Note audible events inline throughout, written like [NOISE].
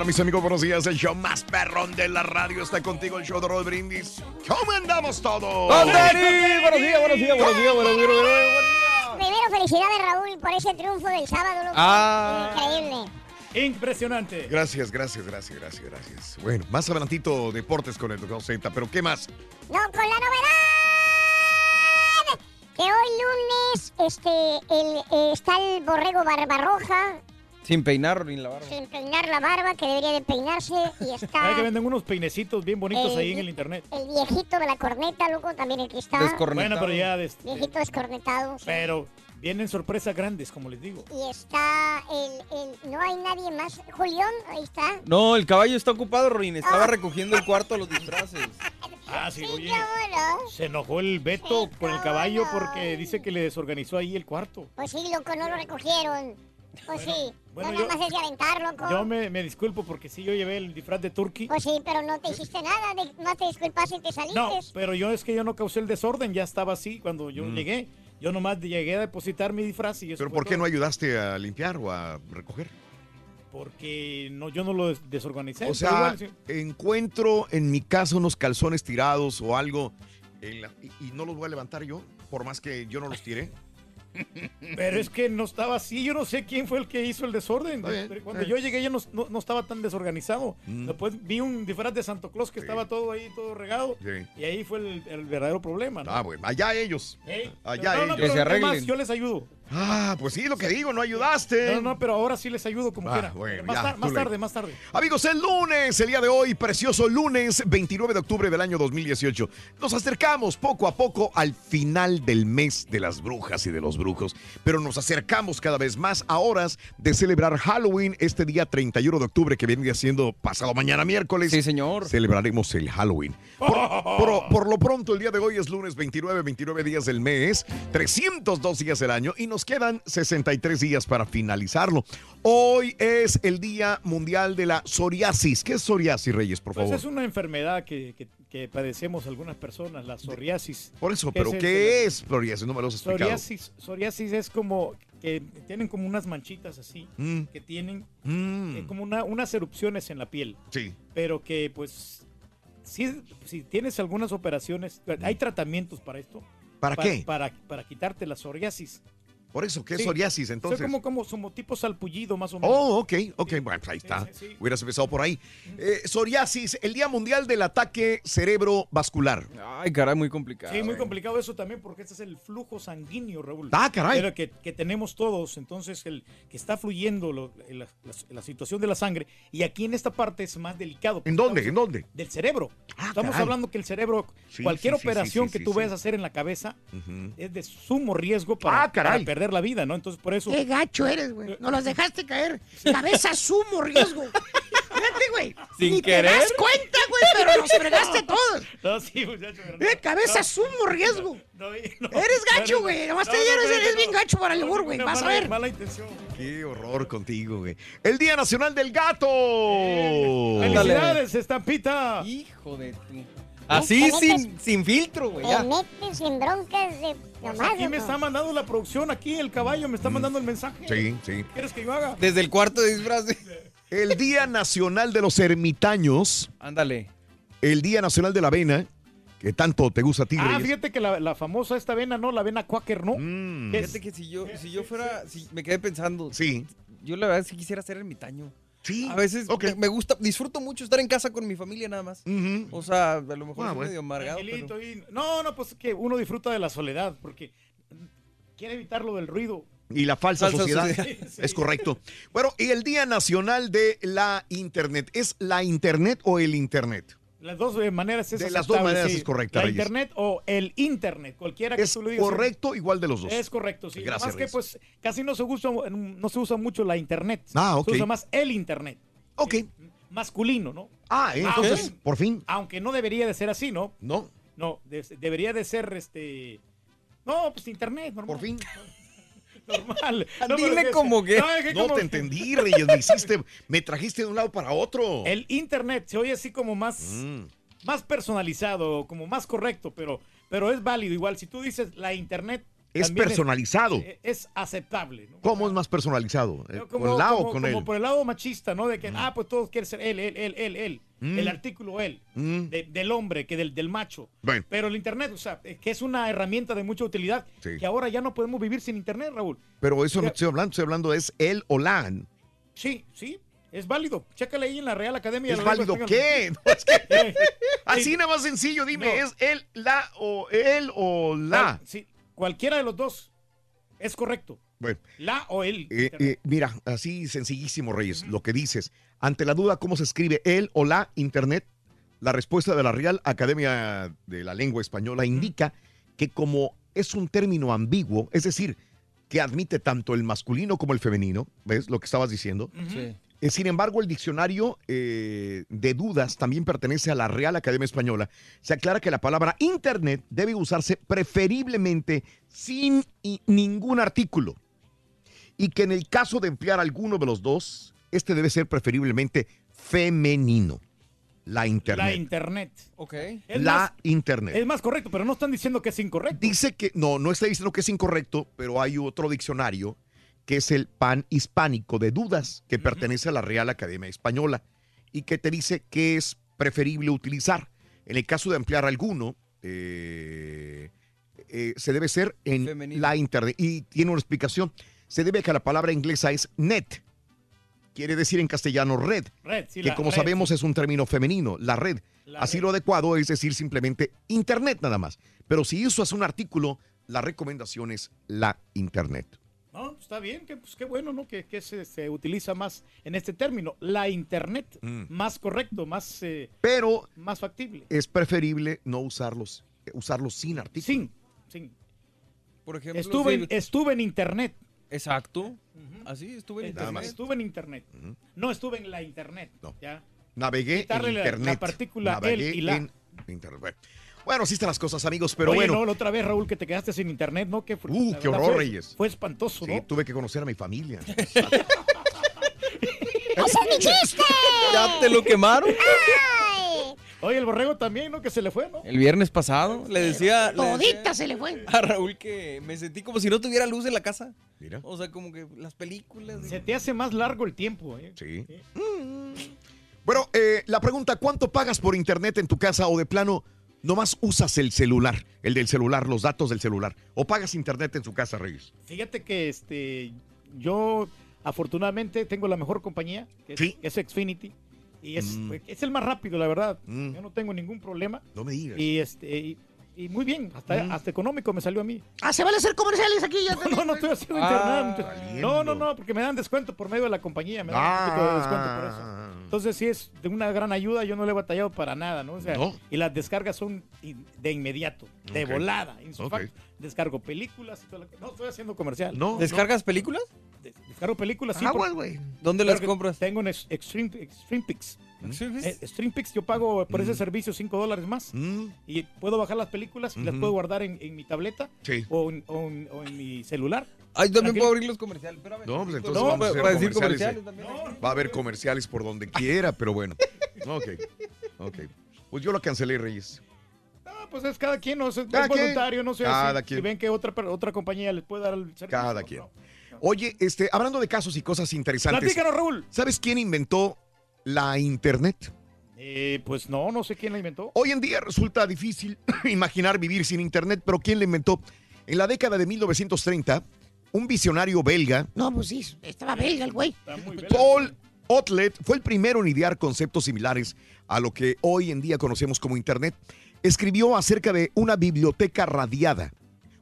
Mañana, mis amigos, buenos días. El show más perrón de la radio está contigo, el show de Rod Brindis. ¿Cómo andamos todos? Buenos días, buenos días, buenos días, buenos días, buenos días. Primero, felicidades, Raúl, por ese triunfo del sábado, loco. Ah. Increíble. Impresionante. Gracias, gracias, gracias, gracias, gracias. Bueno, más adelantito deportes con el doctor Z, pero ¿qué más? No, con la novedad que hoy lunes este, el, eh, está el borrego Barbarroja Sin peinar ni la barba. sin peinar la barba, que debería de peinarse, y [LAUGHS] ¿Sabes que está venden unos peinecitos bien bonitos El- ahí en el internet? el viejito de la corneta, loco, también aquí está. Bueno, pero ya... des- Viejito descornetado. sí. Pero vienen sorpresas grandes, como les digo. Y está el, el- No hay nadie más. Julián, ahí está. No, el caballo está ocupado, Rorín. Estaba recogiendo el cuarto a los disfraces. [LAUGHS] Ah, sí, oye. Bueno, Se enojó el Beto con el caballo porque dice que le desorganizó ahí el cuarto. pues sí, loco, no lo recogieron. Pues sí, bueno, no yo- nada más es de aventar, loco. Yo me, me disculpo porque sí, yo llevé el disfraz de Turkey. Pues sí, pero no te hiciste nada, de- no te disculpaste y te saliste. No, pero yo es que yo no causé el desorden, ya estaba así cuando yo Mm. llegué. Yo nomás llegué a depositar mi disfraz y eso ¿Pero por qué todo. no ayudaste a limpiar o a recoger? Porque no, yo no lo des- desorganicé. O sea, igual, sí. encuentro en mi caso unos calzones tirados o algo en la- y, y no los voy a levantar yo, por más que yo no los tiré. Pero es que no estaba así, yo no sé quién fue el que hizo el desorden. Bien, Cuando yo llegué ya no, no- no estaba tan desorganizado. Mm. Después vi un disfraz de Santo Claus que estaba todo ahí, todo regado. Sí. Y ahí fue el, el verdadero problema. ¿no? Ah, bueno, allá ellos. Allá pero no, no, ellos. pero Que se más, yo les ayudo. Ah, pues sí, lo que digo, no ayudaste. No, no, pero ahora sí les ayudo como Ah, quiera. bueno, más ya, tar- too más late. tarde, más tarde. Amigos, el lunes, el día de hoy, precioso lunes 29 de octubre del año 2018. Nos acercamos poco a poco al final del mes de las brujas y de los brujos, pero nos acercamos cada vez más a horas de celebrar Halloween este día 31 de octubre que viene siendo pasado mañana miércoles. Sí, señor. Celebraremos el Halloween. Por, [LAUGHS] por- por lo pronto, el día de hoy es lunes 29, 29 días del mes, 302 días del año y nos quedan 63 días para finalizarlo. Hoy es el Día Mundial de la Psoriasis. ¿Qué es psoriasis, Reyes, por Pues favor? es una enfermedad que, que- que padecemos algunas personas, la psoriasis. Por eso, ¿Qué pero es el- ¿qué es psoriasis? No me lo has explicado. Psoriasis, psoriasis es como que tienen como unas manchitas así, Mm, que tienen mm, eh, como una- unas erupciones en la piel, sí. pero que pues si, si tienes algunas operaciones, hay tratamientos para esto. ¿Para pa- qué? Para, para quitarte la psoriasis. Por eso, ¿qué es Sí. psoriasis entonces? como, como, como tipo salpullido más o menos. Oh, ok, ok, bueno, pues ahí está. sí, sí. Hubieras empezado por ahí. Eh, psoriasis, el Día Mundial del Ataque Cerebrovascular. Ay, caray, muy complicado. Sí, muy eh. complicado eso también porque este es el flujo sanguíneo, Raúl. Ah, caray. Pero que, que tenemos todos, entonces el que está fluyendo lo- la, la- la situación de la sangre y aquí en esta parte es más delicado. ¿En dónde? ¿En dónde? Del cerebro. Ah, Estamos caray. hablando que el cerebro, Sí, cualquier sí, sí, operación sí, sí, que tú sí, vayas sí. a hacer en la cabeza es de sumo riesgo para, Ah, caray. para perder la vida, ¿no? Entonces por eso... Qué gacho eres, güey. No los dejaste caer. Cabeza sumo riesgo. Fíjate, güey. Sin Ni querer. te das cuenta, güey, pero nos fregaste todos. No, sí, muchacho. pero no. De cabeza No, sumo riesgo. no, no, Eres gacho, no, güey. Nomás no, te no, eres, no, eres no, bien no. gacho para el No, albur, güey. Vas a ver. Mala intención. Qué horror contigo, güey. El Día Nacional del Gato. Felicidades, estampita. Hijo de tu. Así sin, sin filtro, güey. Te metes en broncas de nomás. Aquí me está mandando la producción, aquí el caballo me está mandando el mensaje. Mm. Sí, sí. ¿Qué quieres que yo haga? Desde el cuarto de disfraz. [LAUGHS] El Día Nacional de los Ermitaños. Ándale. El Día Nacional de la Avena. Que tanto te gusta a ti, Ah, Reyes. fíjate que la, la famosa esta avena, ¿no? La avena Quaker, ¿no? Mm. Fíjate que si yo, si yo fuera, si me quedé pensando, Sí. yo la verdad sí quisiera ser ermitaño. Sí. A veces me, gusta, disfruto mucho estar en casa con mi familia nada más. O sea, a lo mejor Ah, soy bueno. medio amargado, Tranquilito pero... y- No, no, pues que uno disfruta de la soledad, porque quiere evitar lo del ruido. Y la falsa, Falsa sociedad. sociedad. Sí. Es correcto. Bueno, y el Día Nacional de la Internet. ¿Es la Internet o el Internet? Las dos eh, maneras es De las dos maneras sí. es correcta, La Reyes. internet o el internet, cualquiera que Es tú lo digas. correcto, igual de los dos. Es correcto, sí. Gracias, Más que pues casi no se usa no se usa mucho la internet. Ah, ok. Se usa más el internet, Ok. masculino, ¿no? Ah, entonces, ok. por fin. Aunque no debería de ser así, ¿no? No, No, de- debería de ser este No, pues internet, normal. por fin. [LAUGHS] Normal. [LAUGHS] Dime pero es como que- no, es que No como- te entendí, Reyes. Me hiciste, me trajiste de un lado para otro. El internet se oye así como más Mm. más personalizado, como más correcto, pero pero es válido igual si tú dices la internet Es también personalizado. Es, es aceptable, ¿no? ¿Cómo es más personalizado? Eh, Como, ¿Con la o como- con como él? por el lado machista, ¿no? De que, ah, pues todos quieren ser él, él, él, él, él. Mm. El artículo él. Mm. de- del hombre, que del, del macho. Bueno. Pero el Internet, o sea, que es una herramienta de mucha utilidad, Sí. que ahora ya no podemos vivir sin Internet, Raúl. Pero eso no estoy hablando, estoy hablando es él o la. Sí, sí, es válido. Chécale ahí en la Real Academia. ¿Es de la Lengua válido qué? [LAUGHS] No, es que- [LAUGHS] Eh, así sí, nada más sencillo, dime, No. ¿es él, la o él o la? cual- sí, cualquiera de los dos es correcto. Bueno, La o él. eh, eh, mira, así sencillísimo, Reyes, lo que dices. Ante la duda, ¿cómo se escribe él o la internet? La respuesta de la Real Academia de la Lengua Española indica que como es un término ambiguo, es decir, que admite tanto el masculino como el femenino, ¿ves lo que estabas diciendo? Sí. Eh, Sin embargo, el diccionario eh, de dudas también pertenece a la Real Academia Española. Se aclara que la palabra Internet debe usarse preferiblemente sin ningún artículo. Y que en el caso de emplear alguno de los dos, este debe ser preferiblemente femenino. La La Internet. Internet. Ok. Es la más, Internet. es más correcto, pero no están diciendo que es incorrecto. Dice que, no, no está diciendo que es incorrecto, pero hay otro diccionario que es el pan hispánico de dudas, que pertenece a la Real Academia Española y que te dice que es preferible utilizar. En el caso de ampliar alguno, eh, eh, se debe ser en Femenino. la internet. Y tiene una explicación. Se debe a que la palabra inglesa es net. Quiere decir en castellano red, Red, sí, que como red, sabemos sí. es un término femenino, la red. La Así red. lo adecuado es decir simplemente Internet nada más. Pero si usas un artículo, la recomendación es la Internet. No, está bien, que, pues qué bueno, ¿no? Que, que se, se utiliza más en este término. La Internet, Mm. más correcto, más, eh, Pero más factible. es preferible no usarlos, eh, usarlos sin artículo. Sin, sin. Por ejemplo, Estuve, en, estuve en Internet. Exacto. Así estuve en Nada internet. más. Estuve en Internet. No estuve en la Internet. No. ¿ya? Navegué Quitarle en la- Internet. la partícula Navegué el y la. en Internet. Bueno. Así están las cosas, amigos, pero Oye, bueno. no, la otra vez, Raúl, que te quedaste sin Internet, ¿no? Que fue- Uh, la qué verdad horror, fue- Reyes. Fue espantoso, Sí, ¿no? tuve que conocer a mi familia. ¡Ese es mi chiste! ¿Ya te lo quemaron? ¡Ay! Oye, el borrego también, ¿no? Que se le fue, ¿no? El viernes pasado le decía, le Todita decía se le fue. a Raúl que me sentí como si no tuviera luz en la casa. Mira. O sea, como que las películas. Se te hace más largo el tiempo, ¿eh? Sí. Bueno, eh, la pregunta, ¿cuánto pagas por internet en tu casa o de plano nomás usas el celular, el del celular, los datos del celular? ¿O pagas internet en su casa, Reyes? Fíjate que este yo afortunadamente tengo la mejor compañía, que es, Sí. es Xfinity. Y es, Mm. es el más rápido, la verdad. Mm. Yo no tengo ningún problema. No me digas. Y este y, y muy bien, hasta, Mm. hasta económico me salió a mí. Ah, se vale hacer comerciales aquí ya. [LAUGHS] No, no estoy haciendo Ah, internet. No, no, no, porque me dan descuento por medio de la compañía. Me dan un poquito de descuento por eso. Ah. Entonces, sí es de una gran ayuda. Yo no le he batallado para nada, ¿no? O sea, No. y las descargas son de inmediato, de Ok. volada. In su Ok. fact, descargo películas y toda la- No, estoy haciendo comercial. No, ¿Descargas películas? de- descargo películas. sí, porque- güey. ¿Dónde las que compras? Tengo en Extreme, Extreme Pix. ¿Extreme Pix? Eh, Extreme Pix, yo pago por ese Mm. servicio 5 dólares más. Mm, Y puedo bajar las películas y las puedo guardar en, en mi tableta Sí. o, en, o en- o en mi celular. Ay, también puedo abrir los comerciales. Espérame. No, pues entonces No, vamos a para, hacer para decir comerciales. comerciales también. Va a haber comerciales por donde quiera, pero bueno. [LAUGHS] Ok, ok. Pues yo lo cancelé, Reyes. Ah, pues es cada quien, no Cada es quien. voluntario, no sé Cada si, quien. si ven que otra, otra compañía les puede dar el servicio. Cada quien. no. Oye, este, hablando de casos y cosas interesantes. Platícanos, Raúl. ¿Sabes quién inventó la Internet? Eh, pues no, no sé quién la inventó. Hoy en día resulta difícil [CLEARS THROAT] imaginar vivir sin Internet, pero ¿quién la inventó? En la década de 1930, un visionario belga, No, pues sí, estaba belga el güey. Está muy belga. Paul Otlet, fue el primero en idear conceptos similares a lo que hoy en día conocemos como Internet. Escribió acerca de una biblioteca radiada,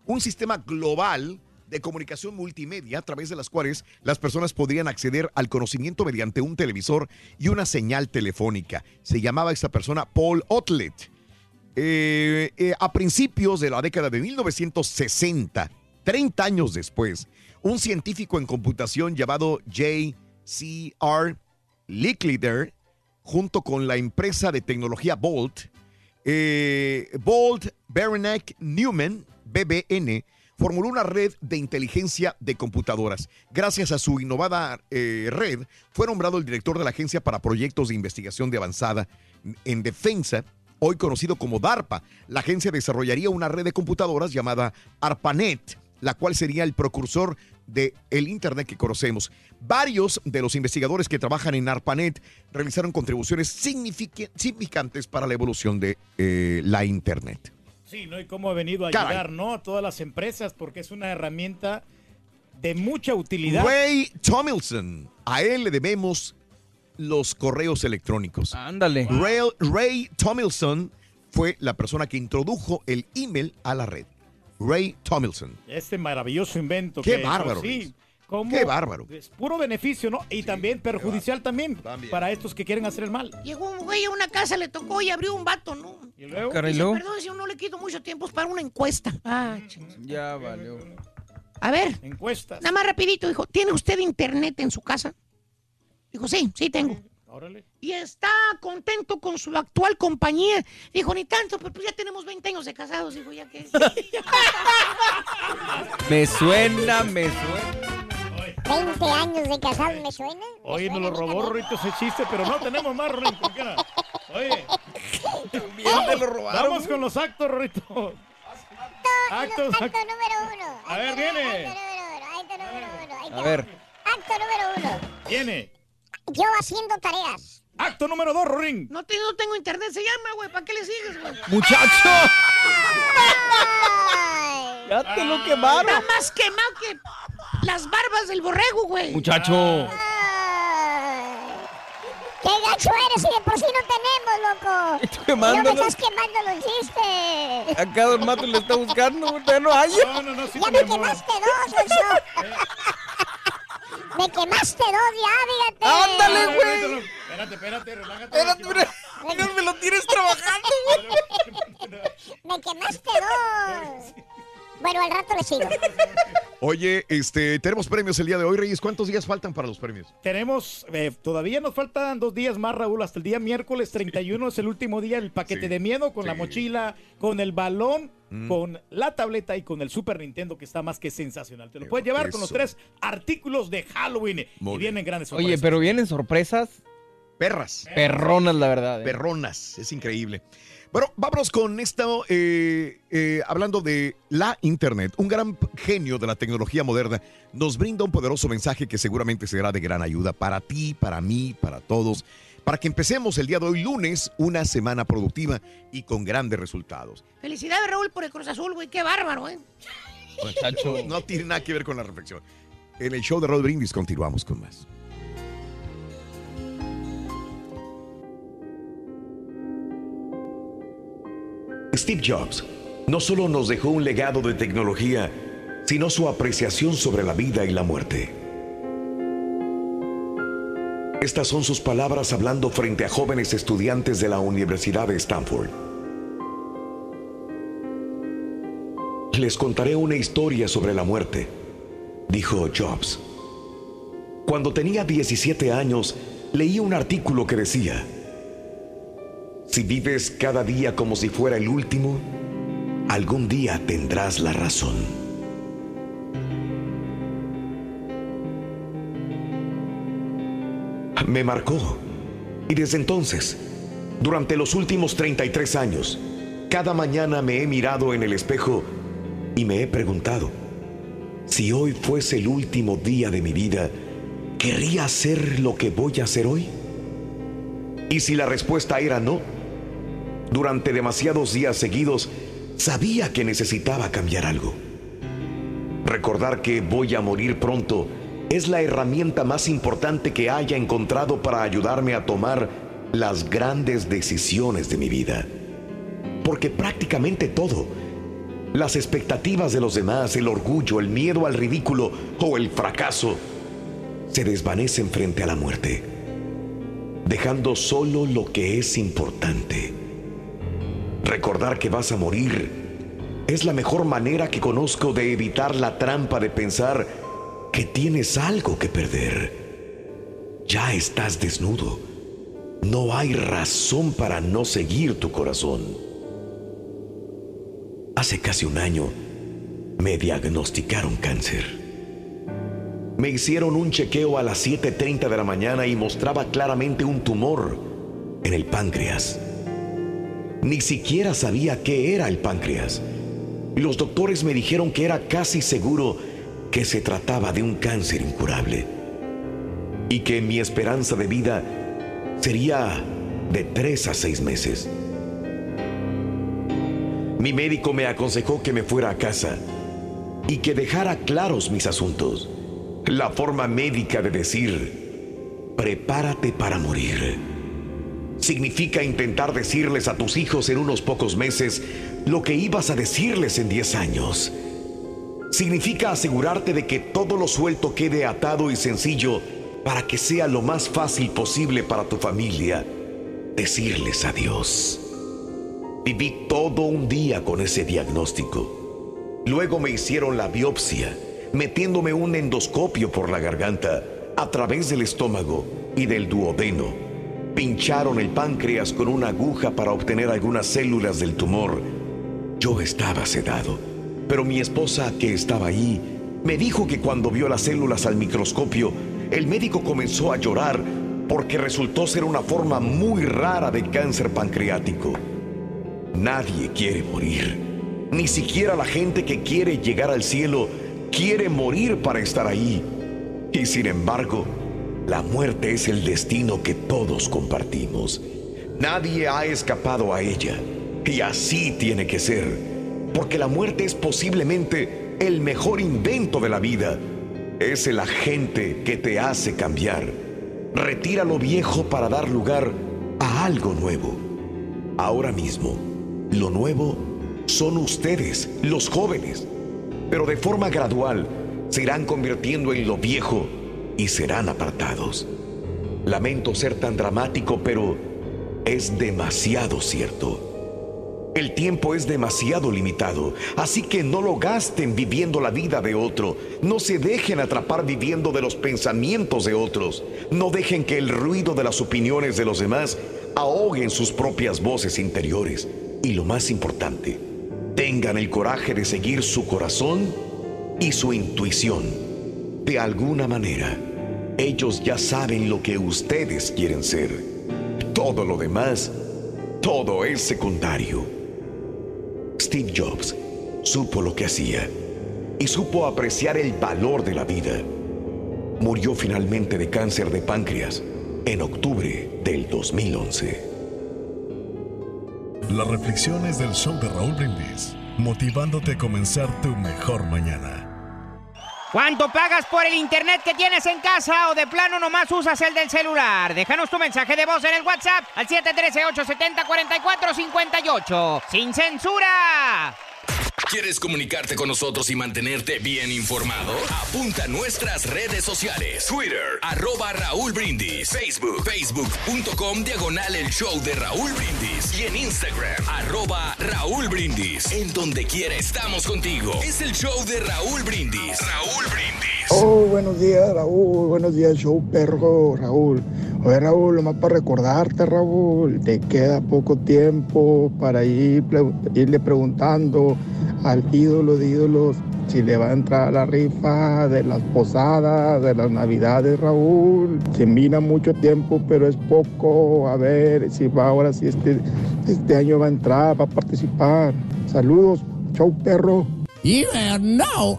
un sistema global de comunicación multimedia a través de las cuales las personas podrían acceder al conocimiento mediante un televisor y una señal telefónica. Se llamaba esta persona Paul Otlet. Eh, eh, a principios de la década de 1960, 30 años después, un científico en computación llamado J.C.R. Licklider, junto con la empresa de tecnología Bolt, eh, Bolt Newman, BBN, formuló una red de inteligencia de computadoras. Gracias a su innovada eh, red, fue nombrado el director de la Agencia para Proyectos de Investigación de Avanzada en Defensa, hoy conocido como DARPA. La agencia desarrollaría una red de computadoras llamada ARPANET, la cual sería el precursor del el Internet que conocemos. Varios de los investigadores que trabajan en ARPANET realizaron contribuciones signific- significantes para la evolución de eh, la Internet. Sí, ¿no? Y cómo ha venido a Caray. ayudar, ¿no? A todas las empresas, porque es una herramienta de mucha utilidad. Ray Tomlinson, a él le debemos los correos electrónicos. Ándale. Ray, Ray Tomlinson fue la persona que introdujo el email a la red. Ray Tomlinson. Este maravilloso invento. Qué que, bárbaro, Sí, Luis. Cómo Qué bárbaro. Es puro beneficio, ¿no? Y también perjudicial también, para estos que quieren hacer el mal. Llegó un güey a una casa, le tocó y abrió un vato, ¿no? Y luego. Caray, Dice, perdón, si no le quito mucho tiempo, es para una encuesta. Ah, ching. Ya valió. A ver, Encuestas. nada más rapidito, dijo, ¿tiene usted internet en su casa? Dijo, sí, sí tengo. Órale. Y está contento con su actual compañía. Dijo, ni tanto, pero pues ya tenemos 20 años de casados. Dijo, ya que... [LAUGHS] Me suena, me suena. 20 años de casado, ¿me suena? ¿Me Oye, nos lo robó? Rorrito ese chiste, pero no tenemos más, Rorrito. ¿con qué era? Oye, Bien te lo robaron. vamos con los actos, Rorrito. Actos, Acto número uno. A ver, Acto viene. Acto número uno. Acto número uno. A ver. Acto número uno. Viene. Yo haciendo tareas. Acto número dos, Rorín. No, te- no tengo internet, se llama, güey. ¿Para qué le sigues, güey? ¡Muchacho! Ay. Ya te lo quemaron. Está más quemado que las barbas del borrego, güey. Muchacho. ¡Qué gacho eres! Y de por sí no tenemos, loco. Estoy Y no me estás quemando los chistes. Acá Don Mato le está buscando. Ya no hay. No, no, no, sí Ya me quemaste dos, Oso. [LAUGHS] Me quemaste dos ya, fíjate. Ándale, güey. Espérate, espérate, relájate. Espérate, espérate. No me lo tienes trabajando. [LAUGHS] Me quemaste dos. Bueno, al rato le sigo. [LAUGHS] Oye, este, tenemos premios el día de hoy, Reyes. ¿Cuántos días faltan para los premios? Tenemos, eh, todavía nos faltan dos días más, Raúl. Hasta el día miércoles 31 es el último día. El paquete Sí, de miedo con la sí. mochila, con el balón, Mm. con la tableta y con el Super Nintendo que está más que sensacional. Te lo puedes llevar con los tres artículos de Halloween. Muy y bien. vienen grandes sorpresas. Oye, pero vienen sorpresas Perras. perronas, la verdad. ¿eh? Perronas. Es increíble. Bueno, vámonos con esto, eh, eh, hablando de la Internet. Un gran genio de la tecnología moderna nos brinda un poderoso mensaje que seguramente será de gran ayuda para ti, para mí, para todos, para que empecemos el día de hoy, lunes, una semana productiva y con grandes resultados. Felicidades, Raúl, por el Cruz Azul, güey. Qué bárbaro, ¿eh? Muchacho. [LAUGHS] No tiene nada que ver con la reflexión. En el show de Rod Brindis continuamos con más. Steve Jobs no solo nos dejó un legado de tecnología, sino su apreciación sobre la vida y la muerte. Estas son sus palabras hablando frente a jóvenes estudiantes de la Universidad de Stanford. Les contaré una historia sobre la muerte, dijo Jobs. Cuando tenía 17 años, leí un artículo que decía, si vives cada día como si fuera el último, algún día tendrás la razón. Me marcó. Y desde entonces, durante los últimos 33 años, cada mañana me he mirado en el espejo y me he preguntado, si hoy fuese el último día de mi vida, ¿querría hacer lo que voy a hacer hoy? Y si la respuesta era no, durante demasiados días seguidos sabía que necesitaba cambiar algo. Recordar que voy a morir pronto es la herramienta más importante que haya encontrado para ayudarme a tomar las grandes decisiones de mi vida. Porque prácticamente todo, las expectativas de los demás, el orgullo, el miedo al ridículo o el fracaso, se desvanecen frente a la muerte, dejando solo lo que es importante. Recordar que vas a morir es la mejor manera que conozco de evitar la trampa de pensar que tienes algo que perder. Ya estás desnudo. No hay razón para no seguir tu corazón. Hace casi un año me diagnosticaron cáncer. Me hicieron un chequeo a las 7.30 de la mañana y mostraba claramente un tumor en el páncreas. Ni siquiera sabía qué era el páncreas. Los doctores me dijeron que era casi seguro que se trataba de un cáncer incurable y que mi esperanza de vida sería de tres a seis meses. Mi médico me aconsejó que me fuera a casa y que dejara claros mis asuntos. La forma médica de decir, prepárate para morir, significa intentar decirles a tus hijos en unos pocos meses lo que ibas a decirles en diez años. Significa asegurarte de que todo lo suelto quede atado y sencillo para que sea lo más fácil posible para tu familia decirles adiós. Viví todo un día con ese diagnóstico. Luego me hicieron la biopsia, metiéndome un endoscopio por la garganta, a través del estómago y del duodeno. Pincharon el páncreas con una aguja para obtener algunas células del tumor. Yo estaba sedado, pero mi esposa, que estaba ahí, me dijo que cuando vio las células al microscopio, el médico comenzó a llorar porque resultó ser una forma muy rara de cáncer pancreático. Nadie quiere morir. Ni siquiera la gente que quiere llegar al cielo quiere morir para estar ahí. Y sin embargo, la muerte es el destino que todos compartimos. Nadie ha escapado a ella. Y así tiene que ser. Porque la muerte es posiblemente el mejor invento de la vida. Es el agente que te hace cambiar. Retira lo viejo para dar lugar a algo nuevo. Ahora mismo, lo nuevo son ustedes, los jóvenes, pero de forma gradual se irán convirtiendo en lo viejo y serán apartados. Lamento ser tan dramático, pero es demasiado cierto. El tiempo es demasiado limitado, así que no lo gasten viviendo la vida de otro. No se dejen atrapar viviendo de los pensamientos de otros. No dejen que el ruido de las opiniones de los demás ahoguen sus propias voces interiores. Y lo más importante, tengan el coraje de seguir su corazón y su intuición. De alguna manera, ellos ya saben lo que ustedes quieren ser. Todo lo demás, todo es secundario. Steve Jobs supo lo que hacía y supo apreciar el valor de la vida. Murió finalmente de cáncer de páncreas en octubre del 2011. Las reflexiones del show de Raúl Brindis, motivándote a comenzar tu mejor mañana. ¿Cuánto pagas por el internet que tienes en casa o de plano nomás usas el del celular? Déjanos tu mensaje de voz en el WhatsApp al 713-870-4458. ¡Sin censura! ¿Quieres comunicarte con nosotros y mantenerte bien informado? Apunta a nuestras redes sociales. Twitter, arroba Raúl Brindis. Facebook, facebook.com, diagonal el show de Raúl Brindis. Y en Instagram, arroba Raúl Brindis. En donde quiera estamos contigo. Es el show de Raúl Brindis. Raúl Brindis. Oh, buenos días, Raúl. Buenos días, show perro, Raúl. Oye, Raúl, nomás para recordarte, Raúl, te queda poco tiempo para ir, irle preguntando al ídolo de ídolos si le va a entrar a la rifa de las posadas, de las navidades, Raúl. Se mira mucho tiempo, pero es poco. A ver si va ahora, si este, este año va a entrar, va a participar. Saludos, show perro. You have no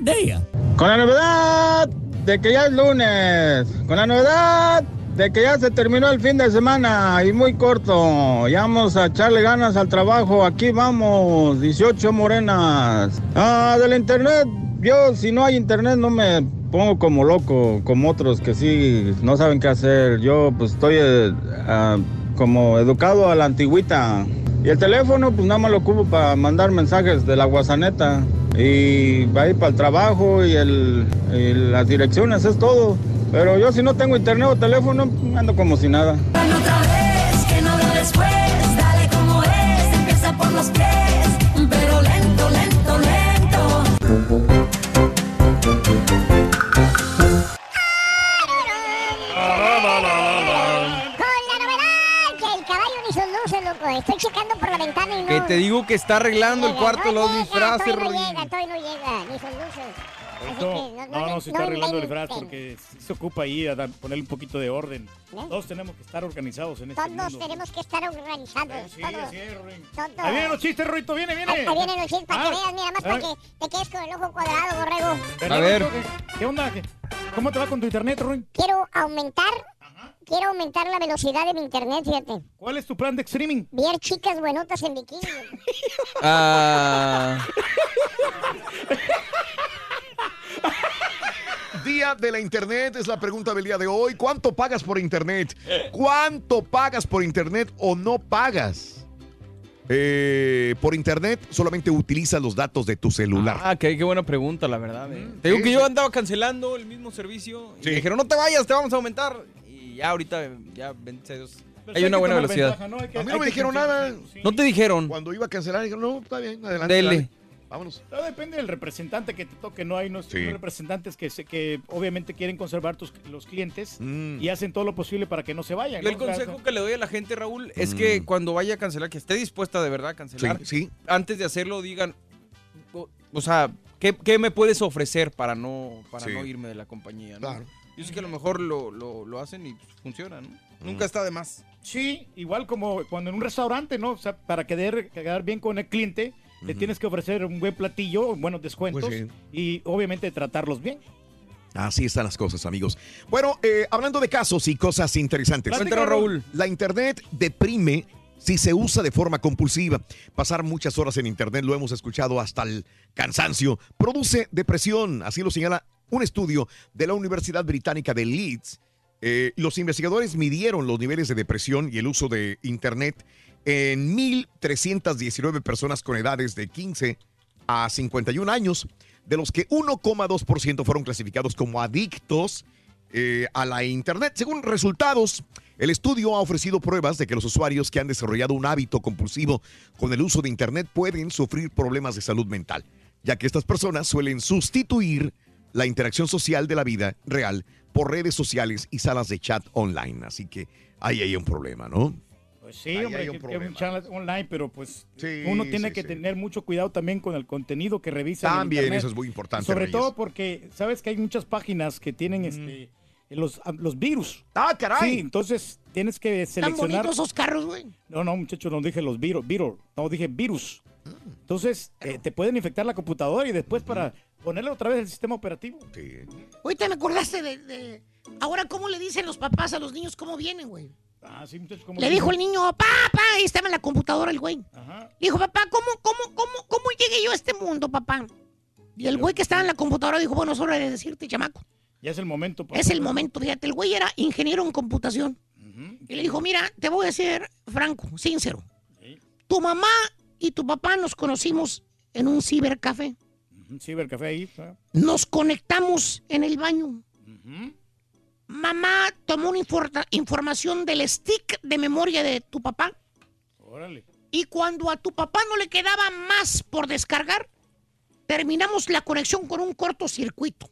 idea. Con la novedad de que ya es lunes. Con la novedad de que ya se terminó el fin de semana y muy corto. Ya vamos a echarle ganas al trabajo. Aquí vamos, 18 morenas. Ah, del internet. Yo, si no hay internet, no me pongo como loco, como otros que sí no saben qué hacer. Yo, pues, estoy eh, ah, como educado a la antigüita. Y el teléfono, pues nada más lo ocupo para mandar mensajes de la guasaneta. Y va a ir para el trabajo y, el, y las direcciones, es todo. Pero yo si no tengo internet o teléfono, ando como si nada. otra vez, que no lo después. Dale como es, empieza por los pies. Pero lento, lento, lento. Con la novedad que el caballo ni sus luces, loco. Estoy checando por la ventana y no. Que te digo que está arreglando el llega, cuarto, no los llega, disfraces, todavía no llega, todavía no llega, ni sus luces. No, no, se está arreglando el disfraz porque sí se ocupa ahí a ponerle un poquito de orden. ¿Eh? Todos tenemos que estar organizados en este Todos mundo. tenemos que estar organizados. sí, todos. Ruin. Todos. Ahí vienen los chistes, Ruito, viene, viene. Ahí, ahí vienen los chistes para Ah, que veas, mira, más para que te quedes con el ojo cuadrado, borrego. ¿Verdad, A ver. ¿Qué, onda? ¿Qué- ¿Cómo te va con tu internet, Ruin? Quiero aumentar, quiero aumentar la velocidad de mi internet, fíjate. ¿Cuál es tu plan de streaming? Ver chicas buenotas en bikini. Ah, [LAUGHS] Día de la Internet es la pregunta del día de hoy. ¿Cuánto pagas por Internet? ¿Cuánto pagas por Internet o no pagas? Eh, por Internet solamente utilizas los datos de tu celular. ah, qué, qué buena pregunta, la verdad. eh. Te digo que yo andaba cancelando el mismo servicio. Y Sí. me dijeron, no te vayas, te vamos a aumentar. Y ya ahorita, ya, Dios, Pero hay hay una buena velocidad. ventaja, ¿no? Hay que- A mí no me dijeron nada. sí. ¿No te dijeron? Cuando iba a cancelar, dijeron, no, está bien, adelante. Dele. dale. Vámonos. Todo depende del representante que te toque, ¿no? Hay unos Sí. representantes que, se- que obviamente quieren conservar tus, los clientes Mm. y hacen todo lo posible para que no se vayan. El consejo que le doy a la gente, Raúl, es que cuando vaya a cancelar, que esté dispuesta de verdad a cancelar, Mm. Sí, sí. antes de hacerlo digan, o, o sea, ¿qué, qué me puedes ofrecer para no, para Sí. no irme de la compañía? ¿no? Claro. Yo sé que a lo mejor lo, lo, lo hacen y pues, funciona, ¿no? Nunca está de más. Sí, igual como cuando en un restaurante, ¿no? O sea, para quedar, quedar bien con el cliente, le tienes que ofrecer un buen platillo, buenos descuentos Pues sí. y obviamente tratarlos bien. Así están las cosas, amigos. Bueno, eh, hablando de casos y cosas interesantes. Cuéntanos, Raúl. La Internet deprime si se usa de forma compulsiva. Pasar muchas horas en Internet, lo hemos escuchado hasta el cansancio, produce depresión. Así lo señala un estudio de la Universidad Británica de Leeds. Eh, los investigadores midieron los niveles de depresión y el uso de Internet en 1.319 personas con edades de 15 a 51 años, de los que 1,2% fueron clasificados como adictos eh, a la Internet. Según resultados, el estudio ha ofrecido pruebas de que los usuarios que han desarrollado un hábito compulsivo con el uso de Internet pueden sufrir problemas de salud mental, ya que estas personas suelen sustituir la interacción social de la vida real por redes sociales y salas de chat online. Así que ahí hay un problema, ¿no? Pues sí, Ahí hombre, hay un que- un channel online, pero pues Sí, uno tiene sí, que sí. tener mucho cuidado también con el contenido que revisa. en También, internet. eso es muy importante, Sobre Reyes. todo porque sabes que hay muchas páginas que tienen este los, los virus. Ah, caray. Sí, entonces tienes que seleccionar. bonitos esos carros, güey. No, no, muchachos, no dije los virus, virus, no dije virus. Mm. Entonces, eh, te pueden infectar la computadora y después para ponerle otra vez el sistema operativo. Ahorita me acordaste de, de- Ahora, ¿cómo le dicen los papás a los niños cómo vienen, güey? Ah, sí, muchachos, ¿cómo Le dijo el niño, papá, ahí estaba en la computadora el güey. Ajá. Le dijo, papá, ¿cómo, cómo, cómo, cómo llegué yo a este mundo, papá? Y el güey que estaba en la computadora dijo, bueno, es hora de decirte, chamaco. Ya es el momento. papá. Es el momento, fíjate, el güey era ingeniero en computación. Y le dijo, mira, te voy a ser franco, sincero. Tu mamá y tu papá nos conocimos en un cibercafé. Cibercafé ahí. Nos conectamos en el baño. Mamá tomó una infor- información del stick de memoria de tu papá. Órale. Y cuando a tu papá no le quedaba más por descargar, terminamos la conexión con un cortocircuito.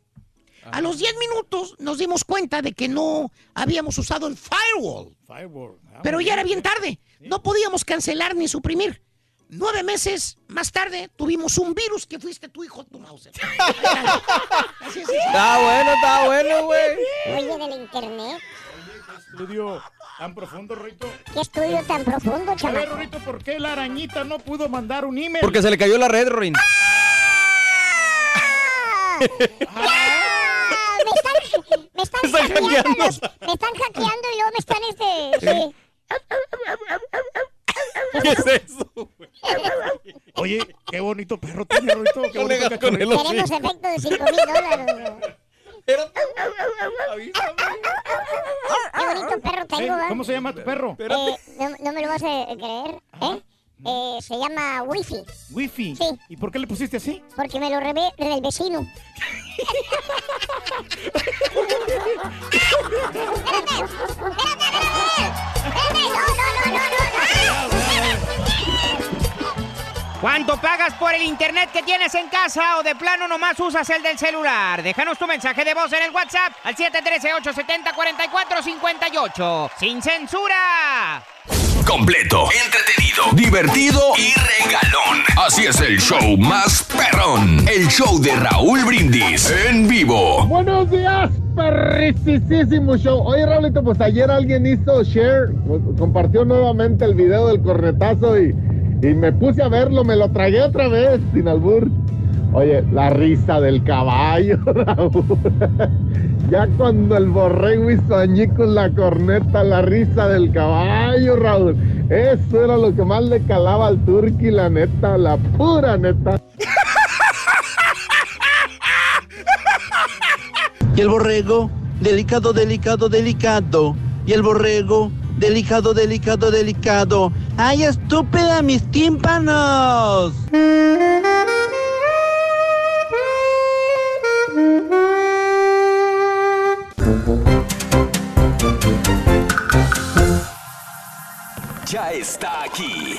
A los 10 minutos nos dimos cuenta de que no habíamos usado el firewall. Firewall. Ah, Pero ya era bien tarde. No podíamos cancelar ni suprimir. Nueve meses más tarde tuvimos un virus que fuiste tu hijo, tu Mauser. Así es, [LAUGHS] así es. Está bueno, está bueno, güey. Oye, del internet. Estudio tan profundo, Rorito. ¿Qué estudio tan profundo, A ver? Rorito, ¿por qué la arañita no pudo mandar un email? Porque se le cayó la red, Rorin. Ah, me están, me están Están hackeando, hackeando. los- me están hackeando y luego me están este, sí. ¿Qué es eso? Oye, qué bonito perro tiene, Rorito. Qué bonito cachorrito. Tenemos efecto de 5 mil dólares. Qué bonito perro Eh, tengo, ¿va? ¿Cómo se llama tu perro? Eh, no, no me lo vas a creer, ¿eh? Eh, se llama Wifi, Wifi. Sí. ¿Y por qué le pusiste así? porque me lo robé del vecino. [LAUGHS] ¿Cuánto pagas por el internet que tienes en casa o de plano nomás usas el del celular? Déjanos tu mensaje de voz en el WhatsApp al 713-870-4458. ¡Sin censura! Completo, entretenido, divertido y regalón. Así es el show más perrón. El show de Raúl Brindis en vivo. Buenos días, perricisísimo show. Oye, Raulito, pues ayer alguien hizo share, compartió nuevamente el video del cornetazo y, y me puse a verlo, me lo tragué otra vez, sin albur. Oye, la risa del caballo, [LAUGHS] Raúl. Ya cuando el borrego hizo añicos la corneta, la risa del caballo, Raúl. Eso era lo que más le calaba al turqui, la neta, la pura neta. [LAUGHS] Y el borrego, delicado, delicado, delicado. Y el borrego, delicado, delicado, delicado. ¡Ay, estúpida, mis tímpanos! Ya está aquí.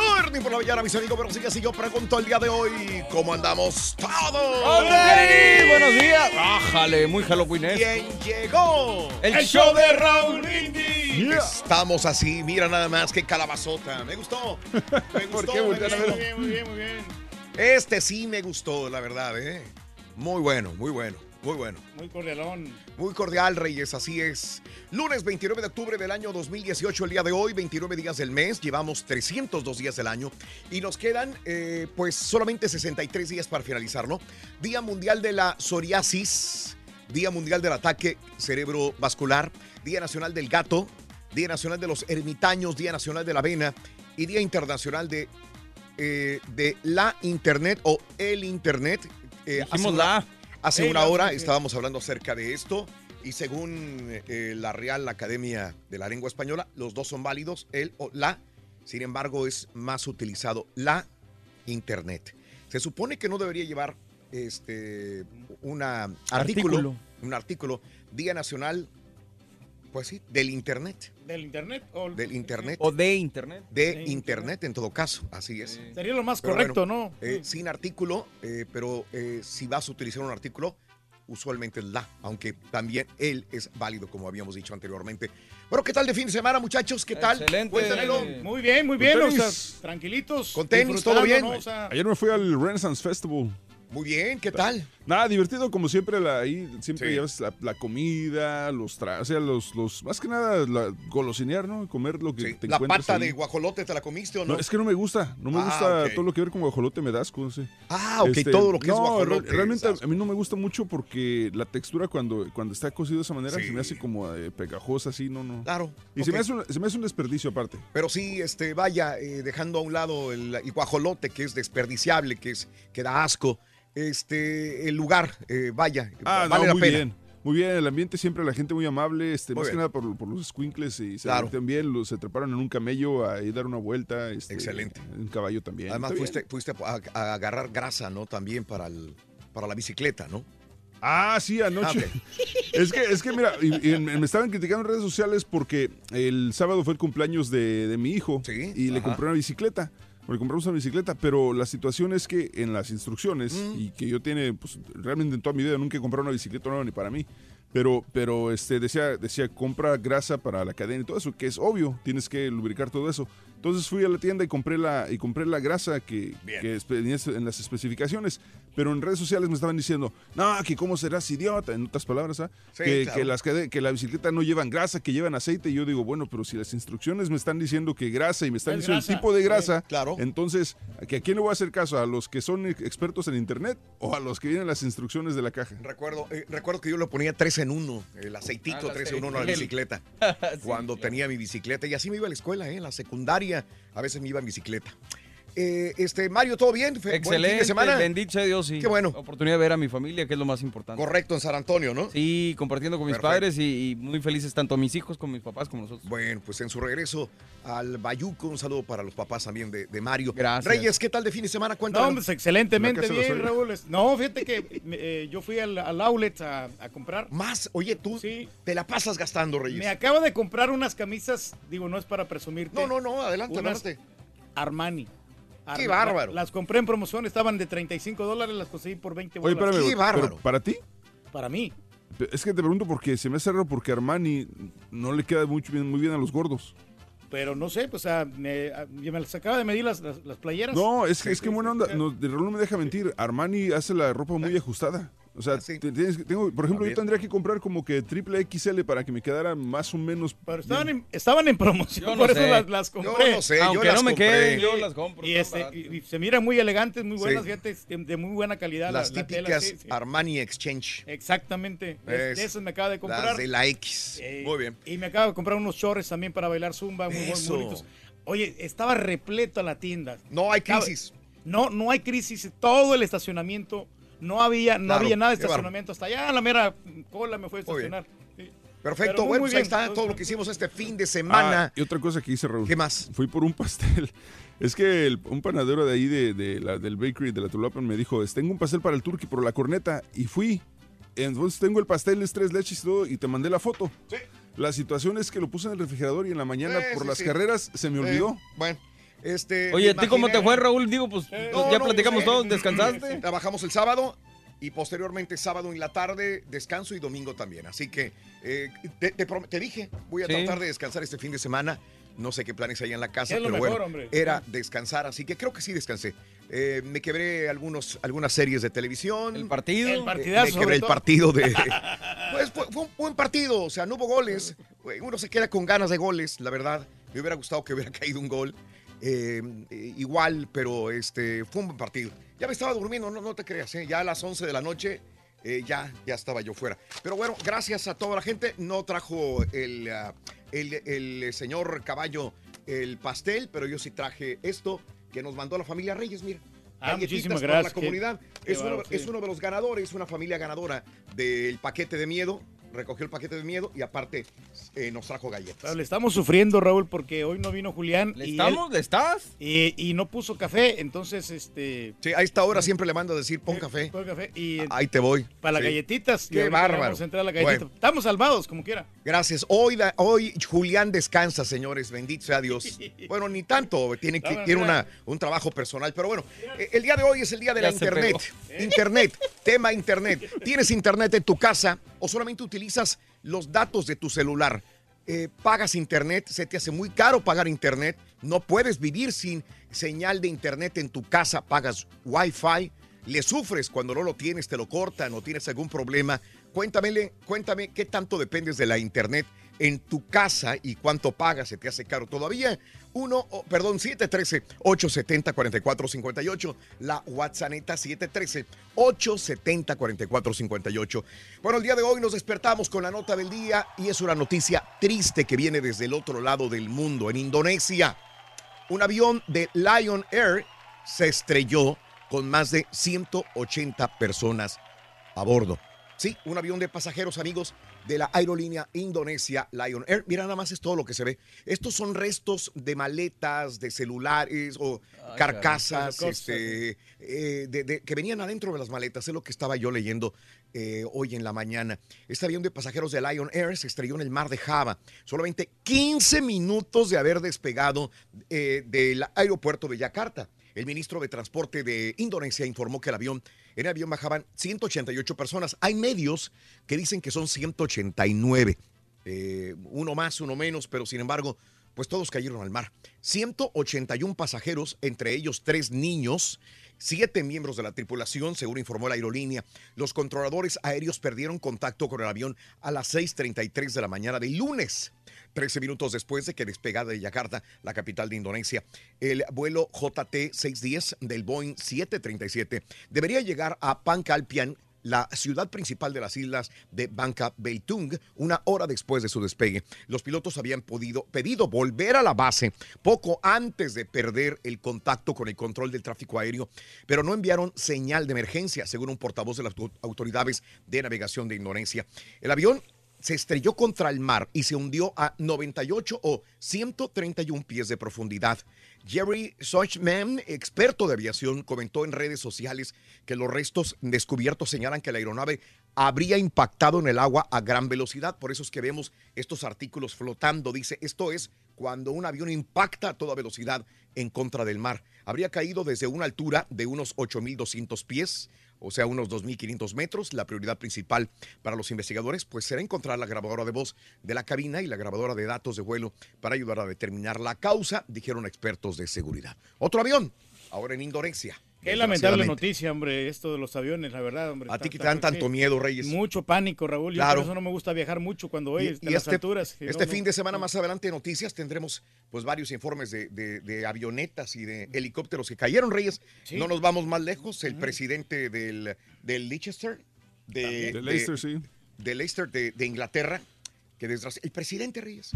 Morning por la mañana, mis amigos, pero sí que sí, yo pregunto el día de hoy, ¿cómo andamos todos? ¡Hombre! ¡Buenos días! ¡Ájale! Muy Halloween ¿Quién llegó? El show de Raúl Estamos así, mira nada más, qué calabazota. Me gustó. Me [LAUGHS] gustó. qué me voltean a gustó. verlo? Muy bien, muy bien, muy bien. Este sí me gustó, la verdad, ¿eh? Muy bueno, muy bueno, muy bueno. Muy cordialón. Muy cordial, Reyes, así es. Lunes 29 de octubre del año 2018, el día de hoy, 29 días del mes, llevamos 302 días del año y nos quedan eh, pues solamente 63 días para finalizar, ¿no? Día Mundial de la Psoriasis, Día Mundial del Ataque Cerebrovascular, Día Nacional del Gato, Día Nacional de los Ermitaños, Día Nacional de la Avena y Día Internacional de, eh, de la Internet o el Internet. Eh, Dijimos la. Hace una hora estábamos hablando acerca de esto y según eh, la Real Academia de la Lengua Española, los dos son válidos, el o la. Sin embargo, es más utilizado la Internet. Se supone que no debería llevar este una artículo, Artículo. un artículo Día Nacional, pues sí, del Internet, ¿Del internet? O del Internet, O de internet. de Internet en todo caso, así es. Sería lo más Pero correcto, bueno, ¿no? eh, sin artículo, eh, pero eh, si vas a utilizar un artículo, usualmente es la, aunque también él es válido, como habíamos dicho anteriormente. Bueno, ¿qué tal de fin de semana, muchachos? ¿Qué tal? Excelente. Cuéntenmelo. Muy bien, muy bien. O sea, tranquilitos. Con tenis, todo bien. ¿no? O sea, Ayer me fui al Renaissance Festival. Muy bien, ¿qué tal? Nada, divertido como siempre, la, ahí siempre Sí. llevas la, la comida, los tra o sea, los, los, más que nada, la, golosinear, ¿no? Comer lo que te ¿La encuentres pata ahí. de guajolote te la comiste o no? No, es que no me gusta, no me Ah, gusta todo lo que ver con guajolote, me da asco, no sé. Ah, ok, todo lo que es guajolote real- Realmente a mí no me gusta mucho porque la textura cuando, cuando está cocido de esa manera Sí. se me hace como eh, pegajosa, así, no, no. Claro. Y se, me hace un, se me hace un desperdicio aparte. Pero sí, este, vaya, eh, dejando a un lado el, el guajolote, que es desperdiciable, que es que da asco. Este, el lugar, eh, vaya, Ah, vale no, la muy pena. bien. Muy bien, el ambiente siempre, la gente muy amable, este, Muy más que nada por, por los squinkles y se Claro. bien, los, se treparon en un camello a ir dar una vuelta. Este, Excelente. Un caballo también. Además, fuiste, fuiste a, a agarrar grasa, ¿no? También para, el, para la bicicleta, ¿no? Ah, sí, anoche. Ah, [LAUGHS] Es que, es que mira, y- y me estaban criticando en redes sociales porque el sábado fue el cumpleaños de, de mi hijo y le compré una bicicleta. Le compramos una bicicleta, pero la situación es que en las instrucciones, Mm. y que yo tiene, pues realmente en toda mi vida nunca he comprado una bicicleta nueva ni para mí, pero, pero este, decía, decía, compra grasa para la cadena y todo eso, que es obvio, tienes que lubricar todo eso. Entonces fui a la tienda y compré la, y compré la grasa que, que en las especificaciones, pero en redes sociales me estaban diciendo, no, que cómo serás idiota, en otras palabras, ¿ah? Sí, que, claro. que las que la bicicleta no llevan grasa, que llevan aceite. Y yo digo, bueno, pero si las instrucciones me están diciendo que grasa y me están Es diciendo grasa, el tipo de sí, grasa, claro. entonces, ¿que ¿a quién le voy a hacer caso? ¿A los que son ex- expertos en internet o a los que vienen las instrucciones de la caja? Recuerdo, eh, recuerdo que yo le ponía tres en uno, el aceitito Ah, el tres en uno a la bicicleta. [LAUGHS] cuando tenía mi bicicleta. Y así me iba a la escuela, ¿eh? en la secundaria. A veces me iba en bicicleta. Eh, este, Mario, ¿todo bien? Excelente, semana? bendito sea Dios, sí. Qué bueno. Oportunidad de ver a mi familia, que es lo más importante. Correcto, en San Antonio, ¿no? Sí, compartiendo con mis Perfecto. padres y, y muy felices tanto mis hijos como mis papás como nosotros. Bueno, pues en su regreso al Bayuco, un saludo para los papás también de, de Mario. Gracias. Reyes, ¿qué tal de fin de semana? Cuéntanos. No, pues excelentemente bien. Raúl. No, fíjate que eh, yo fui al, al outlet a, a comprar. Más, oye, tú te la pasas gastando, Reyes. Me acabo de comprar unas camisas, digo, no es para presumirte. No, no, no, adelante, adelante. Armani. Qué bárbaro. Las compré en promoción, estaban de 35 dólares, las conseguí por 20 Oye, espérame, pero ¿para ti? Para mí. Es que te pregunto porque se me hace raro porque Armani no le queda mucho bien, muy bien a los gordos. Pero no sé, pues, o sea, me, a- yo me las acaba de medir las, las, las playeras. No, es que, es que buena onda. No, de Raúl no me deja mentir. Armani hace la ropa muy ajustada. O sea, tienes tengo, por ejemplo, yo tendría que comprar como que triple XL para que me quedara más o menos. Pero estaban en, estaban en promoción, Yo no por eso las, las Yo compré. no sé, yo Aunque las no me compré. queden, yo las compro, Y, este, y- y se miran muy elegantes, muy buenas, Sí. fíjate, de, de muy buena calidad. la- Las la tela, típicas sí, sí. Armani Exchange. Exactamente. Es- de esas me acaba de comprar. Las de la X. Eh, Muy bien. Y me acabo de comprar unos shorts también para bailar zumba, muy, muy Eso. bonitos. Oye, estaba repleto la tienda. No hay crisis. No, no hay crisis. Todo el estacionamiento. No había, no Claro, había nada de estacionamiento. Hasta allá la mera cola me fue a estacionar. Sí. Perfecto, Pero bueno, muy pues ahí bien. está todo lo que hicimos este fin de semana. Ah, y otra cosa que hice, Raúl. ¿Qué más? Fui por un pastel. [LAUGHS] Es que el- un panadero de ahí, de, de la, del bakery de la Tulapan, me dijo, "Es- tengo un pastel para el turkey por la corneta. Y fui. Entonces tengo el pastel, es tres leches y todo, y te mandé la foto. La situación es que lo puse en el refrigerador y en la mañana, Sí, por sí, las sí. carreras, se me olvidó. Bueno, este. Oye, ¿a me ti cómo te fue, Raúl? Digo, pues, pues, No, ya no, platicamos pues, todo, eh, ¿descansaste? Trabajamos el sábado y posteriormente sábado en la tarde descanso y domingo también. Así que eh, te, te prom- te dije, voy a Sí. tratar de descansar este fin de semana. No sé qué planes hay en la casa, Es lo pero mejor, bueno, hombre. era descansar, así que creo que sí descansé. Eh, me quebré algunos, algunas series de televisión. ¿El partido? El Eh, partidazo, me sobre quebré el partido de. [LAUGHS] Pues fue, fue un buen partido, o sea, no hubo goles. Uno se queda con ganas de goles, la verdad. Me hubiera gustado que hubiera [LAUGHS] caído un gol. Eh, igual, pero este fue un buen partido. Ya me estaba durmiendo, no, no te creas, ¿eh? ya a las 11 de la noche eh, ya, ya estaba yo fuera. Pero bueno, gracias a toda la gente. No trajo el, ah, el, el señor Caballo el pastel, pero yo sí traje esto que nos mandó la familia Reyes, mira. Ah, muchísimas para gracias, la qué- comunidad. qué es, uno, es uno de los ganadores, una familia ganadora del paquete de miedo. Recogió el paquete de miedo y aparte eh, nos trajo galletas. Pero le estamos sufriendo, Raúl, porque hoy no vino Julián. ¿Le y estamos? él- ¿Le estás? Y, y no puso café, entonces, este... Sí, a esta hora siempre le mando a decir, pon café. Pon café y... Ahí te voy. Para las Sí. galletitas. Qué bárbaro. Vamos a entrar a la galletita. Bueno. Estamos salvados, como quiera. Gracias. Hoy, da- hoy Julián descansa, señores. Bendito sea Dios. [LAUGHS] Bueno, ni tanto. Tiene, que, tiene una, un trabajo personal. Pero bueno, eh, el día de hoy es el día de la Ya Internet. pegó. Internet. [LAUGHS] Tema Internet. ¿Tienes Internet en tu casa o solamente utilizas los datos de tu celular? Eh, pagas Internet, se te hace muy caro pagar Internet. No puedes vivir sin señal de Internet en tu casa. Pagas Wi-Fi. le sufres cuando no lo tienes, te lo cortan o tienes algún problema. Cuéntame, cuéntame qué tanto dependes de la internet en tu casa y cuánto pagas, se te hace caro todavía. Uno, oh, perdón, 713-870-4458. La WhatsApp 713-870-4458. Bueno, el día de hoy nos despertamos con la nota del día y es una noticia triste que viene desde el otro lado del mundo, en Indonesia. Un avión de Lion Air se estrelló con más de 180 personas a bordo. Sí, un avión de pasajeros, amigos, de la aerolínea indonesia Lion Air. Mira, nada más es todo lo que se ve. Estos son restos de maletas, de celulares o Ay, carcasas este, eh, de- de- que venían adentro de las maletas. Es lo que estaba yo leyendo eh, hoy en la mañana. Este avión de pasajeros de Lion Air se estrelló en el mar de Java. Solamente 15 minutos de haber despegado eh, del aeropuerto de Yakarta. El ministro de Transporte de Indonesia informó que el avión, en el avión bajaban 188 personas. Hay medios que dicen que son 189. Eh, uno más, uno menos, pero sin embargo, pues todos cayeron al mar. 181 pasajeros, entre ellos tres niños, siete miembros de la tripulación, según informó la aerolínea. Los controladores aéreos perdieron contacto con el avión a las 6.33 de la mañana del lunes. 13 minutos después de que despegada de Yakarta, la capital de Indonesia, el vuelo JT-610 del Boeing 737 debería llegar a Pancalpian, la ciudad principal de las islas de Bangka Belitung, una hora después de su despegue. Los pilotos habían podido, pedido volver a la base poco antes de perder el contacto con el control del tráfico aéreo, pero no enviaron señal de emergencia, según un portavoz de las au- autoridades de navegación de Indonesia. El avión se estrelló contra el mar y se hundió a 98 o 131 pies de profundidad. Jerry Sochman, experto de aviación, comentó en redes sociales que los restos descubiertos señalan que la aeronave habría impactado en el agua a gran velocidad. Por eso es que vemos estos artículos flotando. Dice, esto es cuando un avión impacta a toda velocidad en contra del mar. Habría caído desde una altura de unos 8.200 pies o sea, unos 2.500 metros. La prioridad principal para los investigadores pues será encontrar la grabadora de voz de la cabina y la grabadora de datos de vuelo para ayudar a determinar la causa, dijeron expertos de seguridad. Otro avión, ahora en Indonesia. Qué lamentable desgraciadamente. noticia, hombre, esto de los aviones, la verdad, hombre. A ti que te dan tanto sí. miedo, Reyes. Mucho pánico, Raúl. Yo Claro. por eso no me gusta viajar mucho cuando voy Y, a las este, alturas. Este no, fin no. de semana más adelante en noticias tendremos pues varios informes de, de- de avionetas y de helicópteros que cayeron, Reyes. Sí. No nos vamos más lejos. El presidente del, del Leicester, de, De Leicester, sí. de Leicester de, de Inglaterra, que desgracia- el presidente Reyes,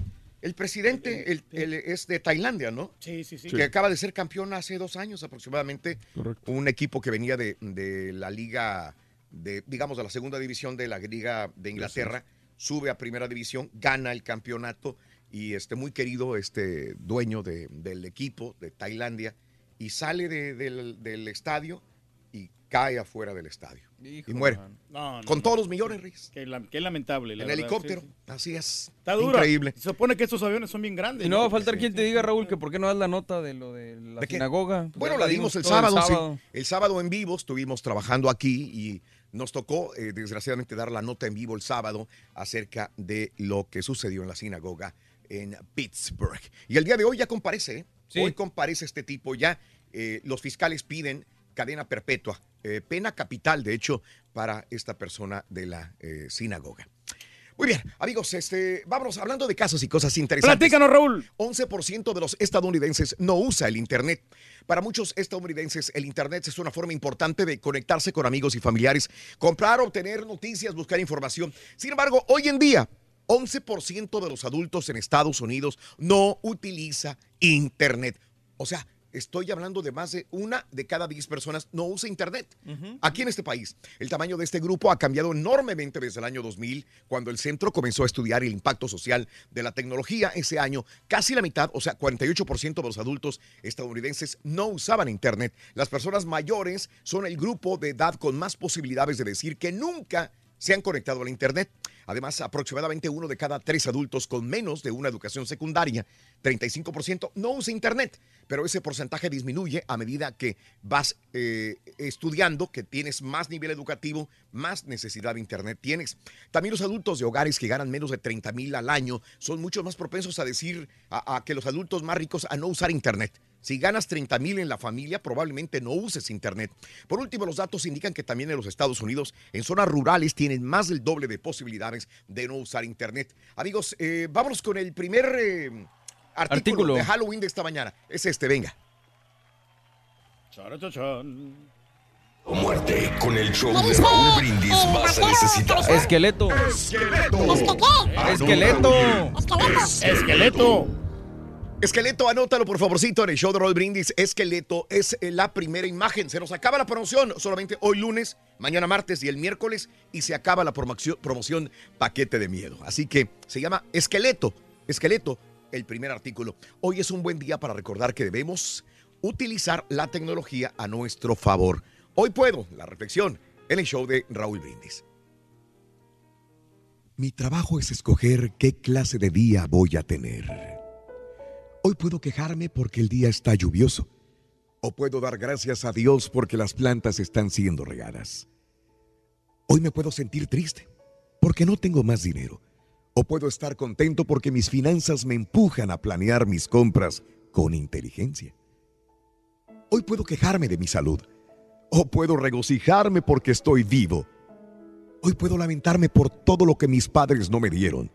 el presidente el- el- es de Tailandia, ¿no? Sí, sí, sí. Que acaba de ser campeón hace dos años aproximadamente. Correcto. Un equipo que venía de, de la liga, de, digamos, de la segunda división de la liga de Inglaterra, sube a primera división, gana el campeonato y este muy querido este dueño de- del equipo de Tailandia y sale de- del, del estadio cae afuera del estadio y muere. No, no, Con no. todos los millones, Reyes. Qué, qué lamentable. la En verdad, helicóptero. sí, sí. Así es. Está duro. Increíble. Se supone que estos aviones son bien grandes. Y no va a faltar quien te diga, Raúl, que por qué no das la nota de lo de la ¿De qué? sinagoga. Bueno, la dimos el sábado, sí. El sábado en vivo estuvimos trabajando aquí y nos tocó, eh, desgraciadamente, dar la nota en vivo el sábado acerca de lo que sucedió en la sinagoga en Pittsburgh. Y el día de hoy ya comparece, ¿eh? Hoy comparece este tipo ya. eh, los fiscales piden cadena perpetua, eh, pena capital, de hecho, para esta persona de la eh, sinagoga. Muy bien, amigos, este, vámonos hablando de casos y cosas interesantes. Platícanos, Raúl. 11% de los estadounidenses no usa el Internet. Para muchos estadounidenses, el Internet es una forma importante de conectarse con amigos y familiares, comprar, obtener noticias, buscar información. Sin embargo, hoy en día, 11% de los adultos en Estados Unidos no utiliza Internet. O sea, estoy hablando de más de una de cada 10 personas no usa Internet. Aquí en este país, el tamaño de este grupo ha cambiado enormemente desde el año 2000, cuando el centro comenzó a estudiar el impacto social de la tecnología. Ese año, casi la mitad, o sea, 48% de los adultos estadounidenses no usaban Internet. Las personas mayores son el grupo de edad con más posibilidades de decir que nunca se han conectado al Internet. Además, aproximadamente uno de cada tres adultos con menos de una educación secundaria, 35%, no usa Internet, pero ese porcentaje disminuye a medida que vas eh, estudiando, que tienes más nivel educativo, más necesidad de Internet tienes. También los adultos de hogares que ganan menos de 30 mil al año son mucho más propensos a decir a, a que los adultos más ricos a no usar Internet. Si ganas 30 mil en la familia, probablemente no uses Internet. Por último, los datos indican que también en los Estados Unidos, en zonas rurales, tienen más del doble de posibilidades de no usar Internet. Amigos, eh, vámonos con el primer eh, artículo, Artículo. de Halloween de esta mañana. Es este, venga. O muerte, con el show de Raúl Brindis vas a necesitar. Esqueleto. Esqueleto. Esqueleto. Esqueleto. Esqueleto, anótalo por favorcito en el show de Roll Brindis. Esqueleto es eh, la primera imagen. Se nos acaba la promoción solamente hoy lunes, mañana martes y el miércoles. Y se acaba la promoción paquete de miedo. Así que se llama Esqueleto. Esqueleto, el primer artículo. Hoy es un buen día para recordar que debemos utilizar la tecnología a nuestro favor. Hoy puedo, la reflexión, en el show de Raúl Brindis. Mi trabajo es escoger qué clase de día voy a tener. Hoy puedo quejarme porque el día está lluvioso. O puedo dar gracias a Dios porque las plantas están siendo regadas. Hoy me puedo sentir triste porque no tengo más dinero. O puedo estar contento porque mis finanzas me empujan a planear mis compras con inteligencia. Hoy puedo quejarme de mi salud. O puedo regocijarme porque estoy vivo. Hoy puedo lamentarme por todo lo que mis padres no me dieron.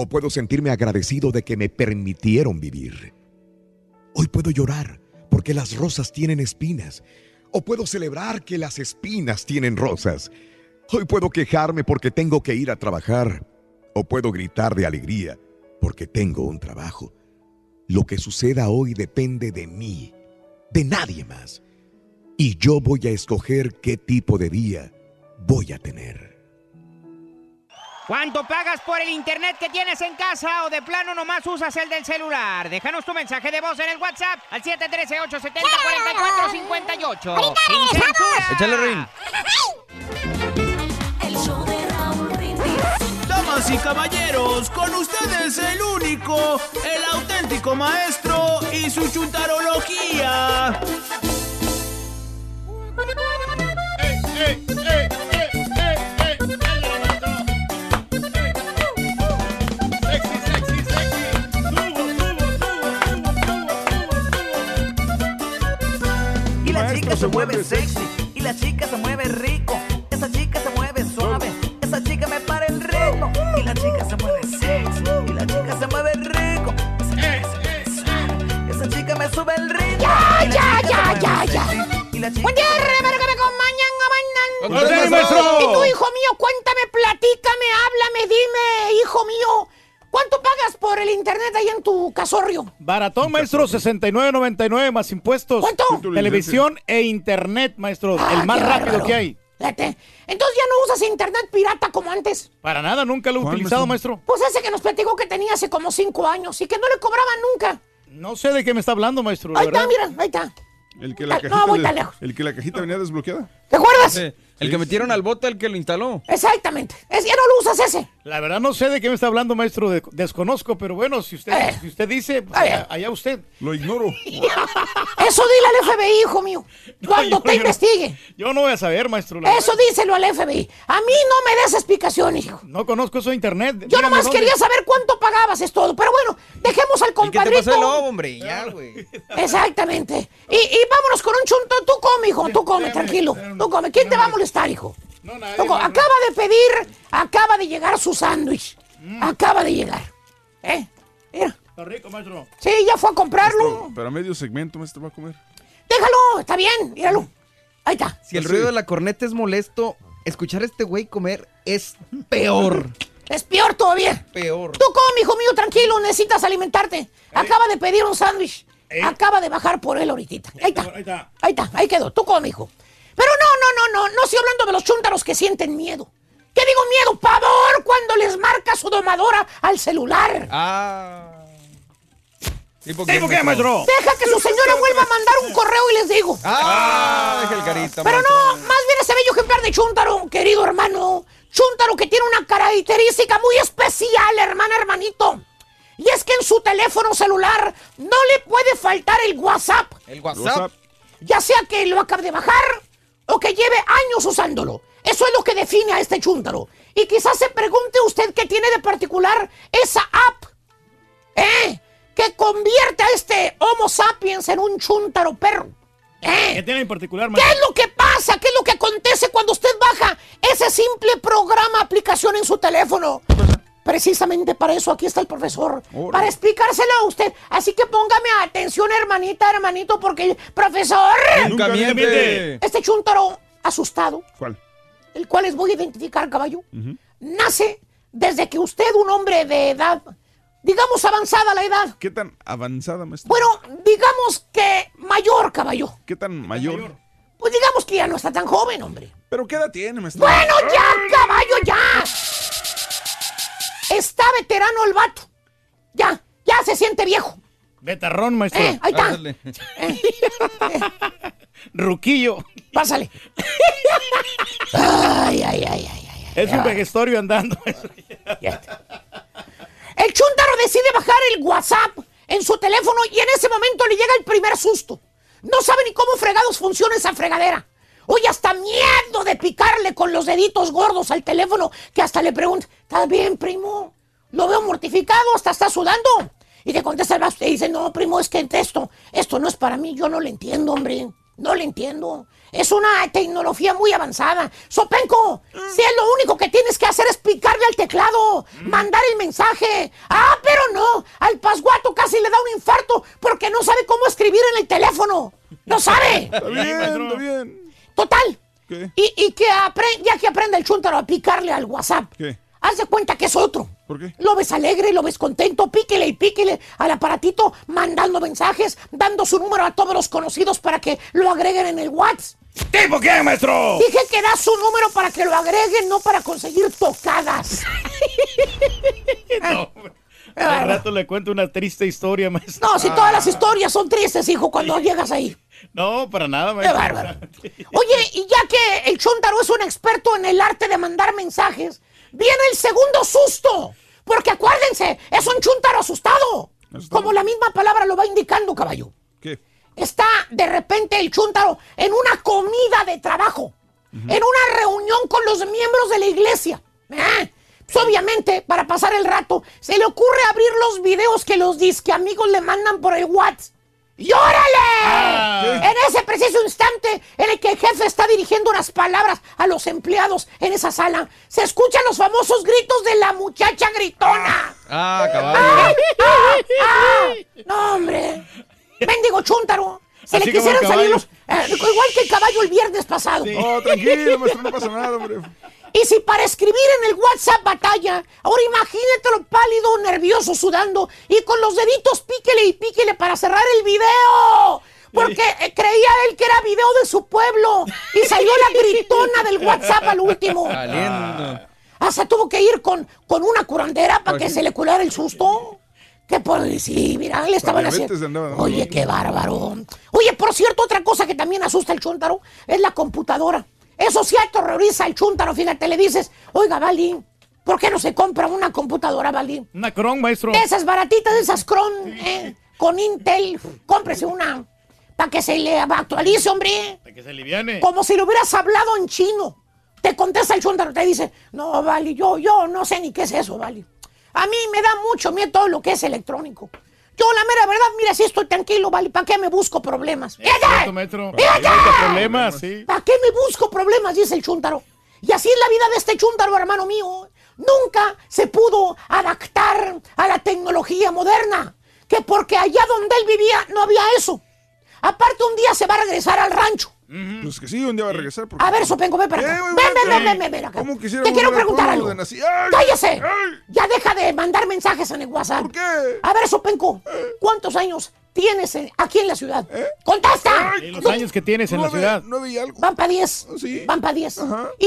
O puedo sentirme agradecido de que me permitieron vivir. Hoy puedo llorar porque las rosas tienen espinas. O puedo celebrar que las espinas tienen rosas. Hoy puedo quejarme porque tengo que ir a trabajar. O puedo gritar de alegría porque tengo un trabajo. Lo que suceda hoy depende de mí, de nadie más. Y yo voy a escoger qué tipo de día voy a tener. ¿Cuánto pagas por el internet que tienes en casa o de plano nomás usas el del celular? Déjanos tu mensaje de voz en el WhatsApp al 713-870-4458. ¡Sin censura! Échale, Rin. El show de Raúl Brindis. Damas y caballeros, con ustedes el único, el auténtico maestro y su chuntarología. Y la Maestro, se mueve sexy, y la chica se mueve rico, esa chica se mueve suave, esa chica me para el ritmo, y la chica se mueve sexy, y la chica se mueve rico, esa chica se mueve suave, esa chica me sube el ritmo. Ya, ya, ya, ya, ya. Buen día, Rebeca, que me acompañan a. Y tú, hijo mío, cuéntame, platícame, háblame, dime, hijo mío. ¿Cuánto pagas por el internet ahí en tu casorrio? Baratón, maestro, 69.99 más impuestos. ¿Cuánto? Televisión e internet, maestro. Ah, el más rápido que hay. Entonces ya no usas internet pirata como antes. Para nada, nunca lo he ¿Cuál, utilizado, maestro? maestro. Pues ese que nos platicó que tenía hace como cinco años y que no le cobraban nunca. No sé de qué me está hablando, maestro. Ahí está, verdad. mira, ahí está. El que la No, cajita, voy de- tan lejos. el que la cajita venía desbloqueada. ¿Te acuerdas? El que metieron al bote, el que lo instaló. Exactamente. Es, ya no lo usas ese. La verdad no sé de qué me está hablando, maestro. de- desconozco, pero bueno, si usted, Eh. si usted dice, pues, allá, allá usted. Lo ignoro. [LAUGHS] Eso dile al FBI, hijo mío. [LAUGHS] Cuando yo- te yo- investigue. Yo no voy a saber, maestro. la Eso díselo al FBI. A mí no me des explicación, hijo. No conozco eso de internet. Yo Dígame nomás dónde. quería saber cuánto pagabas, es todo. Pero bueno, dejemos al El que te compadrito. pasó el lobo, hombre. Ya, güey. Exactamente. Y, y vámonos con un chunto. Tú come, hijo. Tú come, tranquilo. Tú come. ¿Quién te va a molestar, hijo? Loco, acaba de pedir, acaba de llegar su sándwich. Mm. Acaba de llegar. ¿Eh? Mira. Está rico, maestro. Sí, ya fue a comprarlo. Pero a medio segmento me este va a comer. Déjalo, está bien, míralo. Ahí está. Si el ruido de la corneta es molesto, escuchar a este güey comer es peor. [LAUGHS] Es peor todavía. Peor. Tú come, hijo mío, tranquilo, necesitas alimentarte. Acaba de pedir un sándwich. Acaba de bajar por él ahorita. Ahí está. Ahí está. Ahí está, ahí quedó. Tú come, hijo. Pero no, no, no, no, no estoy hablando de los chúntaros que sienten miedo. ¿Qué digo miedo? Pavor cuando les marca su domadora al celular. Ah. ¿Tipo ¿Tipo qué, maestro? Deja que su señora vuelva a mandar un correo y les digo. Ah, deja el carita. Pero maestro. no, más bien ese bello ejemplar de Chuntaro, querido hermano. Chuntaro que tiene una característica muy especial, hermana, hermanito. Y es que en su teléfono celular no le puede faltar el WhatsApp. El WhatsApp. Ya sea que lo acabe de bajar o que lleve años usándolo. Eso es lo que define a este Chuntaro. Y quizás se pregunte usted qué tiene de particular esa app. ¿Eh? que convierte a este Homo sapiens en un chuntaro perro. ¿Eh? ¿Qué tiene en particular, ¿Qué maestro? es lo que pasa? ¿Qué es lo que acontece cuando usted baja ese simple programa, aplicación en su teléfono? Precisamente para eso aquí está el profesor, para explicárselo a usted. Así que póngame atención, hermanita, hermanito, porque, profesor, Nunca miente. este chuntaro asustado, ¿Cuál? el cual les voy a identificar, caballo, nace desde que usted, un hombre de edad, digamos avanzada la edad, ¿Qué tan avanzada, maestro? bueno, digamos que mayor, caballo, ¿Qué tan mayor? pues digamos que ya no está tan joven, hombre. ¿Pero qué edad tiene, maestro? Bueno, ya, caballo, ya. Está veterano el vato. Ya, ya se siente viejo. Betarrón, maestro. Eh, ahí está. Ándale. Ruquillo. Pásale. ay, ay, ay, ay. Es un vejestorio andando. El chúntaro decide bajar el WhatsApp en su teléfono y en ese momento le llega el primer susto. No sabe ni cómo fregados funciona esa fregadera. Oye, hasta miedo de picarle con los deditos gordos al teléfono que hasta le pregunta, ¿estás bien, primo? Lo veo mortificado, hasta está sudando. Y te contesta el vaso y dice, no, primo, es que esto, esto no es para mí, yo no le entiendo, hombre. No le entiendo. Es una tecnología muy avanzada. Sopenco, si es lo único que tienes que hacer es picarle al teclado, mandar el mensaje. Ah, pero no. Al pasguato casi le da un infarto porque no sabe cómo escribir en el teléfono. No sabe. Está [LAUGHS] bien, está bien. Total. ¿Qué? Y, y que apre- ya que aprende el chúntaro a picarle al WhatsApp, ¿Qué? haz de cuenta que es otro. ¿Por qué? Lo ves alegre, lo ves contento, píquele y píquele al aparatito, mandando mensajes, dando su número a todos los conocidos para que lo agreguen en el WhatsApp. ¿Tipo qué, maestro? Dije que da su número para que lo agreguen, no para conseguir tocadas. [LAUGHS] Al rato le cuento una triste historia, maestro. No, si todas las historias son tristes, hijo, cuando llegas ahí. No, para nada, Qué maestro. bárbaro. Oye, y ya que el Chuntaro es un experto en el arte de mandar mensajes, viene el segundo susto. Porque acuérdense, es un Chuntaro asustado. Como la misma palabra lo va indicando, caballo. ¿Qué? Está de repente el Chuntaro en una comida de trabajo, en una reunión con los miembros de la iglesia. Ah, Pues obviamente, para pasar el rato, se le ocurre abrir los videos que los disque amigos le mandan por el WhatsApp. ¡Y órale! En ese preciso instante en el que el jefe está dirigiendo unas palabras a los empleados en esa sala, se escuchan los famosos gritos de la muchacha gritona. Ah, caballo. ¡Ah! ¡Ah! ¡Ah! No, hombre. Mendigo chúntaro. Se Así le quisieron salir los... eh, igual que el caballo el viernes pasado. Oh, tranquilo, maestro, no pasa nada, hombre. Y si para escribir en el WhatsApp batalla, ahora imagínatelo pálido, nervioso, sudando y con los deditos píquele y píquele para cerrar el video. Porque eh, creía él que era video de su pueblo y salió la gritona del WhatsApp al último. Saliendo. Hasta tuvo que ir con, con una curandera para que se le culara el susto. Que por sí, mira, le estaban diabetes haciendo. Oye, qué bárbaro. Oye, por cierto, otra cosa que también asusta al chúntaro es la computadora. Eso sí aterroriza al chúntaro, fíjate, le dices, oiga, Vali, ¿por qué no se compra una computadora, Vali? Una cron, maestro. De esas baratitas, de esas Cron, eh, con Intel, cómprese una para que se le actualice, hombre. Para que se aliviane. Como si le hubieras hablado en chino. Te contesta el chúntaro, te dice, no, Vali, yo, yo no sé ni qué es eso, Vali. A mí me da mucho miedo todo lo que es electrónico. Yo, la mera verdad, mira, si estoy tranquilo, Vali, ¿para qué me busco problemas? Cierto, maestro. ¡Fíjate! Problemas, sí. ¿Para qué me busco problemas? Dice el chúntaro. Y así es la vida de este chúntaro, hermano mío. Nunca se pudo adaptar a la tecnología moderna. Que porque allá donde él vivía no había eso. Aparte, un día se va a regresar al rancho. Pues que sí, un día va a regresar. porque- A ver, Sopenco, ven para acá. Eh, Ven, ven, ven, ven, ven, ven acá. ¿Cómo quisiera Te quiero preguntar algo. nací- ¡Ay! ¡Cállese! Ya deja de mandar mensajes en el WhatsApp. ¿Por qué? A ver, Sopenco, ¿cuántos años tienes en- aquí en la ciudad? ¡Contesta! Y los años que tienes en la ciudad. Nueve y algo. Van para 10. Van para 10. Y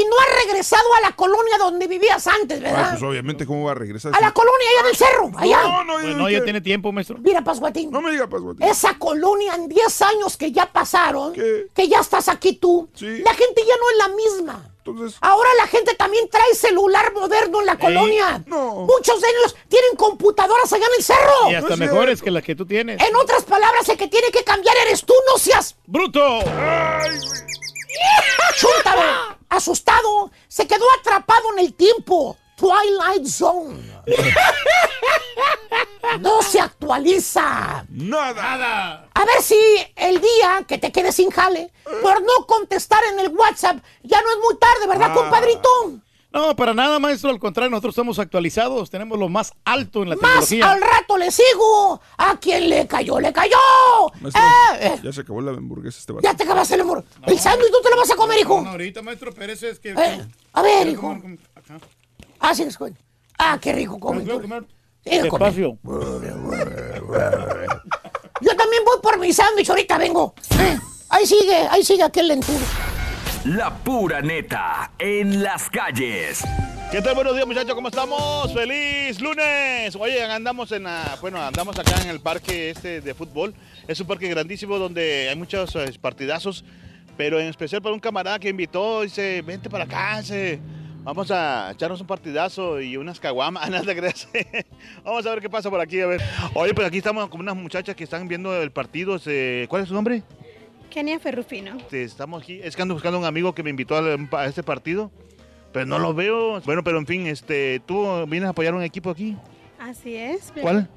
no has regresado a la colonia donde vivías antes, Ah, ¿verdad? pues obviamente, ¿cómo va a regresar? A la colonia allá del cerro, allá. No, no, Pues no, ya tiene tiempo, maestro. Mira, Pasguatín. No me diga Pasguatín. Esa colonia en 10 años que ya pasaron, que ya estás aquí tú, la gente ya no es la misma. Entonces. Ahora la gente también trae celular moderno en la colonia. Muchos de ellos tienen computadoras allá en el cerro. Y hasta mejores que las que tú tienes. En otras palabras, el que tiene que cambiar eres tú, no seas ¡Bruto! [LAUGHS] Chúntaro, asustado, se quedó atrapado en el tiempo. Twilight Zone. [LAUGHS] No se actualiza. Nada. A ver si el día que te quedes sin jale por no contestar en el WhatsApp ya no es muy tarde, ¿verdad, Ah. compadrito? No, para nada, maestro. Al contrario, nosotros estamos actualizados. Tenemos lo más alto en la Más tecnología. al rato le sigo. A quien le cayó, le cayó. Maestro, Eh, eh, ya se acabó la hamburguesa este vato. ya te acabaste el amor. El sándwich tú te lo vas a comer, hijo. No, ahorita, maestro Pérez, es que... Eh, a ver, ¿Quiere hijo. comer con- acá? Ah, sí, comer. Ah, qué rico come. ¿Puedo tú. comer? Sí, come. Despacio. Yo también voy por mi sándwich, ahorita vengo. Eh, ahí sigue, ahí sigue aquel lentudo. La pura neta en las calles. ¿Qué tal? Buenos días, muchachos, ¿cómo estamos? ¡Feliz lunes! Oye, andamos en la- bueno, andamos acá en el parque este de fútbol. Es un parque grandísimo donde hay muchos eh, partidazos, pero en especial para un camarada que invitó, dice, vente para acá, dice, vamos a echarnos un partidazo y unas caguamas, [LAUGHS] nada te creas. vamos a ver qué pasa por aquí, a ver. Oye, pues aquí estamos con unas muchachas que están viendo el partido. ¿Cuál es su nombre? Kenia Ferrufino. Estamos aquí, es que ando buscando un amigo que me invitó a este partido, pero no lo veo. Bueno, pero en fin, este, ¿tú vienes a apoyar un equipo aquí? Así es. ¿Cuál?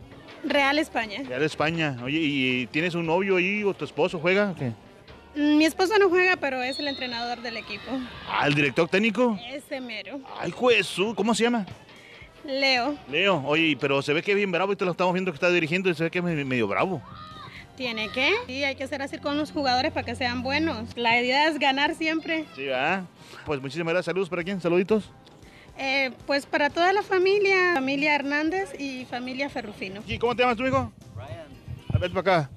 Real España. Real España. Oye, ¿y tienes un novio ahí o tu esposo juega? qué? Mm, Mi esposo no juega, pero es el entrenador del equipo. Ah, ¿el director técnico? Ese mero. Ay, Jesús, ¿cómo se llama? Leo, Leo. Oye, pero se ve que es bien bravo y te lo estamos viendo que está dirigiendo y se ve que es me- medio bravo. ¿tiene que? Sí, hay que ser así con los jugadores para que sean buenos. La idea es ganar siempre. Sí, ¿verdad? Pues muchísimas gracias. Saludos para quién, saluditos. Eh, pues para toda la familia, familia Hernández y familia Ferrufino. ¿Y cómo te llamas tu hijo? Brian. A ver para acá.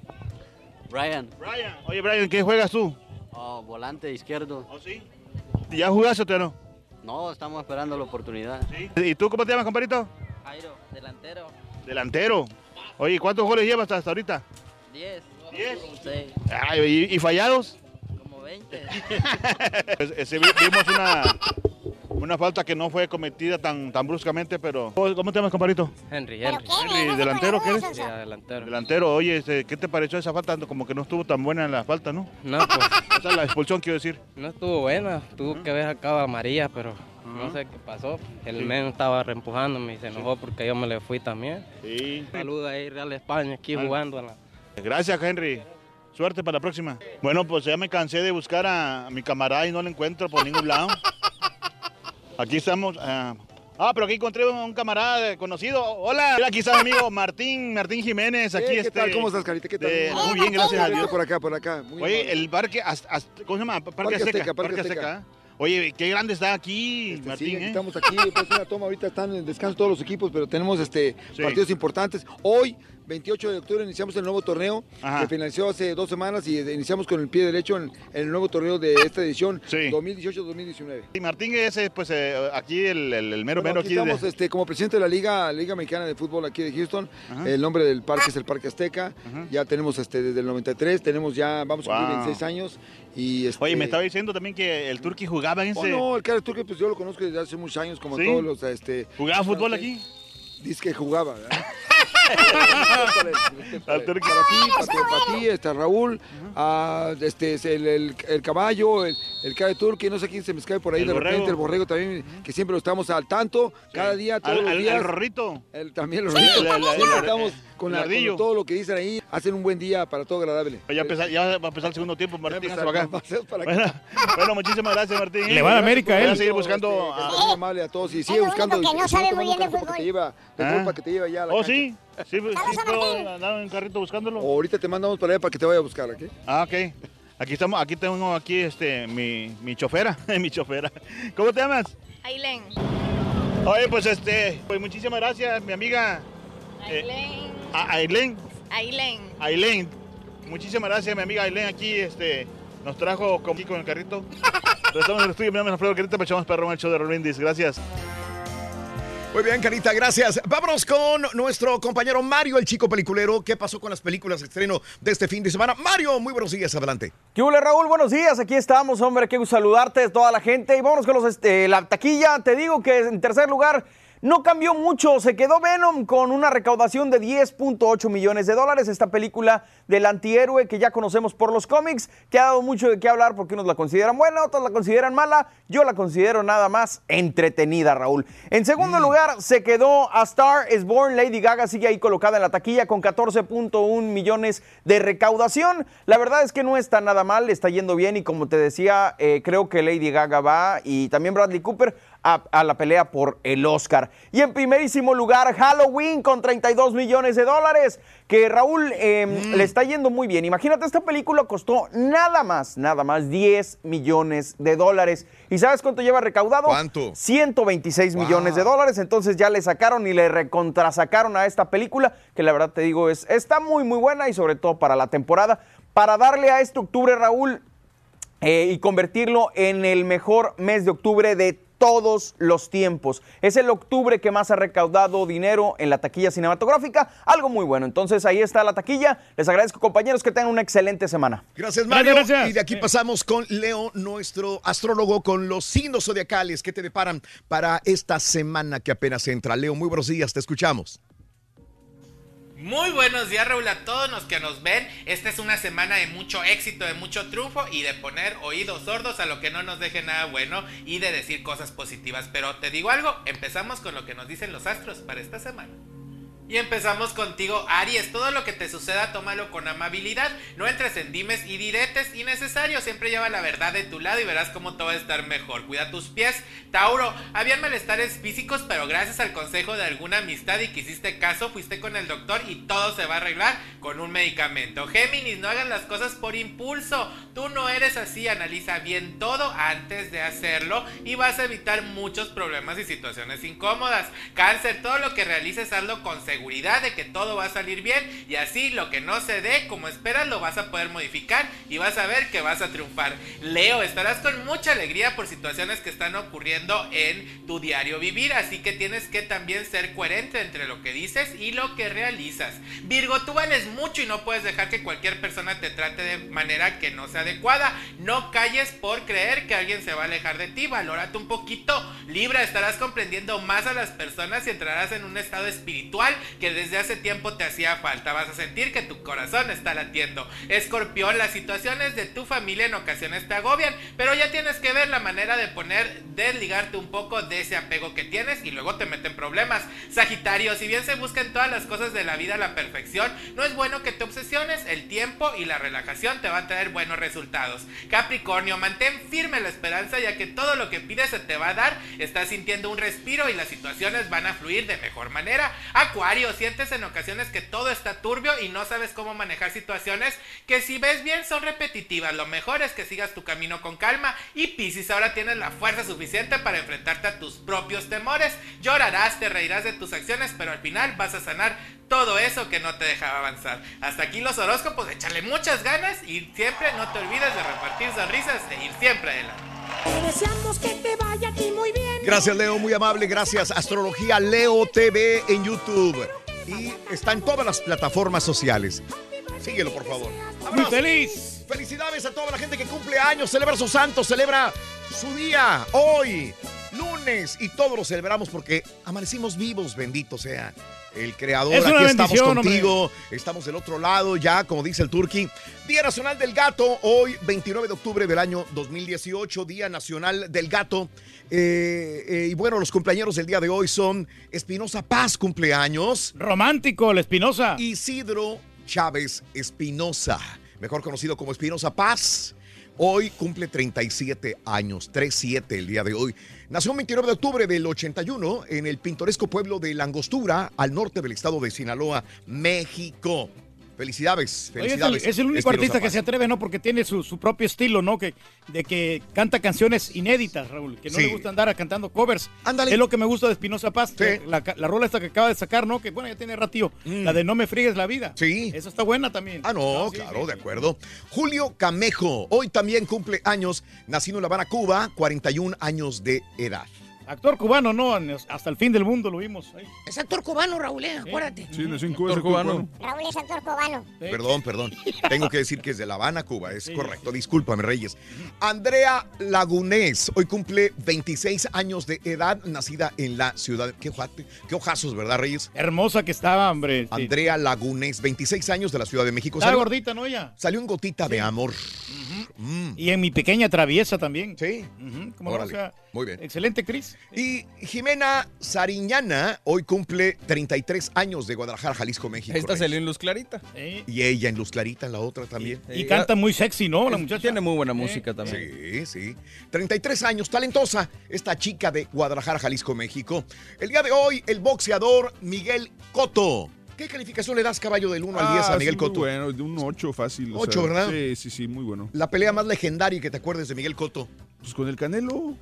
Brian. Brian. Oye, Brian, ¿qué juegas tú? Oh, volante izquierdo. ¿Oh, sí? ¿Ya jugaste o no? No, estamos esperando la oportunidad. ¿Y tú cómo te llamas, compadrito? Jairo, delantero. Delantero. Oye, ¿cuántos goles llevas hasta ahorita? 10. ¿Diez? Sí. Ay, ¿y, y fallados? Como 20. [LAUGHS] Pues, vi- vimos una, una falta que no fue cometida tan, tan bruscamente, pero... ¿Cómo te llamas, compadrito? Henry, Henry. Henry, ¿delantero qué eres? Sí, delantero. Delantero, oye, este, ¿qué te pareció esa falta? Como que no estuvo tan buena la falta, ¿no? No, pues. [LAUGHS] O sea, la expulsión, quiero decir. No estuvo buena. Tuvo que haber sacado a María, pero no sé qué pasó. El Sí. men estaba reempujándome y se enojó porque yo me le fui también. Sí. Saluda ahí, Real España, aquí jugando. a la- Gracias, Henry. Suerte para la próxima. Bueno, pues ya me cansé de buscar a, a mi camarada y no lo encuentro por ningún lado. Aquí estamos. ah, ah, pero aquí encontré un, camarada conocido. Hola, aquí está mi amigo [LAUGHS] Martín, Martín Jiménez. Aquí Eh, ¿Qué este, tal? ¿Cómo estás, Carita? ¿Qué tal? de- Muy bien, gracias a Dios. Por acá, por acá. Muy Oye, el parque, ¿cómo se llama? Parque, Parque Azteca. Azteca, Parque Parque Azteca. Azteca. Oye, qué grande está aquí, Este, Martín, sí, ¿eh? estamos aquí, pues una toma, ahorita están en descanso todos los equipos, pero tenemos este Sí. partidos importantes. Hoy, 28 de octubre, iniciamos el nuevo torneo Ajá. que finalizó hace dos semanas y iniciamos con el pie derecho en, en el nuevo torneo de esta edición 2018-2019. Y Martín es pues eh, aquí el, el- el mero Bueno, mero aquí aquí. de- estamos este, como presidente de la Liga, Liga Mexicana de Fútbol aquí de Houston. Ajá. El nombre del parque es el Parque Azteca. Ya tenemos este, desde el 93, tenemos ya, vamos a cumplir Wow. 26 años. Y, este, Oye, me estaba diciendo también que el Turqui jugaba en Oh, ese... no, el cara turco, pues yo lo conozco desde hace muchos años, como ¿Sí? todos los. Este, ¿Jugaba fútbol aquí? Dice que jugaba, ¿verdad? [LAUGHS] [LAUGHS] Turqui. para ti, para, ti, para ti, este, Raúl, ah, este, es el, el- el caballo, el, el turque, no sé quién se me escape por ahí El de borrego. repente, el borrego también, que siempre lo estamos al tanto, cada día, todos Al- los días. al rorrito. El- también los Sí, rorritos. la- la- Siempre la- estamos el- con, la- con todo lo que dicen ahí, hacen un buen día para todo agradable. Ya, empezar- ya va a empezar el segundo tiempo, Martín. empezar, hazte [LAUGHS] para acá. vamos para acá. Bueno, bueno, muchísimas gracias, Martín. Le va a América, Voy a él. seguir buscando... Este, a- amable a todos y sigue buscando. que no sabe muy bien de que te fútbol. lleva, Ah. fútbol que te lleve ya a la ¿Oh, cancha. sí? ¿Sí, sí puedo andar en un carrito buscándolo? Ahorita te mandamos para allá para que te vaya a buscar, ¿ok? Ah, ok. Aquí estamos, aquí tengo aquí este mi, mi chofera, [LAUGHS] mi chofera. ¿Cómo te llamas? Ailén. Oye, pues este, pues muchísimas gracias, mi amiga eh, Ailén. A- Ailén, Ailén. Ailén. Muchísimas gracias, mi amiga Ailén aquí este nos trajo con, aquí con el carrito. Estamos en el estudio, mi nombre es Alfredo Carita, me echamos perro en el show de Rolindis. Gracias. Muy bien, Carita, gracias. Vámonos con nuestro compañero Mario, el chico peliculero. ¿Qué pasó con las películas de estreno de este fin de semana? Mario, muy buenos días, adelante. ¿Qué hubo, Raúl? Buenos días, aquí estamos, hombre, qué gusto saludarte, toda la gente. Y vámonos con los, este, la taquilla. Te digo que en tercer lugar, no cambió mucho. Se quedó Venom con una recaudación de 10.8 millones de dólares. Esta película del antihéroe que ya conocemos por los cómics, que ha dado mucho de qué hablar porque unos la consideran buena, otros la consideran mala. Yo la considero nada más entretenida, Raúl. En segundo lugar, se quedó A Star is Born. Lady Gaga sigue ahí colocada en la taquilla con 14.1 millones de recaudación. La verdad es que no está nada mal, está yendo bien y como te decía, eh, creo que Lady Gaga va y también Bradley Cooper a, a la pelea por el Oscar. Y en primerísimo lugar, Halloween con 32 millones de dólares, que Raúl eh, le está yendo muy bien. Imagínate, esta película costó nada más, nada más 10 millones de dólares. ¿Y sabes cuánto lleva recaudado? ¿Cuánto? 126 millones de dólares. Entonces ya le sacaron y le recontrasacaron a esta película, que la verdad te digo, es, está muy, muy buena y sobre todo para la temporada. Para darle a este octubre, Raúl, eh, y convertirlo en el mejor mes de octubre de todos los tiempos. Es el octubre que más ha recaudado dinero en la taquilla cinematográfica, algo muy bueno. Entonces ahí está la taquilla. Les agradezco compañeros que tengan una excelente semana. Gracias, Mario. Y de aquí pasamos con Leo, nuestro astrólogo, con los signos zodiacales que te deparan para esta semana que apenas entra. Leo, muy buenos días, te escuchamos. Muy buenos días Raúl a todos los que nos ven. Esta es una semana de mucho éxito, de mucho triunfo y de poner oídos sordos a lo que no nos deje nada bueno y de decir cosas positivas. Pero te digo algo, empezamos con lo que nos dicen los astros para esta semana. Y empezamos contigo, Aries. Todo lo que te suceda, tómalo con amabilidad. No entres en dimes y diretes innecesarios. Siempre lleva la verdad de tu lado y verás cómo todo va a estar mejor. Cuida tus pies. Tauro, habían malestares físicos, pero gracias al consejo de alguna amistad y que hiciste caso, fuiste con el doctor y todo se va a arreglar con un medicamento. Géminis, no hagan las cosas por impulso. Tú no eres así. Analiza bien todo antes de hacerlo y vas a evitar muchos problemas y situaciones incómodas. Cáncer, todo lo que realices, hazlo con seguridad de que todo va a salir bien y así lo que no se dé como esperas lo vas a poder modificar y vas a ver que vas a triunfar. Leo, estarás con mucha alegría por situaciones que están ocurriendo en tu diario vivir, así que tienes que también ser coherente entre lo que dices y lo que realizas. Virgo, tú vales mucho y no puedes dejar que cualquier persona te trate de manera que no sea adecuada. No calles por creer que alguien se va a alejar de ti, valórate un poquito. Libra, estarás comprendiendo más a las personas y entrarás en un estado espiritual que desde hace tiempo te hacía falta. Vas a sentir que tu corazón está latiendo. Escorpión, las situaciones de tu familia en ocasiones te agobian, pero ya tienes que ver la manera de poner, desligarte un poco de ese apego que tienes y luego te meten problemas. Sagitario, si bien se buscan todas las cosas de la vida la perfección, no es bueno que te obsesiones. El tiempo y la relajación te va a traer buenos resultados. Capricornio, mantén firme la esperanza ya que todo lo que pides se te va a dar. Estás sintiendo un respiro y las situaciones van a fluir de mejor manera. Acuario, sientes en ocasiones que todo está turbio y no sabes cómo manejar situaciones que si ves bien son repetitivas. Lo mejor es que sigas tu camino con calma. Y Piscis, ahora tienes la fuerza suficiente para enfrentarte a tus propios temores. Llorarás, te reirás de tus acciones, pero al final vas a sanar todo eso que no te dejaba avanzar. Hasta aquí los horóscopos, échale muchas ganas y siempre no te olvides de repartir sonrisas e ir siempre adelante. Te deseamos que te vaya a ti muy bien. Gracias, Leo, muy amable. Gracias, Astrología Leo TV en YouTube. Y está en todas las plataformas sociales. Síguelo, por favor. Muy feliz. Felicidades a toda la gente que cumple años, celebra su santo, celebra su día hoy, lunes, y todos lo celebramos porque amanecimos vivos, bendito sea el creador. Es Aquí estamos contigo, estamos del otro lado ya, como dice el Turqui. Día Nacional del Gato, hoy 29 de octubre del año 2018, Día Nacional del Gato. Eh, eh, y bueno, los cumpleaños del día de hoy son Espinosa Paz, cumpleaños. Romántico, la Espinosa. Isidro Chávez Espinosa, mejor conocido como Espinosa Paz. Hoy cumple 37 años, 37 el día de hoy. Nació el 29 de octubre del 81 en el pintoresco pueblo de Langostura, al norte del estado de Sinaloa, México. Felicidades, Oye, es, el, felicidades. es el único artista que se atreve, ¿no? Porque tiene su, su propio estilo, ¿no? Que, de que canta canciones inéditas, Raúl. Que no Sí. le gusta andar cantando covers. Ándale. Es lo que me gusta de Espinosa Paz. La, la rola esta que acaba de sacar, ¿no? Que bueno, ya tiene ratío. La de No me friegues la vida. Sí. Esa está buena también. Ah, no, claro, de acuerdo. Julio Camejo, hoy también cumple años, nacido en La Habana, Cuba, 41 años de edad. Actor cubano, no, hasta el fin del mundo lo vimos. ahí. Es actor cubano, Raúl, eh, acuérdate. Sí, nació en Cuba, Actor es cubano. cubano. Raúl es actor cubano. Perdón, perdón. Tengo que decir que es de La Habana, Cuba. Es correcto. Discúlpame, Reyes. Andrea Lagunés. Hoy cumple 26 años de edad, nacida en la ciudad. Qué, ojate- qué ojazos, ¿verdad, Reyes? Hermosa que estaba, hombre. sí. Andrea Lagunés, 26 años de la Ciudad de México. Estaba Salió, gordita, ¿no, ella? salió en gotita de amor. Mm. Y en mi pequeña traviesa también. Sí. Muy bien. Excelente, Cris. Y Jimena Sariñana hoy cumple 33 años de Guadalajara, Jalisco, México. Esta Reyes. salió en Luz Clarita. Y ella en Luz Clarita, en la otra también. Y canta muy sexy, ¿no? La muchacha. Tiene muy buena música también. Sí, sí. 33 años, talentosa, esta chica de Guadalajara, Jalisco, México. El día de hoy, el boxeador Miguel Cotto. ¿Qué calificación le das, caballo, del 1 al 10 a Ah, Miguel Cotto? bueno, de un 8 fácil. o Ocho, sea, ¿verdad? Sí, sí, sí, muy bueno. La pelea más legendaria que te acuerdes de Miguel Cotto. Pues con el Canelo.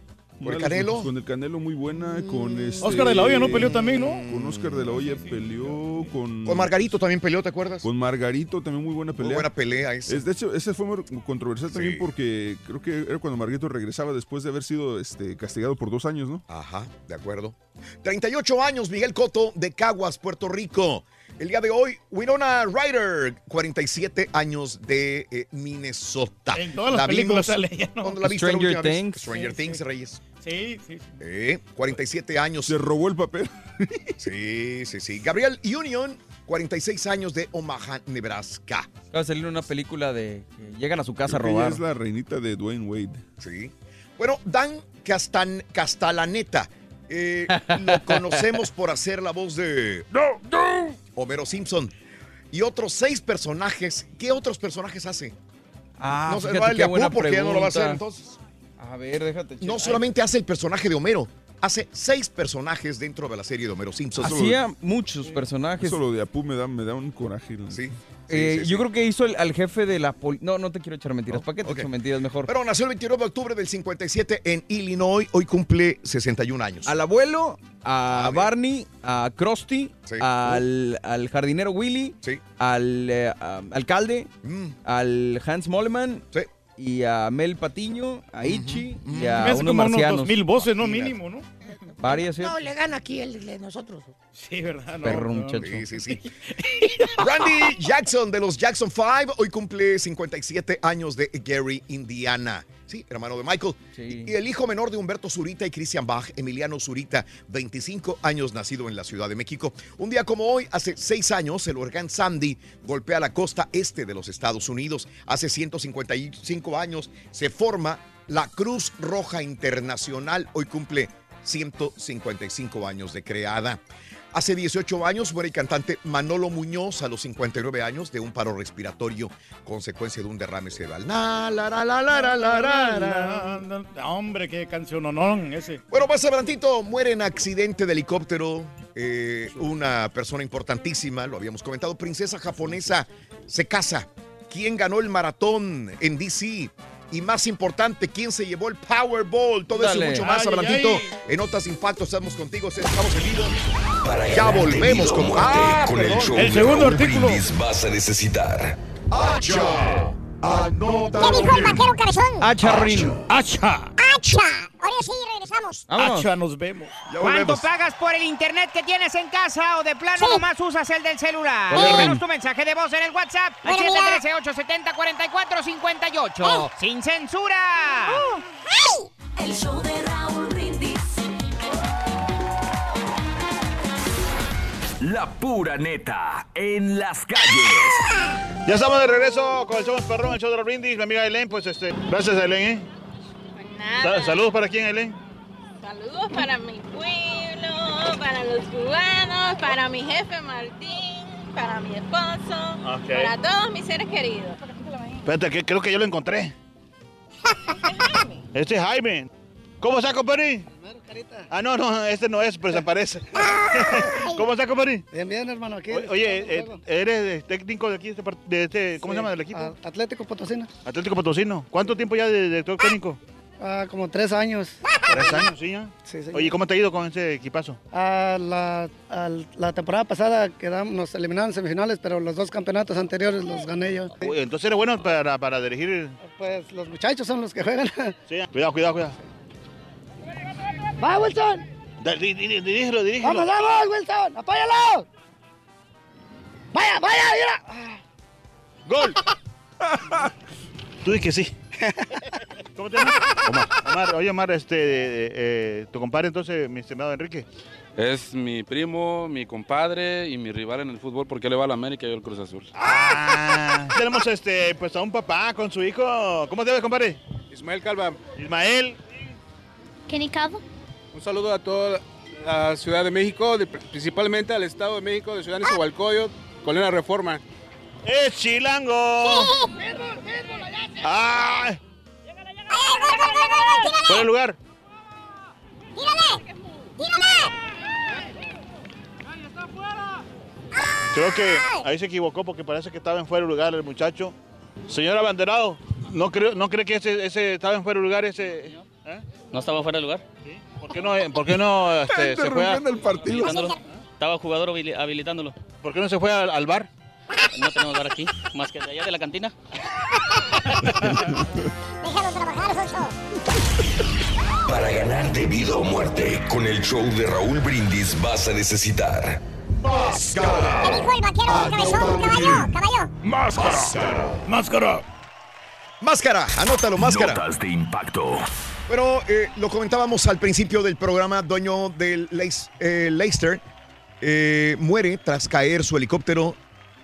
¿Con el Canelo? Con el Canelo muy buena, con este... Oscar de la Hoya no peleó también, ¿no? Con Oscar de la Hoya peleó, con... Con Margarito también peleó, ¿te acuerdas? Con Margarito también muy buena pelea. Muy buena pelea esa. Es, de hecho, ese fue muy controversial también porque creo que era cuando Margarito regresaba después de haber sido este, castigado por dos años, ¿no? Ajá, de acuerdo. 38 años, Miguel Cotto, de Caguas, Puerto Rico. El día de hoy, Winona Ryder, 47 años de eh, Minnesota. En todas las películas sale ella, ¿no? ¿Cuándo la viste la Stranger vez? Things. Stranger Sí, Things, sí. Reyes. Sí, sí. Eh, 47 años. Se robó el papel. [LAUGHS] Sí, sí, sí. Gabriel Union, 46 años de Omaha, Nebraska. Acaba de salir una película de que llegan a su casa a que ella robar. es la reinita de Dwayne Wade. Sí. Bueno, Dan Castan, Castalaneta. Eh, lo conocemos por hacer la voz de Homero Simpson. Y otros seis personajes. ¿Qué otros personajes hace? Ah, no se va el porque ya no lo va a hacer pregunta. entonces. A ver, déjate. No checar. solamente hace el personaje de Homero, hace seis personajes dentro de la serie de Homero Simpson. Hacía muchos personajes. Eso lo de Apu me da, me da un coraje. Sí. Eh, sí, sí. Yo creo que hizo el- al jefe de la poli... No, no te quiero echar mentiras. ¿Para qué te Ok. echo mentiras mejor? Pero nació el 29 de octubre del 57 en Illinois. Hoy cumple 61 años. Al abuelo, a A ver. Barney, a Krusty, Sí. al, al jardinero Willy, Sí. al eh, a- alcalde, Mm, al Hans Moleman sí. Y a Mel Patiño, a Ichi y Me a hace unos como unos marcianos. dos mil voces, ¿no? Mínimo, ¿no? Varias, ¿eh? No, le gana aquí el de nosotros. Sí, ¿verdad? No, Perro no. muchacho. Sí, sí, sí. [LAUGHS] Randy Jackson de los Jackson 5 hoy cumple 57 años de Gary, Indiana. Sí, hermano de Michael. Sí. Y el hijo menor de Humberto Zurita y Christian Bach, Emiliano Zurita, 25 años nacido en la Ciudad de México. Un día como hoy, hace seis años, el huracán Sandy golpea la costa este de los Estados Unidos. Hace 155 años se forma la Cruz Roja Internacional. Hoy cumple 155 años de creada. Hace 18 años muere el cantante Manolo Muñoz a los 59 años de un paro respiratorio, consecuencia de un derrame cerebral. La, la, la, Hombre, qué canción honor ese. Bueno, más adelantito muere en accidente de helicóptero eh, una persona importantísima, lo habíamos comentado, princesa japonesa, se casa. ¿Quién ganó el maratón en DC? Y más importante, ¿quién se llevó el Powerball? Todo eso y Dale. mucho más Ay, adelantito. ay. En Notas Impactos estamos contigo, estamos en vivo. Para Ya volvemos con- muerte Ah, con el show El segundo Raúl artículo. Brindis vas a necesitar. ¡Hacha! Anota ¿Qué dijo el vaquero cabezón? Ah, charrín. ¡Hacha! ¡Hacha! Ahora sí, regresamos. Vámonos. ¡Hacha! Nos vemos. Ya ¿Cuánto volvemos. pagas por el internet que tienes en casa o de plano Sí. nomás usas el del celular? Correcto. Déjanos tu mensaje de voz en el WhatsApp al Bueno, mira. 713-870-4458. ¡Sin censura! El show de Raúl La pura neta en las calles. Ya estamos de regreso con el show más perrón, el show de los brindis. Mi amiga Elen, pues este. Gracias, Elen, ¿eh? Pues nada. Saludos para quién, Elen. Saludos para mi pueblo, para los cubanos, para mi jefe Martín, para mi esposo, para todos mis seres queridos. Espérate, que creo que yo lo encontré. [LAUGHS] Este es Jaime. ¿Cómo está, compadre? Ah, no, no, este no es, pero se parece. ¿Cómo está, compadre? Bien, bien, hermano. Aquí. O- Oye, eh, eres técnico de aquí, este de este, ¿cómo se llama del equipo? A- Atlético Potosino. Atlético Potosino. ¿Cuánto tiempo ya de director técnico? Ah, como tres años. Tres años, sí, ya. Sí, sí. Oye, ¿cómo te ha ido con ese equipazo? Ah, la, al- la temporada pasada quedamos, nos eliminaron en semifinales, pero los dos campeonatos anteriores los gané yo. Uy, Entonces eres bueno para, para dirigir. Pues los muchachos son los que juegan. Sí, cuidado, cuidado, cuidado. ¡Va, Wilson! Dirígelo, dirígelo. ¡Vamos, vamos, Wilson! ¡Apóyalo! ¡Vaya, vaya, mira! ¡Gol! [LAUGHS] Tú di que sí. [LAUGHS] ¿Cómo te llamas? Omar. Omar, oye, Omar, este, eh, eh, tu compadre entonces, mi estimado Enrique. Es mi primo, mi compadre y mi rival en el fútbol porque él le va a la América y yo al Cruz Azul. Ah, tenemos este, pues a un papá con su hijo. ¿Cómo te ves, compadre? Ismael Calva. Ismael. Kenny Calvo. Un saludo a toda la Ciudad de México, de- principalmente al Estado de México, de Ciudad de Nezahualcóyotl, con la reforma. ¡Es chilango! ¡Ay! Fuera de lugar. Creo que ahí se equivocó porque parece que estaba en fuera de lugar el muchacho. Señor abanderado, ¿no, creo, no cree que ese, ese estaba en fuera de lugar ese? ¿eh? ¿No estaba fuera de lugar? ¿Por qué no, por qué no este, se fue a- Habilitándolo. Estaba jugador habili- habilitándolo. ¿Por qué no se fue al, al bar? No tenemos bar aquí, más que de allá de la cantina. Déjalo trabajar, Jocho. Para ganar de vida o muerte, con el show de Raúl Brindis vas a necesitar ¿Qué dijo el vaquero cabezón? Caballo, caballo. Máscara. Máscara. Máscara, anótalo, máscara. Notas de impacto. Bueno, eh, lo comentábamos al principio del programa, dueño del eh, Leicester eh, muere tras caer su helicóptero.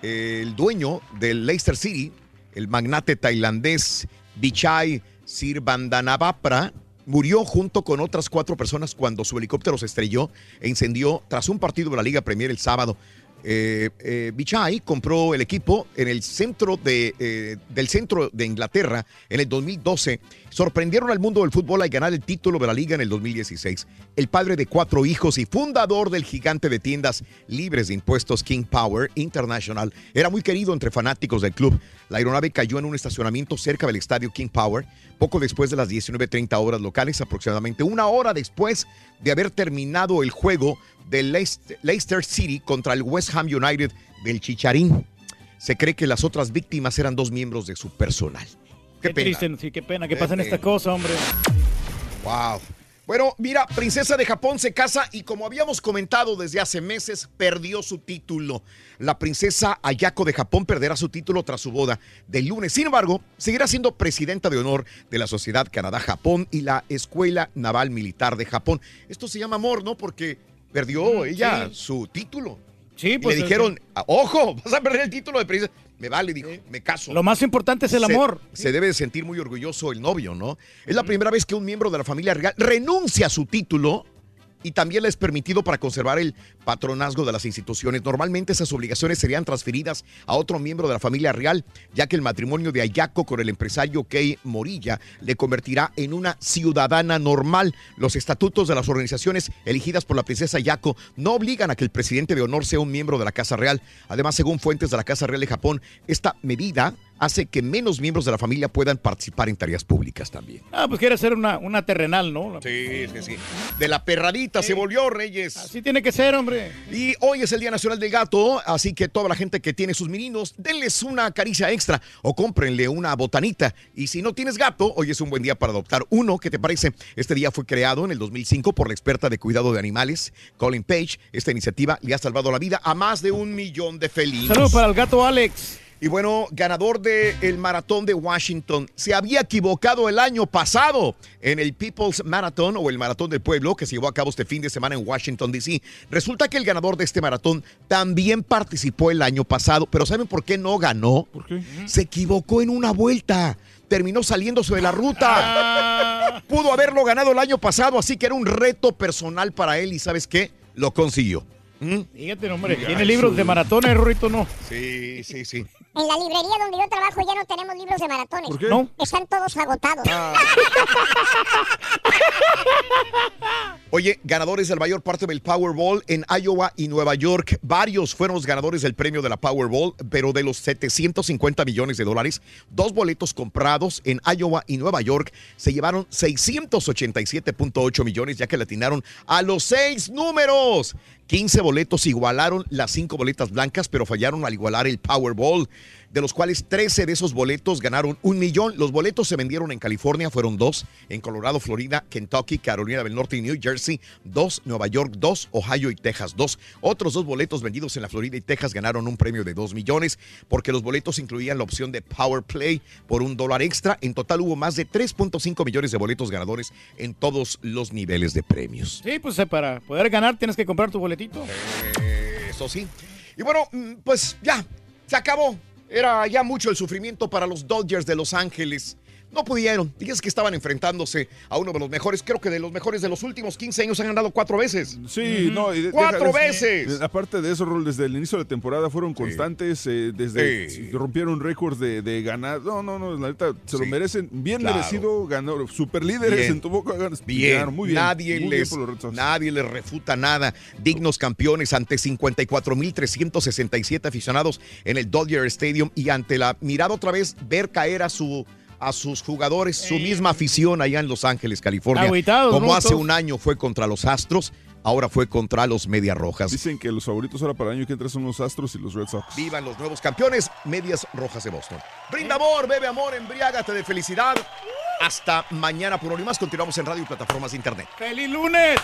Eh, el dueño del Leicester City, el magnate tailandés Vichai Sirvandanabhapra, murió junto con otras cuatro personas cuando su helicóptero se estrelló e incendió tras un partido de la Liga Premier el sábado. Eh, eh, Vichai compró el equipo en el centro de, eh, del centro de Inglaterra en el 2012. Sorprendieron al mundo del fútbol al ganar el título de la liga en el 2016. El padre de cuatro hijos y fundador del gigante de tiendas libres de impuestos King Power International era muy querido entre fanáticos del club. La aeronave cayó en un estacionamiento cerca del estadio King Power poco después de las 19.30 horas locales, aproximadamente una hora después de haber terminado el juego del Leicester, Leicester City contra el West Ham United del Chicharín. Se cree que las otras víctimas eran dos miembros de su personal. Qué, Qué, pena. triste, sí, qué pena que Qué pasen pena. esta cosa, hombre. Wow. Bueno, mira, Princesa de Japón se casa y como habíamos comentado desde hace meses, perdió su título. La princesa Ayako de Japón perderá su título tras su boda del lunes. Sin embargo, seguirá siendo presidenta de honor de la Sociedad Canadá-Japón y la Escuela Naval Militar de Japón. Esto se llama amor, ¿no? Porque perdió ella sí. su título. Sí, Y pues, le dijeron, "Ah, ojo, vas a perder el título de princesa. Me vale, dijo, me caso. Lo más importante es el Se- amor. Se, debe de sentir muy orgulloso el novio, ¿no? Es la primera vez que un miembro de la familia real renuncia a su título y también le es permitido para conservar el patronazgo de las instituciones. Normalmente esas obligaciones serían transferidas a otro miembro de la familia real, ya que el matrimonio de Ayako con el empresario Kei Morilla le convertirá en una ciudadana normal. Los estatutos de las organizaciones elegidas por la princesa Ayako no obligan a que el presidente de honor sea un miembro de la Casa Real. Además, según fuentes de la Casa Real de Japón, esta medida hace que menos miembros de la familia puedan participar en tareas públicas también. Ah, pues quiere ser una, una terrenal, ¿no? Sí, sí, sí. De la perradita se volvió, Reyes. Así tiene que ser, hombre. Y hoy es el Día Nacional del Gato, así que toda la gente que tiene sus meninos, denles una caricia extra o cómprenle una botanita. Y si no tienes gato, hoy es un buen día para adoptar uno. ¿Qué te parece? Este día fue creado en el 2005 por la experta de cuidado de animales, Colin Page. Esta iniciativa le ha salvado la vida a más de un millón de felinos. Saludos para el gato Alex. Y bueno, ganador del maratón de Washington, se había equivocado el año pasado en el People's Marathon o el Maratón del Pueblo que se llevó a cabo este fin de semana en Washington, D.C. Resulta que el ganador de este maratón también participó el año pasado, pero ¿saben por qué no ganó? ¿Por qué? Se equivocó en una vuelta. Terminó saliéndose de la ruta. Pudo haberlo ganado el año pasado, así que era un reto personal para él y ¿sabes qué? Lo consiguió. ¿Mm? Fíjate, hombre, tiene libros de maratones, Rorito, no. Sí, sí, sí. En la librería donde yo trabajo ya no tenemos libros de maratones. ¿Por qué? ¿No? Están todos agotados. [LAUGHS] Oye, ganadores del mayor parte del Powerball en Iowa y Nueva York. Varios fueron los ganadores del premio de la Powerball, pero de los 750 millones de dólares, dos boletos comprados en Iowa y Nueva York se llevaron 687.8 millones, ya que le atinaron a los seis números. 15 boletos igualaron las 5 boletas blancas, pero fallaron al igualar el Powerball, de los cuales 13 de esos boletos ganaron un millón. Los boletos se vendieron en California, fueron dos, en Colorado, Florida, Kentucky, Carolina del Norte y New Jersey, dos, Nueva York, dos, Ohio y Texas, dos. Otros dos boletos vendidos en la Florida y Texas ganaron un premio de 2 millones, porque los boletos incluían la opción de Power Play por un dólar extra. En total hubo más de 3.5 millones de boletos ganadores en todos los niveles de premios. Sí, pues eh, para poder ganar tienes que comprar tu boletito. Eso sí. Y bueno, mm, pues ya, se acabó. Era ya mucho el sufrimiento para los Dodgers de Los Ángeles. No pudieron. Dices que estaban enfrentándose a uno de los mejores, creo que de los mejores de los últimos 15 años han ganado cuatro veces. Sí, no. y de- ¡Cuatro deja- veces! de- Aparte de eso, Rol, desde el inicio de la temporada fueron constantes, eh, desde Sí. rompieron récords de, de ganar. No, no, no, la neta, se lo merecen. Bien Claro. merecido, ganó, super líderes Bien. en tu boca. ganas- Bien, ganaron muy bien. Nadie, muy les, nadie les refuta nada. Dignos campeones ante 54.367 aficionados en el Dodger Stadium y ante la mirada otra vez ver caer a su a sus jugadores, su misma afición allá en Los Ángeles, California. Agüitados, Como ¿no? hace un año fue contra los Astros, ahora fue contra los Medias Rojas. Dicen que los favoritos ahora para el año que entra son los Astros y los Red Sox. Vivan los nuevos campeones, Medias Rojas de Boston. Brinda amor, bebe amor, embriágate de felicidad. Hasta mañana por hoy más. Continuamos en radio y plataformas de internet. ¡Feliz lunes!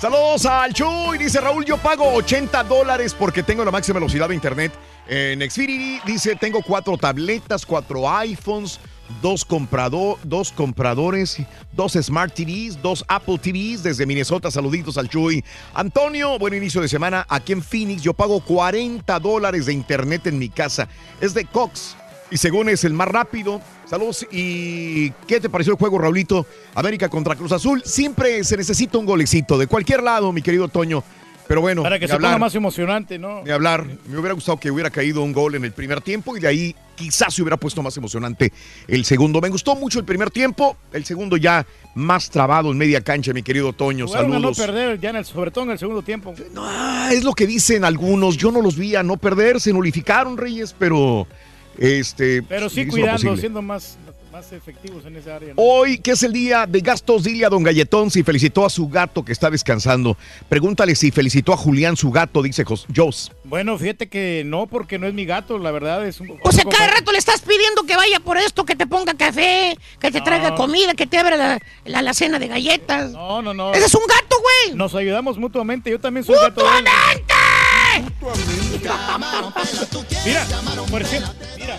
Saludos al Chuy, dice Raúl, yo pago 80 dólares porque tengo la máxima velocidad de internet en Xfinity. Dice, tengo cuatro tabletas, cuatro iPhones, dos, comprado- dos compradores, dos Smart TVs, dos Apple TVs desde Minnesota. Saluditos al Chuy. Antonio, buen inicio de semana. Aquí en Phoenix yo pago 40 dólares de internet en mi casa. Es de Cox. Y según es el más rápido. Saludos. ¿Y qué te pareció el juego, Raulito? América contra Cruz Azul. Siempre se necesita un golecito de cualquier lado, mi querido Toño. Pero bueno, Para que se ponga hablar, más emocionante, ¿no? ni hablar. Me hubiera gustado que hubiera caído un gol en el primer tiempo y de ahí quizás se hubiera puesto más emocionante el segundo. Me gustó mucho el primer tiempo, el segundo ya más trabado en media cancha, mi querido Toño. Jugaron a no Saludos. perder, ya en el, sobre todo en el segundo tiempo. Ah, es lo que dicen algunos. Yo no los vi a no perder, se nulificaron, Reyes, pero este. Pero sí cuidando, siendo más, más efectivos en esa área. ¿no? Hoy, que es el día de gastos, dile a don Galletón si felicitó a su gato que está descansando. Pregúntale si felicitó a Julián, su gato, dice Jos- Jos. Bueno, fíjate que no, porque no es mi gato, la verdad es un... O sea, cada rato le estás pidiendo que vaya por esto, que te ponga café, que te traiga comida, que te abra la, la alacena de galletas. No, no, no. Ese es un gato, güey. Nos ayudamos mutuamente, yo también soy gato él. Mira, por ejemplo, mira.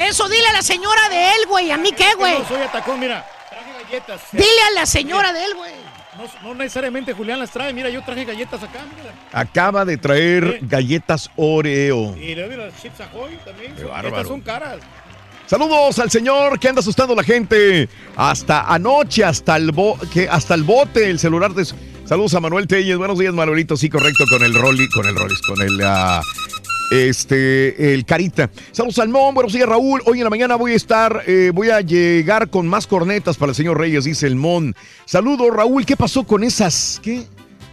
Eso dile a la señora de él, güey. ¿A mí qué, güey? No soy atacón, mira. Traje galletas. Dile a la señora de él, güey. No, no necesariamente Julián las trae, mira, yo traje galletas acá, mira. Acaba de traer galletas Oreo. Y le doy las chips Ahoy también. Qué son- bárbaro. Estas son caras. Saludos al señor que anda asustando a la gente. Hasta anoche, hasta el, bo- que hasta el bote, el celular de... su- Saludos a Manuel Telles. Buenos días, Manuelito. Sí, correcto, con el Rolly, con el Rollis, con el... ah, este, el Carita. Saludos Salmón, buenos días Raúl. Hoy en la mañana voy a estar, eh, voy a llegar con más cornetas para el señor Reyes, dice el Mon. Saludos Raúl, ¿qué pasó con esas? ¿Qué?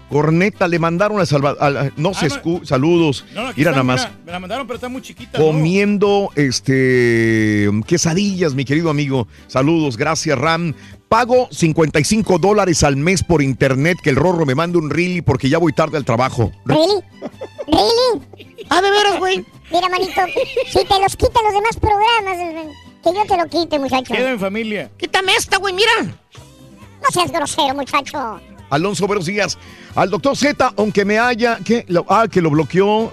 Corneta, le mandaron a Salvador. no se Ah, no. escu- Saludos. No, no, Mira está, nada más mira, me la mandaron, pero está muy chiquita. ¿no? comiendo este quesadillas, mi querido amigo. Saludos, gracias, Ram. Pago 55 dólares al mes por internet que el Rorro me mande un really porque ya voy tarde al trabajo. ¿Really? ¿Really? Ah, de veras, güey. Mira, manito, si te los quitan los demás programas, que yo te lo quite, muchacho. Queda en familia. Quítame esta, güey, mira. No seas grosero, muchacho. Alonso, buenos días. Al doctor Z, aunque me haya, que lo, ah, que lo bloqueó,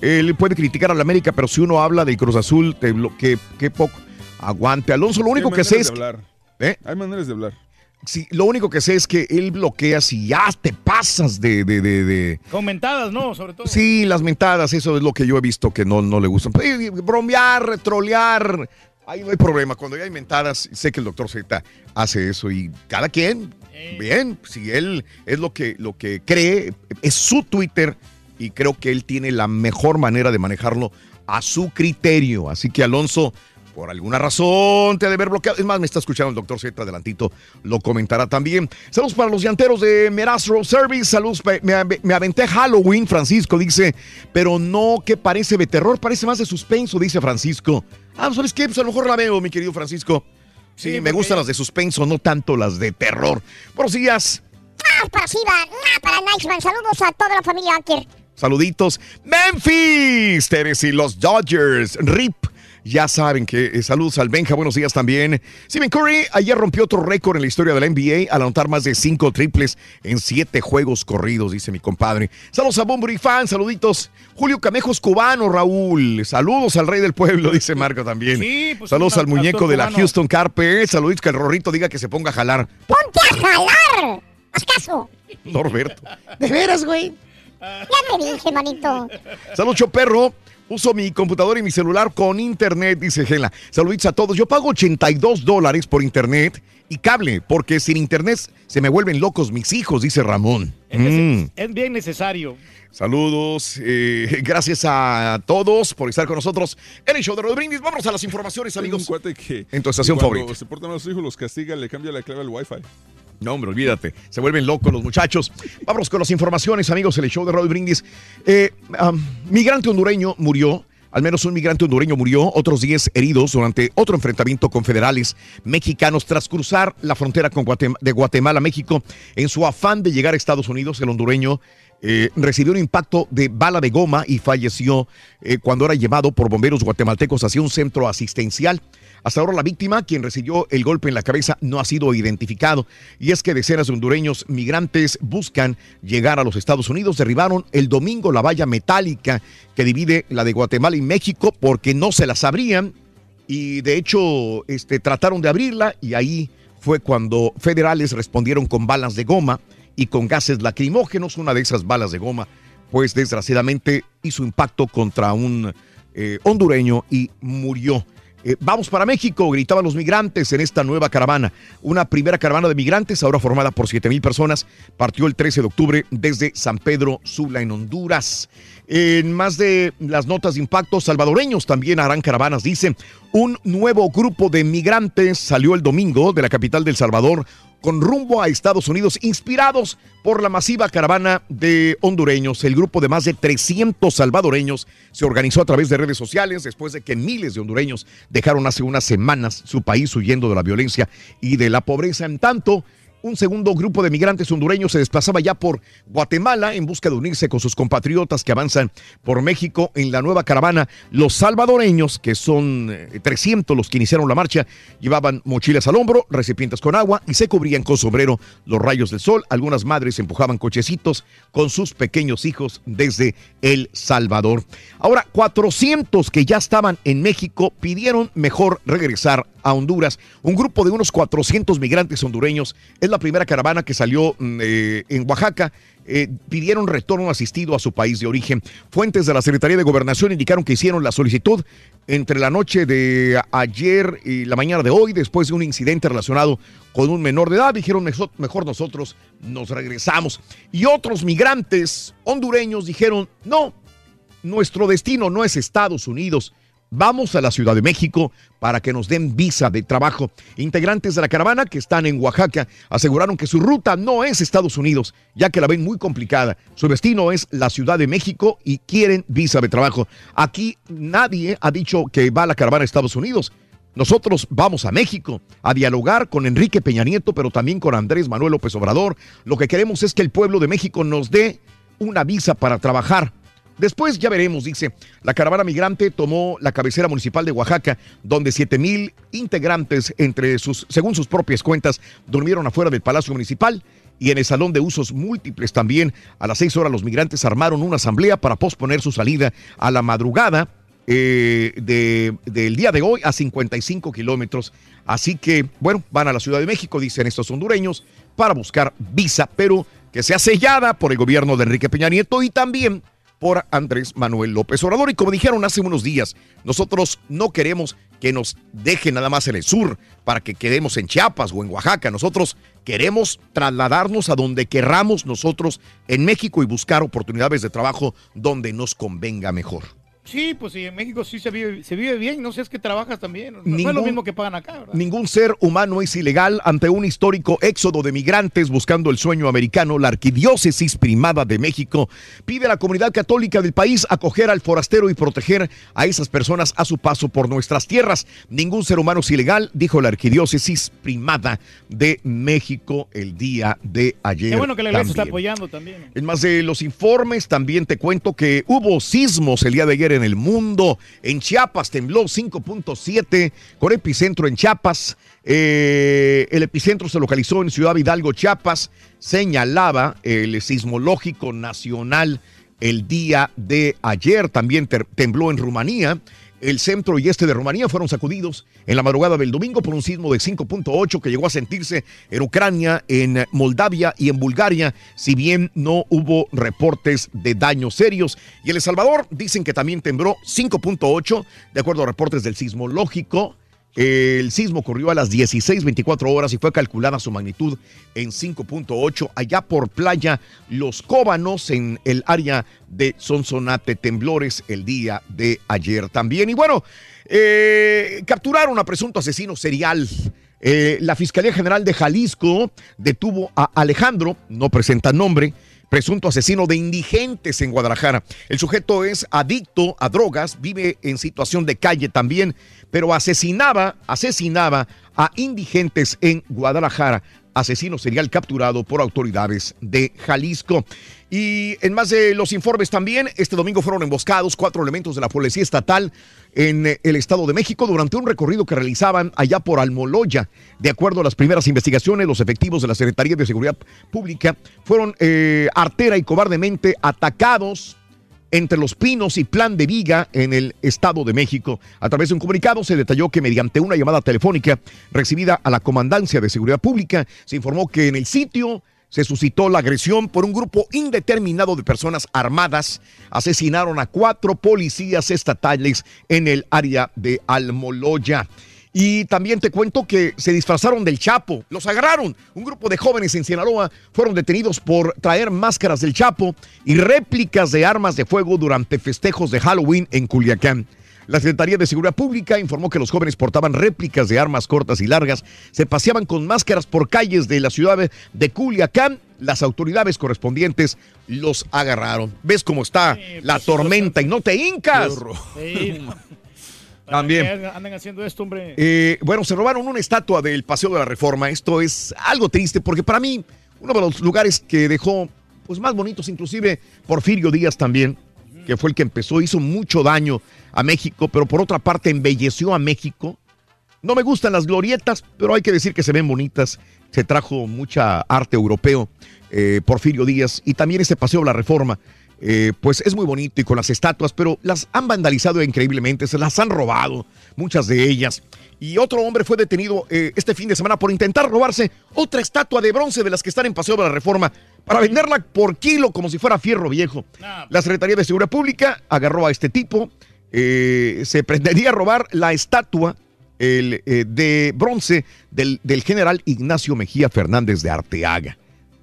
él puede criticar a la América, pero si uno habla del Cruz Azul, te bloque, qué poco. Aguante. Alonso, lo único Hay que sé maneras es de hablar. ¿Eh? Hay maneras de hablar. Sí, lo único que sé es que él bloquea si ya te pasas de, de, de, de- Comentadas, ¿no? Sobre todo. Sí, las mentadas, eso es lo que yo he visto que no, no le gustan. Eh, Bromear, trolear, ahí no hay problema. Cuando ya hay mentadas, sé que el doctor Z hace eso y cada quien, bien, si él es lo que, lo que cree, es su Twitter y creo que él tiene la mejor manera de manejarlo a su criterio. Así que Alonso, por alguna razón te ha de haber bloqueado. Es más, me está escuchando el doctor Z adelantito, lo comentará también. Saludos para los llanteros de Meraz Road Service. Saludos, me, me aventé Halloween, Francisco dice, pero no que parece de terror, parece más de suspenso, dice Francisco. Ah, ¿sabes qué? Pues a lo mejor la veo, mi querido Francisco. Sí, me gustan las de suspenso, no tanto las de terror. Buenos días. Ah, para Siva, ah, para. Saludos a toda la familia Acker. Saluditos. Memphis, Teres y los Dodgers. RIP. Ya saben que eh, saludos al Benja, buenos días también. Stephen Curry ayer rompió otro récord en la historia de la NBA al anotar más de cinco triples en siete juegos corridos, dice mi compadre. Saludos a Bumburi Fan, saluditos. Julio Camejos cubano, Raúl. Saludos al rey del pueblo, [LAUGHS] dice Marco también. Sí, pues, saludos al muñeco de la cubano. Houston Carpet. Saluditos que el Rorrito diga que se ponga a jalar. ¡Ponte a jalar! ¡Haz caso! Norberto. [LAUGHS] ¿De veras, güey? [LAUGHS] Ya te dije, manito. Saludos, perro. Uso mi computadora y mi celular con internet, dice Gela. Saluditos a todos. Yo pago 82 dólares por internet y cable, porque sin internet se me vuelven locos mis hijos, dice Ramón. Mm. Es bien necesario. Saludos, eh, [LAUGHS] gracias a todos por estar con nosotros en el show de Rodríguez. Vamos a las informaciones, amigos. un cuate que En tu estación cuando favorita. se portan a sus hijos, los castiga, le cambia la clave al wifi. No, hombre, olvídate. Se vuelven locos los muchachos. Vámonos con las informaciones, amigos, el show de Roy Brindis. Eh, migrante hondureño murió. Al menos un migrante hondureño murió, otros 10 heridos durante otro enfrentamiento con federales mexicanos tras cruzar la frontera con Guatem- de Guatemala a México. En su afán de llegar a Estados Unidos, el hondureño eh, recibió un impacto de bala de goma y falleció eh, cuando era llevado por bomberos guatemaltecos hacia un centro asistencial. Hasta ahora la víctima, quien recibió el golpe en la cabeza, no ha sido identificado. Y es que decenas de hondureños migrantes buscan llegar a los Estados Unidos. Derribaron el domingo la valla metálica que divide la de Guatemala y México porque no se las abrían. Y de hecho este, trataron de abrirla y ahí fue cuando federales respondieron con balas de goma y con gases lacrimógenos. Una de esas balas de goma, pues desgraciadamente hizo impacto contra un eh, hondureño y murió. Eh, vamos para México, gritaban los migrantes en esta nueva caravana. Una primera caravana de migrantes, ahora formada por 7 mil personas, partió el 13 de octubre desde San Pedro Sula, en Honduras. En más de las notas de impacto, salvadoreños también harán caravanas, dice. Un nuevo grupo de migrantes salió el domingo de la capital del Salvador con rumbo a Estados Unidos, inspirados por la masiva caravana de hondureños. El grupo de más de 300 salvadoreños se organizó a través de redes sociales después de que miles de hondureños dejaron hace unas semanas su país huyendo de la violencia y de la pobreza. En tanto, un segundo grupo de migrantes hondureños se desplazaba ya por Guatemala en busca de unirse con sus compatriotas que avanzan por México en la nueva caravana. Los salvadoreños, que son eh, 300 los que iniciaron la marcha, llevaban mochilas al hombro, recipientes con agua y se cubrían con sombrero los rayos del sol. Algunas madres empujaban cochecitos con sus pequeños hijos desde El Salvador. Ahora, 400 que ya estaban en México pidieron mejor regresar a Honduras. Un grupo de unos 400 migrantes hondureños la primera caravana que salió mm, eh, en Oaxaca. Eh, pidieron retorno asistido a su país de origen. Fuentes de la Secretaría de Gobernación indicaron que hicieron la solicitud entre la noche de ayer y la mañana de hoy, después de un incidente relacionado con un menor de edad. Dijeron, "Mejo- mejor nosotros nos regresamos. Y otros migrantes hondureños dijeron, no, nuestro destino no es Estados Unidos. Vamos a la Ciudad de México para que nos den visa de trabajo. Integrantes de la caravana que están en Oaxaca aseguraron que su ruta no es Estados Unidos, ya que la ven muy complicada. Su destino es la Ciudad de México y quieren visa de trabajo. Aquí nadie ha dicho que va a la caravana a Estados Unidos. Nosotros vamos a México a dialogar con Enrique Peña Nieto, pero también con Andrés Manuel López Obrador. Lo que queremos es que el pueblo de México nos dé una visa para trabajar. Después ya veremos, dice. La caravana migrante tomó la cabecera municipal de Oaxaca, donde 7 mil integrantes, entre sus, según sus propias cuentas, durmieron afuera del Palacio Municipal. Y en el Salón de Usos Múltiples también, a las 6 horas, los migrantes armaron una asamblea para posponer su salida a la madrugada eh, de- del día de hoy a 55 kilómetros. Así que, bueno, van a la Ciudad de México, dicen estos hondureños, para buscar visa, pero que sea sellada por el gobierno de Enrique Peña Nieto y también por Andrés Manuel López Obrador. Y como dijeron hace unos días, nosotros no queremos que nos dejen nada más en el sur para que quedemos en Chiapas o en Oaxaca. Nosotros queremos trasladarnos a donde querramos nosotros en México y buscar oportunidades de trabajo donde nos convenga mejor. Sí, pues sí, en México sí se vive, se vive bien, no sé, es que trabajas también. No es lo mismo que pagan acá, ¿verdad? Ningún ser humano es ilegal ante un histórico éxodo de migrantes buscando el sueño americano. La Arquidiócesis Primada de México pide a la comunidad católica del país acoger al forastero y proteger a esas personas a su paso por nuestras tierras. Ningún ser humano es ilegal, dijo la Arquidiócesis Primada de México el día de ayer. Qué bueno que la iglesia está apoyando también. En más de los informes, también te cuento que hubo sismos el día de ayer en el mundo. En Chiapas tembló 5.7 con epicentro en Chiapas. Eh, el epicentro se localizó en Ciudad Hidalgo, Chiapas. Señalaba el sismológico nacional el día de ayer. También tembló en Rumanía. El centro y este de Rumanía fueron sacudidos en la madrugada del domingo por un sismo de 5.8 que llegó a sentirse en Ucrania, en Moldavia y en Bulgaria, si bien no hubo reportes de daños serios. Y en El Salvador dicen que también tembló 5.8, de acuerdo a reportes del sismológico. El sismo ocurrió a las 16.24 horas y fue calculada su magnitud en 5.8 allá por playa Los Cóbanos en el área de Sonsonate, temblores el día de ayer también. Y bueno, eh, capturaron a presunto asesino serial. Eh, la Fiscalía General de Jalisco detuvo a Alejandro, no presenta nombre, presunto asesino de indigentes en Guadalajara. El sujeto es adicto a drogas, vive en situación de calle también, pero asesinaba, asesinaba a indigentes en Guadalajara. Asesino serial capturado por autoridades de Jalisco. Y en más de los informes también, este domingo fueron emboscados cuatro elementos de la Policía Estatal en eh, el Estado de México durante un recorrido que realizaban allá por Almoloya. De acuerdo a las primeras investigaciones, los efectivos de la Secretaría de Seguridad Pública fueron eh, artera y cobardemente atacados entre Los Pinos y Plan de Viga en el Estado de México. A través de un comunicado se detalló que mediante una llamada telefónica recibida a la Comandancia de Seguridad Pública, se informó que en el sitio se suscitó la agresión por un grupo indeterminado de personas armadas. Asesinaron a cuatro policías estatales en el área de Almoloya. Y también te cuento que se disfrazaron del Chapo, los agarraron. Un grupo de jóvenes en Sinaloa fueron detenidos por traer máscaras del Chapo y réplicas de armas de fuego durante festejos de Halloween en Culiacán. La Secretaría de Seguridad Pública informó que los jóvenes portaban réplicas de armas cortas y largas, se paseaban con máscaras por calles de la ciudad de Culiacán. Las autoridades correspondientes los agarraron. ¿Ves cómo está la tormenta y no te hincas? Sí. También. ¿Para qué Andan haciendo esto, hombre. Eh, bueno, se robaron una estatua del Paseo de la Reforma. Esto es algo triste porque para mí, uno de los lugares que dejó pues más bonitos, inclusive Porfirio Díaz también, que fue el que empezó, hizo mucho daño a México, pero por otra parte embelleció a México. No me gustan las glorietas, pero hay que decir que se ven bonitas. Se trajo mucha arte europeo, eh, Porfirio Díaz, y también este Paseo de la Reforma. Eh, pues es muy bonito y con las estatuas, pero las han vandalizado increíblemente, se las han robado, muchas de ellas. Y otro hombre fue detenido eh, este fin de semana por intentar robarse otra estatua de bronce de las que están en Paseo de la Reforma para venderla por kilo como si fuera fierro viejo. La Secretaría de Seguridad Pública agarró a este tipo, eh, se pretendería robar la estatua el, eh, de bronce del, del general Ignacio Mejía Fernández de Arteaga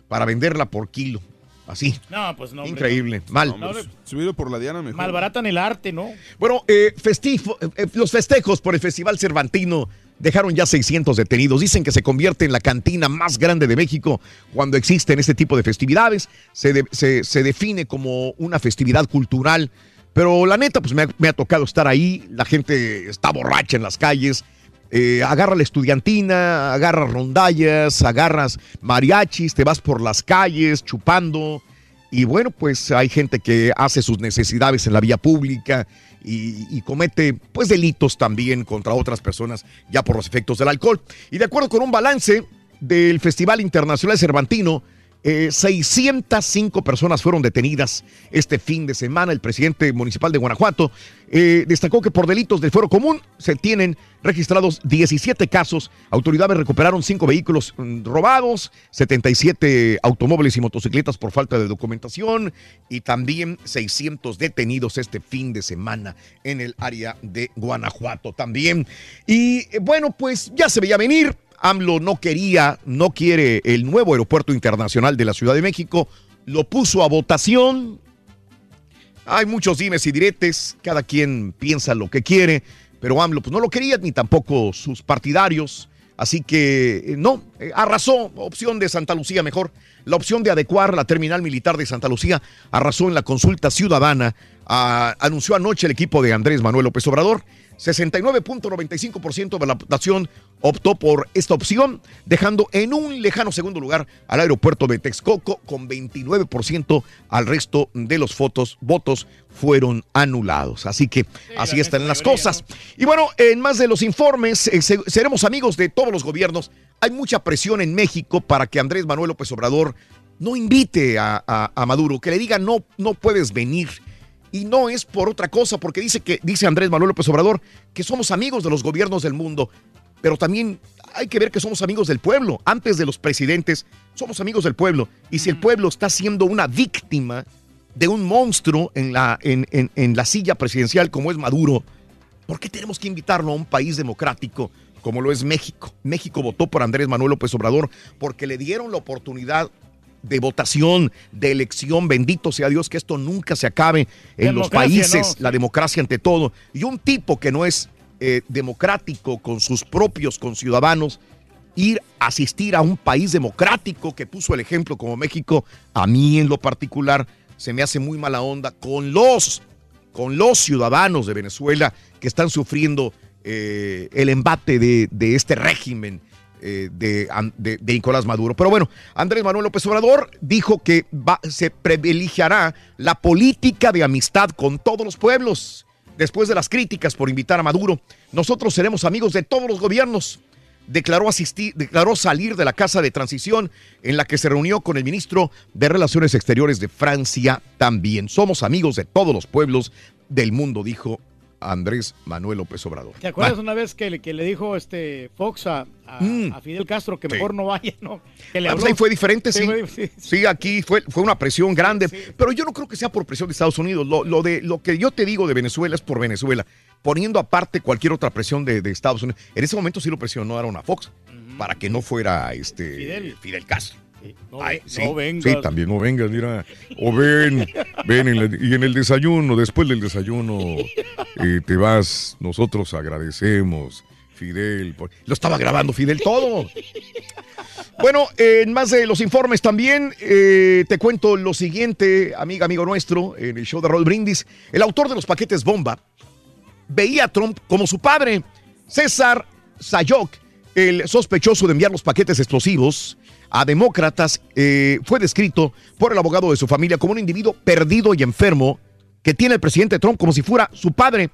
para venderla por kilo. Así. No, pues no. hombre, Increíble. Mal. No, Subido por la Diana mejor. Malbaratan el arte, ¿no? Bueno, eh, festifo- eh, eh, los festejos por el Festival Cervantino dejaron ya 600 detenidos. Dicen que se convierte en la cantina más grande de México cuando existen este tipo de festividades. Se, de- se- se define como una festividad cultural. Pero la neta, pues me ha, me ha tocado estar ahí. La gente está borracha en las calles. Eh, agarra la estudiantina, agarras rondallas, agarras mariachis, te vas por las calles chupando. Y bueno, pues hay gente que hace sus necesidades en la vía pública y, comete pues delitos también contra otras personas ya por los efectos del alcohol. Y de acuerdo con un balance del Festival Internacional Cervantino, eh, 605 personas fueron detenidas este fin de semana. El presidente municipal de Guanajuato eh, destacó que por delitos del fuero común se tienen registrados 17 casos. Autoridades recuperaron 5 vehículos mm, robados, 77 automóviles y motocicletas por falta de documentación y también 600 detenidos este fin de semana en el área de Guanajuato también. Y eh, bueno, pues ya se veía venir. AMLO no quería, no quiere el nuevo aeropuerto internacional de la Ciudad de México. Lo puso a votación. Hay muchos dimes y diretes, cada quien piensa lo que quiere, pero AMLO pues no lo quería ni tampoco sus partidarios. Así que eh, no, eh, arrasó, opción de Santa Lucía mejor. La opción de adecuar la terminal militar de Santa Lucía arrasó en la consulta ciudadana. Ah, anunció anoche el equipo de Andrés Manuel López Obrador. 69.95% de la votación optó por esta opción, dejando en un lejano segundo lugar al aeropuerto de Texcoco con 29%. Al resto de los votos, votos fueron anulados. Así que así están las cosas. Y bueno, en más de los informes, eh, se- seremos amigos de todos los gobiernos. Hay mucha presión en México para que Andrés Manuel López Obrador no invite a, a- a Maduro, que le diga no, no puedes venir. Y no es por otra cosa, porque dice que dice Andrés Manuel López Obrador que somos amigos de los gobiernos del mundo, pero también hay que ver que somos amigos del pueblo. Antes de los presidentes, somos amigos del pueblo. Y si el pueblo está siendo una víctima de un monstruo en la, en, en- en la silla presidencial como es Maduro, ¿por qué tenemos que invitarlo a un país democrático como lo es México? México votó por Andrés Manuel López Obrador porque le dieron la oportunidad de votación, de elección, bendito sea Dios que esto nunca se acabe en los países, ¿no? la democracia ante todo. Y un tipo que no es eh, democrático con sus propios conciudadanos, ir a asistir a un país democrático que puso el ejemplo como México, a mí en lo particular se me hace muy mala onda con los, con los ciudadanos de Venezuela que están sufriendo eh, el embate de, de este régimen eh, de, Nicolás Maduro. Pero bueno, Andrés Manuel López Obrador dijo que se privilegiará la política de amistad con todos los pueblos. Después de las críticas por invitar a Maduro, nosotros seremos amigos de todos los gobiernos. Declaró, asistir, declaró salir de la casa de transición en la que se reunió con el ministro de Relaciones Exteriores de Francia también. Somos amigos de todos los pueblos del mundo, dijo Andrés Manuel López Obrador. ¿Te acuerdas una vez que le, que le dijo este Fox a, a- Mm. a Fidel Castro que Sí. mejor no vaya, ¿no? Que le Ah, pues ahí fue diferente, sí. sí. Sí, aquí fue, fue una presión grande, pero yo no creo que sea por presión de Estados Unidos. Lo, lo de, lo que yo te digo de Venezuela es por Venezuela, poniendo aparte cualquier otra presión de, de Estados Unidos. En ese momento sí lo presionó a Fox para que no fuera este Fidel, Castro. No, Ay, sí, no vengas. sí, también no vengas, mira. O ven, ven, en la- y en el desayuno, después del desayuno, [LAUGHS] eh, te vas, nosotros agradecemos, Fidel. por- Lo estaba grabando Fidel todo. Bueno, en más de los informes también, eh, te cuento lo siguiente, amiga, amigo nuestro, en el show de Roll Brindis. El autor de los paquetes bomba veía a Trump como su padre. César Sayok, el sospechoso de enviar los paquetes explosivos a demócratas, eh, fue descrito por el abogado de su familia como un individuo perdido y enfermo que tiene el presidente Trump como si fuera su padre.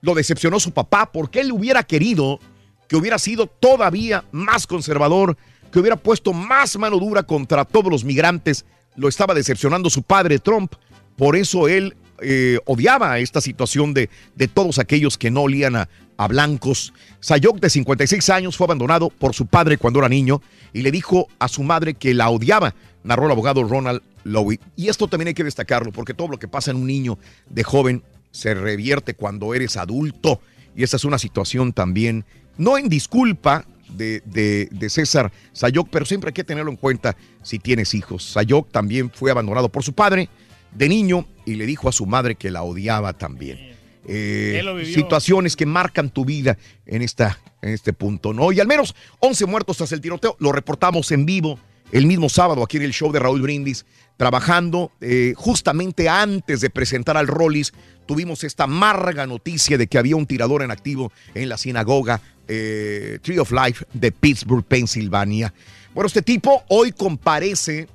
Lo decepcionó su papá porque él hubiera querido que hubiera sido todavía más conservador, que hubiera puesto más mano dura contra todos los migrantes. Lo estaba decepcionando su padre Trump. Por eso él eh, odiaba esta situación de, de todos aquellos que no olían a, blancos. Sayok, de 56 años, fue abandonado por su padre cuando era niño y le dijo a su madre que la odiaba, narró el abogado Ronald Lowy. Y esto también hay que destacarlo, porque todo lo que pasa en un niño de joven se revierte cuando eres adulto. Y esa es una situación también, no en disculpa de, de- de César Sayok, pero siempre hay que tenerlo en cuenta si tienes hijos. Sayok también fue abandonado por su padre de niño y le dijo a su madre que la odiaba también. Eh, situaciones que marcan tu vida en, esta, en este punto, ¿no? Y al menos 11 muertos tras el tiroteo, lo reportamos en vivo el mismo sábado aquí en el show de Raúl Brindis, trabajando eh, justamente antes de presentar al Rollis, tuvimos esta amarga noticia de que había un tirador en activo en la sinagoga eh, Tree of Life de Pittsburgh, Pensilvania. Bueno, este tipo hoy comparece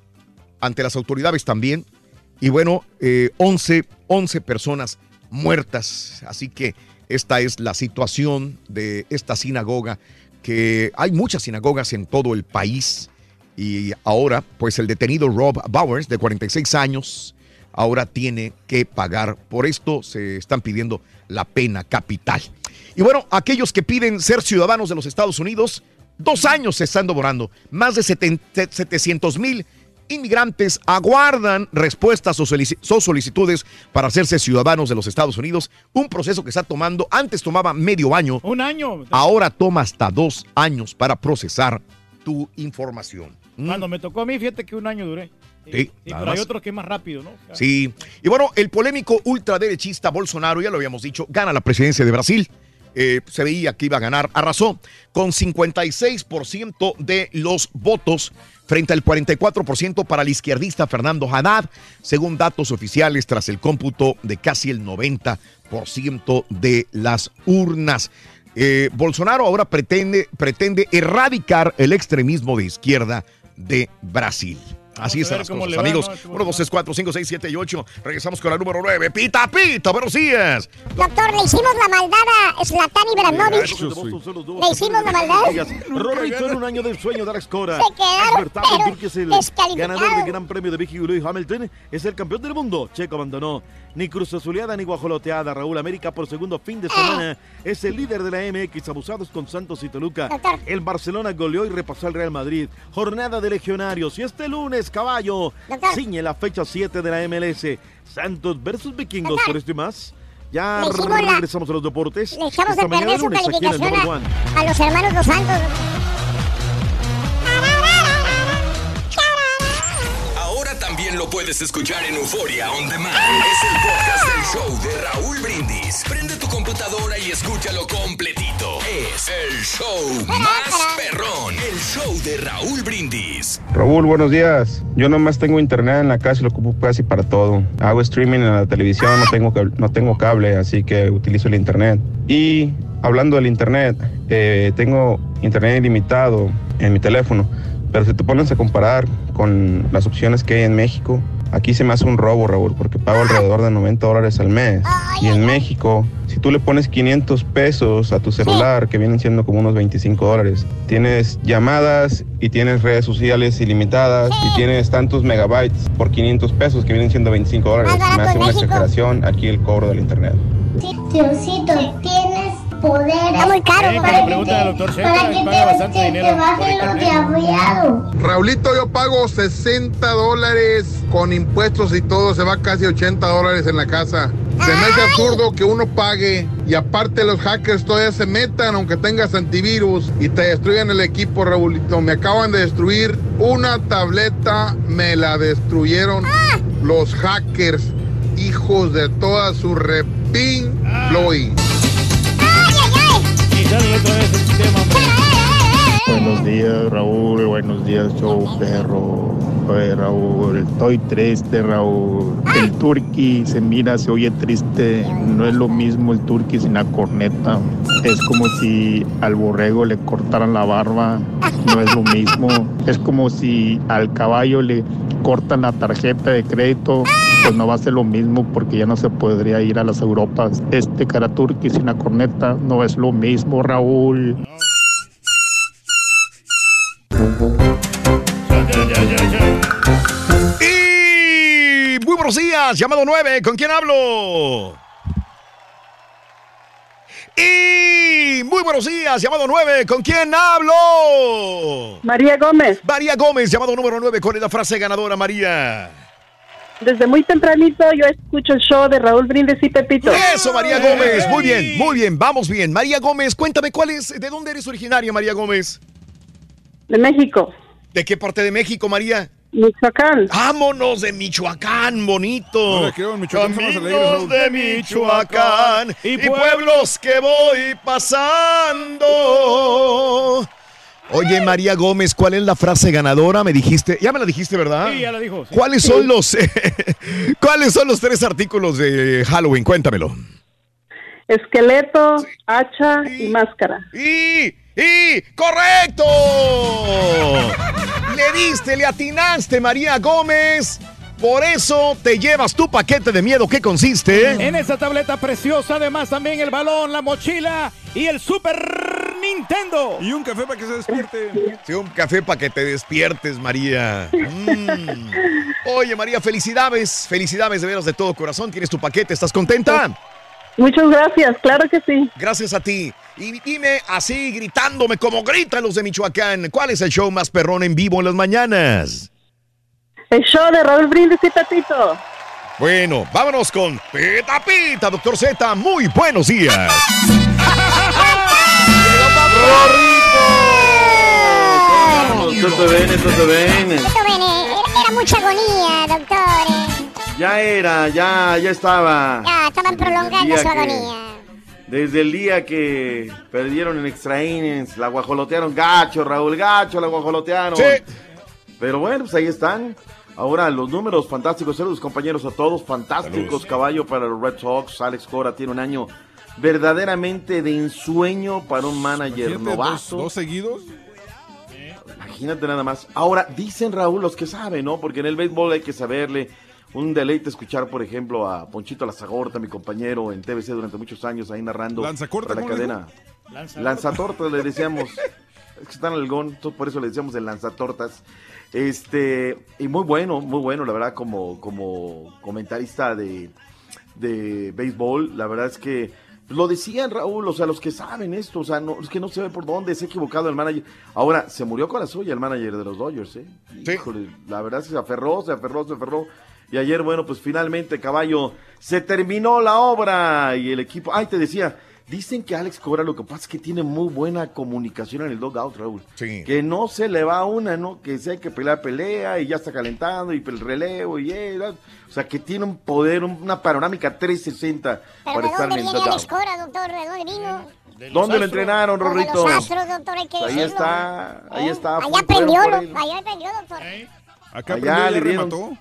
ante las autoridades también. Y bueno, eh, 11, 11 personas muertas. Así que esta es la situación de esta sinagoga, que hay muchas sinagogas en todo el país. Y ahora, pues el detenido Rob Bowers, de 46 años, ahora tiene que pagar. Por esto se están pidiendo la pena capital. Y bueno, aquellos que piden ser ciudadanos de los Estados Unidos, dos años se están demorando. Más de 700 mil inmigrantes aguardan respuestas sus solicitudes para hacerse ciudadanos de los Estados Unidos. Un proceso que está tomando, antes tomaba medio año. Un año. Ahora toma hasta dos años para procesar tu información. Mm. Cuando me tocó a mí, fíjate que un año duré. Sí, pero hay más. otro que es más rápido, ¿no? Sí. Y bueno, el polémico ultraderechista Bolsonaro, ya lo habíamos dicho, gana la presidencia de Brasil. Eh, se veía que iba a ganar, arrasó con 56% de los votos frente al 44% para el izquierdista Fernando Haddad, según datos oficiales tras el cómputo de casi el 90% de las urnas. Eh, Bolsonaro ahora pretende, pretende erradicar el extremismo de izquierda de Brasil. Así están las cosas, amigos. ¿no? Este 1, 2, 3, 4, 5, 6, 7 y 8. Regresamos con la número 9. Pita, pita, buenos días. Doctor, le hicimos la maldad a Zlatan Ibrahimovic. Le hicimos la maldad. Rorrito en un año del sueño de Alex Cora. Se quedaron, pero es el ganador del Gran Premio de México y Lewis Hamilton es el campeón del mundo. Checo abandonó. Ni cruz azuleada ni guajoloteada. Raúl América por segundo fin de semana es el líder de la MX abusados con Santos y Toluca. El Barcelona goleó y repasó al Real Madrid. Jornada de legionarios y este lunes, caballo, ciñe la fecha 7 de la MLS. Santos versus Vikingos por esto y más. Ya la- regresamos a los deportes. Le echamos Esta a perder su calificación a, a los hermanos Dos Santos. También lo puedes escuchar en Euforia On Demand. Es el podcast del show de Raúl Brindis. Prende tu computadora y escúchalo completito. Es el show más perrón. El show de Raúl Brindis. Raúl, buenos días. Yo nomás tengo internet en la casa y lo ocupo casi para todo. Hago streaming en la televisión, no tengo, no tengo cable, así que utilizo el internet. Y hablando del internet, eh, tengo internet ilimitado en mi teléfono, pero si te pones a comparar con las opciones que hay en México, aquí se me hace un robo, Raúl, porque pago alrededor de 90 dólares al mes. Y en México, si tú le pones 500 pesos a tu celular, que vienen siendo como unos 25 dólares, tienes llamadas y tienes redes sociales ilimitadas y tienes tantos megabytes por 500 pesos, que vienen siendo 25 dólares. Me hace una exageración aquí el cobro del internet. Diosito, tienes poder. Está muy caro, Eh, compadre. que al doctor Zeta, Para que paga te, bastante te- te dinero baje por lo internet. diableado. Raulito, yo pago 60 dólares con impuestos y todo, se va casi 80 dólares en la casa. Se me hace absurdo que uno pague y aparte los hackers todavía se metan aunque tengas antivirus y te destruyan el equipo, Raulito. Me acaban de destruir una tableta, me la destruyeron los hackers, hijos de toda su repin Floyd. Buenos días, Raúl. Buenos días, show perro. Oye, Raúl, estoy triste, Raúl. El turqui se mira, se oye triste. No es lo mismo el turqui sin la corneta. Es como si al borrego le cortaran la barba. No es lo mismo. Es como si al caballo le cortan la tarjeta de crédito. Pues no va a ser lo mismo porque ya no se podría ir a las Europas. Este cara turqui sin la corneta no es lo mismo, Raúl. Y muy buenos días, llamado 9, ¿con quién hablo? Y muy buenos días, llamado 9, ¿con quién hablo? María Gómez. María Gómez, llamado número 9, ¿cuál es la frase ganadora, María? Desde muy tempranito yo escucho el show de Raúl Brindis y Pepito. Eso, María Gómez, muy bien, muy bien, vamos bien. María Gómez, cuéntame, ¿cuál es, de dónde eres originaria, María Gómez? De México. ¿De qué parte de México, María? Michoacán. Vámonos de Michoacán, bonito. ¿qué? En Michoacán Caminos de Michoacán y pueblos que voy pasando. Oye, María Gómez, ¿cuál es la frase ganadora? Me dijiste, ya me la dijiste, ¿verdad? Sí, ya la dijo. sí. ¿Cuáles son los [LAUGHS] cuáles son los tres artículos de Halloween? Cuéntamelo. Esqueleto, hacha y máscara. ¡Y! ¡Y! ¡Correcto! [LAUGHS] Le diste, le atinaste, María Gómez. Por eso te llevas tu paquete de miedo. ¿Qué consiste? En esa tableta preciosa, además también el balón, la mochila y el Super Nintendo. Y un café para que se despierte. Sí, un café para que te despiertes, María. Mm. Oye, María, felicidades. Felicidades de veras de todo corazón. Tienes tu paquete. ¿Estás contenta? Muchas gracias, claro que sí. Gracias a ti. Y dime así, gritándome como gritan los de Michoacán. ¿Cuál es el show más perrón en vivo en las mañanas? El show de Raúl Brindis y Pepito. Bueno, vámonos con Pita Pita, doctor Z. Muy buenos días. Todo bene, todo bene. Tutto bene. Era, era mucha agonía, doctor. Ya era, ya, ya estaba. Ya, estaban prolongando su agonía. Desde el día que perdieron en extra innings, la guajolotearon gacho, Raúl Gacho, la guajolotearon. Sí. Pero bueno, pues ahí están. Ahora los números fantásticos, saludos compañeros a todos, fantásticos caballo para los Red Sox. Alex Cora tiene un año verdaderamente de ensueño para un manager Imagínate, dos, novato. dos seguidos. Imagínate nada más. Ahora, dicen Raúl los que saben, ¿no? Porque en el béisbol hay que saberle. Un deleite escuchar, por ejemplo, a Ponchito Lazagorta, mi compañero en TBC durante muchos años, ahí narrando Lanzacorta, para la ¿cómo le cadena. Lanza- Lanzatorta le decíamos. [LAUGHS] es que está en el gon, entonces por eso le decíamos el lanzatortas. Este, y muy bueno, muy bueno, la verdad, como, como comentarista de, de béisbol, la verdad es que lo decían Raúl, o sea, los que saben esto, o sea, no, es que no se ve por dónde, se ha equivocado el manager. Ahora, se murió con la suya el manager de los Dodgers, ¿eh? Híjole, la verdad es que se aferró, se aferró, se aferró. Y ayer, bueno, pues finalmente, caballo, se terminó la obra y el equipo. Ay, te decía, dicen que Alex Cobra lo que pasa es que tiene muy buena comunicación en el dugout, Raúl. Sí. Que no se le va una, ¿no? Que hay que pelear, pelea y ya está calentando y el relevo y eh, la- O sea, que tiene un poder, un- una panorámica 360 Pero para ¿de estar en el viene Alex dugout. Cora, doctor? ¿De dónde vino? ¿Dónde lo entrenaron, de Rorrito? los astros, doctor, hay que Ahí decirlo. está, ahí ¿Eh? está. Allá aprendió, allá aprendió, doctor. Acá Allá aprendió le dieron remató.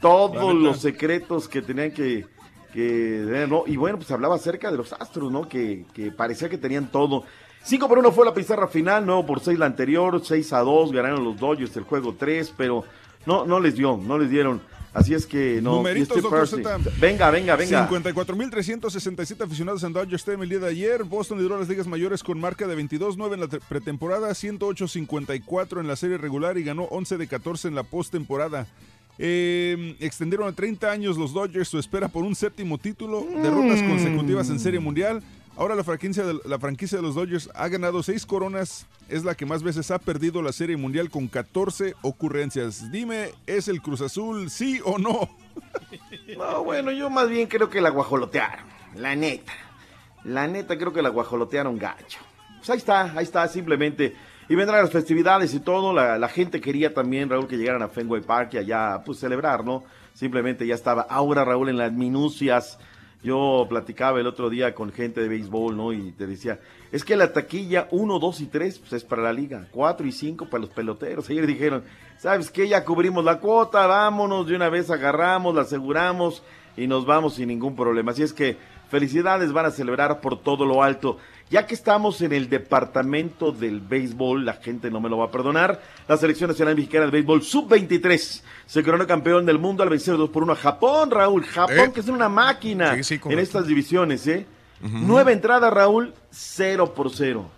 todos los secretos que tenían que, que tener, ¿no? Y bueno, pues hablaba acerca de los Astros, ¿no? Que, que parecía que tenían todo. 5 por 1 fue la pizarra final, 9 por 6 la anterior, 6 a 2 ganaron los Dodgers el juego 3, pero no, no les dio, no les dieron. Así es que no. Numeritos, este. Venga, venga, venga. 54.367 aficionados en Dodger Stadium el día de ayer. Boston lideró las ligas mayores con marca de 22-9 en la te- pretemporada, 108-54 en la serie regular y ganó 11 de 14 en la postemporada. Eh, extendieron a 30 años los Dodgers su espera por un séptimo título, derrotas Mm. consecutivas en serie mundial. Ahora la franquicia, de, la franquicia de los Dodgers ha ganado seis coronas, es la que más veces ha perdido la serie mundial con 14 ocurrencias. Dime, ¿es el Cruz Azul sí o no? [LAUGHS] No, bueno, yo más bien creo que la guajolotearon, la neta. La neta creo que la guajolotearon gacho. Pues ahí está, ahí está, simplemente. Y vendrán las festividades y todo. La, gente quería también, Raúl, que llegaran a Fenway Park y allá, pues, celebrar, ¿no? Simplemente ya estaba. Ahora, Raúl, en las minucias. Yo platicaba el otro día con gente de béisbol, ¿no? Y te decía, es que la taquilla 1, 2 y 3 pues es para la liga, 4 y 5 para los peloteros. [LAUGHS] Ayer dijeron, ¿sabes qué? Ya cubrimos la cuota, vámonos, de una vez agarramos, la aseguramos y nos vamos sin ningún problema. Así es que felicidades van a celebrar por todo lo alto. Ya que estamos en el departamento del béisbol, la gente no me lo va a perdonar. La selección nacional mexicana de béisbol sub-23 se coronó campeón del mundo al vencer 2 por 1 a Japón, Raúl. Japón, Eh. que es una máquina Sí, sí, en estas divisiones, ¿eh? Nueve entradas, Raúl, 0 por 0.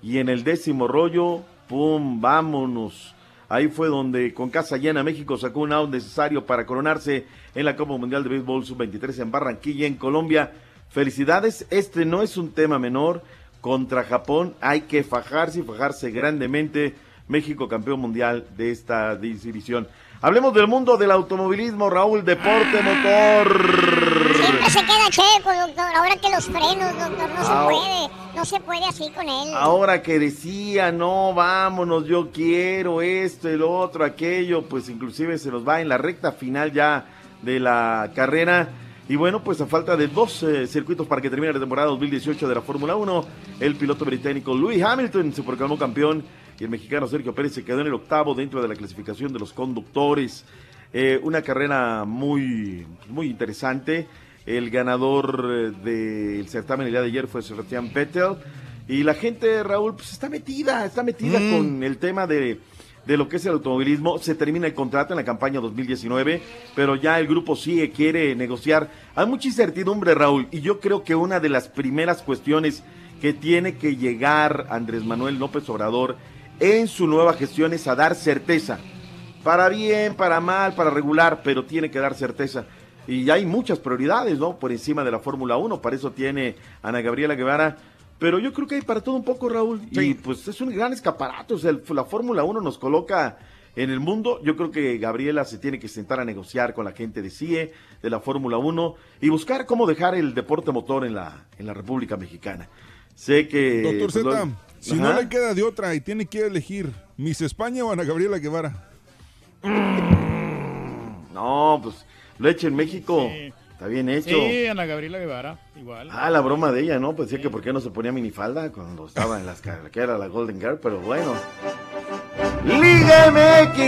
Y en el décimo rollo, pum, vámonos. Ahí fue donde con casa llena México sacó un out necesario para coronarse en la Copa Mundial de Béisbol Sub-23 en Barranquilla, en Colombia. Felicidades, este no es un tema menor. Contra Japón hay que fajarse y fajarse grandemente. México campeón mundial de esta división. Hablemos del mundo del automovilismo, Raúl, deporte motor. Siempre se queda checo, doctor. Ahora que los frenos, doctor, no se Ah, puede. No se puede así con él. Ahora que decía, no, vámonos, yo quiero esto, el otro, aquello, pues inclusive se nos va en la recta final ya de la carrera. Y bueno, pues a falta de dos eh, circuitos para que termine la temporada 2018 de la Fórmula 1, el piloto británico Lewis Hamilton se proclamó campeón y el mexicano Sergio Pérez se quedó en el octavo dentro de la clasificación de los conductores. Eh, una carrera muy, muy interesante. El ganador eh, del certamen el día de ayer fue Sebastián Vettel. Y la gente, Raúl, pues está metida, está metida Mm. con el tema de, de lo que es el automovilismo. Se termina el contrato en la campaña 2019, pero ya el grupo sigue, quiere negociar. Hay mucha incertidumbre, Raúl, y yo creo que una de las primeras cuestiones que tiene que llegar Andrés Manuel López Obrador en su nueva gestión es a dar certeza. Para bien, para mal, para regular, pero tiene que dar certeza. Y hay muchas prioridades, ¿no? Por encima de la Fórmula 1, para eso tiene Ana Gabriela Guevara. Pero yo creo que hay para todo un poco, Raúl. Y pues es un gran escaparate. O sea, el- la Fórmula 1 nos coloca en el mundo. Yo creo que Gabriela se tiene que sentar a negociar con la gente de CIE, de la Fórmula 1, y buscar cómo dejar el deporte motor en la, en la República Mexicana. Sé que... Doctor pues, lo- Z, Si Ajá. no le queda de otra y tiene que elegir Miss España o Ana Gabriela Guevara. No, pues leche en México. Está bien hecho. Sí, Ana Gabriela Guevara, igual. Ah, la broma de ella, ¿no? Pues decía que por qué no se ponía minifalda cuando estaba en las que era la Golden Girl, pero bueno. Liga MX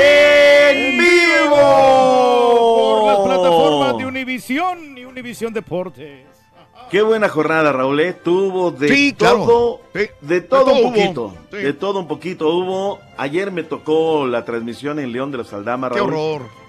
en vivo. Por las plataformas de Univisión y Univisión Deportes. Qué buena jornada, Raúl. ¿eh? Tuvo de Sí, claro. todo, de todo, todo un poquito. Sí. De todo un poquito hubo. Ayer me tocó la transmisión en León de los Aldama, Qué Raúl. horror.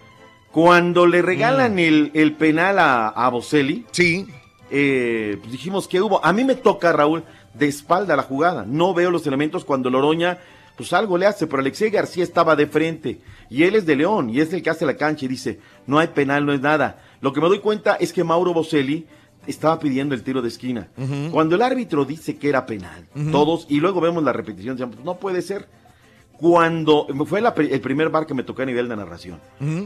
Cuando le regalan el, el penal a, a Boselli, sí. pues dijimos que hubo. A mí me toca, Raúl, de espalda la jugada. No veo los elementos cuando Loroña, pues algo le hace, pero Alexei García estaba de frente. Y él es de León, y es el que hace la cancha y dice, no hay penal, no es nada. Lo que me doy cuenta es que Mauro Boselli estaba pidiendo el tiro de esquina. Cuando el árbitro dice que era penal, todos, y luego vemos la repetición, decíamos, no puede ser. Cuando fue la el primer bar que me tocó a nivel de narración.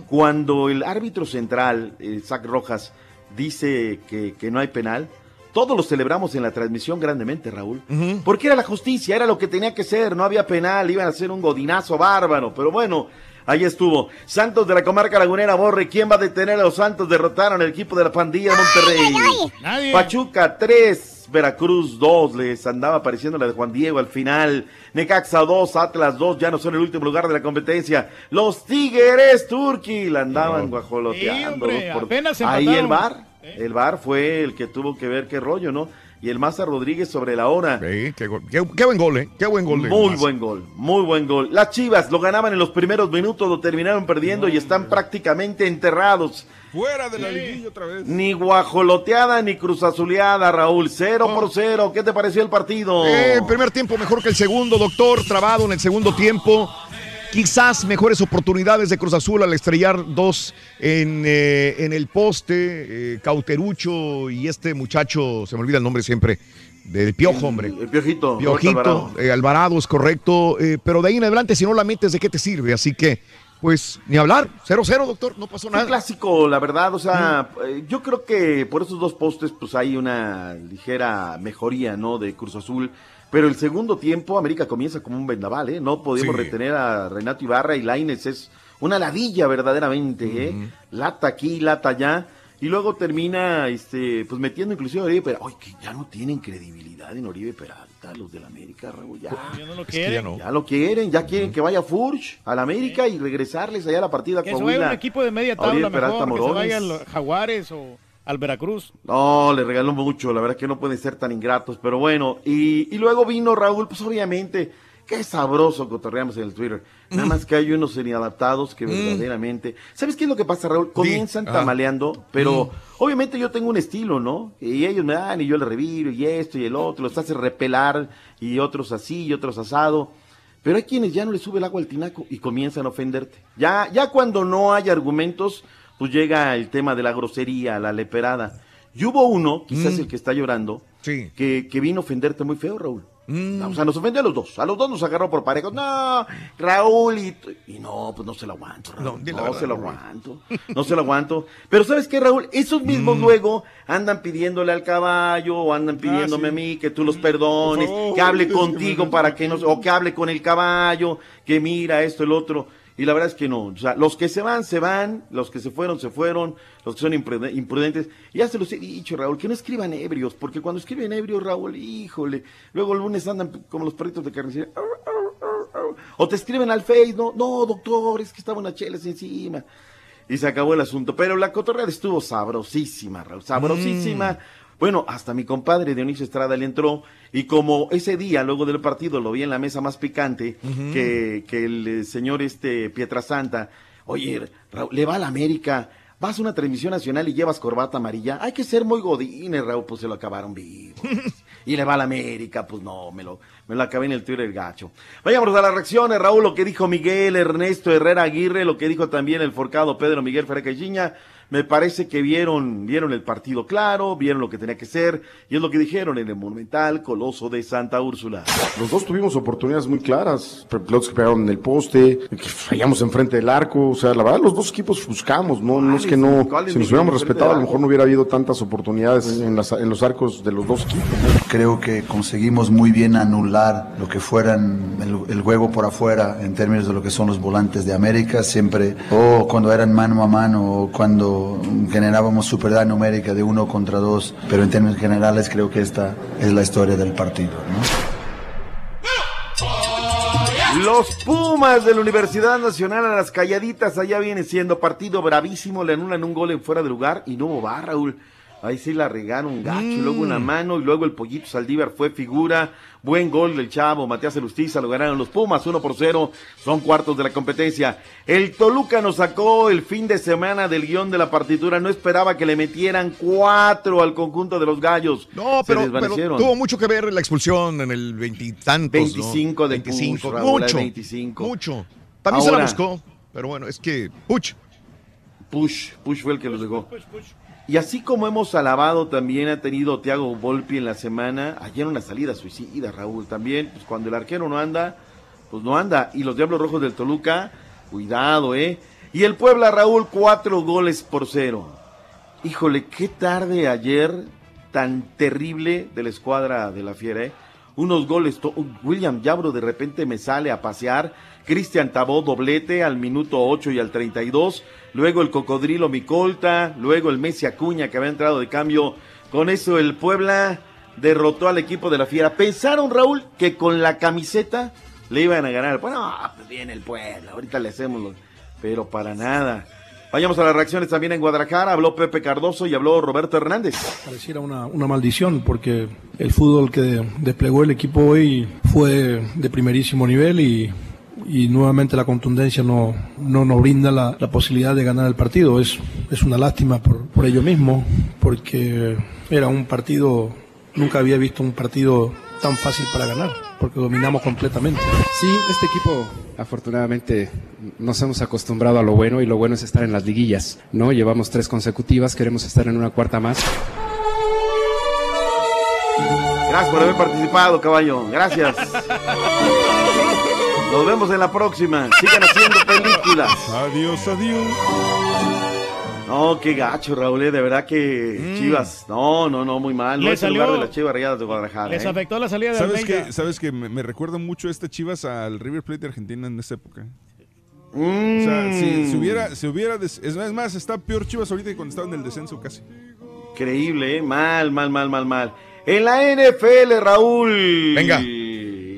Cuando el árbitro central, eh, Zach Rojas, dice que, que no hay penal, todos lo celebramos en la transmisión grandemente, Raúl. Porque era la justicia, era lo que tenía que ser, no había penal, iban a hacer un godinazo bárbaro, pero bueno, ahí estuvo. Santos de la comarca lagunera, Borre, ¿quién va a detener a los Santos? Derrotaron el equipo de la pandilla de Monterrey. Nadie. Pachuca 3, Veracruz 2, les andaba apareciendo la de Juan Diego al final. Necaxa 2, Atlas 2, ya no son el último lugar de la competencia. Los Tigres Turqui la andaban guajoloteando. Sí, hombre, por- Ahí el bar, el bar fue el que tuvo que ver qué rollo, ¿no? Y el Maza Rodríguez sobre la hora. qué, gol- qué- qué buen gol, ¿eh? Qué buen gol. de Muy Maza. buen gol, muy buen gol. Las Chivas lo ganaban en los primeros minutos, lo terminaron perdiendo y están prácticamente enterrados. Fuera de la liguilla otra vez. Ni guajoloteada ni cruzazuleada, Raúl. Cero por cero. ¿Qué te pareció el partido? Eh, el primer tiempo mejor que el segundo, doctor. Trabado en el segundo tiempo. Quizás mejores oportunidades de Cruz Azul al estrellar dos en, eh, en el poste. eh, Cauterucho y este muchacho, se me olvida el nombre siempre, del Piojo, hombre. El Piojito. Piojito, Alvarado. eh, Alvarado es correcto, eh, pero de ahí en adelante, si no la metes, ¿de qué te sirve? Así que, pues, ni hablar. 0-0, doctor, no pasó Un nada. clásico, la verdad, o sea, eh, yo creo que por esos dos postes, pues hay una ligera mejoría, ¿no? De Cruz Azul. Pero el segundo tiempo, América comienza como un vendaval, ¿eh? No podemos Sí. retener a Renato Ibarra y Laines es una ladilla verdaderamente, ¿eh? Lata aquí, lata allá. Y luego termina, este, pues metiendo inclusive a Oribe Peralta. Oye, que ya no tienen credibilidad en Oribe Peralta, los del América, Raúl, ya. Ya no lo que ya quieren. no. Ya lo quieren, ya quieren que vaya Furch al América y regresarles allá a la partida Que se vaya un equipo de media tabla mejor, que se vaya al Jaguares o al Veracruz. No, le regaló mucho, la verdad que no pueden ser tan ingratos, pero bueno, y, y luego vino Raúl, pues obviamente, qué sabroso cotorreamos en el Twitter. Nada más que hay unos inadaptados que verdaderamente... ¿Sabes qué es lo que pasa, Raúl? Comienzan Ah. tamaleando, pero Mm. obviamente yo tengo un estilo, ¿no? Y ellos me dan y yo le reviro y esto y el otro, los hace repelar y otros así y otros asado. Pero hay quienes ya no le sube el agua al tinaco y comienzan a ofenderte. Ya, ya cuando no hay argumentos, pues llega el tema de la grosería, la leperada. Y hubo uno, quizás Mm. el que está llorando, Sí. que, que vino a ofenderte muy feo, Raúl. Mm. O sea, nos ofendió a los dos. A los dos nos agarró por parejos. No, Raúl y, y no, pues no se lo aguanto, Raúl. No, verdad, se lo Raúl. aguanto. No se lo aguanto. Pero ¿sabes qué, Raúl? Esos mismos Mm. luego andan pidiéndole al caballo o andan pidiéndome sí. a mí que tú los perdones, Por favor, que hable es que me contigo para que no, o que hable con el caballo, que mira esto, el otro. Y la verdad es que no. O sea, los que se van, se van. Los que se fueron, se fueron. Los que son impruden- imprudentes. Ya se los he dicho, Raúl, que no escriban ebrios. Porque cuando escriben ebrios, Raúl, híjole. Luego el lunes andan como los perritos de carnicería. O te escriben al Face, no, no, doctor, es que estaba una chelas encima. Y se acabó el asunto. Pero la cotorreada estuvo sabrosísima, Raúl, sabrosísima. Bueno, hasta mi compadre Dionisio Estrada le entró. Y como ese día, luego del partido, lo vi en la mesa más picante que, que el eh, señor este Pietrasanta. Oye, Raúl, le va a la América. Vas a una transmisión nacional y llevas corbata amarilla. Hay que ser muy godines, Raúl, pues se lo acabaron vivo. [LAUGHS] y le va a la América, pues no, me lo, me lo acabé en el Twitter gacho. Vayamos a las reacciones, Raúl, lo que dijo Miguel Ernesto Herrera Aguirre, lo que dijo también el forcado Pedro Miguel Ferrecajiña. Me parece que vieron, vieron el partido claro, vieron lo que tenía que ser, y es lo que dijeron en el Monumental Coloso de Santa Úrsula. Los dos tuvimos oportunidades muy claras, pelotas que pegaron en el poste, que fallamos enfrente del arco, o sea, la verdad los dos equipos buscamos, no, no es que no, ¿Cuáles si nos hubiéramos respetado a lo mejor no hubiera habido tantas oportunidades en, las- en los arcos de los dos equipos. Creo que conseguimos muy bien anular lo que fueran el, el juego por afuera en términos de lo que son los volantes de América, siempre o cuando eran mano a mano o cuando generábamos superioridad numérica de uno contra dos, pero en términos generales creo que esta es la historia del partido. ¿no? Los Pumas de la Universidad Nacional a las calladitas, allá viene siendo partido bravísimo, le anulan un gol en fuera de lugar y no bar, Raúl. Ahí sí la regaron gacho, y luego una mano y luego el pollito Saldívar fue figura. Buen gol del chavo, Matías Elustiza, lo ganaron los Pumas, 1 por 0, son cuartos de la competencia. El Toluca nos sacó el fin de semana del guion de la partitura, no esperaba que le metieran cuatro al conjunto de los gallos. No, pero, tuvo mucho que ver la expulsión en el veintitantos. 25 de Puch, Raúl, hay mucho, 25. mucho. También se la buscó, pero bueno, es que Puch. Push, Push fue el que los dejó. Y así como hemos alabado, también ha tenido Thiago Volpi en la semana, ayer una salida suicida, Raúl, también, pues cuando el arquero no anda, pues no anda. Y los Diablos Rojos del Toluca, cuidado, ¿eh? Y el Puebla, Raúl, cuatro goles por cero. Híjole, qué tarde ayer, tan terrible de la escuadra de la Fiera, ¿eh? Unos goles, William Yabro de repente me sale a pasear, Cristian Tabó doblete al minuto 8 y al 32, luego el Cocodrilo Micolta, luego el Messi Acuña que había entrado de cambio. Con eso el Puebla derrotó al equipo de la Fiera. Pensaron, Raúl, que con la camiseta le iban a ganar. Bueno, pues viene el Puebla, ahorita le hacemos, lo- pero para nada. Vayamos a las reacciones también en Guadalajara. Habló Pepe Cardoso y habló Roberto Hernández. Pareciera una maldición porque el fútbol que desplegó el equipo hoy fue de primerísimo nivel y, y nuevamente la contundencia no, no nos brinda la, la posibilidad de ganar el partido. Es, es una lástima por, por ello mismo porque era un partido, nunca había visto un partido tan fácil para ganar porque dominamos completamente. Sí, este equipo afortunadamente nos hemos acostumbrado a lo bueno y lo bueno es estar en las liguillas, ¿no? Llevamos tres consecutivas, queremos estar en una cuarta más. Gracias por haber participado, caballo. Gracias. Nos vemos en la próxima. Sigan haciendo películas. Adiós, adiós. No, qué gacho, Raúl. eh, De verdad que Chivas. No, no, no, muy mal. No Le es el lugar salió- de las Chivas Rayadas de Guadalajara. Les ¿eh? afectó la salida de ¿Sabes que ¿Sabes que me, me recuerda mucho este Chivas al River Plate de Argentina en esa época? Mm. O sea, si, si hubiera, si hubiera des- es más, es más, está peor Chivas ahorita que cuando estaba en el descenso casi. Increíble, ¿eh? Mal, mal, mal, mal, mal. En la NFL, Raúl. Venga.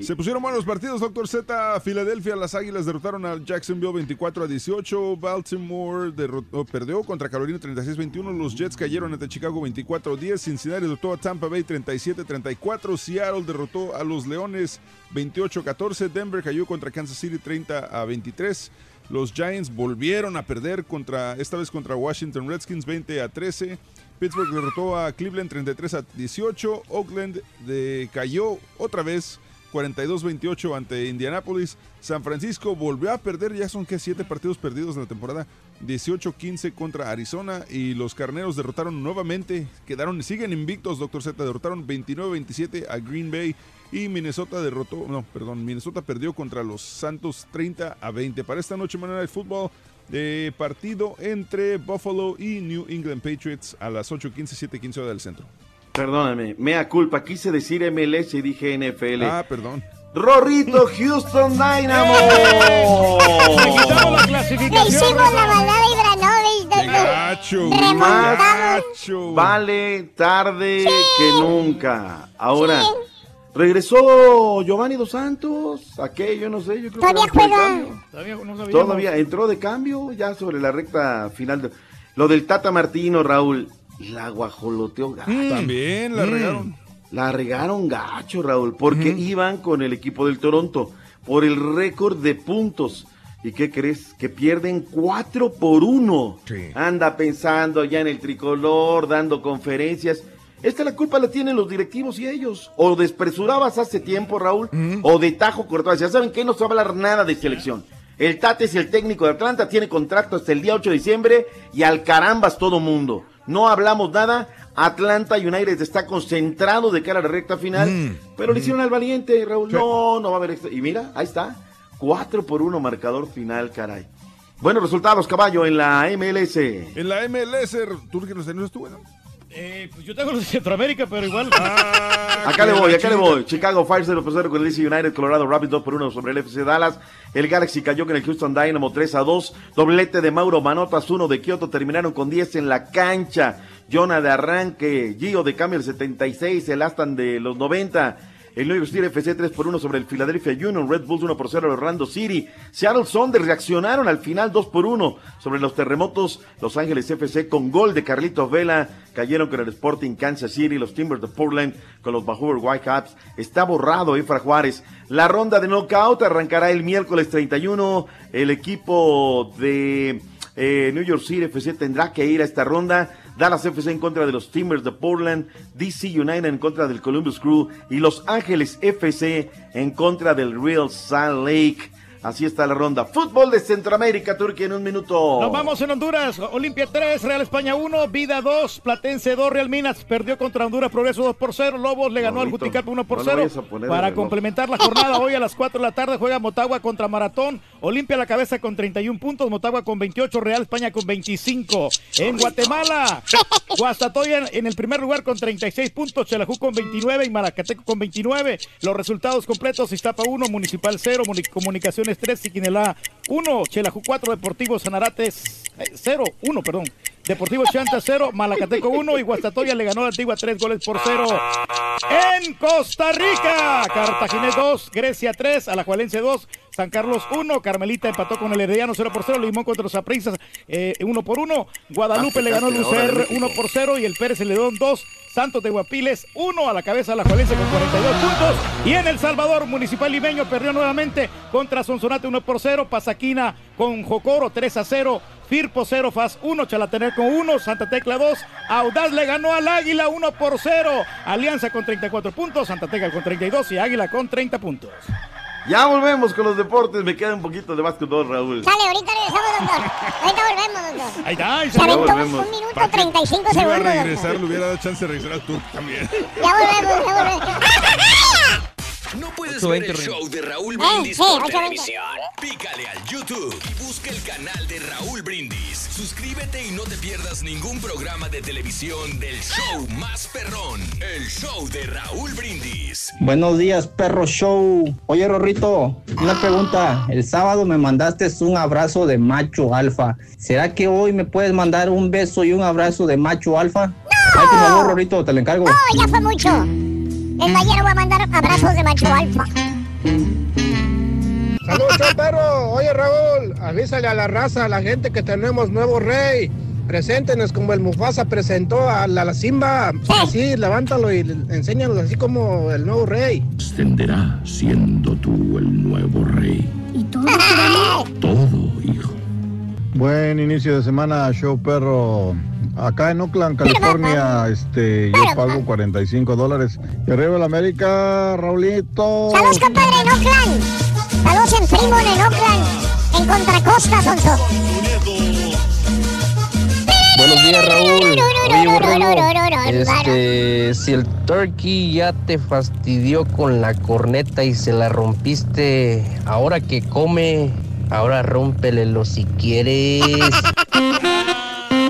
Se pusieron buenos partidos, Doctor Z. Filadelfia, las Águilas derrotaron a Jacksonville 24 a 18. Baltimore derrotó- perdió contra Carolina 36-21. Los Jets cayeron ante Chicago 24 a 10. Cincinnati derrotó a Tampa Bay 37 34. Seattle derrotó a los Leones 28 14. Denver cayó contra Kansas City 30 a 23. Los Giants volvieron a perder contra, esta vez contra Washington Redskins 20 a 13. Pittsburgh derrotó a Cleveland 33 a 18. Oakland de- cayó otra vez 42-28 ante Indianapolis. San Francisco volvió a perder, ya son que siete partidos perdidos en la temporada. 18-15 contra Arizona y los Carneros derrotaron nuevamente, quedaron, siguen invictos, Doctor Z, derrotaron 29-27 a Green Bay y Minnesota derrotó, no, perdón, Minnesota perdió contra los Santos 30 a 20. Para esta noche, manera de fútbol, de partido entre Buffalo y New England Patriots a las 8.15, 7.15 hora del centro. Perdóname, mea culpa. Quise decir MLS y dije NFL. Ah, perdón. Rorrito Houston Dynamo. Le hicimos la balada. Gacho. Vale tarde que nunca. Ahora, regresó Giovanni Dos Santos. ¿A qué? Yo no sé. Yo creo Todavía que juega. Todavía no. Todavía entró de cambio ya sobre la recta final. de- Lo del Tata Martino, Raúl. La guajoloteó gacho. También la regaron. La regaron gacho, Raúl, porque iban con el equipo del Toronto por el récord de puntos. ¿Y qué crees? Que pierden cuatro por uno. Anda pensando ya en el tricolor, dando conferencias. Esta la culpa la tienen los directivos y ellos. O despresurabas hace tiempo, Raúl, o de tajo cortabas. Ya saben que no se va a hablar nada de selección. El Tate es el técnico de Atlanta, tiene contrato hasta el día 8 de diciembre y al carambas todo mundo. No hablamos nada. Atlanta United está concentrado de cara a la recta final, Mm. pero le hicieron al valiente, Raúl. No, no va a haber extra. Y mira, ahí está. 4 por 1 marcador final, caray. Buenos resultados, caballo, en la MLS. En la MLS, tú que los tenías tú, bueno. Eh, pues yo tengo los de Centroamérica, pero igual. Acá le voy, acá le voy. Chicago Fire 0 por 0 con el DC United, Colorado Rapids 2 por 1 sobre el FC Dallas. El Galaxy cayó con el Houston Dynamo 3 a 2. Doblete de Mauro Manotas 1 de Kioto. Terminaron con 10 en la cancha. Jonah de arranque. Gio de cambio el 76. El Aston de los 90. El New York City FC 3 por 1 sobre el Philadelphia Union. Red Bulls 1 por 0 Orlando City. Seattle Sounders reaccionaron al final 2 por 1 sobre los terremotos. Los Ángeles FC con gol de Carlitos Vela. Cayeron con el Sporting Kansas City. Los Timbers de Portland con los Vancouver Whitecaps. Está borrado Efra Juárez. La ronda de knockout arrancará el miércoles 31. El equipo de eh, New York City FC tendrá que ir a esta ronda. Dallas FC en contra de los Timbers de Portland, DC United en contra del Columbus Crew y Los Ángeles FC en contra del Real Salt Lake. Así está la ronda. Fútbol de Centroamérica, Turquía en un minuto. Nos vamos en Honduras. Olimpia 3, Real España 1, Vida 2, Platense 2, Real Minas perdió contra Honduras, Progreso 2 por 0, Lobos le ganó al. Juticalpa 1 por No le 0. vayas a poner el Para complementar la jornada, hoy a las 4 de la tarde juega Motagua contra Maratón, Olimpia a la cabeza con 31 puntos, Motagua con 28, Real España con 25. En Guatemala, Guastatoya en el primer lugar con 36 puntos, Chelajú con 29 y Maracateco con 29. Los resultados completos, Iztapa 1, Municipal 0, Comunicaciones 3, Siquinelá 1, Chelajú 4, Deportivo Sanarates 0, 1, perdón. Deportivo Chanta 0, Malacateco 1 y Guastatoya le ganó a la Antigua 3 goles por 0. En Costa Rica, Cartaginés 2, Grecia 3, Alajuelense 2, San Carlos 1, Carmelita empató con el Herediano 0 por 0, Limón contra los Aprisas 1 por 1, Guadalupe Ah, le ganó al Lucer México. 1 por 0 y el Pérez Celedón 2, Santos de Guapiles 1 a la cabeza Alajuelense con 42 puntos y en El Salvador Municipal Limeño perdió nuevamente contra Sonsonate 1 por 0, Pasaquina con Jocoro 3 a 0, Firpo 0, Faz 1, Chalatener con 1, Santa Tecla 2, Audaz le ganó al Águila 1 por 0, Alianza con 34 puntos, Santa Tecla con 32 y Águila con 30 puntos. Ya volvemos con los deportes. Me queda un poquito de básquetbol, Raúl. Sale, ahorita regresamos, doctor. Ahorita volvemos, doctor. Ahí está, ahí Se aventó un, volvemos. un minuto 35 Si iba a segundos, regresar, doctor. le hubiera dado chance de regresar al tour también. Ya volvemos, ya volvemos. [LAUGHS] No puedes 8:20 ver el show de Raúl Eh, Brindis sí, por 8:20. televisión. Pícale al YouTube y busca el canal de Raúl Brindis. Suscríbete y no te pierdas ningún programa de televisión del show más perrón. El show de Raúl Brindis. Buenos días, perro show. Oye, Rorrito, una pregunta. El sábado me mandaste un abrazo de macho alfa. ¿Será que hoy me puedes mandar un beso y un abrazo de macho alfa? Ay, por favor, Rorrito, te lo encargo. No, ya fue mucho. El mañana voy a mandar abrazos de macho alfa. Saludos, show, perro. Oye, Raúl, avísale a la raza, a la gente que tenemos nuevo rey. Preséntenos como el Mufasa presentó a la, la Simba. Así, levántalo y enséñanos así como el nuevo rey. Ascenderá siendo tú el nuevo rey. ¿Y todo? Todo, hijo. Buen inicio de semana, show perro. Acá en Oakland, California, este, yo pago 45 dólares. Y arriba el América, Raulito. Saludos, compadre, en Oakland. Saludos en Fremont, en Oakland. En Contracosta, Sonso. Buenos días, Raúl. Oye, borrego, este, si el turkey ya te fastidió con la corneta y se la rompiste, ahora que come, ahora rómpelelo si quieres. [LAUGHS]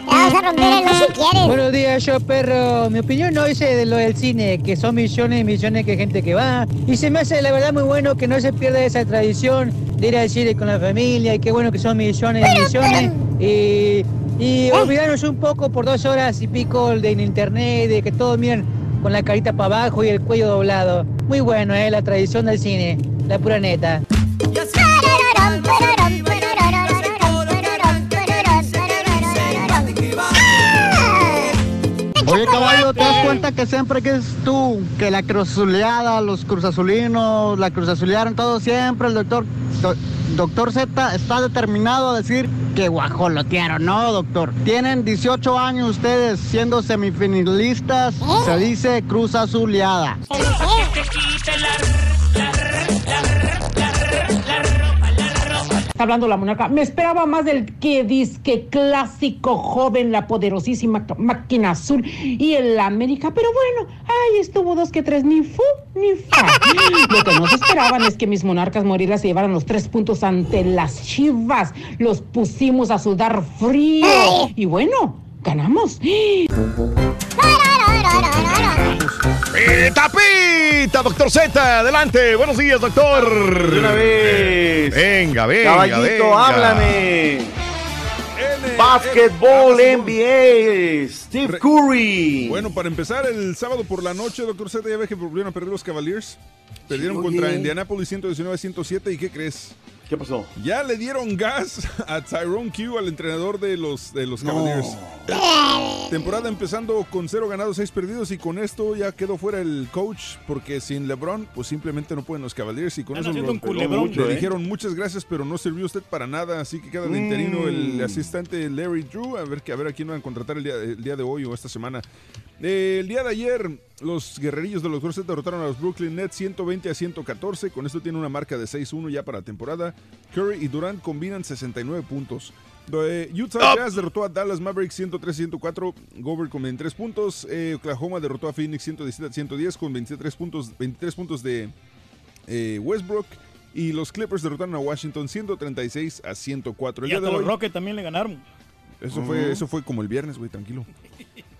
Vamos a romper quieres. Buenos días, yo perro. Mi opinión no dice de lo del cine, que son millones y millones de gente que va. Y se me hace la verdad muy bueno que no se pierda esa tradición de ir al cine con la familia. Y qué bueno que son millones y millones. Y, y olvidarnos un poco por dos horas y pico de en internet, de que todos miran con la carita para abajo y el cuello doblado. Muy bueno, ¿eh? La tradición del cine. La pura neta. ¿Te das cuenta que siempre que es tú, que la cruzazuleada, los cruzazulinos, la cruzazulearon todo siempre, el doctor, do- doctor Z está determinado a decir que guajolotearon, ¿no, doctor? Tienen 18 años ustedes siendo semifinalistas, se dice cruzazuleada. Está hablando la monarca. Me esperaba más del que disque clásico joven, la poderosísima máquina azul y el América, pero bueno, ahí estuvo dos que tres, ni fu ni fa. [LAUGHS] Lo que no se esperaban es que mis monarcas moridas se llevaran los tres puntos ante las chivas. Los pusimos a sudar frío. Y bueno, ganamos. ¡Pita, pita! Doctor Z, adelante. Buenos días, doctor. De una vez. Venga, venga. Caballito, venga. háblame. Basketball NBA. Steve Curry. Bueno, para empezar, el sábado por la noche, doctor Z, ya ves que volvieron a perder los Cavaliers. Perdieron Sí, contra. Indianapolis 119-107. ¿Y qué crees? ¿Qué pasó? Ya le dieron gas a Tyrone Q, al entrenador de los, de los Cavaliers. Temporada empezando con cero ganados, seis perdidos. Y con esto ya quedó fuera el coach. Porque sin LeBron, pues simplemente no pueden los Cavaliers. Y con Están eso haciendo lo- un culebrón. mucho, le ¿eh? dijeron muchas gracias, pero no sirvió usted para nada. Así que queda de interino el Mm. asistente Larry Drew. A ver, que- a ver a quién van a contratar el día, el día de hoy o esta semana. Eh, el día de ayer, los guerrerillos de los Corsets derrotaron a los Brooklyn Nets 120 a 114. Con esto tiene una marca de 6-1 ya para la temporada. Curry y Durant combinan 69 puntos. Utah Jazz derrotó a Dallas Mavericks 103-104. Gobert con 23 puntos. Eh, Oklahoma derrotó a Phoenix 117-110 con 23 puntos, 23 puntos de eh, Westbrook. Y los Clippers derrotaron a Washington 136 a 104. El Y de los Rockets también le ganaron. eso fue, eso fue como el viernes, güey, tranquilo.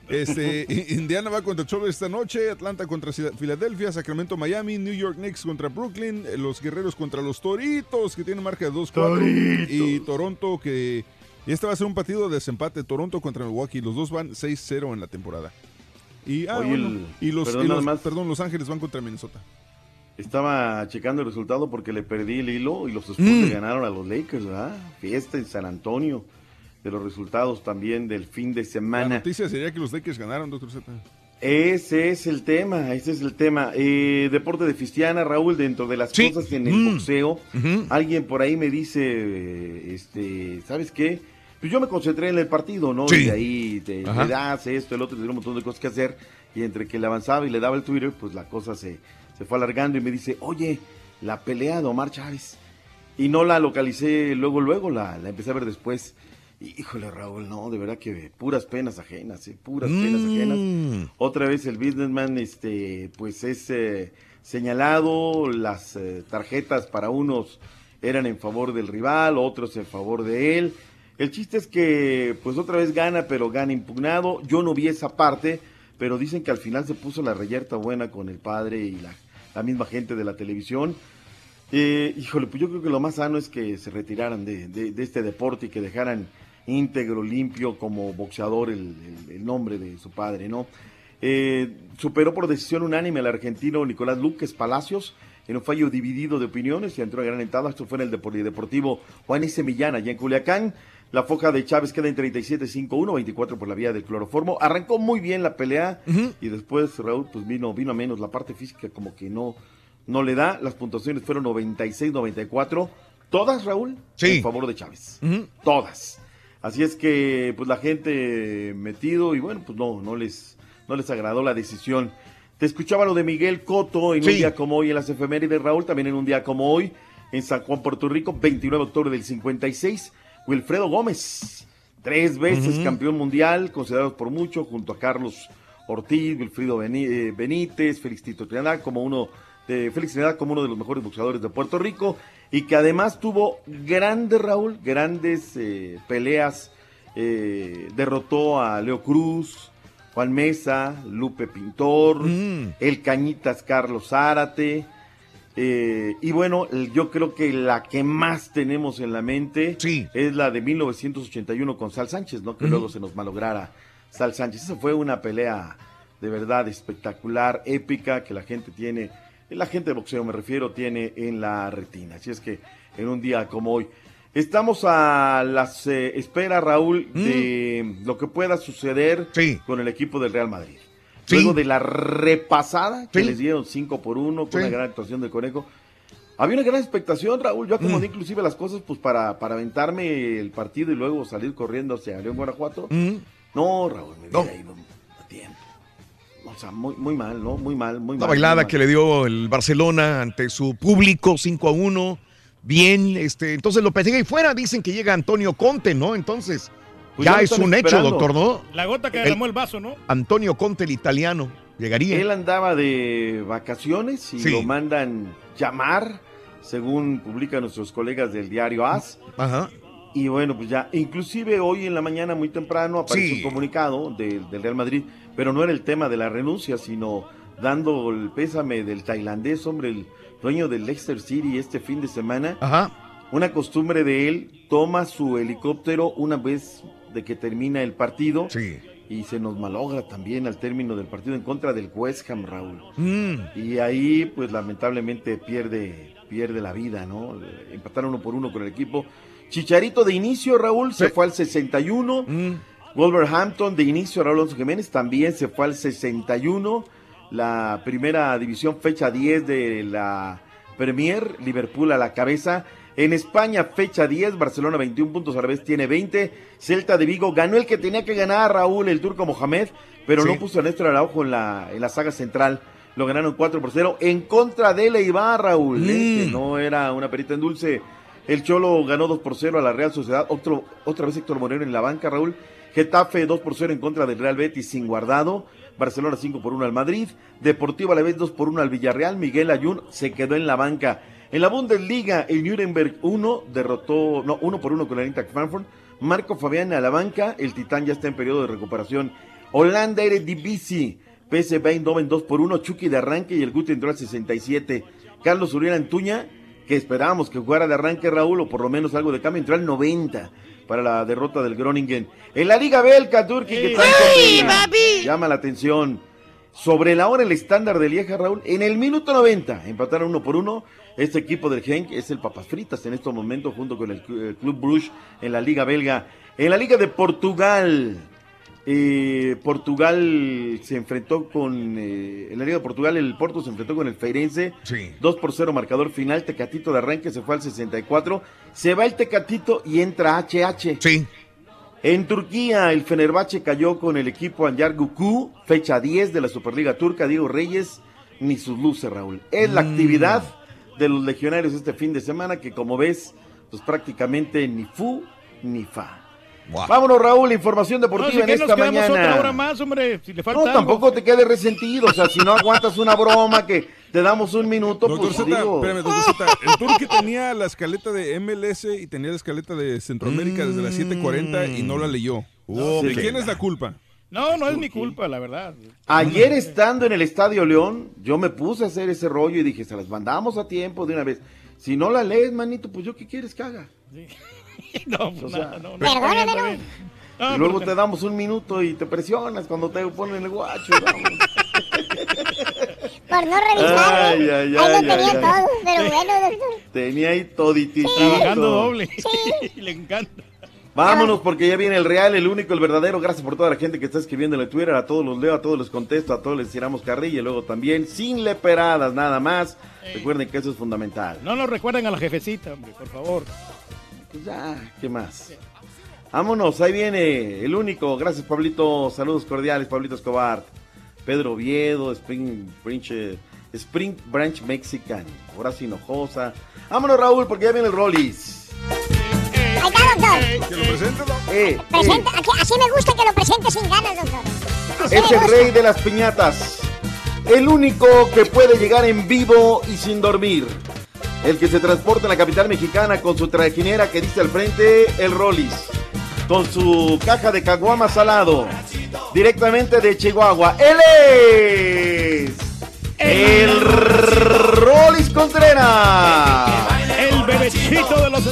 Este, [LAUGHS] Indiana va contra Charlotte esta noche, Atlanta contra Filadelfia, Sacramento, Miami, New York Knicks contra Brooklyn, eh, los Guerreros contra los Toritos, que tienen marca de 2-4, Toritos. y Toronto, que y este va a ser un partido de desempate, Toronto contra Milwaukee, los dos van 6-0 en la temporada. Y, ah, Oye, bueno, el- y los, perdón, y nada los- más. perdón, Los Ángeles van contra Minnesota. Estaba checando el resultado porque le perdí el hilo y los Spurs Mm. le ganaron a los Lakers, ¿verdad? Fiesta en San Antonio. De los resultados también del fin de La semana. noticia sería que los Lakers ganaron, doctor Z. Ese es el tema, ese es el tema. Eh, deporte de Fistiana, Raúl, dentro de las Sí. cosas en el Mm. boxeo, alguien por ahí me dice, eh, este, ¿sabes qué? Pues yo me concentré en el partido, ¿no? Sí. Y de ahí te, le das esto, el otro, tiene un montón de cosas que hacer. Y entre que le avanzaba y le daba el Twitter, pues la cosa se, se fue alargando y me dice, oye, la pelea de Omar Chávez. Y no la localicé luego, luego, la, la empecé a ver después. Híjole, Raúl, no, de verdad que puras penas ajenas, ¿eh? puras penas ajenas. Mm. Otra vez el businessman, este, pues es eh, señalado, las eh, tarjetas para unos eran en favor del rival, otros en favor de él. El chiste es que, pues otra vez gana, pero gana impugnado. Yo no vi esa parte, pero dicen que al final se puso la reyerta buena con el padre y la, la misma gente de la televisión. Eh, híjole, pues yo creo que lo más sano es que se retiraran de, de- de este deporte y que dejaran íntegro, limpio como boxeador el, el- el nombre de su padre, ¿no? Eh, superó por decisión unánime al argentino Nicolás Luques Palacios en un fallo dividido de opiniones y entró a gran entrada. Esto fue en el Polideportivo Juan S. Millán, allá en Culiacán. La foja de Chávez queda en 37-5-1, 24 por la vía del cloroformo. Arrancó muy bien la pelea y después Raúl pues vino, vino a menos. La parte física como que no, no le da. Las puntuaciones fueron 96-94. Todas, Raúl, Sí. en favor de Chávez. Todas. Así es que, pues la gente metido y bueno, pues no, no les, no les agradó la decisión. Te escuchaba lo de Miguel Coto en un día como hoy en las efemérides, Raúl, también en un día como hoy, en San Juan, Puerto Rico, 29 de octubre del 56, Wilfredo Gómez, tres veces campeón mundial, considerado por mucho, junto a Carlos Ortiz, Wilfrido eh, Benítez, Félix Tito Trinidad, como uno de Félix Trinidad como uno de los mejores boxeadores de Puerto Rico y que además tuvo grandes, Raúl, grandes eh, peleas. eh, derrotó a Leo Cruz, Juan Mesa, Lupe Pintor, el Cañitas Carlos Zárate. eh, y bueno, yo creo que la que más tenemos en la mente es la de 1981 con Sal Sánchez, ¿no? Que luego se nos malograra Sal Sánchez. Esa fue una pelea de verdad espectacular, épica, que la gente tiene, la gente de boxeo me refiero, tiene en la retina. Así es que en un día como hoy. Estamos a las eh, espera, Raúl, de lo que pueda suceder con el equipo del Real Madrid. Sí. Luego de la repasada que les dieron 5 por 1 con una gran actuación del Conejo. Había una gran expectación, Raúl. Yo acomodé inclusive las cosas pues para, para aventarme el partido y luego salir corriendo hacia León, Guanajuato. No, Raúl, me ido tiempo. O sea, muy, muy mal, ¿no? Muy mal, muy La mal. bailada muy que le dio el Barcelona ante su público 5 a 1. bien, este, entonces Lopetegui fuera, dicen que llega Antonio Conte, ¿no? Entonces, Pues ya ya lo es un hecho, doctor, ¿no? La gota que El- derramó el vaso, ¿no? Antonio Conte, el italiano, llegaría. Él andaba de vacaciones y Sí. lo mandan llamar, según publican nuestros colegas del diario AS. Ajá. Y bueno, pues ya, inclusive hoy en la mañana muy temprano apareció Sí. un comunicado del- del Real Madrid, pero no era el tema de la renuncia, sino dando el pésame del tailandés, hombre, el dueño del Leicester City este fin de semana. Ajá. Una costumbre de él, toma su helicóptero una vez de que termina el partido. Y se nos malogra también al término del partido en contra del West Ham, Raúl. Mm. Y ahí, pues lamentablemente pierde, pierde la vida, ¿no? Empataron uno por uno con el equipo. Chicharito de inicio, Raúl, se fue al 61. Mm. Wolverhampton de inicio, Raúl Alonso Jiménez también se fue al 61. La primera división, fecha 10 de la Premier, Liverpool a la cabeza. En España, fecha 10, Barcelona 21 puntos, a la vez tiene 20. Celta de Vigo ganó el que tenía que ganar, Raúl, el turco Mohamed, pero Sí. no puso a Néstor Araujo en la, en la saga central. Lo ganaron 4 por 0 en contra de Leibar, Raúl, ¿eh? Mm. que no era una perita en dulce. El Cholo ganó 2 por 0 a la Real Sociedad. Otro, otra vez Héctor Moreno en la banca, Raúl. Getafe 2 por 0 en contra del Real Betis sin guardado. Barcelona 5 por 1 al Madrid. Deportivo a la vez 2 por 1 al Villarreal. Miguel Ayun se quedó en la banca. En la Bundesliga, el Nuremberg 1 derrotó, no, 1 por 1 con el Eintracht Frankfurt. Marco Fabián a la banca. El Titán ya está en periodo de recuperación. Holanda Eredivisie. PSV Eindhoven 2 por 1. Chucky de arranque y el Guti entró al 67. Carlos Uriel Antuña, que esperábamos que jugara de arranque Raúl, o por lo menos algo de cambio, entró al 90 para la derrota del Groningen. En la Liga Belka, Turki, que tanto llama la atención. Sobre la hora el estándar de Lieja, Raúl, en el minuto 90, empataron uno por uno. Este equipo del Genk es el Papas Fritas en estos momentos, junto con el, el Club Bruges en la Liga Belga. En la Liga de Portugal, eh, Portugal se enfrentó con. eh, en la Liga de Portugal, el Porto se enfrentó con el Feirense. Sí. 2 por 0 marcador final. Tecatito de arranque se fue al 64. Se va el Tecatito y entra HH. Sí. En Turquía, el Fenerbahce cayó con el equipo Anyar Guku, fecha 10 de la Superliga Turca. Diego Reyes, ni sus luces, Raúl. Es la Mm. actividad de los legionarios este fin de semana que, como ves, pues prácticamente ni fu ni fa. Vámonos, Raúl, información No, deportiva si en que nos esta quedamos mañana. otra hora más, hombre, si le falta No, algo. tampoco te quedes resentido. O sea, si no aguantas una broma que te damos un minuto, Doctor pues Z, digo. espérame, doctor Z. El Turque tenía la escaleta de MLS y tenía la escaleta de Centroamérica desde las 7:40 y no la leyó. Oh, ¿De quién es la culpa? No, no es mi culpa, la verdad. Ayer estando en el Estadio León, yo me puse a hacer ese rollo y dije, se las mandamos a tiempo de una vez. Si no la lees, manito, pues yo qué quieres que haga. [LAUGHS] No, O sea, no, no. Perdóname, no. y No, luego te damos un minuto y te presionas cuando te ponen el guacho. [LAUGHS] Por no revisar, Ay, güey. ay, Ahí ay, lo tenía ay. todo, pero bueno, doctor. Tenía ahí toditito. Trabajando doble. [LAUGHS] Le encanta. Vámonos porque ya viene el real, el único, el verdadero. Gracias por toda la gente que está escribiendo en Twitter. A todos los leo, a todos les contesto, a todos les tiramos carrilla y luego también sin leperadas, nada más. Recuerden que eso es fundamental. No nos recuerden a la jefecita, hombre, por favor. Pues ya, ¿qué más? Vámonos, ahí viene el único. Gracias, Pablito. Saludos cordiales, Pablito Escobar. Pedro Oviedo, Spring Branch, Spring Branch Mexican, Horacio Hinojosa. Vámonos, Raúl, porque ya viene el Rollis. Ahí está, doctor. Que lo presente, ¿no? Eh, Presenta, aquí- así me gusta que lo presente sin ganas, doctor. Así Es el rey de las piñatas. El único que puede llegar en vivo y sin dormir. El que se transporta en la capital mexicana con su trajinera que dice al frente el Rollis. Con su caja de caguama salado. Directamente de Chihuahua. Él es. El Rollis Contreras. El bebecito de los...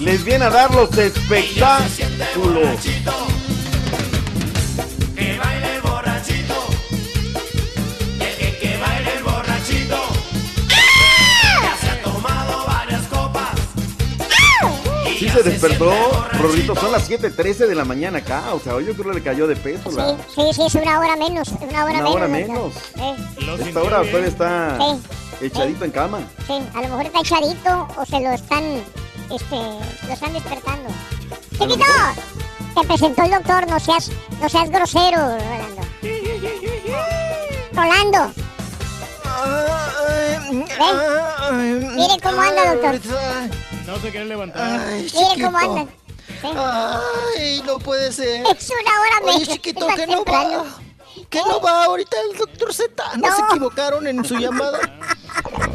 Les viene a dar los espectáculos. Se despertó, Rorrito, son las 7.13 de la mañana acá. O sea, hoy yo creo que le cayó de peso. la- Sí, sí, sí, es una hora menos. Una hora Una menos. hora menos. Eh, Esta hora todavía está Sí. echadito en cama. sí, a lo mejor está echadito o se lo están, este, lo están despertando. ¡Chiquito! Te presentó el doctor, no seas, no seas grosero, Rolando. Rolando. Mire cómo anda, doctor. No se quiere levantar. Mire cómo anda. Ay, no puede ser. Es una hora Oye, menos, chiquito, que no temprano. va. Que no va ahorita el doctor Z. No, se equivocaron en su llamada.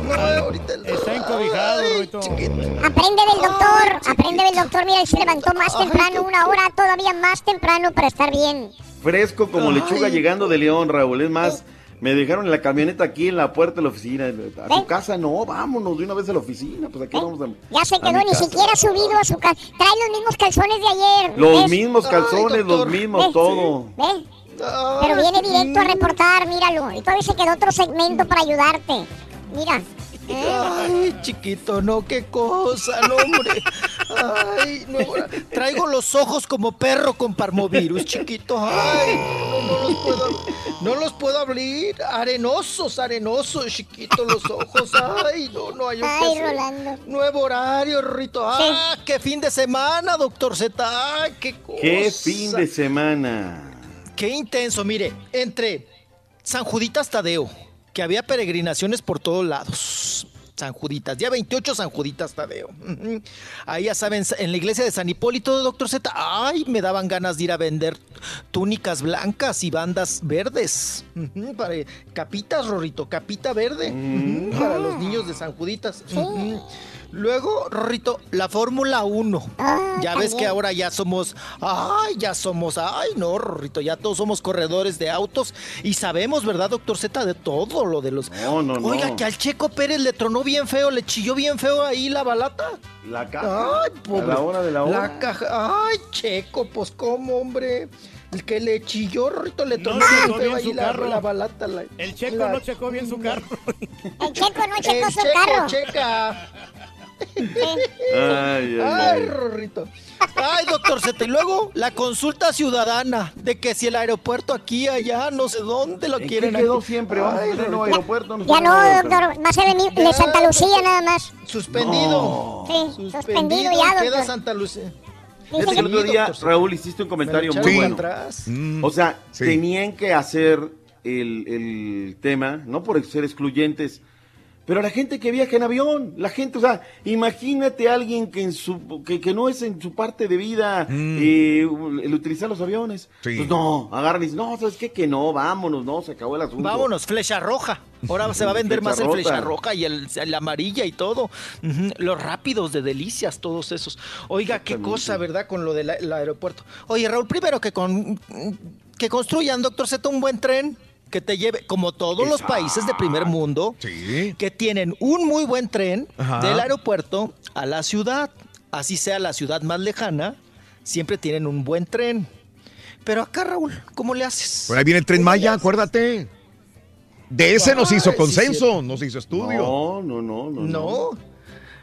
No, ahorita el Está encobijado, Rorrito. Aprende del doctor, aprende del doctor. Mira, él se levantó más temprano, una hora todavía más temprano para estar bien. Fresco como Ay. lechuga llegando de León, Raúl. Es más, me dejaron en la camioneta aquí en la puerta de la oficina. A tu casa no, vámonos de una vez a la oficina. Pues aquí vamos a. Ya se quedó, ni casa. siquiera ha subido a su casa. Trae los mismos calzones de ayer. Los ¿ves? mismos calzones, los mismos, ¿Ves? todo. Pero viene directo a reportar, míralo. Y todavía se quedó otro segmento para ayudarte. Mira. Ay, chiquito, no, qué cosa, no, hombre. Ay, no, traigo los ojos como perro con parmovirus, chiquito. Ay, no, no los puedo, no los puedo abrir. Arenosos, arenosos, chiquito, los ojos. Ay, no, no hay un Ay, Rolando. Nuevo horario, Rito. Ah, qué fin de semana, doctor Z. Ay, qué cosa. ¿Qué fin de semana? Qué intenso, mire, entre San Juditas Tadeo, que había peregrinaciones por todos lados. San Juditas, día 28 San Juditas Tadeo. Ahí ya saben, en la iglesia de San Hipólito, doctor Z, ay, me daban ganas de ir a vender túnicas blancas y bandas verdes. Para, capitas, Rorrito, capita verde. Ujú, Para los niños de San Juditas. Luego, Rorrito, la Fórmula 1. ya ves que ahora ya somos, ay, ya somos, ay, no, Rorrito, ya todos somos corredores de autos y sabemos, ¿verdad, doctor Z, de todo lo de los... No, no, no. Oiga, que al Checo Pérez le tronó bien feo, le chilló bien feo ahí la balata. La caja. Ay, pobre. A la hora de la hora. La caja. Ay, Checo, pues cómo, hombre. El que le chilló, Rorrito, le No tronó checó bien feo bien ahí su la, carro. la balata. la- El checo la- no checó bien su carro. El checo no checó El su Checo carro. checa. Ay, ay, Ay, ay. Rorrito. Ay, doctor Z. Y luego la consulta ciudadana de que si el aeropuerto aquí, allá, no sé dónde lo ¿En quieren. qué quedó aquí. siempre? Vamos a aeropuerto. Ya no, doctor. Va a ser de, Santa Lucía nada más. Suspendido. Sí, suspendido ya, Queda doctor. Santa Lucía. Fíjate que el otro día, Raúl, hiciste un comentario muy bueno. atrás. O sea, sí. tenían que hacer el, el tema, no por ser excluyentes, pero la gente que viaja en avión, la gente, o sea, imagínate a alguien que en su que, que no es en su parte de vida eh, el utilizar los aviones. Sí. Pues no, agarran y dicen, no, ¿sabes qué? Que no, vámonos, no, se acabó el asunto. Vámonos, flecha roja. Ahora se va a [LAUGHS] vender más el flecha roja y el, el amarilla y todo. Los rápidos de delicias, todos esos. Oiga, qué cosa, ¿verdad? Con lo del el aeropuerto. Oye, Raúl, primero que con que construyan, doctor Z, un buen tren que te lleve, como todos los países de primer mundo, que tienen un muy buen tren Ajá. del aeropuerto a la ciudad. Así sea la ciudad más lejana, siempre tienen un buen tren. Pero acá, Raúl, ¿cómo le haces? Por ahí viene el tren Maya, acuérdate. De ese nos Ay, hizo sí, consenso, nos hizo estudio. No, no, no, no. No.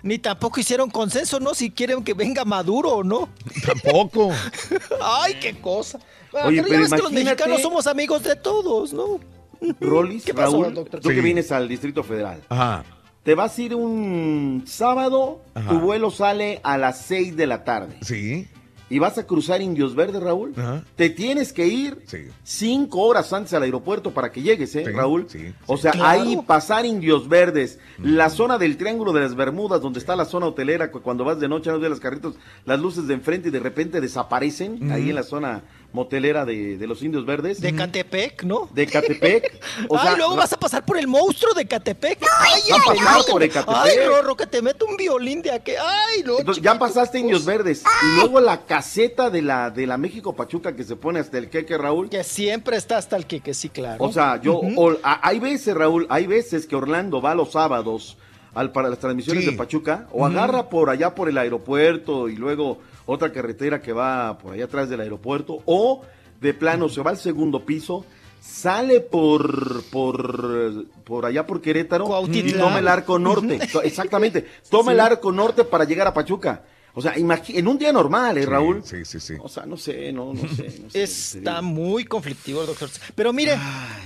Ni tampoco hicieron consenso, ¿no? Si quieren que venga Maduro o no. Tampoco. [LAUGHS] Ay, qué cosa. Oye, pero, pero ya ves que los mexicanos somos amigos de todos, ¿no? [LAUGHS] Rolis, ¿Qué pasó, Raúl, doctor? tú que vienes al Distrito Federal. Ajá. Te vas a ir un sábado, Ajá. tu vuelo sale a las 6 de la tarde. Sí. Y vas a cruzar Indios Verdes, Raúl. Ajá. Te tienes que ir Sí. cinco horas antes al aeropuerto para que llegues, ¿eh, Sí, Raúl? sí, o sea, Claro. ahí pasar Indios Verdes, la zona del Triángulo de las Bermudas, donde está la zona hotelera, cu- cuando vas de noche no ves las carritos, las luces de enfrente y de repente desaparecen, ahí en la zona motelera de, de los Indios Verdes. De Catepec, ¿no? de Catepec. [LAUGHS] O ay, luego vas a pasar por el monstruo de Catepec. ay, vas a ay, pasar ay, por Ecatepec. Ay, Rorro, que te meto un violín de aquí. Ay, no. Entonces, ya pasaste Indios Verdes. Y luego la caseta de la, de la México Pachuca que se pone hasta el queque, Raúl. Que siempre está hasta el que, que sí, claro. O sea, yo, o- a- hay veces, Raúl, hay veces que Orlando va los sábados al, para las transmisiones Sí. de Pachuca, o agarra por allá por el aeropuerto y luego otra carretera que va por allá atrás del aeropuerto, o de plano se va al segundo piso, sale por, por, por allá por Querétaro y toma el arco norte. [LAUGHS] Exactamente, toma el arco norte para llegar a Pachuca. O sea, en un día normal, ¿eh, Raúl? Sí, sí, sí. O sea, no sé, no, no sé. no sé, Está muy conflictivo, doctor. Z. Pero mire,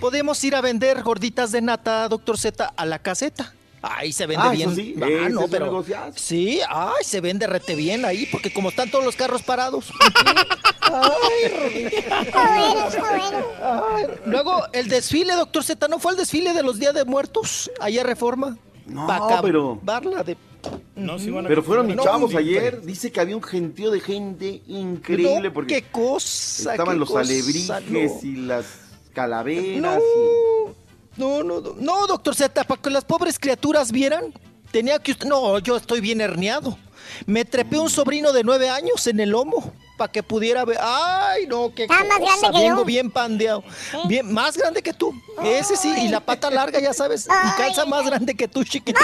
podemos ir a vender gorditas de nata, doctor Z, a la caseta. Ahí se vende Ah, bien. eso sí, Ah, no, pero negociazo. sí, ay, se vende rete bien ahí, porque como están todos los carros parados. [LAUGHS] Ay, Luego, el desfile, doctor Z, ¿no fue el desfile de los Días de Muertos? Allá Reforma. No, pa' pero- acabarla de... No, sí van a Pero fueron mis No, chavos hombre. ayer. Dice que había un gentío de gente increíble. No, porque qué cosa, Estaban qué los cosa, alebrijes no. y las calaveras. No, no, no, no, no, doctor Z, para que las pobres criaturas vieran, tenía que usted... No, yo estoy bien herniado. Me trepé un sobrino de nueve años en el lomo para que pudiera ver. Ay, no, qué Está más cosa, grande que vengo yo. bien pandeado. Bien, más grande que tú. Ese sí, y la pata larga, ya sabes. Y calza más grande que tú, chiquito.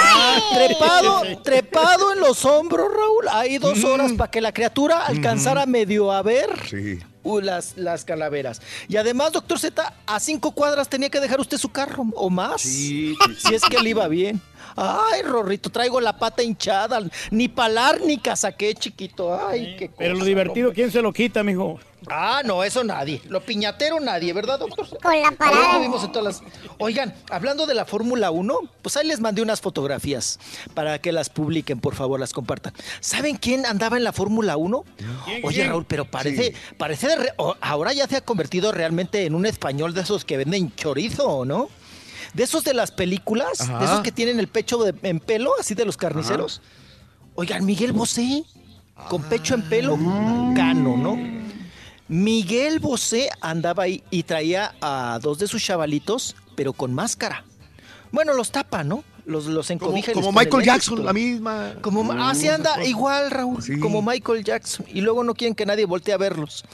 Trepado, trepado en los hombros, Raúl. Ahí dos horas para que la criatura alcanzara medio a ver. Sí. Uh, las, las calaveras. Y además, doctor Z, a cinco cuadras tenía que dejar usted su carro o más. Sí, [LAUGHS] Si es que le iba bien. Ay, Rorrito, traigo la pata hinchada. Ni palar ni casaqué, chiquito. Ay, qué cosa. Pero lo divertido, ¿quién se lo quita, mijo? Ah, no, eso nadie. Lo piñatero nadie, ¿verdad, doctor? Con la parada. Lo vimos en todas las... Oigan, hablando de la Fórmula 1, pues ahí les mandé unas fotografías para que las publiquen, por favor, las compartan. ¿Saben quién andaba en la Fórmula 1? ¿Quién, Oye? Raúl, pero parece, parece de re- o- ahora ya se ha convertido realmente en un español de esos que venden chorizo, ¿no? De esos de las películas, Ajá. de esos que tienen el pecho de- en pelo, así de los carniceros. Oigan, Miguel Bosé, con pecho en pelo, cano, ¿no? Miguel Bosé andaba ahí y traía a dos de sus chavalitos, pero con máscara. Bueno, los tapa, ¿no? Los, los Como, encobija Michael Jackson, la misma. Como, así anda, igual, Raúl, Sí. como Michael Jackson. Y luego no quieren que nadie voltee a verlos.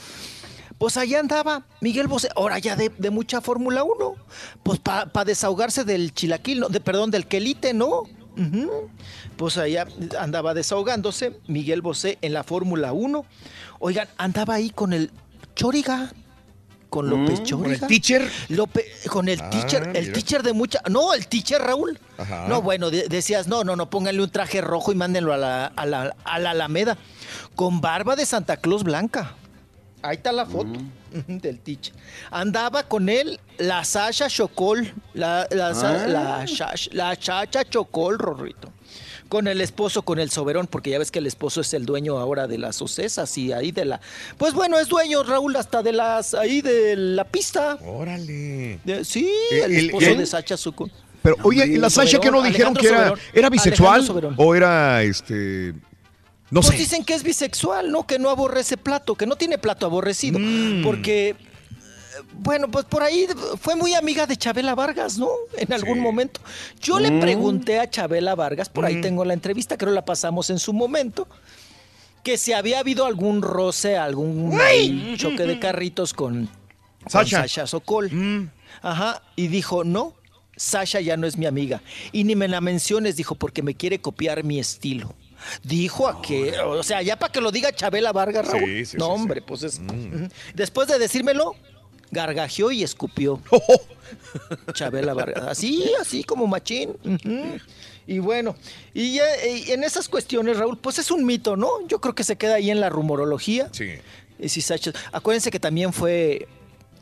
Pues allá andaba Miguel Bosé, ahora ya de, de mucha Fórmula 1. Pues para desahogarse del chilaquil, no, de, perdón, del quelite, ¿no? Pues allá andaba desahogándose Miguel Bosé en la Fórmula 1. Oigan, andaba ahí con el Choriga. Con López Mm, Choriga. ¿con el teacher? Lope- con el Ah, teacher, el mira. teacher de mucha. No, el teacher Raúl. Ajá. No, bueno, de- decías, no, no, no, pónganle un traje rojo y mándenlo a la, a la, a la Alameda. Con barba de Santa Claus blanca. Ahí está la foto ujú, [LAUGHS] del teacher. Andaba con él la Sasha Chocol. La, la, Ah. la, Shash- la Chacha Chocol, Rorrito. Con el esposo, con el soberón, porque ya ves que el esposo es el dueño ahora de las ocesas y ahí de la. Pues bueno, es dueño, Raúl, hasta de las. ahí de la pista. Órale. De- sí, Eh, el el- esposo de Sacha Suco. Pero, oye, ¿y la Sasha que no dijeron Alejandro que era, Soberón. era bisexual? ¿O era, este, no pues sé? dicen que es bisexual, ¿no? Que no aborrece plato, que no tiene plato aborrecido. Mm. Porque, bueno, pues por ahí fue muy amiga de Chabela Vargas, ¿no? En algún momento. Yo le Mm. pregunté a Chabela Vargas, por ahí Mm. tengo la entrevista, creo la pasamos en su momento, que si había habido algún roce, algún choque de carritos con con Sasha. Sasha Sokol. Ajá, y dijo, no, Sasha ya no es mi amiga. Y ni me la menciones, dijo, porque me quiere copiar mi estilo. Dijo a que, o sea, ya para que lo diga Chabela Vargas, Raúl. Sí, sí, no, hombre, pues es. Después de decírmelo, gargajeó y escupió. [LAUGHS] Chabela Vargas. Así, así como machín. Y bueno, y, en esas cuestiones, Raúl, pues es un mito, ¿no? Yo creo que se queda ahí en la rumorología. Sí. Y si Sacha- acuérdense que también fue,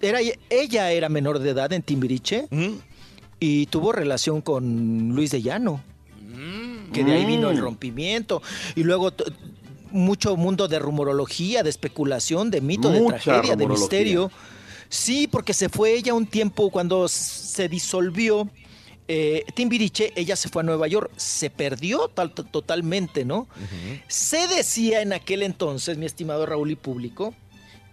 era, ella era menor de edad en Timbiriche y tuvo relación con Luis de Llano, que de ahí vino el Mm. rompimiento y luego mucho mundo de rumorología, de especulación, de mito, de tragedia, de misterio. Sí, porque se fue ella un tiempo cuando se disolvió eh, Timbiriche, ella se fue a Nueva York, se perdió tal- totalmente, ¿no? Se decía en aquel entonces, mi estimado Raúl y público,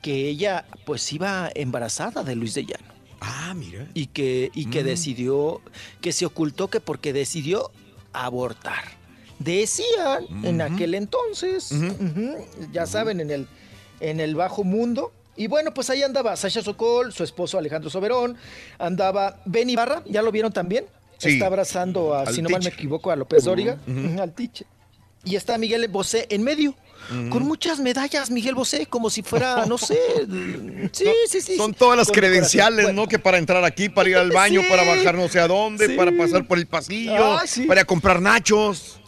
que ella pues iba embarazada de Luis de Llano. Ah, mira. Y que, y que Mm. decidió, que se ocultó que porque decidió abortar. Decían en aquel entonces, ya saben, en el, en el bajo mundo. Y bueno, pues ahí andaba Sasha Sokol, su esposo Alejandro Soberón, andaba Ben Ibarra, ¿ya lo vieron también? Sí. Está abrazando a, Al si no mal me equivoco, a López Dóriga, ujú, al teacher. Y está Miguel Bosé en medio, con muchas medallas, Miguel Bosé, como si fuera, [LAUGHS] no sé. Sí, sí, sí. Son todas las con credenciales. ¿no? Que para entrar aquí, para ir al [LAUGHS] baño, Sí. para bajar no sé a dónde, Sí. para pasar por el pasillo, sí. para comprar nachos.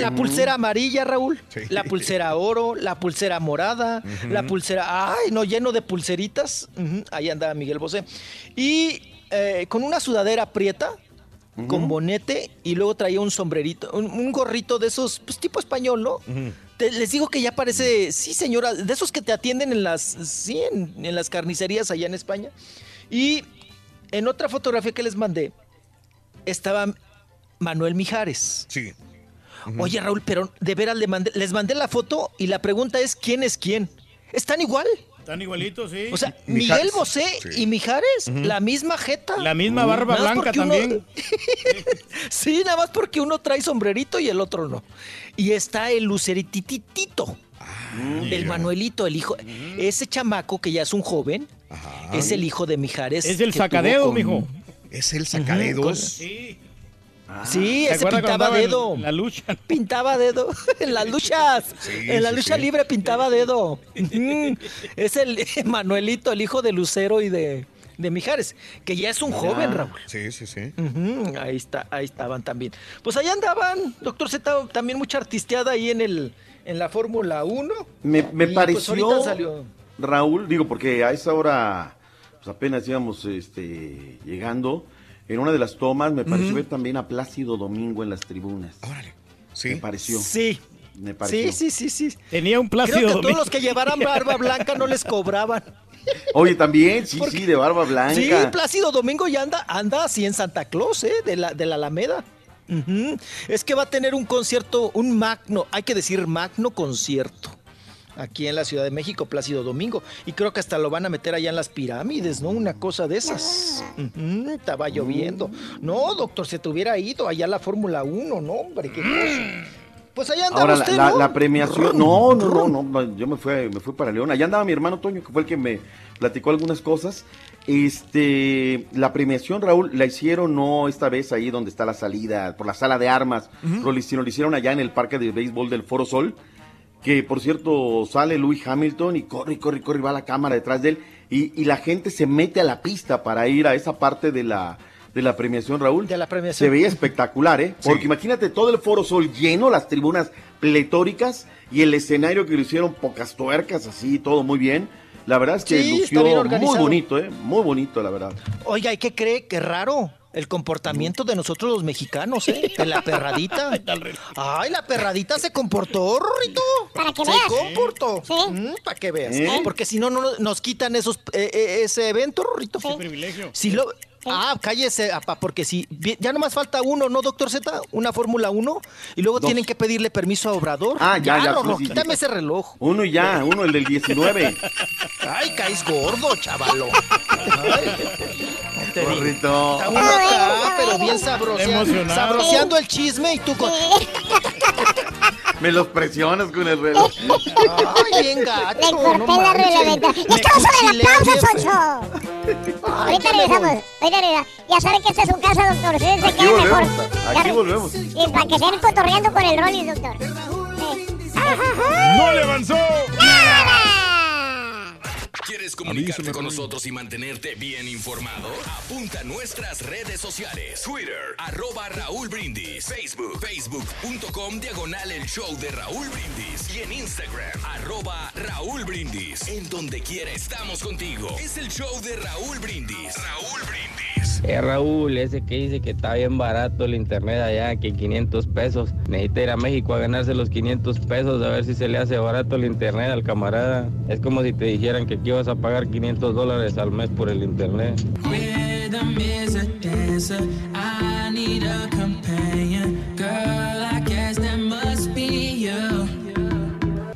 La pulsera amarilla, Raúl. Sí. La pulsera oro, la pulsera morada, la pulsera, ay, no, lleno de pulseritas. Ujú, Ahí andaba Miguel Bosé. Y eh, con una sudadera prieta, con bonete, y luego traía un sombrerito, un, un gorrito de esos, pues tipo español, ¿no? Te- les digo que ya parece, sí señora, de esos que te atienden en las, sí, en, en las carnicerías allá en España. Y en otra fotografía que les mandé, estaba Manuel Mijares. Sí. Oye, Raúl, pero de veras le mandé- les mandé la foto y la pregunta es quién es quién. ¿Están igual? Están igualitos, sí. O sea, Mijares. Miguel Bosé Sí. y Mijares, la misma jeta. La misma barba blanca uno- también. [LAUGHS] sí, nada más porque uno trae sombrerito y el otro no. Y está el lucerititito. el Manuelito, el hijo. Ese chamaco que ya es un joven, es el hijo de Mijares. Es el con- mijo. Es el sacadedos. con- Sí. Sí, ¿Se ese pintaba andaba en dedo. La lucha. Pintaba dedo. [LAUGHS] En las luchas. Sí, en la sí, lucha sí. libre pintaba dedo. Ujú. es el [LAUGHS] Manuelito, el hijo de Lucero y de, de Mijares, que ya es un joven, Raúl. Sí, sí, sí. Ahí está, ahí estaban también. Pues allá andaban, doctor Z, también mucha artisteada ahí en el en la Fórmula 1. Me, me Y, pues, pareció, ahorita salió. Raúl, digo, porque a esa hora pues apenas íbamos este, llegando. En una de las tomas me pareció ver también a Plácido Domingo en las tribunas. Sí. Me pareció. Sí. Me pareció. Sí, sí, sí, sí. Tenía un Creo Plácido que a todos los que llevaran barba blanca no les cobraban. Oye, también, sí, sí, de barba blanca. Sí, Plácido Domingo ya anda, anda así en Santa Claus, ¿eh? De la, de la Alameda. Es que va a tener un concierto, un magno, hay que decir magno concierto. Aquí en la Ciudad de México, Plácido Domingo. Y creo que hasta lo van a meter allá en las pirámides, ¿no? Una cosa de esas. Estaba lloviendo. No, doctor, se te hubiera ido allá a la Fórmula 1, ¿no? Hombre, qué cosa. Pues allá andaba Ahora, la, usted, la- ¿no? la premiación. No, no, no, no. Yo me fui, me fui para León. Allá andaba mi hermano Toño, que fue el que me platicó algunas cosas. Este, la premiación, Raúl, la hicieron no esta vez ahí donde está la salida, por la sala de armas, pero lo hicieron, lo hicieron allá en el parque de béisbol del Foro Sol. Que por cierto sale Louis Hamilton y corre, corre, corre, va la cámara detrás de él. Y, y la gente se mete a la pista para ir a esa parte de la, de la premiación, Raúl. De la premiación. Se veía espectacular, ¿eh? Porque imagínate todo el Foro Sol lleno, las tribunas pletóricas y el escenario que lo hicieron pocas tuercas, así, todo muy bien. La verdad es que Sí, lució muy bonito, ¿eh? Muy bonito, la verdad. Oiga, ¿y qué cree? Qué raro. El comportamiento de nosotros los mexicanos, ¿eh? De la perradita. [LAUGHS] Ay, la perradita se comportó, Rorrito. Para que se veas. comportó. Mm, para que veas. ¿Eh? Porque si no, no nos quitan esos, eh, eh, ese evento, Rorrito. privilegio. Si lo... Ah, cállese, apa, porque si vi- ya nomás falta uno, ¿no, doctor Z? Una Fórmula 1 y luego Dos. tienen que pedirle permiso a Obrador. Ah, ya, ya, Rorro, sí, sí, sí. quítame ese reloj. Uno y ya, uno el del 19. Ay, caes gordo, chavalo. Ay, [LAUGHS] te digo. Gorrito. Está uno acá, pero bien sabroseando, Emocionado. sabroseando el chisme y tú con... [LAUGHS] Me los presionas con el reloj. Ay, bien gacho. Le corté no la ruleta. Me Estamos sobre la pausa. Sonso. Ahorita ya regresamos. Ahorita regresamos. Ya saben que esta es su casa, doctor. Ustedes se Aquí quedan mejor. volvemos, Ya aquí volvemos. Sí, para que estén cotorreando con el Rollis, doctor. Sí. ¡No le avanzó! ¿Quieres comunicarte con nosotros y mantenerte bien informado? Apunta a nuestras redes sociales. Twitter, arroba Raúl Brindis. Facebook, facebook.com, diagonal el show de Raúl Brindis. Y en Instagram, arroba Raúl Brindis. En donde quiera estamos contigo. Es el show de Raúl Brindis. Raúl Brindis. Eh, Raúl, ese que dice que está bien barato el internet allá, que 500 pesos. Necesita ir a México a ganarse los 500 pesos, a ver si se le hace barato el internet al camarada. Es como si te dijeran que aquí vas a pagar 500 dólares al mes por el internet.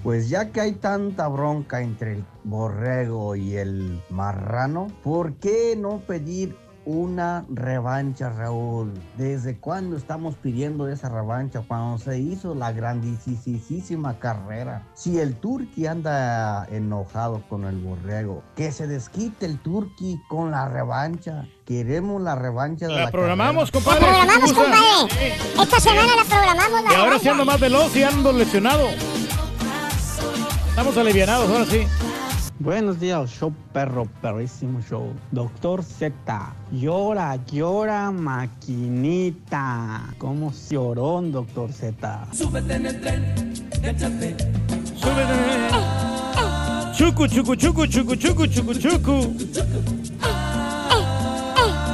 Pues ya que hay tanta bronca entre el borrego y el marrano, ¿por qué no pedir una revancha, Raúl? ¿Desde cuándo estamos pidiendo esa revancha? Cuando se hizo la grandísima carrera. Si el Turqui anda enojado con el borrego, que se desquite el Turqui con la revancha. Queremos la revancha de la, La programamos, carrera. compadre. La programamos, si compadre. Esta semana la programamos. Y La ahora sí revancha. ando más veloz y ando lesionado. Estamos alivianados, ahora sí. Buenos días, show perro, perrísimo show. Doctor Z, llora, llora, maquinita. Como llorón, doctor Z. Súbete en el tren, échate. Chucu, chucu, chucu, chucu, chucu, chucu, chucu.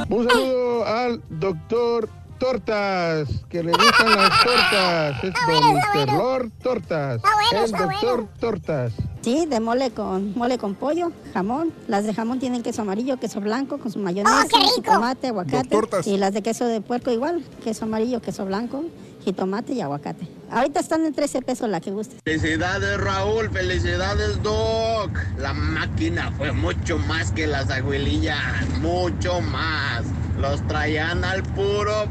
Un saludo al doctor tortas, que le gustan las tortas. Es [LAUGHS] don Mr. Lord Tortas. el doctor Tortas. Sí, de mole con mole con pollo, jamón. Las de jamón tienen queso amarillo, queso blanco con su mayonesa, tomate, aguacate. Y las de queso de puerco igual, queso amarillo, queso blanco, jitomate y aguacate. Ahorita están en 13 pesos la que guste. Felicidades Raúl, felicidades Doc. La máquina fue mucho más que las abuelillas, mucho más. Los traían al puro.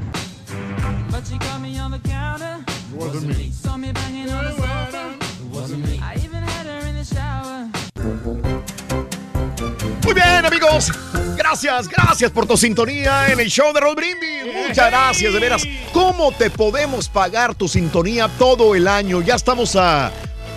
Muy bien, amigos. Gracias, gracias por tu sintonía en el show de Roll Brindis. Muchas gracias, de veras. ¿Cómo te podemos pagar tu sintonía todo el año? Ya estamos a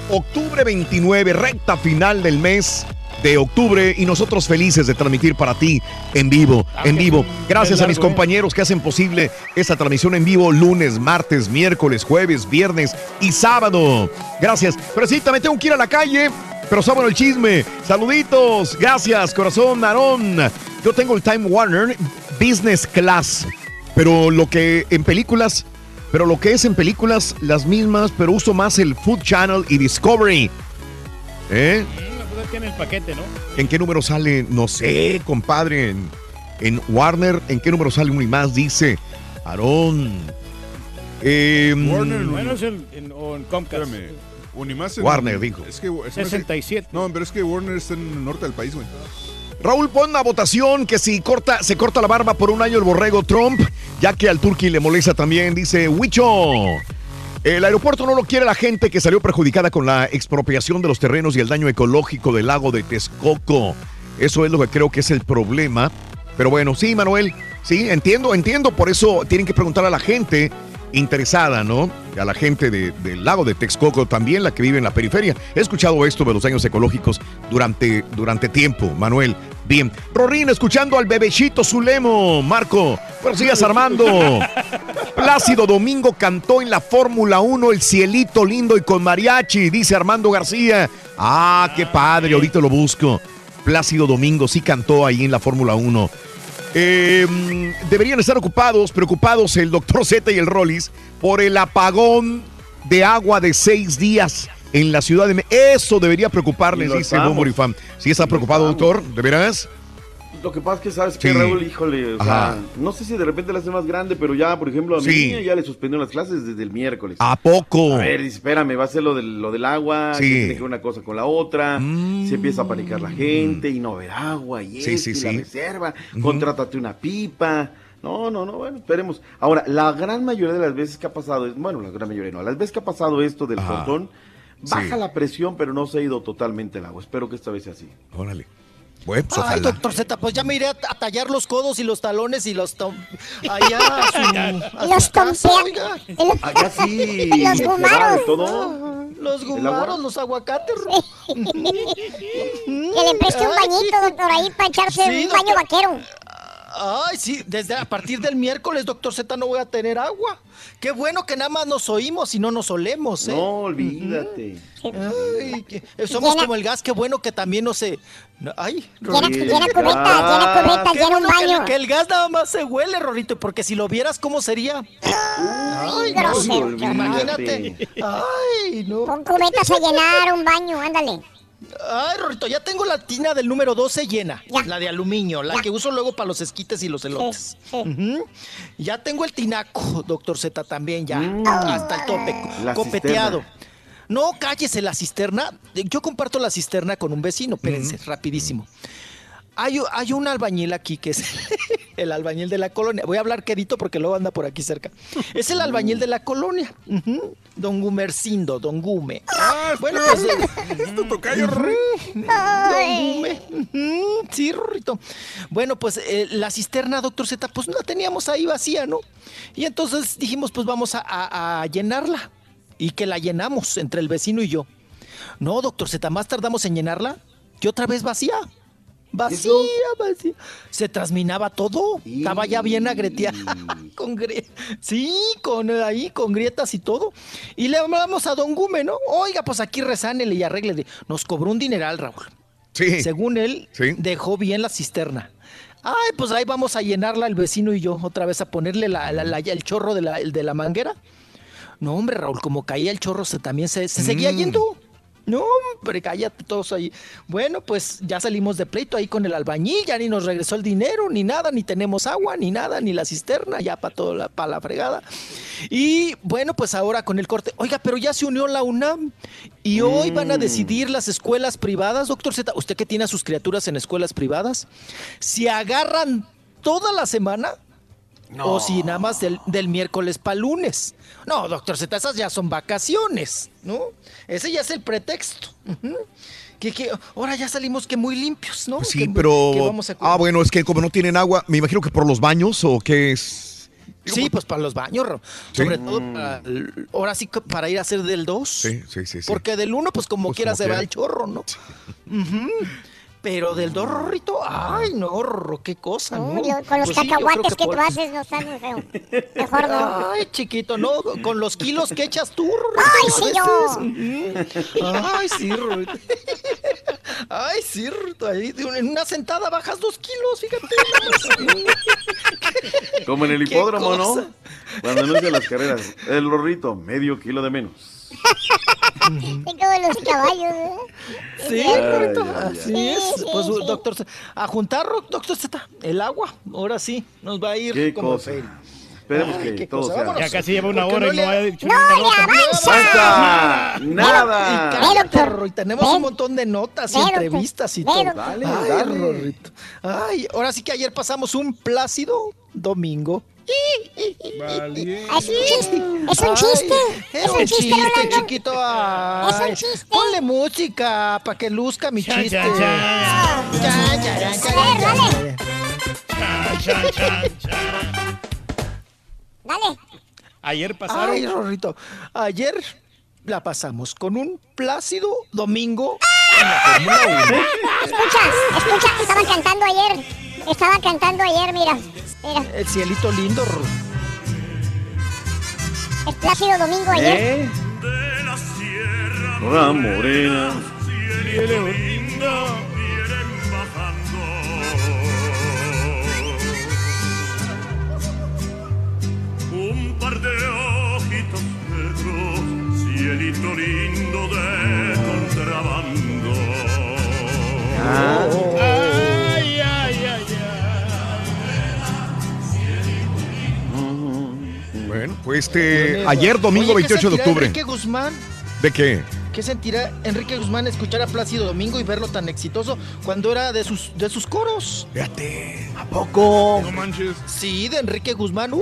octubre 29, recta final del mes de octubre y nosotros felices de transmitir para ti en vivo, en vivo. Gracias a mis ¿eh? compañeros que hacen posible esta transmisión en vivo lunes, martes, miércoles, jueves, viernes y sábado. Gracias. Pero sí, también tengo que ir a la calle. Pero sábado el chisme. Saluditos. Gracias, corazón, Aarón. Yo tengo el Time Warner Business Class. Pero lo que en películas, pero lo que es en películas, las mismas, pero uso más el Food Channel y Discovery. ¿Eh? Mm, en el paquete, ¿no? ¿En qué número sale? No sé, compadre. En, en Warner, ¿en qué número sale uno y más? Dice Aarón. Eh, Bueno, es el, en, o en Comcast. Unimás en- Warner, dijo. Es que, es que- 67. No, pero es que Warner está en el norte del país, güey. Raúl, pon una votación que si corta, se corta la barba por un año el borrego Trump, ya que al Turqui le molesta también, dice Huicho. El aeropuerto no lo quiere la gente que salió perjudicada con la expropiación de los terrenos y el daño ecológico del lago de Texcoco. Eso es lo que creo que es el problema. Pero bueno, sí, Manuel, sí, entiendo, entiendo. Por eso tienen que preguntar a la gente interesada, ¿no? A la gente de- del lago de Texcoco, también la que vive en la periferia. He escuchado esto de los daños ecológicos durante, durante tiempo, Manuel. Bien. Rorín, escuchando al bebecito Zulemo. Marco, bueno, sigas armando. [LAUGHS] Plácido Domingo cantó en la Fórmula 1 El Cielito Lindo y con mariachi, dice Armando García. Ah, qué padre, ahorita lo busco. Plácido Domingo sí cantó ahí en la Fórmula 1. Eh, deberían estar ocupados, preocupados el doctor Z y el Rollis por el apagón de agua de seis días en la ciudad de... Me- Eso debería preocuparles, dice. ¿Sí está preocupado, doctor? ¿De veras? Lo que pasa es que, ¿sabes Sí. Raúl? Híjole, o sea, no sé si de repente la hace más grande, pero ya, por ejemplo, a mi Sí. niña ya le suspendieron las clases desde el miércoles. ¿A poco? A ver, espérame, va a ser lo del, lo del agua, Sí. que que una cosa con la otra, se empieza a panicar la gente y no ver agua y Sí, y la reserva, contrátate una pipa. No, no, no, bueno, esperemos. Ahora, la gran mayoría de las veces que ha pasado, bueno, la gran mayoría no, las veces que ha pasado esto del frontón, baja la presión, pero no se ha ido totalmente el agua. Espero que esta vez sea así. Órale. Bueno, pues Ay, ojalá. doctor Z, pues ya me iré a, a tallar los codos y los talones y los... tom- Allá a [LAUGHS] su, a Los oiga. Allá sí. Los gumaros. todo. Los ¿El agua? gumaros, los aguacates. [LAUGHS] Que le preste un bañito, doctor, ahí para echarse Sí, un baño doctor. vaquero. Ay, sí, desde a partir del miércoles, doctor Z, no voy a tener agua. Qué bueno que nada más nos oímos y no nos olemos, ¿eh? No, olvídate. Ay, que- somos Llena- como el gas, qué bueno que también no se... Ay, Llena, Rorrito. llena cubeta, llena cubeta, Qué llena un bueno que el- baño. Que, el gas nada más se huele, Rorrito, porque si lo vieras, ¿cómo sería? Ay, no, imagínate. Ay, no. Pon cubetas a llenar un baño, ándale. Ay, Rorrito, ya tengo la tina del número 12 llena. La de aluminio, la que uso luego para los esquites y los elotes. Ya tengo el tinaco, doctor Z, también ya. Hasta el tope, Mm. La copeteado. cisterna. No, cállese la cisterna. Yo comparto la cisterna con un vecino, espérense, rapidísimo. Hay un albañil aquí que es [LAUGHS] el albañil de la colonia. Voy a hablar quedito porque luego anda por aquí cerca. Es el albañil de la colonia. Don Gumercindo, Don Gume. bueno, pues. eh, Don Gume. Sí, Rorrito. Bueno, pues eh, la cisterna, doctor Z, pues la teníamos ahí vacía, ¿no? Y entonces dijimos, pues vamos a, a- a llenarla. Y que la llenamos entre el vecino y yo. No, doctor Z, más tardamos en llenarla que otra vez vacía. Vacía, vacía. Se trasminaba todo. Estaba ya bien agreteada. [LAUGHS] con Sí, con ahí, con grietas y todo. Y le hablamos a Don Gume, ¿no? Oiga, pues aquí resánele y arréglele. Nos cobró un dineral, Raúl. Sí. Según él, Sí. dejó bien la cisterna. Ay, pues ahí vamos a llenarla el vecino y yo, otra vez a ponerle la, la- la- el chorro de la, el de la manguera. No, hombre, Raúl, como caía el chorro, se también se, se seguía Mm. yendo. No, hombre, cállate todos ahí. Bueno, pues ya salimos de pleito ahí con el albañil, ya ni nos regresó el dinero, ni nada, ni tenemos agua, ni nada, ni la cisterna, ya para todo la, para la fregada. Y bueno, pues ahora con el corte. Oiga, pero ya se unió la UNAM y hoy van a decidir las escuelas privadas, doctor Z. Usted que tiene a sus criaturas en escuelas privadas, si agarran toda la semana o si nada más del, del miércoles para lunes. No, doctor Z, esas ya son vacaciones, ¿no? Ese ya es el pretexto. Que, que ahora ya salimos que muy limpios, ¿no? Pues sí, Que- que pero. vamos a- Ah, bueno, es que como no tienen agua, me imagino que por los baños o qué es. Sí, pues para los baños. Sí. sobre todo para, el- ahora sí para ir a hacer del 2. Sí, sí, sí. sí. Porque del 1, pues como Pues quiera como se quiera. va el chorro, ¿no? Pero del 2, Rorrito, ay, no, Rorro, qué cosa, ¿no? Con los Pues sí, yo cacahuates que, por- tú haces no están muy feo. Mejor no. Ay, chiquito, no, con los kilos que echas tú, Ay, sí. Ujú. Ay, sí, Rorrito. Ay, sí, Rorrito, ahí de un- en una sentada bajas dos kilos, fíjate. Como en el hipódromo, ¿no? Cuando anuncian las carreras. El rorrito, medio kilo de menos. Es como los caballos, ¿eh? Sí, así es. Pues, doctor, Z, a juntar, doctor Z, el agua, ahora sí, nos va a ir Qué como cosa. Esperemos Ay, que todo cosa, sea. Ya casi lleva una hora no y le- no ha dicho ¡No, ninguna le nota. avanza! ¡Basta! Y ¡Nada! cállate, doctor. Rorro, y tenemos Ve. un montón de notas y Ve, doctor. entrevistas y Ve, todo. doctor. Dale, Ay, dale. Rorrito. Ay, ahora sí que ayer pasamos un plácido domingo. Es un chiste. Es un Ay, chiste. Es Es un chiste, chiste, Rolando. chiquito. Ay, Es un chiste. Ponle música para que luzca mi chiste. chan, chan. Chan, chan, chan, chan, A ver, chan, dale. chan. Dale. Ayer pasaron. Ay, Rorrito, ayer la pasamos con un plácido domingo en la Fórmula 1. Escucha, escucha. Estaban cantando ayer. Estaban cantando ayer, mira. Mira. El cielito lindo. Es Plácido Domingo ayer. ¿Eh? Hola, morena. Un par de ojitos negros, cielito lindo de contrabando. Ay, Bueno, pues este. Ayer, domingo Oye, ¿qué 28 de sentirá octubre. Enrique Guzmán, ¿De qué? ¿qué sentirá Enrique Guzmán escuchar a Plácido Domingo y verlo tan exitoso cuando era de sus, de sus coros? Fíjate. ¿A poco? No manches. Sí, de Enrique Guzmán. Uy,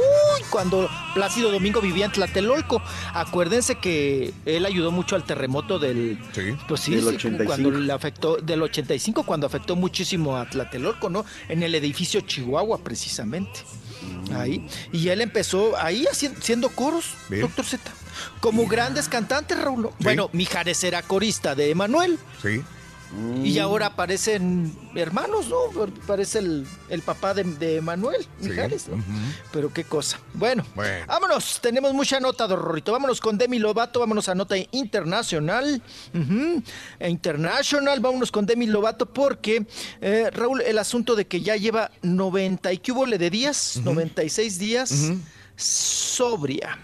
cuando Plácido Domingo vivía en Tlatelolco. Acuérdense que él ayudó mucho al terremoto del. Sí. Pues sí, Del sí, 85. cuando le afectó, del 85, cuando afectó muchísimo a Tlatelolco, ¿no? En el edificio Chihuahua, precisamente. Ahí. Y él empezó ahí haci- haciendo coros, Bien. doctor Z. Como grandes cantantes, Raúl. Bueno, Mijares era corista de Emanuel. Sí. Y ahora parecen hermanos, ¿no? Parece el, el papá de, de Manuel Sí. Mijares, ¿no? Pero qué cosa. Bueno, Bueno. vámonos. Tenemos mucha nota, Dorrito. Vámonos con Demi Lovato. Vámonos a nota internacional. Ujú. E international. Vámonos con Demi Lovato porque, eh, Raúl, el asunto de que ya lleva 90 y que hubo de días, 96 días sobria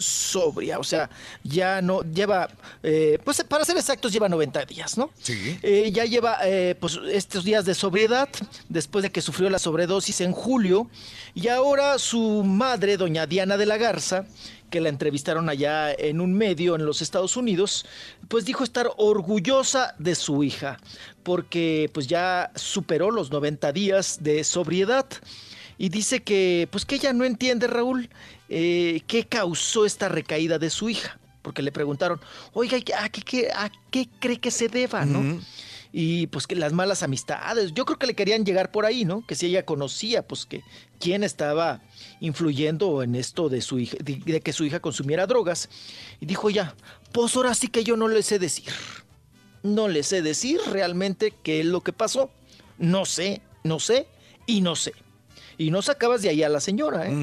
sobria, o sea, ya no lleva, eh, pues para ser exactos, lleva 90 días, ¿no? Sí. Eh, ya lleva eh, pues estos días de sobriedad después de que sufrió la sobredosis en julio y ahora su madre, doña Diana de la Garza, que la entrevistaron allá en un medio en los Estados Unidos, pues dijo estar orgullosa de su hija porque pues ya superó los 90 días de sobriedad y dice que pues que ella no entiende Raúl eh, qué causó esta recaída de su hija porque le preguntaron oiga ¿y ¿a qué, qué- a qué cree que se deba no y pues que las malas amistades. Yo creo que le querían llegar por ahí no que si ella conocía pues que quién estaba influyendo en esto de su hija de, de que su hija consumiera drogas. Y dijo ya pues ahora sí que yo no le sé decir. No le sé decir realmente qué es lo que pasó. No sé, no sé y no sé. Y no sacabas de ahí a la señora, ¿eh?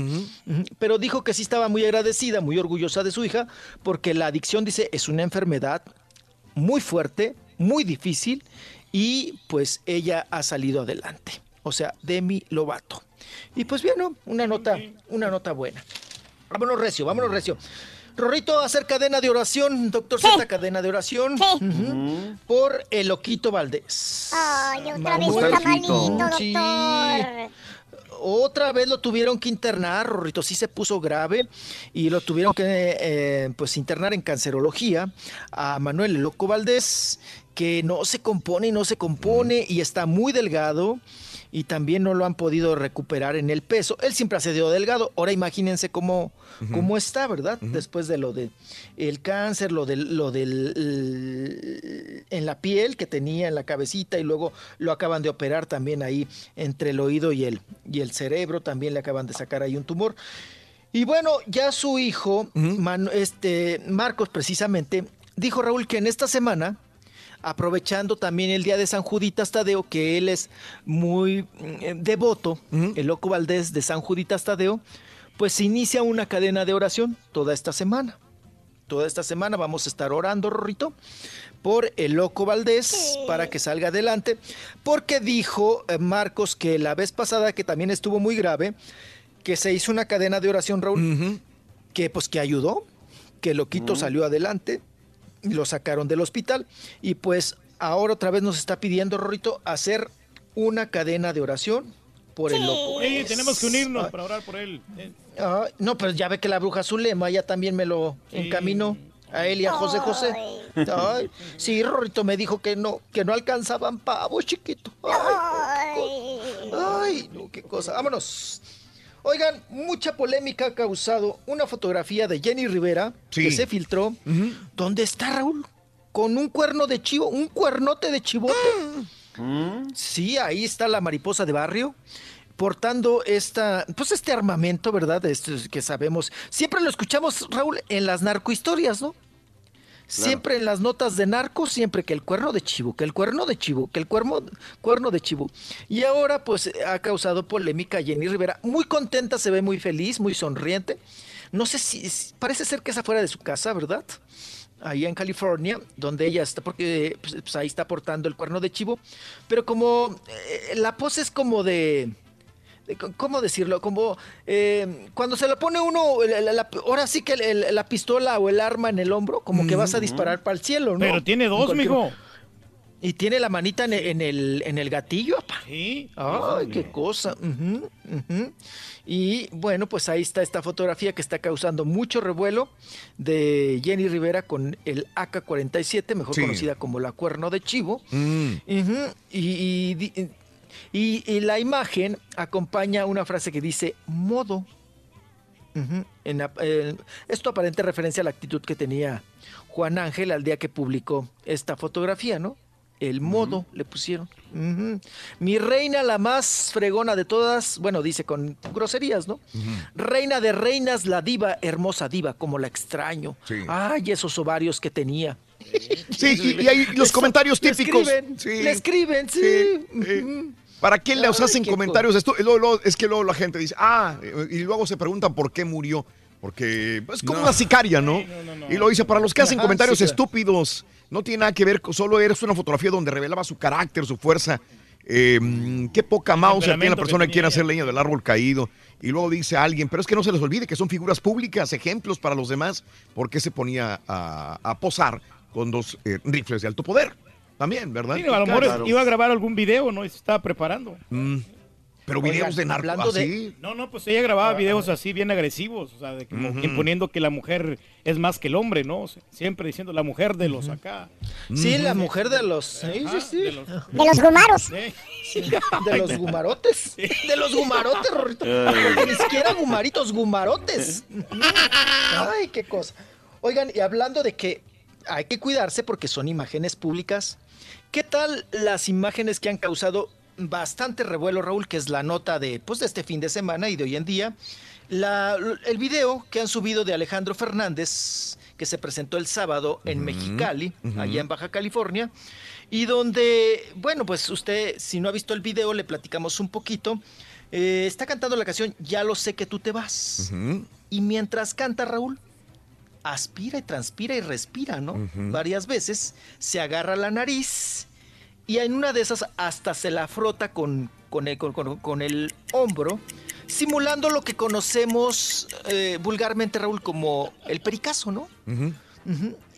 Pero dijo que sí estaba muy agradecida, muy orgullosa de su hija, porque la adicción, dice, es una enfermedad muy fuerte, muy difícil, y pues ella ha salido adelante. O sea, Demi Lovato. Y pues bien, ¿no? Una nota, una nota buena. Vámonos recio, vámonos recio. Rorrito, hacer cadena de oración, doctor Z, cadena de oración. Por el Loquito Valdés. Ay, otra vez está malito, Loquito. Sí. Otra vez lo tuvieron que internar, Rorrito, sí se puso grave y lo tuvieron que eh, pues internar en cancerología a Manuel El Loco Valdés, que no se compone y no se compone y está muy delgado y también no lo han podido recuperar en el peso. Él siempre ha sido delgado, ahora imagínense cómo, cómo está, ¿verdad? Después de lo de el cáncer, lo del, lo del el- en la piel que tenía en la cabecita y luego lo acaban de operar también ahí entre el oído y el, y el cerebro, también le acaban de sacar ahí un tumor. Y bueno, ya su hijo, este, Marcos precisamente, dijo Raúl que en esta semana, aprovechando también el día de San Juditas Tadeo, que él es muy mm, devoto, el loco Valdés de San Juditas Tadeo, pues se inicia una cadena de oración toda esta semana. Toda esta semana vamos a estar orando, Rorrito, por el loco Valdés para que salga adelante, porque dijo eh, Marcos que la vez pasada, que también estuvo muy grave, que se hizo una cadena de oración, Raúl, que pues que ayudó, que loquito salió adelante, lo sacaron del hospital y pues ahora otra vez nos está pidiendo, Rorrito, hacer una cadena de oración por el loco. Sí, tenemos que unirnos para orar por él. Ay, no, pero ya ve que la bruja Zulema ya también me lo encaminó a él y a José José. Ay, sí, Rorrito me dijo que no, que no alcanzaban pavos, chiquito. Ay, ay, no, qué cosa. Vámonos. Oigan, mucha polémica ha causado una fotografía de Jenny Rivera que se filtró. ¿Dónde está Raúl? Con un cuerno de chivo, un cuernote de chivote. Sí, ahí está la mariposa de barrio portando esta, pues este armamento, ¿verdad? Este que sabemos. Siempre lo escuchamos, Raúl, en las narcohistorias, ¿no? Siempre en las notas de narcos, siempre que el cuerno de chivo, que el cuerno de chivo, que el cuerno, cuerno de chivo. Y ahora pues ha causado polémica Jenny Rivera. Muy contenta, se ve muy feliz, muy sonriente. No sé si, si- parece ser que es afuera de su casa, ¿verdad? Ahí en California, donde ella está, porque pues, pues, ahí está portando el cuerno de chivo. Pero como eh, la pose es como de... ¿Cómo decirlo? Como eh, cuando se le pone uno, la- la- la- ahora sí que el- el- la pistola o el arma en el hombro, como que vas a disparar para el cielo, ¿no? Pero tiene En dos, cualquier- mijo. Y tiene la manita en el, en el, en el gatillo, apa. Sí. Ay, qué cosa. Y bueno, pues ahí está esta fotografía que está causando mucho revuelo de Jenny Rivera con el AK-47, mejor Sí. conocida como la cuerno de chivo. Mm. Y, y- y la imagen acompaña una frase que dice modo. En en- esto aparente referencia a la actitud que tenía Juan Ángel al día que publicó esta fotografía, ¿no? El modo le pusieron. Mi reina, la más fregona de todas, bueno, dice con groserías, ¿no? Reina de reinas, la diva, hermosa diva, como la extraño. Sí. Ay, esos ovarios que tenía. Sí, y, y hay los Eso, comentarios le típicos. escriben, Sí. Le escriben, sí. Sí. ¿Para qué les hacen qué comentarios esto? Luego- luego- es que luego la gente dice, ah, eh, y luego se preguntan por qué murió. Porque es como No. una sicaria, ¿no? Y lo dice, para los que hacen Ajá, comentarios sí, estúpidos, no tiene nada que ver, con- solo eres una fotografía donde revelaba su carácter, su fuerza. Eh, mm, qué poca mouse tiene la que persona que quiere hacer leña del árbol caído. Y luego dice alguien, pero es que no se les olvide que son figuras públicas, ejemplos para los demás. ¿Por qué se ponía a, a posar con dos eh, rifles de alto poder? También, ¿verdad? Sí, a lo mejor iba a grabar algún video, ¿no? Y se estaba preparando. Mm, Pero Oigan, videos de narco hablando de- así. No, no, pues ella grababa videos así bien agresivos, o sea, de como Ujú. imponiendo que la mujer es más que el hombre, ¿no? O sea, siempre diciendo la mujer de los acá. Sí, la mujer de los. Sí, sí, sí. De los, De los gumaros. Sí, de los gumarotes. De los gumarotes, Rorrito. Ni siquiera gumaritos, gumarotes. Ay, qué cosa. Oigan, y hablando de que hay que cuidarse porque son imágenes públicas, ¿qué tal las imágenes que han causado bastante revuelo, Raúl, que es la nota de, pues, de este fin de semana y de hoy en día? La- el video que han subido de Alejandro Fernández, que se presentó el sábado en Mexicali, allá en Baja California, y donde, bueno, pues usted, si no ha visto el video, le platicamos un poquito. Eh, está cantando la canción Ya lo sé que tú te vas. Y mientras canta Raúl, aspira y transpira y respira, ¿no? Varias veces, se agarra la nariz y en una de esas hasta se la frota con, con, el, con, con- con el hombro, simulando lo que conocemos eh, vulgarmente, Raúl, como el pericazo, ¿no?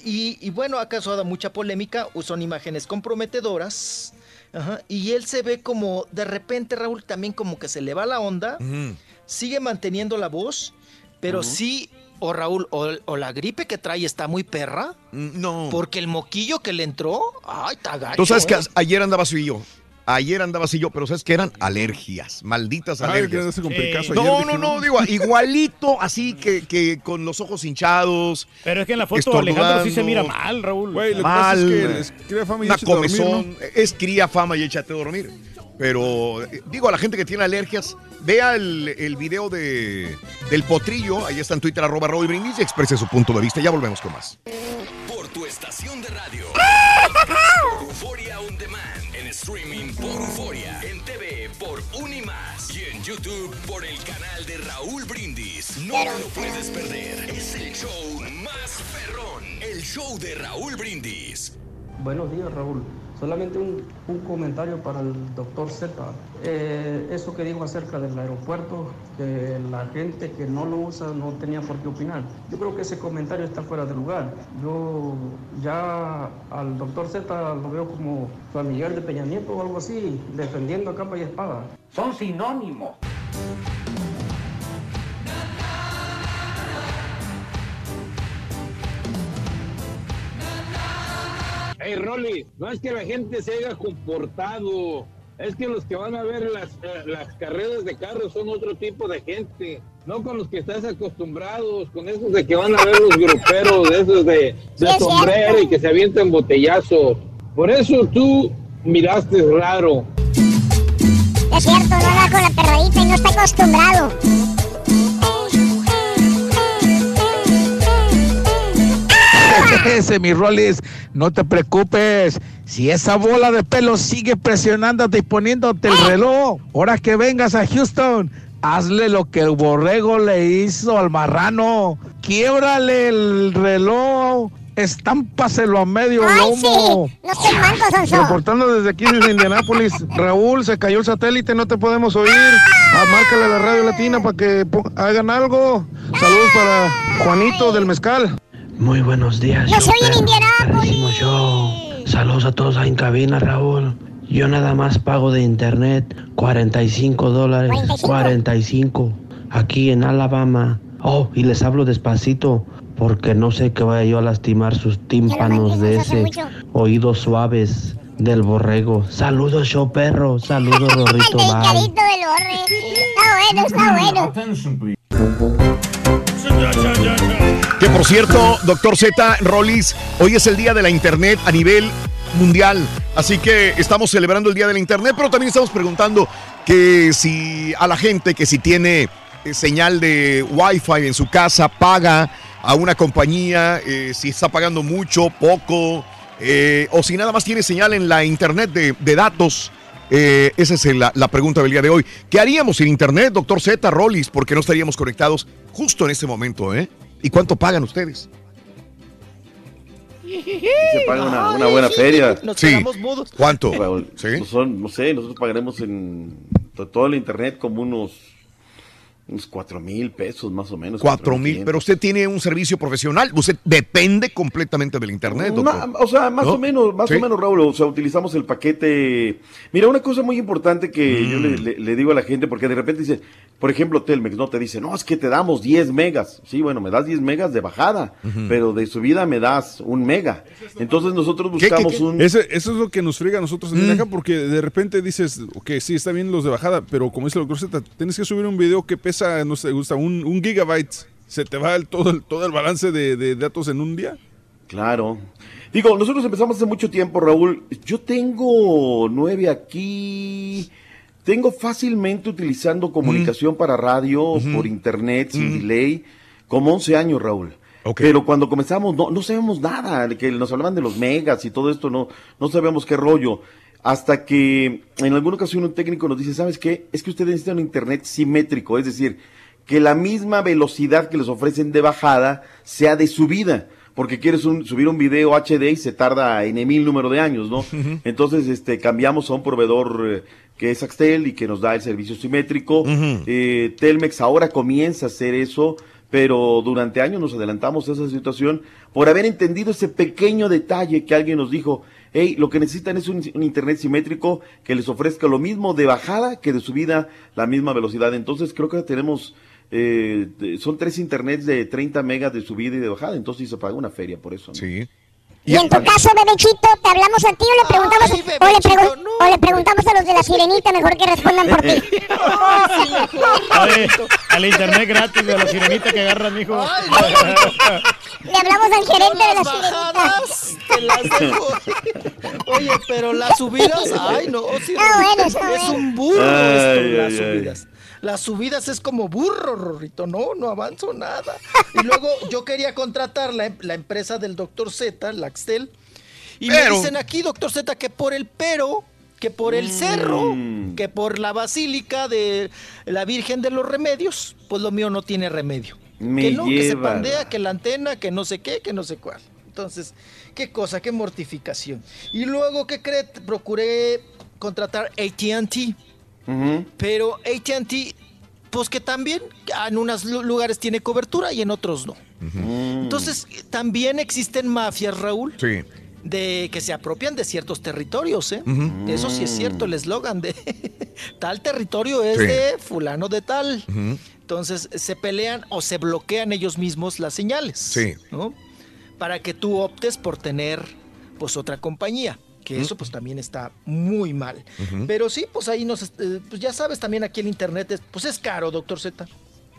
Y, y bueno, ha causado mucha polémica, son imágenes comprometedoras. ajá, y él se ve como, de repente, Raúl, también como que se le va la onda, sigue manteniendo la voz, pero sí, o Raúl, o, o la gripe que trae está muy perra. No. Porque el moquillo que le entró, ay, está gacho, Tú sabes que ¿eh? ayer andaba así yo. Ayer andaba así yo, pero sabes que eran alergias, malditas Ay, alergias. que no, ayer, no, no, no. digo, igualito, así que, que con los ojos hinchados. Pero es que en la foto Alejandro sí se mira mal, Raúl. Güey, lo que mal, pasa es que es cría fama y una échate a dormir, es cría fama y échate a dormir. Pero eh, digo a la gente que tiene alergias, vea el, el video de, del potrillo, ahí está en Twitter, arroba Raúl Brindis, y exprese su punto de vista. Ya volvemos con más. Por tu estación de radio. Euforia On Demand. En streaming por Euforia. En TV por Unimás. Y en YouTube por el canal de Raúl Brindis. No te lo puedes perder. Es el show más perrón. El show de Raúl Brindis. Buenos días, Raúl. Solamente un, un comentario para el doctor Z. Eh, eso que dijo acerca del aeropuerto, que la gente que no lo usa no tenía por qué opinar. Yo creo que ese comentario está fuera de lugar. Yo ya al doctor Z lo veo como familiar de Peña Nieto o algo así, defendiendo a capa y espada. Son sinónimos. Hey, Rolly, no es que la gente se haya comportado, es que los que van a ver las, las carreras de carros son otro tipo de gente, no con los que estás acostumbrados, con esos de que van a ver los gruperos, de esos de, de sombrero y que se avientan botellazos. Por eso tú miraste raro. Es cierto, no da con la perradita y no está acostumbrado. Ese, mi Rollis, no te preocupes. Si esa bola de pelo sigue presionándote y poniéndote el reloj, ahora que vengas a Houston, hazle lo que el borrego le hizo al marrano. Quiebrale el reloj, estámpaselo a medio lomo. No estoy manco, Sonso. Reportando desde aquí, desde Indianápolis. Raúl, se cayó el satélite, no te podemos oír. Ah, márcale a la radio latina para que hagan algo. Saludos para Juanito del Mezcal. Muy buenos días. Yo soy en Indianápolis. Saludos a todos ahí en cabina, Raúl. Yo nada más pago de internet 45 dólares. 45. Aquí en Alabama. Oh, y les hablo despacito porque no sé que vaya yo a lastimar sus tímpanos de ese oídos suaves del borrego. Saludos, show perro. Saludos, [LAUGHS] Rorrito. Está bueno, está bueno. Que por cierto, doctor Z, Rollis, hoy es el día de la Internet a nivel mundial. Así que estamos celebrando el día de la Internet, pero también estamos preguntando que si a la gente que si tiene eh, señal de Wi-Fi en su casa paga a una compañía, eh, si está pagando mucho, poco, eh, o si nada más tiene señal en la Internet de, datos. Esa es la, la pregunta del día de hoy. ¿Qué haríamos sin Internet, doctor Z, Rollis? Porque no estaríamos conectados justo en este momento, ¿eh? ¿Y cuánto pagan ustedes? Se paga una, una buena feria. Nos quedamos mudos. ¿Cuánto? Raúl, no son- no sé, nosotros pagaremos en to- todo el internet como unos, unos cuatro mil pesos más o menos. Cuatro mil, pero usted tiene un servicio profesional, usted depende completamente del internet. Ma- o sea, más ¿No? o menos, más Sí. o menos, Raúl, o sea, utilizamos el paquete. Mira, una cosa muy importante que yo Mm. le, le- le digo a la gente, porque de repente dice, por ejemplo, Telmex, no te dice, no, es que te damos 10 megas. Sí, bueno, me das 10 megas de bajada, pero de subida me das un mega. Entonces nosotros buscamos un... Ese- eso es lo que nos friega a nosotros también Mm. acá, porque de repente dices, ok, sí, está bien los de bajada, pero como dice el doctor Z, tienes que subir un video que pesa, no sé, gusta un, un gigabyte. ¿Se te va el, todo, el, todo el balance de, de datos en un día? Claro. Digo, nosotros empezamos hace mucho tiempo, Raúl. Yo tengo nueve aquí. Tengo fácilmente utilizando comunicación para radio, por internet, sin delay, como 11 años, Raúl. Pero cuando comenzamos, no, no sabíamos nada, que nos hablaban de los megas y todo esto, no, no sabíamos qué rollo. Hasta que en alguna ocasión un técnico nos dice, ¿sabes qué? Es que ustedes necesitan un internet simétrico, es decir, que la misma velocidad que les ofrecen de bajada sea de subida. porque quieres un- subir un video HD y se tarda en mil número de años, ¿no? Entonces, este, cambiamos a un proveedor eh, que es Axtel y que nos da el servicio simétrico. Eh, Telmex ahora comienza a hacer eso, pero durante años nos adelantamos a esa situación por haber entendido ese pequeño detalle que alguien nos dijo. Hey, lo que necesitan es un, un internet simétrico que les ofrezca lo mismo de bajada que de subida, la misma velocidad. Entonces creo que tenemos, eh, son tres internets de 30 megas de subida y de bajada, entonces se paga una feria por eso. Sí. Y en tu caso, bebechito, te hablamos a ti o le preguntamos, o, le pregun- o le preguntamos a los de la sirenita, mejor que respondan por ti. [LAUGHS] Oye, al internet gratis de la sirenita que agarra, mijo. Le hablamos al gerente de la bajadas te las dejo. Oye, pero las subidas, ay no, sí, Ah, bueno, es bueno. un burro Ay, esto, las ay, ay. subidas. Las subidas es como burro, Rorrito, no, no avanzo nada. Y luego [LAUGHS] yo quería contratar la, la empresa del doctor Z, Laxtel, y Pero- me dicen aquí, doctor Z, que por el pero, que por el cerro, que por la basílica de la Virgen de los Remedios, pues lo mío no tiene remedio. Me que no, que se pandea, que la antena, que no sé qué, que no sé cuál. Entonces, qué cosa, qué mortificación. Y luego, ¿qué cree? Procuré contratar ATT, Ujú. pero ATT, pues que también en unos lu- lugares tiene cobertura y en otros no. Entonces, también existen mafias, Raúl, Sí. de que se apropian de ciertos territorios, ¿eh? Eso sí es cierto, el eslogan de [LAUGHS] tal territorio es Sí. de fulano de tal. Entonces se pelean o se bloquean ellos mismos las señales. Sí. ¿no? Para que tú optes por tener pues otra compañía. Que eso pues también está muy mal. Pero sí, pues ahí nos... eh, pues ya sabes, también aquí el internet es, pues es caro, doctor Z.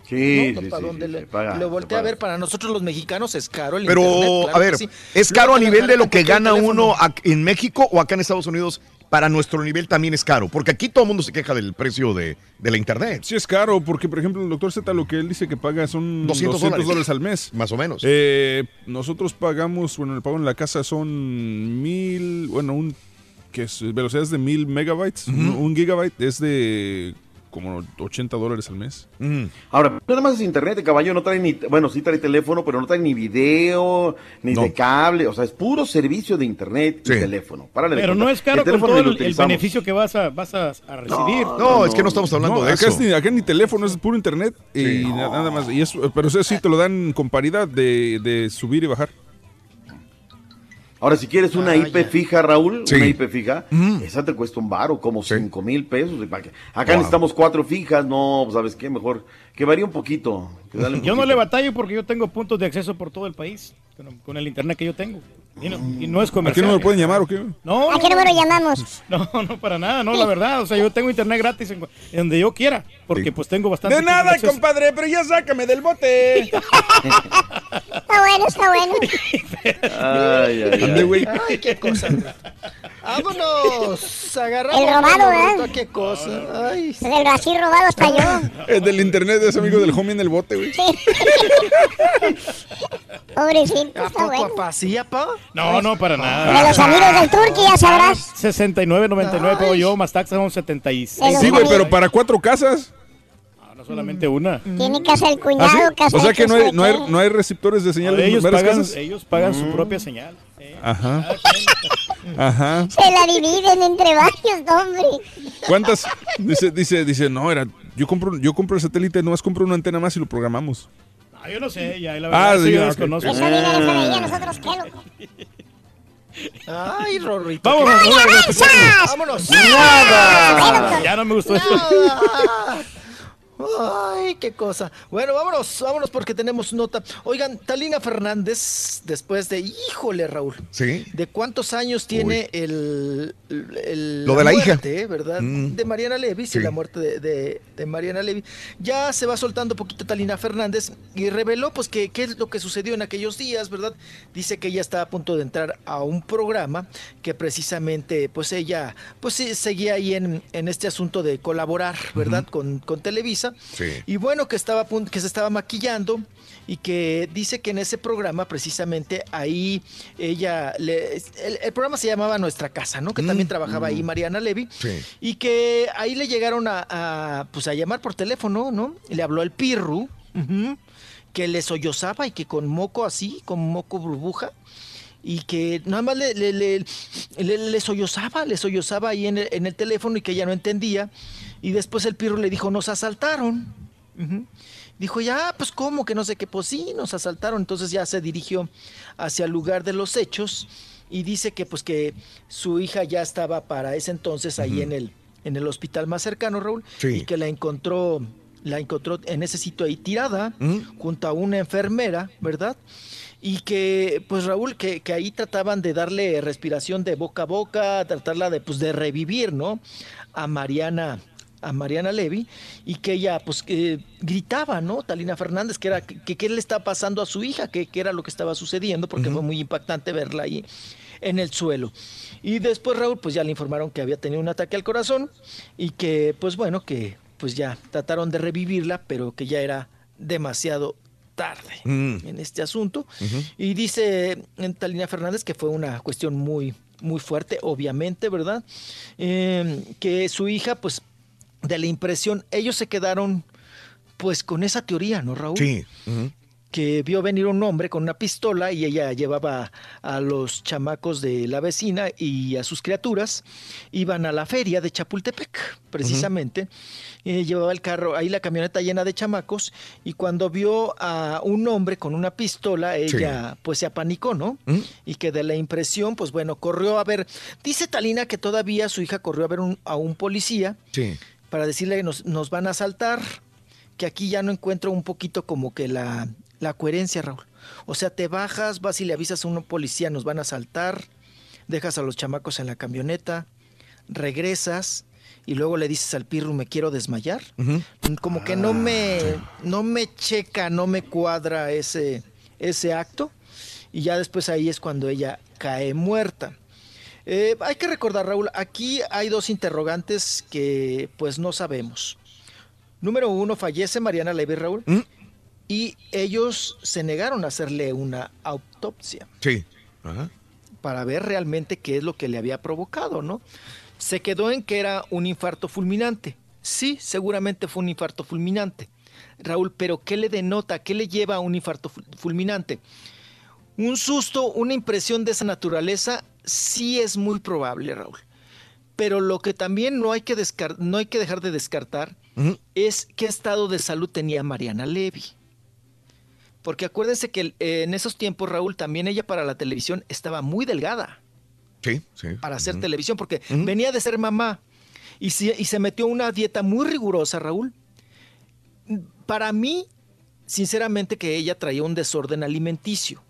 Sí, ¿no? sí, ¿Para sí, dónde sí, le, se paga, lo volteé a ver, para nosotros los mexicanos es caro el Pero, internet. claro a ver. ¿es caro a nivel de lo que gana uno en México o acá en Estados Unidos? Para nuestro nivel también es caro, porque aquí todo el mundo se queja del precio de, de la internet. Sí es caro, porque por ejemplo el doctor Z lo que él dice que paga son 200 200, dólares. al mes. Más o menos. Eh, nosotros pagamos, bueno, el pago en la casa son mil, bueno, un que es velocidad es de mil megabytes, un, un gigabyte es de como 80 dólares al mes. Ahora, nada más es internet, caballo, no trae ni, bueno, sí trae teléfono, pero no trae ni video, ni No. de cable, o sea, es puro servicio de internet y teléfono. Párale Pero no es caro con teléfono todo el, el beneficio que vas a, vas a, a recibir. No, es que no estamos hablando de acá eso. Es ni, acá ni teléfono, es puro internet y Sí. nada más. Y eso, pero eso sí te lo dan con paridad de, de subir y bajar. Ahora, si quieres una Ah, IP ya. fija, Raúl, Sí. una IP fija, esa te cuesta un baro, como cinco mil pesos. Acá Wow. necesitamos cuatro fijas, no, pues, ¿sabes qué? Mejor que varíe un poquito. que dale un Yo no le batallo porque yo tengo puntos de acceso por todo el país con, con el internet que yo tengo. Y no, y no es ¿A comercial. qué no me pueden llamar o qué? No, ¿A qué número llamamos? [LAUGHS] No, no, para nada, no, la verdad. O sea, yo tengo internet gratis en, en donde yo quiera, porque pues tengo bastante. De nada, compadre, pero ya sácame del bote. Está bueno, está bueno. [LAUGHS] Ay, ay. Ay, qué cosa. Vámonos. Agarramos. El robado. Rorrito, Qué cosa. Ay. El así robado hasta yo. [LAUGHS] Es del internet, es amigo del homie en el bote, güey. Pobrecito, ¿A está poco, bueno. apá? ¿Sí, apá? No, no, para nada. De los amigos del Turqui, ya sabrás. 69.99 pago yo, más taxas son 76. Sí, güey, pero para cuatro casas. No solamente una. Tiene casa del ¿Ah, cuñado, sí? casa O sea que no hay, no, hay, no hay receptores de señal en ellos, varias pagan, casas. ellos pagan Mm. su propia señal. Ajá. Ajá. Se la dividen entre varios, hombre. ¿Cuántas? Dice, dice, dice, no, era, yo compro, yo compro el satélite, nomás compro una antena más y lo programamos. Ah, yo no sé, ya, la Ah, verdad, eso sí, yo desconozco. Nosotros qué, loco. Ay, Rorrito. Vámonos, ¿qué- vámonos, Vámonos. Nada. Ya no me gustó eso. [LAUGHS] Ay, qué cosa. Bueno, vámonos, vámonos porque tenemos nota. Oigan, Talina Fernández, después de, híjole, Raúl, Sí. ¿de cuántos años tiene el, el- Lo de la hija. muerte, ¿verdad? Mm. De Mariana Levy, sí, la muerte de, de- de Mariana Levy. Ya se va soltando poquito Talina Fernández y reveló, pues, que qué es lo que sucedió en aquellos días, ¿verdad? Dice que ella estaba a punto de entrar a un programa que precisamente, pues, ella, pues, sí, seguía ahí en, en este asunto de colaborar, ¿verdad? con, con Televisa. Sí. Y bueno, que estaba que se estaba maquillando y que dice que en ese programa, precisamente ahí ella, le- el, el programa se llamaba Nuestra Casa, ¿no? Que también trabajaba ahí Mariana Levy. Sí. Y que ahí le llegaron a, a, pues a llamar por teléfono, ¿no? Y le habló el Pirru. que le sollozaba y que con moco así, con moco burbuja, y que nada más le, le, le, le- le sollozaba, le sollozaba ahí en el, en el teléfono y que ella no entendía. Y después el pirro le dijo, nos asaltaron. Dijo, ya, pues cómo, que no sé qué, pues sí, nos asaltaron. Entonces ya se dirigió hacia el lugar de los hechos y dice que pues que su hija ya estaba para ese entonces ahí en el, en el hospital más cercano, Raúl, Sí. y que la encontró, la encontró en ese sitio ahí tirada, junto a una enfermera, ¿verdad? Y que, pues Raúl, que, que ahí trataban de darle respiración de boca a boca, tratarla de, pues, de revivir, ¿no? A Mariana, a Mariana Levy, y que ella, pues, gritaba, ¿no? Talina Fernández, que era, que qué le está pasando a su hija, que, que era lo que estaba sucediendo, porque fue muy impactante verla ahí en el suelo. Y después Raúl, pues ya le informaron que había tenido un ataque al corazón y que, pues bueno, que pues ya trataron de revivirla, pero que ya era demasiado tarde Mm. en este asunto. Y dice eh, Talina Fernández que fue una cuestión muy, muy fuerte, obviamente, ¿verdad? Eh, que su hija, pues, de la impresión, ellos se quedaron, pues, con esa teoría, ¿no, Raúl? Sí. que vio venir un hombre con una pistola y ella llevaba a los chamacos de la vecina y a sus criaturas, iban a la feria de Chapultepec, precisamente, Eh, llevaba el carro, ahí la camioneta llena de chamacos, y cuando vio a un hombre con una pistola, ella pues se apanicó, ¿no? Y que de la impresión, pues bueno, corrió a ver, dice Talina que todavía su hija corrió a ver un- a un policía, Sí. Para decirle que nos, nos van a asaltar, que aquí ya no encuentro un poquito como que la, la coherencia, Raúl. O sea, te bajas, vas y le avisas a un policía, nos van a asaltar, dejas a los chamacos en la camioneta, regresas y luego le dices al pirru, me quiero desmayar. Como que no me, no me checa, no me cuadra ese, ese acto. Y ya después ahí es cuando ella cae muerta. Eh, hay que recordar, Raúl, aquí hay dos interrogantes que pues no sabemos. Número uno, fallece Mariana Levy, Raúl, y ellos se negaron a hacerle una autopsia Sí. Ajá. para ver realmente qué es lo que le había provocado, ¿no? Se quedó en que era un infarto fulminante. Sí, seguramente fue un infarto fulminante. Raúl, pero ¿qué le denota? ¿Qué le lleva a un infarto ful- fulminante? Un susto, una impresión de esa naturaleza, sí es muy probable, Raúl. Pero lo que también no hay que, no hay que dejar de descartar es qué estado de salud tenía Mariana Levy. Porque acuérdense que eh, en esos tiempos, Raúl, también ella para la televisión estaba muy delgada Sí, sí. para hacer televisión, porque venía de ser mamá y, se- y se metió a una dieta muy rigurosa, Raúl. Para mí, sinceramente, que ella traía un desorden alimenticio.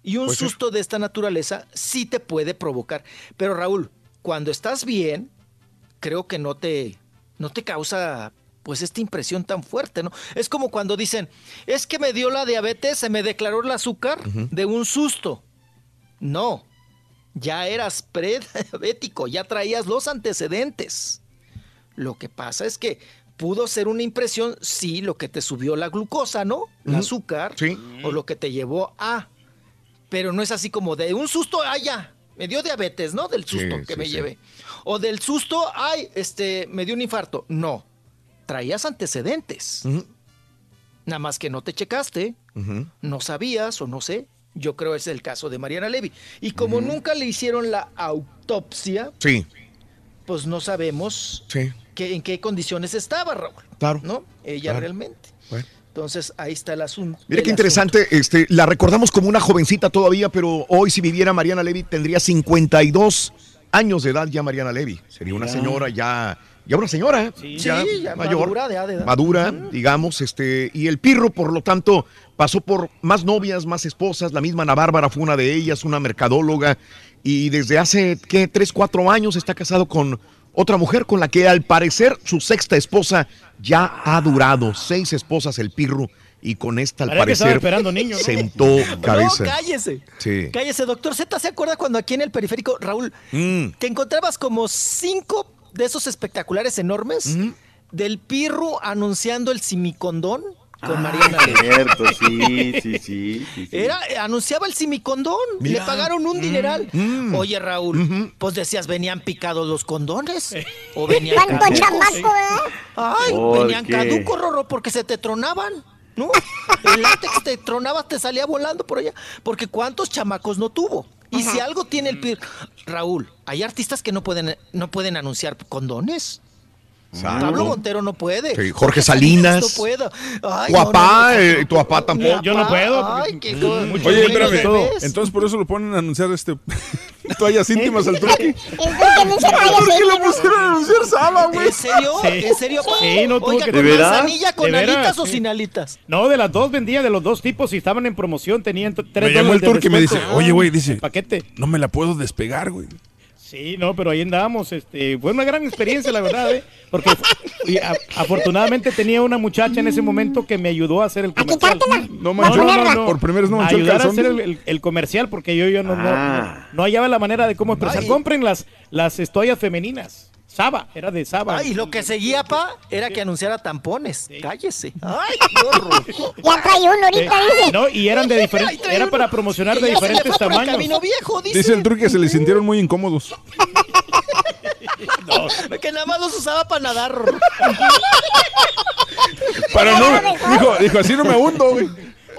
Y un Pues susto de esta naturaleza sí te puede provocar. Pero Raúl, cuando estás bien, creo que no te, no te causa pues esta impresión tan fuerte, ¿no? Es como cuando dicen, es que me dio la diabetes, se me declaró el azúcar de un susto. No, ya eras prediabético, ya traías los antecedentes. Lo que pasa es que pudo ser una impresión, sí, lo que te subió la glucosa, ¿no? El azúcar. Sí. O lo que te llevó a. Pero no es así como de un susto, ay, ya, me dio diabetes, ¿no? Del susto Sí, que sí, me llevé. O del susto, ay, este, me dio un infarto. No, traías antecedentes. Nada más que no te checaste, no sabías o no sé. Yo creo es el caso de Mariana Levy. Y como nunca le hicieron la autopsia, Sí, pues no sabemos sí. En qué condiciones estaba Raúl. Claro. ¿No? Ella Claro. realmente. Bueno. Entonces ahí está el asunto. Mira qué interesante, este, la recordamos como una jovencita todavía, pero hoy si viviera Mariana Levy tendría 52 años de edad ya Mariana Levy. Sería una señora ya, ya una señora, ¿eh? Sí, ya madura de edad. madura, digamos, este, y el Pirro, por lo tanto, pasó por más novias, más esposas, la misma Ana Bárbara fue una de ellas, una mercadóloga, y desde hace, ¿qué? Tres, cuatro años está casado con otra mujer con la que al parecer su sexta esposa ya ha durado. Seis esposas el Pirro, y con esta al Parece parecer esperando niño, ¿no? sentó [LAUGHS] cabeza. No, cállese. Sí. Cállese, doctor Z. ¿Se acuerda cuando aquí en el periférico, Raúl, Mm. te encontrabas como cinco de esos espectaculares enormes del Pirru anunciando el simicondón con Mariana Levy? Cierto, sí, [LAUGHS] sí, sí. sí, sí. Era, eh, anunciaba el simicondón, Mira. le pagaron un dineral. Oye, Raúl, pues decías, venían picados los condones. O venían ¿Cuánto caducos. chamaco, eh? Ay, ¿Por venían qué? caducos, Rorro, porque se te tronaban. No, el látex te tronaba, te salía volando por allá. Porque ¿cuántos chamacos no tuvo? Y si algo tiene el pir... Raúl, hay artistas que no pueden, no pueden anunciar condones. Pablo Montero no puede. Sí, Jorge Salinas. No puedo. Ay, Tu no, no, papá, no. eh, tu papá tampoco. Yo no puedo. Ay, qué Oye, espérame. Entonces por eso lo ponen a anunciar este [LAUGHS] toallas íntimas al toallas ¿Por qué lo pusieron a anunciar Saba, güey? ¿En serio? Sí. ¿En serio? pa? Sí, no tuvo Oiga, que- ¿con manzanilla, con alitas o sin alitas? No, de las dos vendía, de los dos tipos, y estaban en promoción, tenían tres Me llamó el turqui y me dice, oye, güey, dice, Paquete. no me la puedo despegar, güey. Sí, no, pero ahí andábamos, este, fue una gran experiencia, la verdad, ¿eh? Porque y a- afortunadamente tenía una muchacha en ese momento que me ayudó a hacer el comercial. No manchó, por primera vez no manchó el Ayudar a hacer el, el- el comercial porque yo, yo no, no- Ah. no, no hallaba la manera de cómo expresar. Ay. Compren las, las toallas femeninas. Saba, era de Saba. Ay, lo que seguía, pa, era que anunciara tampones. Cállese. [LAUGHS] Ay, qué horror. Ya trae uno ahorita, Eh, dice. No, y eran de diferentes, era para promocionar de diferentes tamaños. camino viejo, dice. Dice el truqui que se le sintieron muy incómodos. [LAUGHS] Que nada más los usaba para nadar. Para no, dijo, dijo, así no me hundo, güey.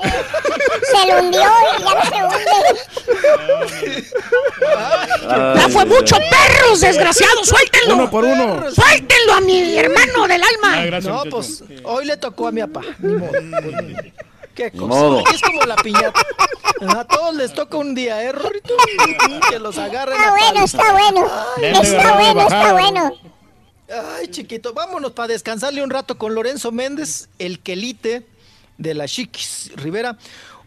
Se lo hundió y ya no se hunde. Ya fue mucho, perros, desgraciados, suéltenlo. Uno por uno. Suéltenlo a mi hermano del alma. no, pues hoy le tocó a mi papá. Ni modo. Qué cosa. modo. Es como la piñata. A todos les toca un día, ¿eh, Rorrito? Que los agarren. Está bueno, está bueno. Está bueno, está bueno. Ay, chiquito, vámonos para descansarle un rato con Lorenzo Méndez, el quelite de la Chiquis Rivera.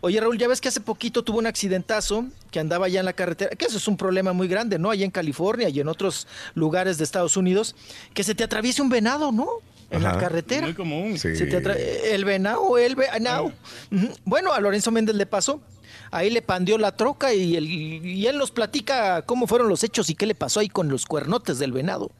Oye, Raúl, ya ves que hace poquito tuvo un accidentazo que andaba ya en la carretera, que eso es un problema muy grande, ¿no? Allá en California y en otros lugares de Estados Unidos, que se te atraviese un venado, ¿no? En la carretera. Muy común. Sí. Se te atra- el venado, el venado. Bueno, a Lorenzo Méndez le pasó. Ahí le pandió la troca y, el- y él nos platica cómo fueron los hechos y qué le pasó ahí con los cuernotes del venado.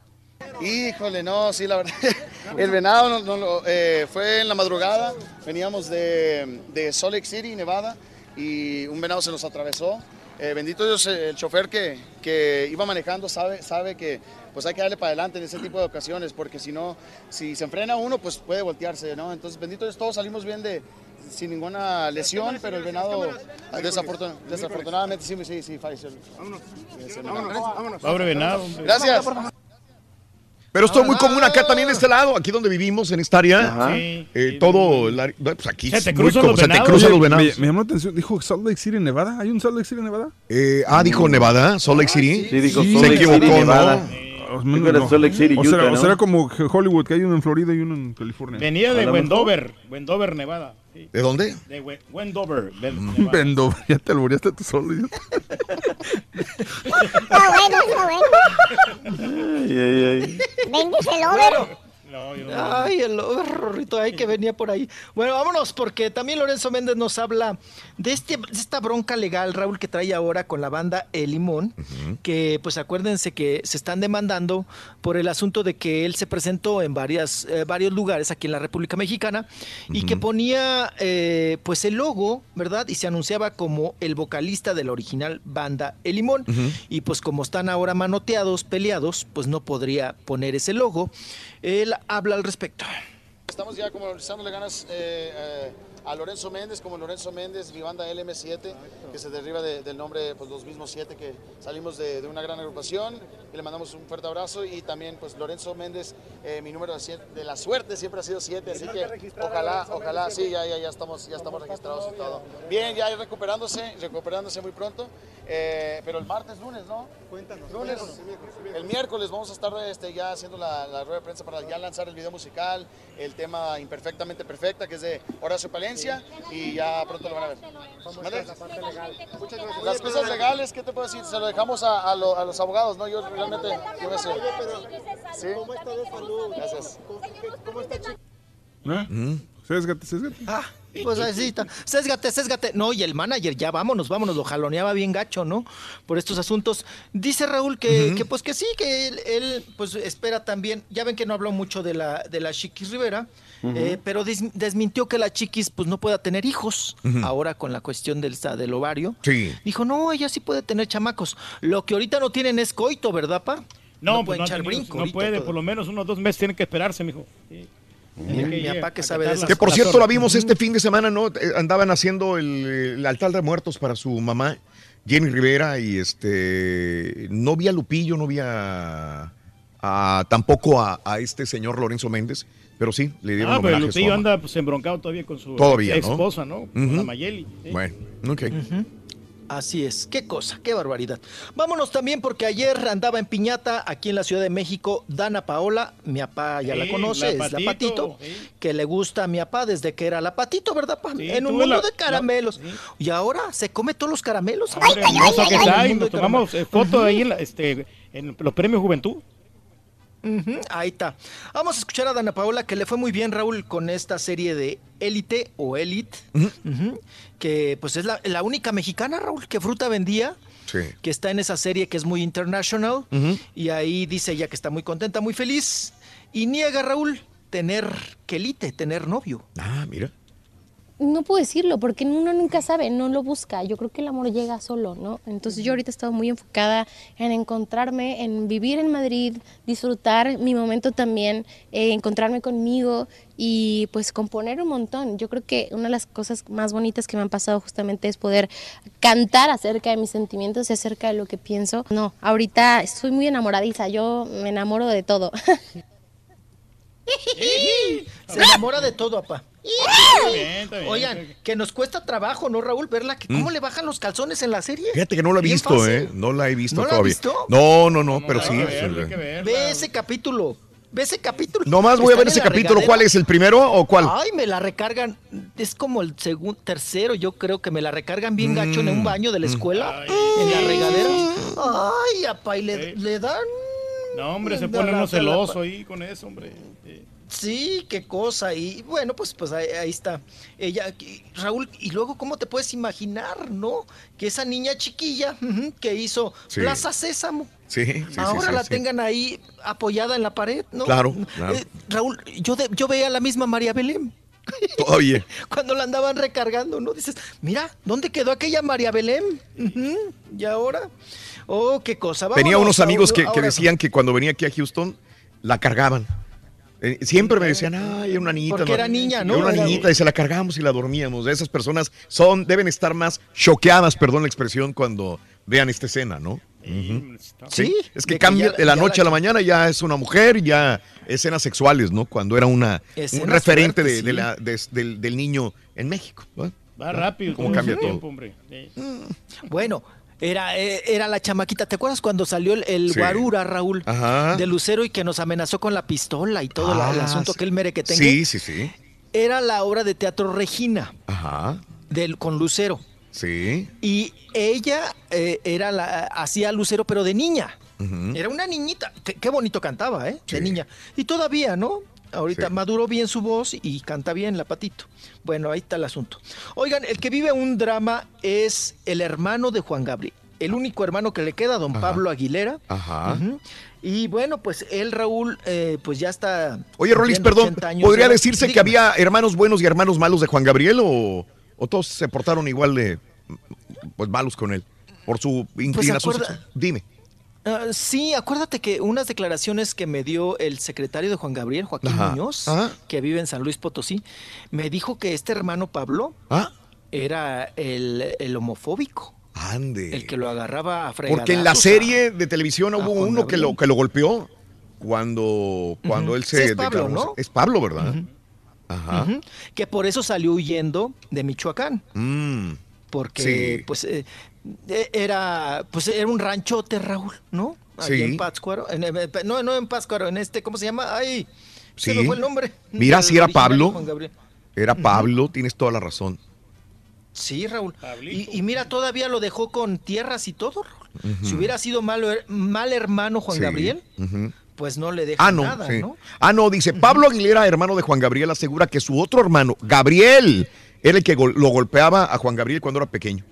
Híjole, no, sí, la verdad. [LAUGHS] El venado no- no lo- eh, fue en la madrugada. Veníamos de, de Salt Lake City, Nevada, y un venado se nos atravesó. Eh, bendito Dios, el chofer que, que iba manejando sabe, sabe que pues hay que darle para adelante en ese tipo de ocasiones, porque si no, si se enfrena uno, pues puede voltearse, ¿no? Entonces, bendito Dios, todos salimos bien de sin ninguna lesión, pero el venado desafortun- desafortunadamente sí, sí, sí, falleció. Pobre venado. Gracias. Pero esto es muy común acá también de este lado, aquí donde vivimos, en esta área. Sí. Eh, todo, el área- pues aquí Se te cruzan los se venados. cruzan Oye, los me, venados. me llamó la atención, dijo Salt Lake City, Nevada. ¿Hay un Salt Lake City, Nevada? Eh, ah, dijo Nevada, Salt Lake City. Sí, dijo Se Salt Lake equivocó, City, ¿no? Nevada. O, Dijo era Salt Lake City, o será, Utah, o ¿no? será como Hollywood, que hay uno en Florida y uno en California. Venía de. Wendover, Wendover, Nevada. Sí, ¿De dónde? de We- Wendover, Ve- Mm. Vendo, ya te alboreaste tú solo. idiota. Está [LAUGHS] bueno, está bueno. Ay, ay, ay. Vendes el over. No, yo no. Ay, el rorrito ahí que venía por ahí. Bueno, vámonos, porque también Lorenzo Méndez nos habla de, este, de esta bronca legal, Raúl, que trae ahora con la banda El Limón, que pues acuérdense que se están demandando por el asunto de que él se presentó en varias, eh, varios lugares aquí en la República Mexicana y que ponía eh, pues el logo, ¿verdad? Y se anunciaba como el vocalista de la original banda El Limón. Y pues como están ahora manoteados, peleados, pues no podría poner ese logo. Él habla al respecto. Estamos ya como echándole ganas eh, eh, a Lorenzo Méndez, como Lorenzo Méndez, mi banda LM7, que se deriva de- del nombre, pues los mismos siete que salimos de, de una gran agrupación. Y le mandamos un fuerte abrazo. Y también, pues Lorenzo Méndez, eh, mi número de, la suerte siempre ha sido 7, así que ojalá, ojalá, sí, ya, ya, ya, estamos, ya estamos registrados y todo. Bien, ya recuperándose, recuperándose muy pronto. Eh, pero el martes, lunes, ¿no? Cuéntanos. Lunes, el miércoles vamos a estar este, ya haciendo la, la rueda de prensa para ya lanzar el video musical, el tema Imperfectamente Perfecta, que es de Horacio Palencia, y ya pronto lo van a ver. ¿Mande? Las cosas legales, ¿qué te puedo decir? Se lo dejamos a, a lo- a los abogados, ¿no? Yo realmente, yo no sé. ¿Sí? Gracias. ¿Eh? Sésgate, sésgate. Ah, pues así está. Sésgate, sésgate. No, y el manager, ya vámonos, vámonos, lo jaloneaba bien gacho, ¿no? Por estos asuntos. Dice Raúl que, que, pues que sí, que él, él, pues espera también. Ya ven que no habló mucho de la, de la Chiquis Rivera, eh, pero des- desmintió que la Chiquis pues no pueda tener hijos ahora con la cuestión del, del ovario. Sí. Dijo, no, ella sí puede tener chamacos. Lo que ahorita no tienen es coito, ¿verdad, pa? No, No pues pueden no, ha echar tenido- brinco no ahorita puede, todo. por lo menos unos dos meses tiene que esperarse, mijo. Sí. Mi papá que sabe de esas Que por cierto la vimos este fin de semana, ¿no? Eh, Andaban haciendo el, el altar de muertos para su mamá, Jenny Rivera, y este no vi a Lupillo, no vi a, a- tampoco a, a este señor Lorenzo Méndez, pero sí, le dieron Ah, pero Lupillo anda pues, embroncado todavía con su Todavía, ex ¿no? esposa, ¿no? Con Ujú. la Mayeli. sí. Bueno, ok. Así es, qué cosa, qué barbaridad. Vámonos también porque ayer andaba en Piñata aquí en la Ciudad de México Dana Paola, mi papá ya la conoce, la es la Patito, que le gusta a mi papá desde que era la Patito, ¿verdad, pa? en un mundo la- de caramelos. Y ahora se come todos los caramelos. Hombre, hermosa que En está, un y mundo nos de tomamos caramelos. foto Ujú. ahí en, la- este, en los premios Juventud. Ahí está. Vamos a escuchar a Dana Paola que le fue muy bien, Raúl, con esta serie de Élite o Elite, que pues es la, la única mexicana, Raúl, que fruta vendía, Sí. que está en esa serie que es muy international, y ahí dice ella que está muy contenta, muy feliz, y niega, Raúl, tener quelite, tener novio. Ah, mira. No puedo decirlo porque uno nunca sabe, no lo busca. Yo creo que el amor llega solo, ¿no? Entonces yo ahorita he estado muy enfocada en encontrarme, en vivir en Madrid, disfrutar mi momento también, eh, encontrarme conmigo y pues componer un montón. Yo creo que una de las cosas más bonitas que me han pasado justamente es poder cantar acerca de mis sentimientos y acerca de lo que pienso. No, ahorita estoy muy enamoradiza, yo me enamoro de todo. [LAUGHS] [LAUGHS] Se enamora de todo, apá. Bien, está bien. Oigan, que nos cuesta trabajo, ¿no, Raúl? Verla, que cómo le bajan los calzones en la serie. Fíjate que no la he visto, fácil. ¿eh? No la he visto ¿No la has todavía. visto? No, no, no, pero sí. Ve ese capítulo. Ve ese capítulo. Nomás voy a ver ese capítulo. regadera. ¿Cuál es? ¿El primero o cuál? Ay, me la recargan. Es como el segundo, tercero, yo creo que me la recargan bien gacho en un baño de la escuela, en la regadera. Ay, apá, y le, le dan. No, hombre, se pone uno celoso ahí con eso, hombre. Sí. Sí, qué cosa. Y bueno, pues, pues ahí, ahí está. Ella, y- Raúl, y luego, ¿cómo te puedes imaginar, no? Que esa niña chiquilla que hizo Sí. Plaza Sésamo. Sí, sí, sí, Ahora sí, la tengan ahí apoyada en la pared, ¿no? Claro, claro. Eh, Raúl, yo, de- yo veía a la misma María Belén. [LAUGHS] Todavía. [LAUGHS] Cuando la andaban recargando, ¿no? Dices, mira, ¿dónde quedó aquella María Belén? ¿Y ahora? Oh, qué cosa. Tenía Vámonos, unos amigos Raúl, que, decían que cuando venía aquí a Houston, la cargaban. Eh, siempre me decían, ay, era una niñita. Porque era niña, ¿no? Era una niñita y se la cargábamos y la dormíamos. Esas personas son, deben estar más choqueadas, perdón la expresión, cuando vean esta escena, ¿no? Sí, Es de que que cambia ya- de la noche la- a la mañana, ya es una mujer, ya escenas sexuales, ¿no? Cuando era una, un referente de, fuertes, de sí. la- de- del, del niño en México. ¿no? Va rápido. ¿Cómo todo cambia todo? hombre. Sí. Bueno, era, eh, era la chamaquita. ¿Te acuerdas cuando salió el, el Sí. guarura, Raúl? Ajá. De Lucero y que nos amenazó con la pistola y todo la- el Ah, asunto sí. que él mere que tenga. Sí, sí, sí. Era la obra de teatro Regina Ajá. del, con Lucero. Sí. Y ella eh, era la, hacía Lucero, pero de niña. Era una niñita. Qué, qué bonito cantaba, ¿eh? De niña. Y todavía, ¿no? Ahorita maduró bien su voz y canta bien la patito. Bueno, ahí está el asunto. Oigan, el que vive un drama es el hermano de Juan Gabriel. El único hermano que le queda, don Pablo Aguilera. Ajá. Y bueno, pues él, Raúl, eh, pues ya está. Oye, Rolis, perdón, 80 años ¿podría decirse que había hermanos buenos y hermanos malos de Juan Gabriel o, o todos se portaron igual de pues malos con él? Por su inclinación. acuerda- sexual? Dime. Ah, sí, acuérdate que unas declaraciones que me dio el secretario de Juan Gabriel, Joaquín Ajá, Muñoz, ajá. que vive en San Luis Potosí, me dijo que este hermano Pablo ¿Ah? era el, el homofóbico, Ande. el que lo agarraba a fregar. Porque en la serie de televisión hubo uno que lo, que lo golpeó cuando, cuando él se Sí, es Pablo, declaró. ¿no? Es Pablo, ¿verdad? Ajá. que por eso salió huyendo de Michoacán, Mm, porque Sí. pues eh, era pues era un ranchote, Raúl, ¿no? Allí Sí. en Pátzcuaro, en- en- no, no en Pátzcuaro, en este, ¿cómo se llama? Ay, se Sí. me fue el nombre. Mira, si era Pablo. Era Pablo, tienes toda la razón. Sí, Raúl. Y, y mira, todavía lo dejó con tierras y todo. Si hubiera sido malo, her- mal hermano Juan Sí. Gabriel, pues no le deja Ah, no, nada, sí. ¿no? Ah, no, dice Pablo Aguilera, hermano de Juan Gabriel, asegura que su otro hermano, Gabriel, era el que lo golpeaba a Juan Gabriel cuando era pequeño.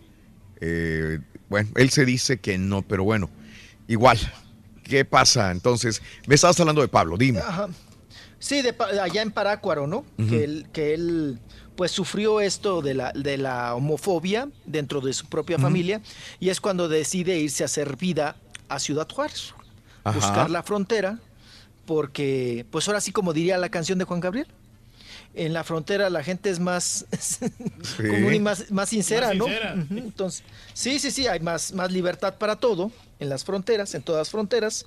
Eh, bueno, él se dice que no, pero bueno, igual. ¿Qué pasa? Entonces, me estabas hablando de Pablo, dime. Ajá. Sí, de, allá en Parácuaro, ¿no? Que, él, que él, pues, sufrió esto de la, de la homofobia dentro de su propia familia y es cuando decide irse a hacer vida a Ciudad Juárez. Ajá. Buscar la frontera porque, pues ahora sí como diría la canción de Juan Gabriel, en la frontera la gente es más [LAUGHS] común y más, más sincera, Más ¿no? sincera. Entonces, sí, sí, sí, hay más, más libertad para todo en las fronteras, en todas las fronteras.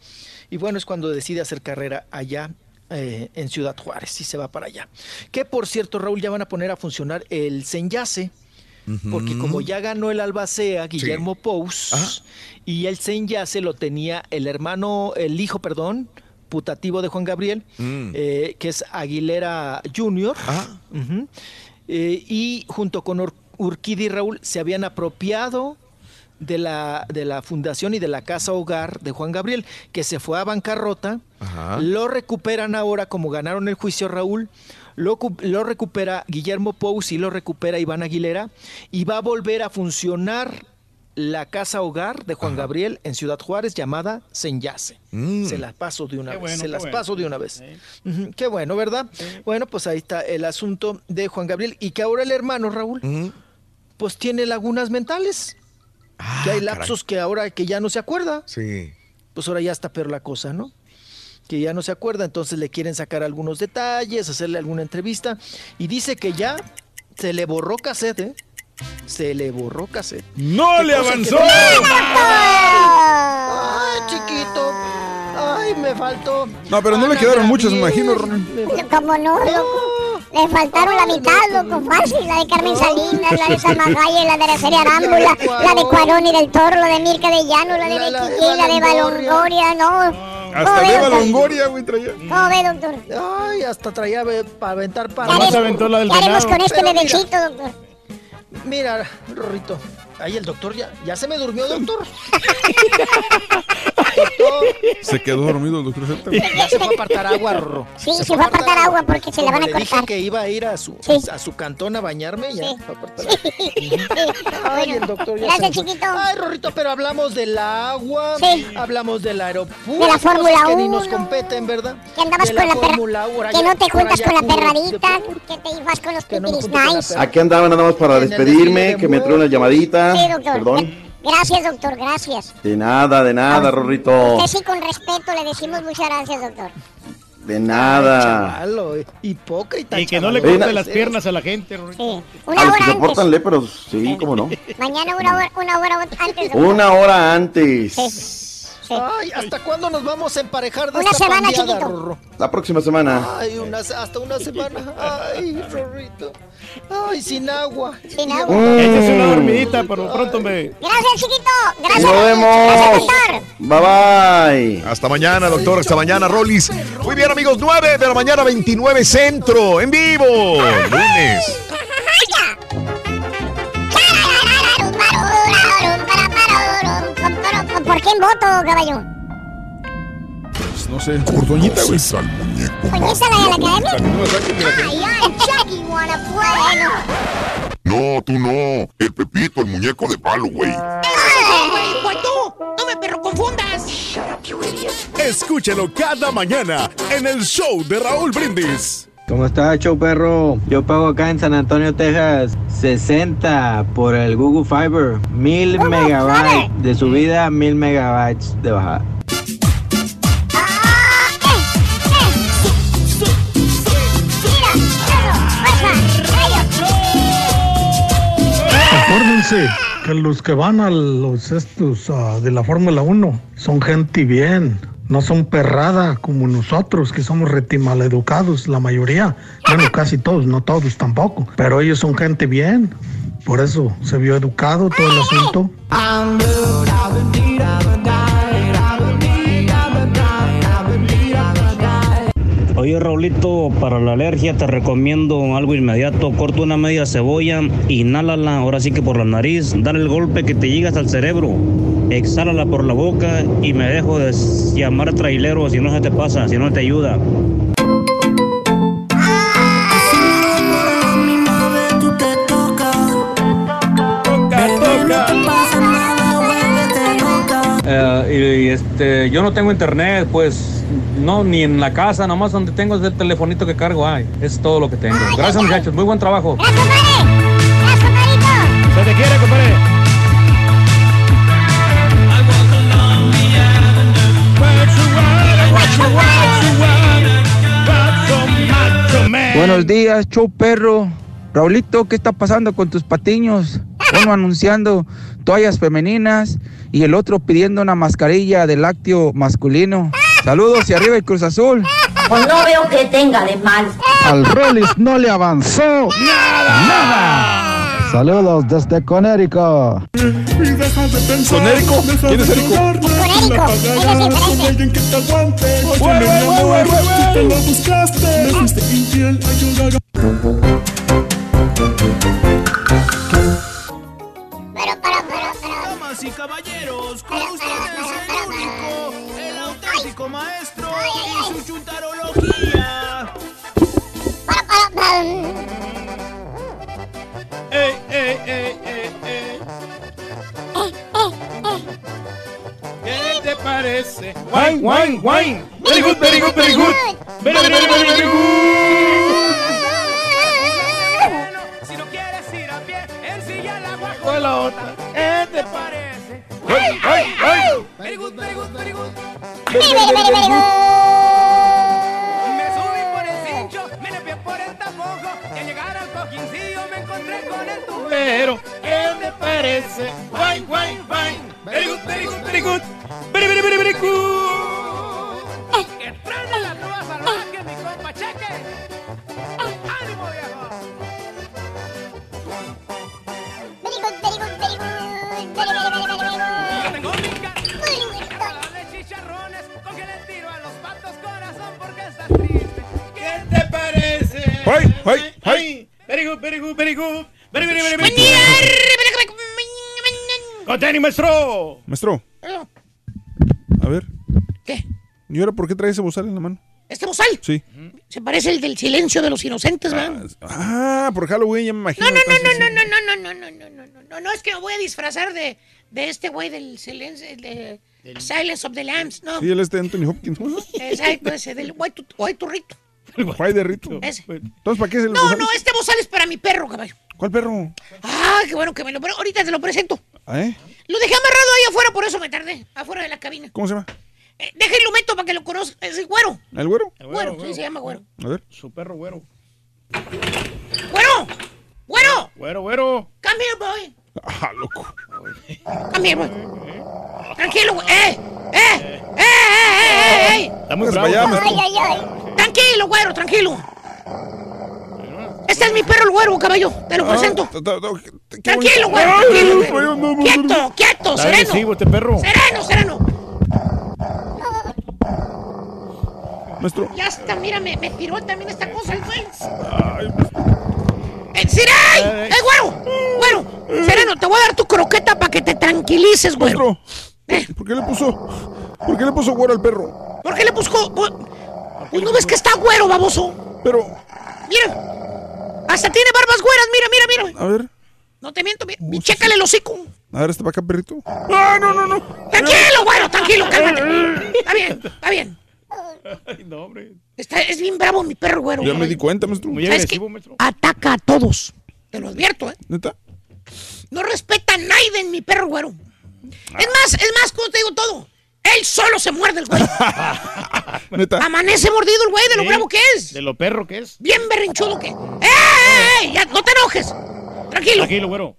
Y bueno, es cuando decide hacer carrera allá eh, en Ciudad Juárez y se va para allá. Que por cierto, Raúl, ya van a poner a funcionar el Senyase. Porque como ya ganó el Albacea, Guillermo Pous, y el Senyase lo tenía el hermano, el hijo, perdón, putativo de Juan Gabriel, Mm. eh, que es Aguilera Jr. Ujú. Eh, y junto con Ur- Urquidi y Raúl se habían apropiado de la, de la fundación y de la casa hogar de Juan Gabriel, que se fue a bancarrota. Ajá. Lo recuperan ahora, como ganaron el juicio Raúl, lo, lo recupera Guillermo Pous y lo recupera Iván Aguilera, y va a volver a funcionar la casa hogar de Juan Gabriel en Ciudad Juárez llamada Senyase. Mm. Se las paso de una Qué vez. bueno, se qué las bueno. paso de una vez. Qué bueno, ¿verdad? Bueno, pues ahí está el asunto de Juan Gabriel. Y que ahora el hermano Raúl, pues tiene lagunas mentales. que hay lapsos que ahora que ya no se acuerda. Sí. Pues ahora ya está peor la cosa, ¿no? Que ya no se acuerda, entonces le quieren sacar algunos detalles, hacerle alguna entrevista. Y dice que ya se le borró cassette, ¿eh? Se le borró cassette. ¡No le avanzó! no- ¡Ay, chiquito! ¡Ay, me faltó! No, pero no le quedaron muchas, me imagino. Como no, loco. Le faltaron la mitad, loco, fácil. La de Carmen Salinas, la de Salmagalle, la de la serie Arámbula, la de Cuarón y del Toro, la de Mirka de Llano, la de La- la Becky G, la de Balongoria. Balongoria, no. Hasta ¿Cómo ve, de doctor? Longoria, güey, traía. ¿Cómo ve, doctor? Ay, hasta traía para aventar para. ¿Qué haremos, ¿qué haremos con este bebecito, doctor? Mira, Rorrito. Ahí el doctor ya, ya se me durmió, doctor. [LAUGHS] Se quedó dormido el doctor Z. Ya se fue a apartar agua, Rorro. Sí, se fue a apartar agua porque se la van a le dije cortar. que iba a ir a su, a su cantón a bañarme, ya fue a apartar [LAUGHS] Ay, el doctor ya Gracias, se chiquito. Ay, Rorrito, pero hablamos del agua, Sí. hablamos del aeropuerto, De la Fórmula cosas que ni nos 1. competen, ¿verdad? Que andabas De con la Fórmula perra. uno, Que no te juntas con la perradita. Que te ibas con los pipiris nice. Aquí andaba nada más para despedirme, que me trae una llamadita. Sí, doctor. Perdón. Gracias, doctor, gracias. De nada, de nada, Rorrito. Usted sí, con respeto, le decimos muchas gracias, doctor. De nada. Chavalo, hipócrita. Y que no le corte las piernas a la gente, Rorrito. Sí. A Una los hora que se antes. portan léperos, sí, cómo no. Mañana una hora, una hora antes, doctor. Una hora antes. Ay, ¿hasta cuándo nos vamos a emparejar de Una esta semana, pandeada, chiquito. Rorro? La próxima semana. Ay, una- hasta una semana. Ay, Rorrito. Ay, sin agua. Sin agua. Mm. Échese una dormidita, pero pronto me... Gracias, chiquito. Gracias. Nos vemos. Bye bye. Hasta mañana, doctor. Hasta mañana, Rollis. Muy bien, amigos. 9 de la mañana, 29 Centro. En vivo. Lunes. ¿Por quién voto, caballo? Pues, no sé, por Doñita, güey. ¿Coñézala de la academia? Ay, ay, Chucky wanna play. No, tú no. El Pepito, el muñeco de palo, güey. güey! ¡Fue tú! ¡No me perro confundas! Escúchalo cada mañana en el show de Raúl Brindis. ¿Cómo está, show perro? Yo pago acá en San Antonio, Texas, 60 por el Google Fiber. Mil megabytes de subida, mil megabytes de bajada. Acuérdense que los que van a los estos ah, de la Fórmula 1 son gente bien, no son perrada como nosotros que somos retimaleducados, la mayoría, bueno casi todos, no todos tampoco, pero ellos son gente bien, por eso se vio educado todo el asunto. Oye Raulito, para la alergia te recomiendo algo inmediato. Corta una media cebolla, inhálala, ahora sí que por la nariz, dale el golpe que te llega hasta el cerebro. Exhálala por la boca y me dejo de llamar trailero si no se te pasa, si no te ayuda. Eh, y, y, este, yo no tengo internet, pues no, ni en la casa, nomás donde tengo es el telefonito que cargo hay. Es todo lo que tengo. Gracias muchachos, muy buen trabajo. Se te quiere, compadre. Buenos Buenos días, show perro. Raulito, ¿qué está pasando con tus patiños? Uno anunciando toallas femeninas y el otro pidiendo una mascarilla de lácteo masculino. Saludos y arriba el Cruz Azul. Pues no veo que tenga de mal. Al Rollis no le avanzó nada. Saludos desde Conérico. ¿Conérico? ¿Quién es Érico? Conérico, es diferente. Me fuiste infiel. Ayuda. Damas y caballeros, con ustedes auténtico maestro y su chuntarología. Ey, ey, ey, ey, ey. ¿Qué te parece? Wine, wine, wine. Very good, very good, very good. Very, very, very, very, very good. Si no quieres ir a pie, ensilla la guajolota. ¿Qué te parece? Ay, ay, ay. Very good, very good, very good. Very, Me subí por el cincho, me limpié por el tapojo y al llegar al cojincillo me encontré con el tubero. ¿qué te parece? Wine, wine, wine. Very good, very good, very good. Very, very, very, very good. Que la trova salvaje, mi compa Cheque. Ay, ay, ay. Very good, very good, very good. Very, very, very, very good. Maestro. Maestro, a ver. ¿Qué? ¿Y ahora por qué trae ese bozal en la mano? ¿Este bozal? Sí. Se parece el del silencio de los inocentes, ¿verdad? Ah, por Halloween ya me imagino. No, no, no, no, no, no, no, no, no, no, no, no, no, no, es que me voy a disfrazar de, de este güey del silencio, de Silence of the Lambs, no. Sí, él es de Anthony Hopkins. ¿no? Exacto, ese del white, tu- [LAUGHS] turrito. Guay de rito. Ese. Entonces, ¿para qué es el No, bozal? no, este bozal es para mi perro, caballo. ¿Cuál perro? Ah, qué bueno que me lo... pero ahorita te lo presento. ¿Eh? Lo dejé amarrado ahí afuera, por eso me tardé, afuera de la cabina. ¿Cómo se llama? Eh, déjenlo meto para que lo conozca. Es el güero. ¿El güero? Güero, sí, se llama güero. A ver. Su perro güero. ¡Güero! ¡Güero! Güero, güero. Come here, boy. Ah, loco. Boy. Tranquilo, güey. ¡Eh! ¡Eh! ¡Eh! ¡Eh! ¡Eh! ¡Eh! Está muy Pues. Ay, ay, ay. Tranquilo, güero, tranquilo. Este es mi perro, el güero, caballo. Te lo presento. Ah, qué Tranquilo, güero, tranquilo. Quieto, quieto, sereno. este perro. Sereno, sereno. Maestro. Ya está, mira, me, me tiró también esta cosa el güey. Ay, ¡Eh, Siray! ¡Eh, güero! ¡Güero! Sereno, te voy a dar tu croqueta para que te tranquilices, güero. ¿Por qué le puso? ¿Por qué le puso güero al perro? ¿Por qué le busco? Pues no ves que está güero, baboso. Pero, Mira. Hasta tiene barbas güeras, mira, mira, mira. a ver. No te miento, mira. Y chécale el hocico. A ver, este para acá, perrito. Ah, no, no, no. Tranquilo, güero, tranquilo, cálmate. Está bien, está bien. [LAUGHS] Ay, no, hombre. Está, es bien bravo mi perro, güero. Ya me di cuenta, maestro. Muy ¿Sabes agresivo, maestro. Ataca a todos. Te lo advierto, ¿eh? ¿Neta? No respeta a nadie en mi perro, güero. Es más, es más, ¿cómo te digo todo? Él solo se muerde el güey. [LAUGHS] ¿Neta? Amanece mordido el güey de lo bravo que es. De lo perro que es. Bien berrinchudo que. ¡Eh, eh, eh! Ya, no te enojes. Tranquilo. Tranquilo, güero.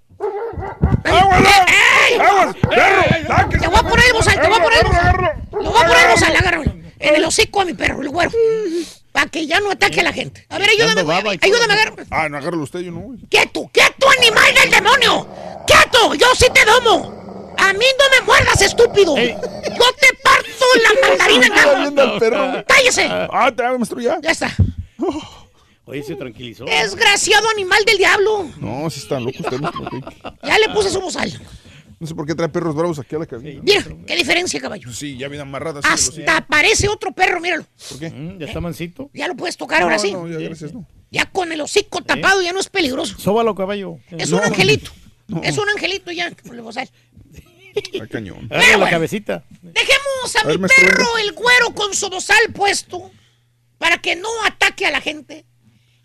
¡Aguas, ¡Ey! aguas! ¡Perro! Te voy a poner el bozal, te voy a poner el bozal. Lo voy a poner el bozal, agárralo. En el hocico a mi perro, el güero. Para que ya no ataque a la gente. A ver, ayúdame, güey. Ayúdame, agarra. Ah, no, agárralo usted, yo no, güey. ¡Quieto! ¡Quieto, animal del demonio! ¡Quieto! ¡Yo sí te domo! ¡A mí no me muerdas, estúpido! Ey. ¡Yo te parto la [LAUGHS] mandarina perro. ¡Cállese! Ah, te hago, maestro, ya. Ya está. Oye, se tranquilizó. Desgraciado animal del diablo. No, sí está loco usted, maestro. ok. Ya le puse su bozal. No sé por qué trae perros bravos aquí a la cabina. Mira, qué diferencia, caballo. Sí, ya viene amarrada. Hasta aparece otro perro, míralo. ¿Por qué? Mm, ya está mansito. Ya lo puedes tocar ahora No, sí. no, ya, gracias, no. Ya con el hocico tapado ya no es peligroso. Sóbalo, caballo. Es No. un angelito. [LAUGHS] No. Es un angelito ya. [LAUGHS] cañón. Agarra la cabecita. Dejemos a, A ver, mi perro el güero con su bozal puesto para que no ataque a la gente.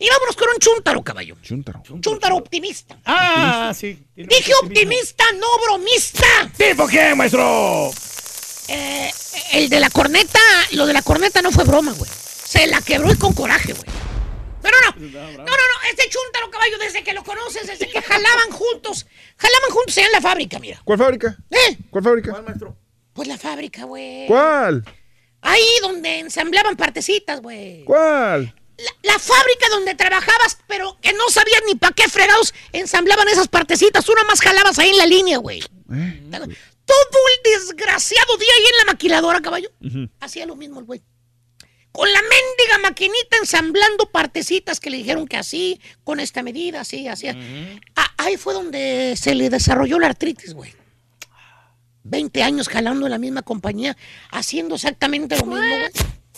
Y vámonos con un chúntaro, caballo. Chúntaro. Chúntaro optimista. Ah, sí. Dije optimista, no bromista. ¿Tipo qué, maestro? Eh, el de la corneta, lo de la corneta no fue broma, güey. Se la quebró y con coraje, güey. Pero no, no, no, no, este chúntaro caballo, desde que lo conoces, desde que jalaban juntos, jalaban juntos allá en la fábrica, mira. ¿Cuál fábrica? ¿Eh? ¿Cuál fábrica? Pues la fábrica, güey. ¿Cuál? Ahí donde ensamblaban partecitas, güey. ¿Cuál? La, la fábrica donde trabajabas, pero que no sabías ni para qué fregados ensamblaban esas partecitas. Nada más jalabas ahí en la línea, güey. ¿Eh? Todo el desgraciado día ahí en la maquiladora, caballo. Hacía lo mismo el güey. Con la mendiga maquinita ensamblando partecitas que le dijeron que así, con esta medida, así, así. Ah, ahí fue donde se le desarrolló la artritis, güey. 20 años jalando en la misma compañía, haciendo exactamente lo mismo, güey.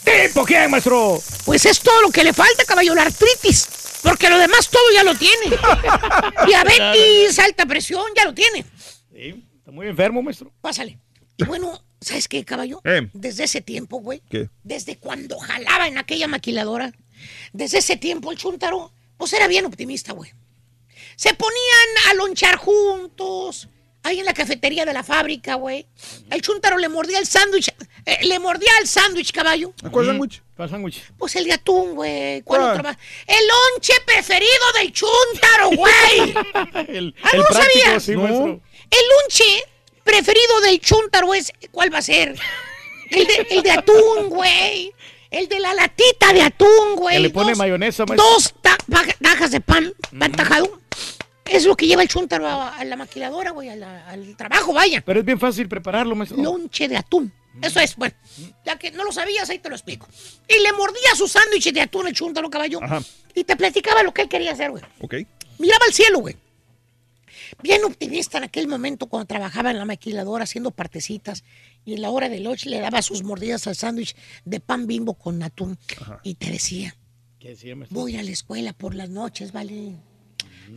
¿Tipo quién, maestro? Pues es todo lo que le falta, caballo, la artritis. Porque lo demás todo ya lo tiene. [LAUGHS] Diabetes, alta presión, ya lo tiene. Sí, está muy enfermo, maestro. Pásale. Y bueno, ¿sabes qué, caballo? Eh. Desde ese tiempo, güey. ¿Qué? Desde cuando jalaba en aquella maquiladora. Desde ese tiempo el chuntaro, pues era bien optimista, güey. Se ponían a lonchar juntos. Ahí en la cafetería de la fábrica, güey. El chuntaro le mordía el sándwich. eh, le mordía el sándwich, caballo. ¿Cuál sándwich? ¿Cuál sándwich? Pues el de atún, güey. ¿Cuál ¿Cuál? otro más? El lonche preferido del chúntaro, [LAUGHS] güey. el, Ah, el ¿no lo práctico, sabías? sí, No. maestro. El lonche preferido del chúntaro es. ¿Cuál va a ser? El de, el de atún, güey. El de la latita de atún, güey. Que le pone Dos- mayonesa, maestro. Dos tajas de pan, pan tajado. Es lo que lleva el chúntaro a, a la maquiladora, güey, a la- al trabajo, vaya. Pero es bien fácil prepararlo, maestro. Lonche de atún. Eso es, bueno. Ya que no lo sabías, ahí te lo explico. Y le mordía su sándwich de atún el chúntaro, caballo. Ajá. Y te platicaba lo que él quería hacer, güey. Ok. Miraba al cielo, güey. Bien optimista en aquel momento cuando trabajaba en la maquiladora haciendo partecitas y en la hora de lunch le daba sus mordidas al sándwich de pan bimbo con atún y te decía, ¿Qué decía, maestro? voy a la escuela por las noches, ¿vale?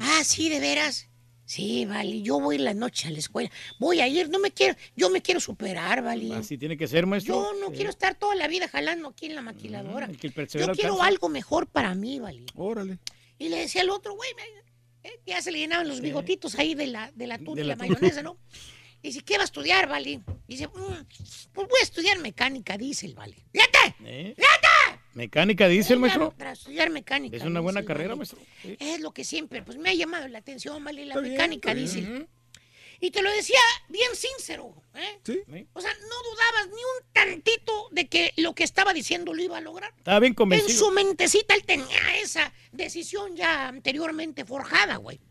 Ah, sí, de veras. Sí, vale, yo voy la noche a la escuela. Voy a ir, no me quiero, yo me quiero superar, vale. Así tiene que ser, maestro. Yo no quiero estar toda la vida jalando aquí en la maquiladora. El que el Yo quiero algo mejor para mí, vale. Órale. Y le decía al otro, güey, eh, ya se le llenaban los bigotitos ahí de la, de la atún y la mayonesa, ¿no? Y dice, ¿qué va a estudiar, vale? Y dice, "Mm, pues voy a estudiar mecánica diésel, vale. ¡Fíjate! ¿Eh? ¡Fíjate! ¿Mecánica dice el maestro? Para estudiar mecánica. Es una buena diésel, carrera, maestro. Sí. Es lo que siempre, pues me ha llamado la atención, vale, la Está mecánica diésel. Y te lo decía bien sincero, ¿eh? Sí. O sea, no dudabas ni un tantito de que lo que estaba diciendo lo iba a lograr. Estaba bien En convencido. su mentecita él tenía esa decisión ya anteriormente forjada, güey.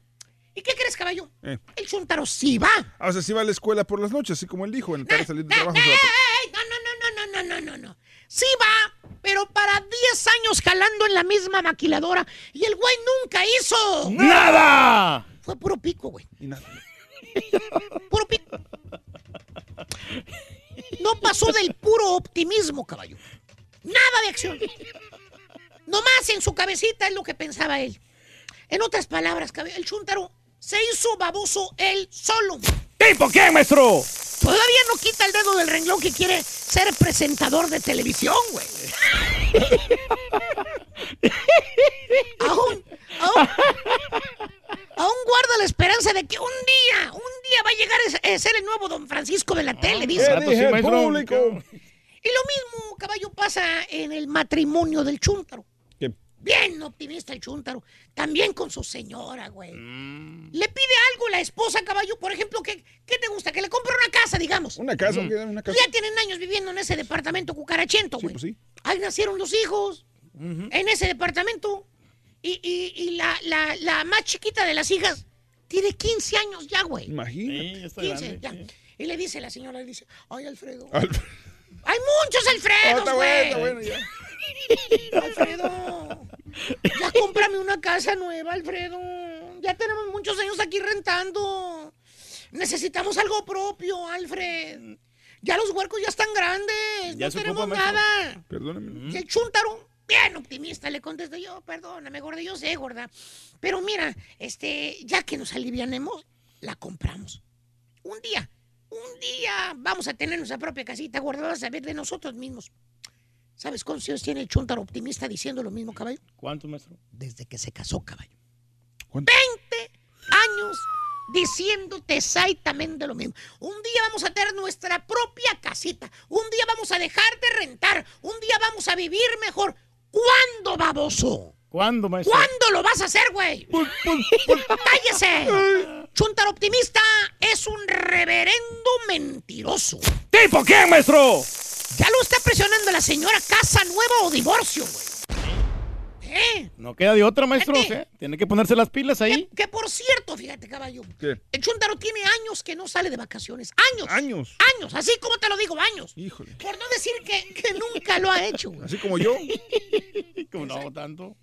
¿Y qué crees, caballo? Eh. El chuntaro sí va. Ah, o sea, sí va a la escuela por las noches, así como él dijo, en el tarde de salir de trabajo. ¡Ey! No, no, no, no, no, no, no, no. Sí va, pero para 10 años jalando en la misma maquiladora. Y el güey nunca hizo. ¡Nada! Fue puro pico, güey. Y nada. [LAUGHS] Puro pico. No pasó del puro optimismo, caballo. Nada de acción. Nomás en su cabecita es lo que pensaba él. En otras palabras, el chúntaro se hizo baboso él solo. ¿Tipo quién, maestro? Todavía no quita el dedo del renglón que quiere ser presentador de televisión, güey. [LAUGHS] aún, aún, aún guarda la esperanza de que un día, un día va a llegar a ser- el nuevo don Francisco de la tele, dice. Público. Y lo mismo, caballo, pasa en el matrimonio del chúntaro. Bien optimista el chúntaro. También con su señora, güey. Mm. Le pide algo la esposa, caballo. Por ejemplo, ¿qué, qué te gusta? Que le compre una casa, digamos. Una casa. Una casa. Ya tienen años viviendo en ese departamento cucarachento, Sí, güey. pues sí. Ahí nacieron los hijos. En ese departamento. Y, y- y la, la- la más chiquita de las hijas tiene 15 años ya, güey. Imagínate. Sí, ya está 15, grande. ya. Y le dice la señora, le dice, ay, Alfredo. Alfredo. Hay muchos Ah, Alfredos, está güey. bueno, está bueno ya. [LAUGHS] Alfredo, ya cómprame una casa nueva, Alfredo. Ya tenemos muchos años aquí rentando. Necesitamos algo propio, Alfred. Ya los huercos ya están grandes. Ya no tenemos nada. Perdóname. Y el chúntaro, bien optimista, le contesto yo, perdóname, gorda, yo sé, gorda. Pero mira, este, ya que nos alivianemos, la compramos. Un día, un día vamos a tener nuestra propia casita, gorda, vas a ver de nosotros mismos. ¿Sabes cuántos años tiene el optimista diciendo lo mismo, caballo? ¿Cuánto, maestro? Desde que se casó, caballo. ¿Cuánto? 20 años diciéndote exactamente lo mismo. Un día vamos a tener nuestra propia casita. Un día vamos a dejar de rentar. Un día vamos a vivir mejor. ¿Cuándo, baboso? ¿Cuándo, maestro? ¿Cuándo lo vas a hacer, güey? ¡Cállese! [LAUGHS] Chuntaro optimista es un reverendo mentiroso. ¿Tipo quién, maestro? Ya lo está presionando la señora casa nueva o divorcio, güey. ¿Eh? No queda de otra, maestro. ¿eh? Tiene que ponerse las pilas ahí. Que por cierto, fíjate, caballo. ¿Qué? El Chuntaro tiene años que no sale de vacaciones. Años. Años. Años. Así como te lo digo, años. Híjole. Por no decir que, que nunca lo ha hecho. güey. Así como yo. [LAUGHS] [LAUGHS] Como no tanto.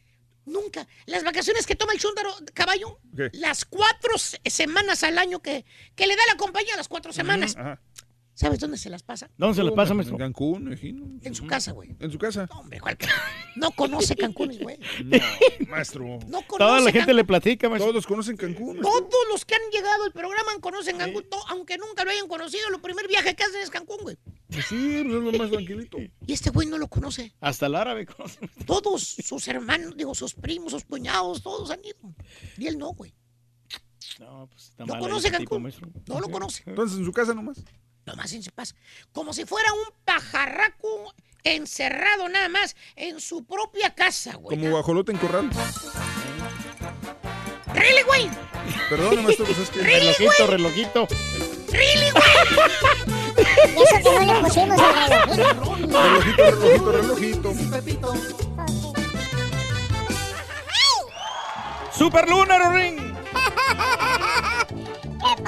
Nunca. Las vacaciones que toma el Chuntaro, caballo, ¿Qué? las cuatro se- semanas al año que, que le da la compañía, las cuatro semanas. Ajá. ¿Sabes dónde se las pasa? ¿Dónde se las pasa, En maestro? Cancún, me imagino. En su casa, güey. En su casa. Hombre, ¿cuál ca- [LAUGHS] No conoce Cancún, güey. No, maestro. [LAUGHS] No conoce Toda la gente Cancún. le platica, maestro. Todos conocen Cancún. maestro. Todos los que han llegado al programa conocen Cancún, aunque nunca lo hayan conocido. El primer viaje que hacen es Cancún, güey. Pues sí, pues es lo más tranquilito. [LAUGHS] Y este güey no lo conoce. Hasta el árabe conoce. Todos sus hermanos, digo, sus primos, sus cuñados, todos han ido. Y él no, güey. No, pues está No mal conoce tipo, Cancún. No lo conoce. Entonces, en su casa nomás. Nomás en se pasa. Como si fuera un pajarraco encerrado nada más en su propia casa, güey. Como guajolote en corral. ¡Really, güey! Perdón, maestro, pues es que. Relojito, relojito. ¡Really, güey! Eso que no le pusimos el relojito. Relojito, relojito, relojito. ¡Super Lunar Ring! [LAUGHS] ¡Qué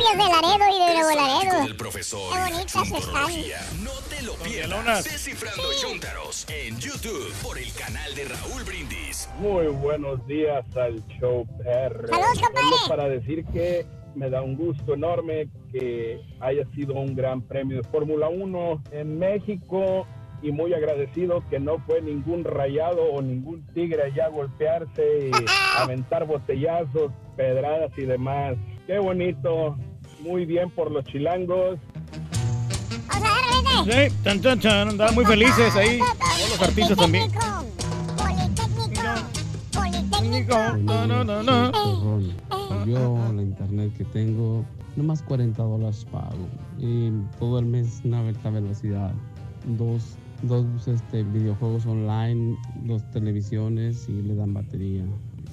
novias de Laredo y de Nuevo Laredo. El profesor. Qué bonitas están. No te lo pierdas. Descifrando Chúntaros en YouTube por el canal de Raúl Brindis. Muy buenos días al show PR. Saludos, compadre. Para decir que me da un gusto enorme que haya sido un gran premio de Fórmula 1 en México y muy agradecido que no fue ningún rayado o ningún tigre allá a golpearse y [LAUGHS] aventar botellazos, pedradas y demás. Qué bonito, muy bien por los chilangos. Sí, chan, chan, chan. Andaban muy felices ahí. Todos los artistas también. Politécnico. No, no, no, no. Yo la internet que tengo, nomás 40 dólares pago. Y todo el mes una alta velocidad. Dos, dos este, videojuegos online, dos televisiones y le dan batería.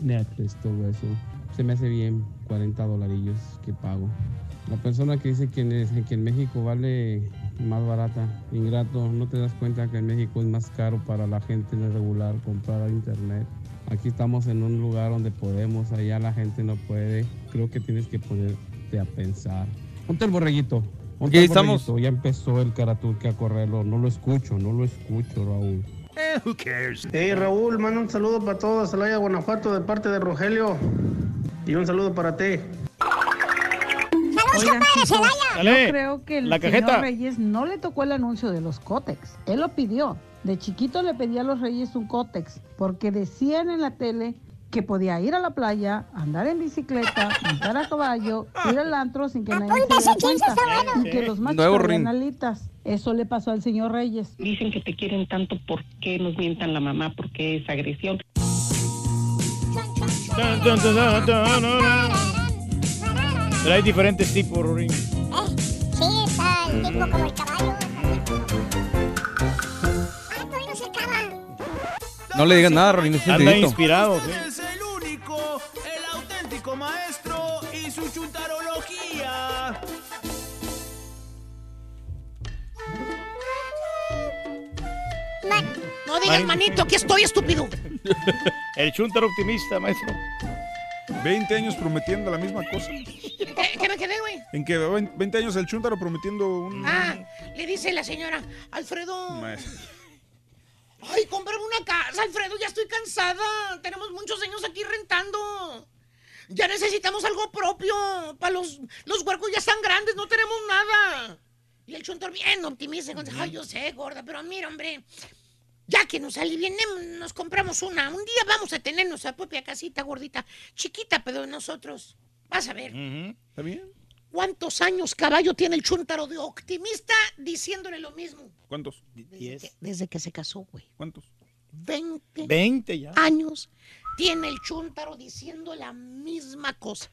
Netflix, todo eso. Se me hace bien 40 dolarillos que pago. La persona que dice que en, es- que en México vale más barata, ingrato, no te das cuenta que en México es más caro para la gente regular comprar internet. Aquí estamos en un lugar donde podemos, allá la gente no puede. Creo que tienes que ponerte a pensar. Ponte el borreguito. Ponte el estamos. borreguito. Ya empezó el Karaturque a correrlo. No lo escucho, no lo escucho, Raúl. who cares? Hey Raúl, manda un saludo para todos, Celaya, Guanajuato, de parte de Rogelio. Y un saludo para ti. Celaya. Dale, Yo creo que el la señor cajeta. Reyes no le tocó el anuncio de los cótex. Él lo pidió. De chiquito le pedía a los Reyes un cótex porque decían en la tele que podía ir a la playa, andar en bicicleta, montar a caballo, ir al antro sin que nadie se diera cuenta. Y que los machos Nuevo traían ring. alitas. Eso le pasó al señor Reyes. Dicen que te quieren tanto, ¿por qué nos mientan la mamá? ¿Por qué esa agresión? Pero hay diferentes tipos, Rorín. Sí, está el tipo como el caballo. Ah, todavía no se acaba. No le digas nada, Rolín. es Anda inspirado, sí. Es el único, el auténtico maestro y su chuntarología. No digas, manito, aquí estoy, estúpido. [LAUGHS] El chuntar optimista, maestro. 20 años prometiendo la misma cosa. ¿Qué, qué me quedé, güey? En que 20 años el Chuntaro prometiendo un. Ah, le dice la señora, Alfredo. Ay, cómprame una casa, Alfredo, ya estoy cansada. Tenemos muchos años aquí rentando. Ya necesitamos algo propio. Para los, los huercos ya están grandes, no tenemos nada. Y el chuntor bien optimista. con- Ay, yo sé, gorda, pero mira, hombre. Ya que nos alivianemos, nos compramos una. Un día vamos a tener nuestra propia casita gordita. Chiquita, pero de nosotros. Vas a ver. ¿Está bien? ¿Cuántos años caballo tiene el chuntaro de optimista diciéndole lo mismo? ¿Cuántos? Desde que, desde que se casó, güey. ¿Cuántos? 20 20 ya. años tiene el chuntaro diciendo la misma cosa.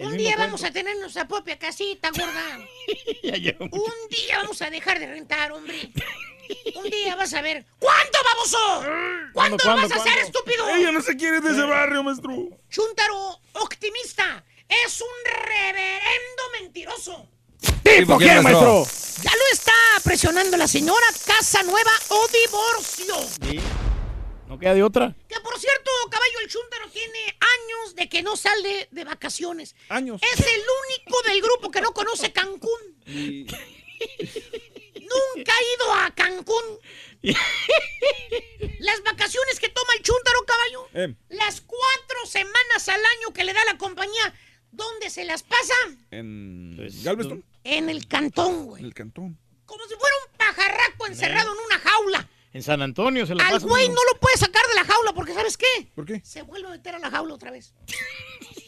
Un día cuento. vamos a tener nuestra propia casita, [LAUGHS] gorda. Un día vamos a dejar de rentar, hombre. [LAUGHS] Un día vas a ver. ¿Cuándo, baboso? ¿Cuándo, lo cuándo, vas a hacer, estúpido? Ella no se quiere de ese barrio, maestro. Chuntaro optimista es un reverendo mentiroso. ¿Tipo quién, maestro? Ya lo está presionando la señora, casa nueva o divorcio. Sí. No queda de otra. Que por cierto, caballo, el Chuntaro tiene años de que no sale de vacaciones. Años. Es el único del grupo que no conoce Cancún. [LAUGHS] Nunca ha ido a Cancún. [LAUGHS] Las vacaciones que toma el Chuntaro, caballo. Eh. Las cuatro semanas al año que le da la compañía. ¿Dónde se las pasa? En Pues, Galveston. En el cantón, güey. En el cantón. Como si fuera un pajarraco encerrado en una jaula. En San Antonio se la Al güey no lo puede sacar de la jaula porque ¿sabes qué? ¿Por qué? Se vuelve a meter a la jaula otra vez.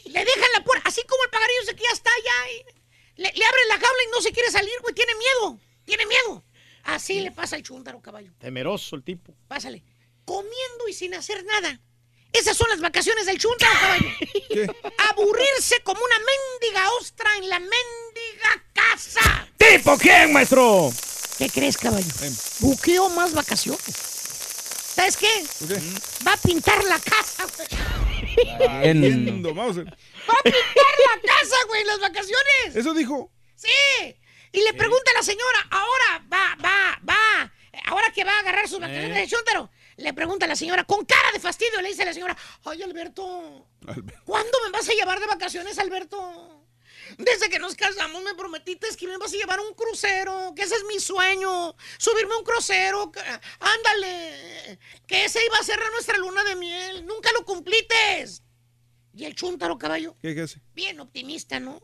le dejan la puerta, así como el pajarillo ese que ya está allá. y le, le abren la jaula y no se quiere salir, güey. Tiene miedo. Tiene miedo. Así le pasa al chúntaro, caballo. Temeroso el tipo. Pásale. Comiendo y sin hacer nada. Esas son las vacaciones del chúntaro, caballo. Aburrirse como una mendiga ostra en la mendiga casa. ¿Tipo quién, maestro? ¿Qué crees, caballo? Buqueo más vacaciones. ¿Sabes qué? Va a pintar la casa, güey. Mauser. Va a pintar la casa, güey, en las vacaciones. Eso dijo. Sí. Y le pregunta a la señora, ahora va, va, va, ahora que va a agarrar sus vacaciones Eh. de chúntaro, le pregunta a la señora, con cara de fastidio, le dice a la señora, ay, Alberto, ¿cuándo me vas a llevar de vacaciones, Alberto? Desde que nos casamos me prometiste que me vas a llevar a un crucero, que ese es mi sueño, subirme a un crucero, que- ándale, que ese iba a ser nuestra luna de miel, nunca lo cumplites. Y el chúntaro, caballo, ¿Qué, qué hace? bien optimista, ¿no?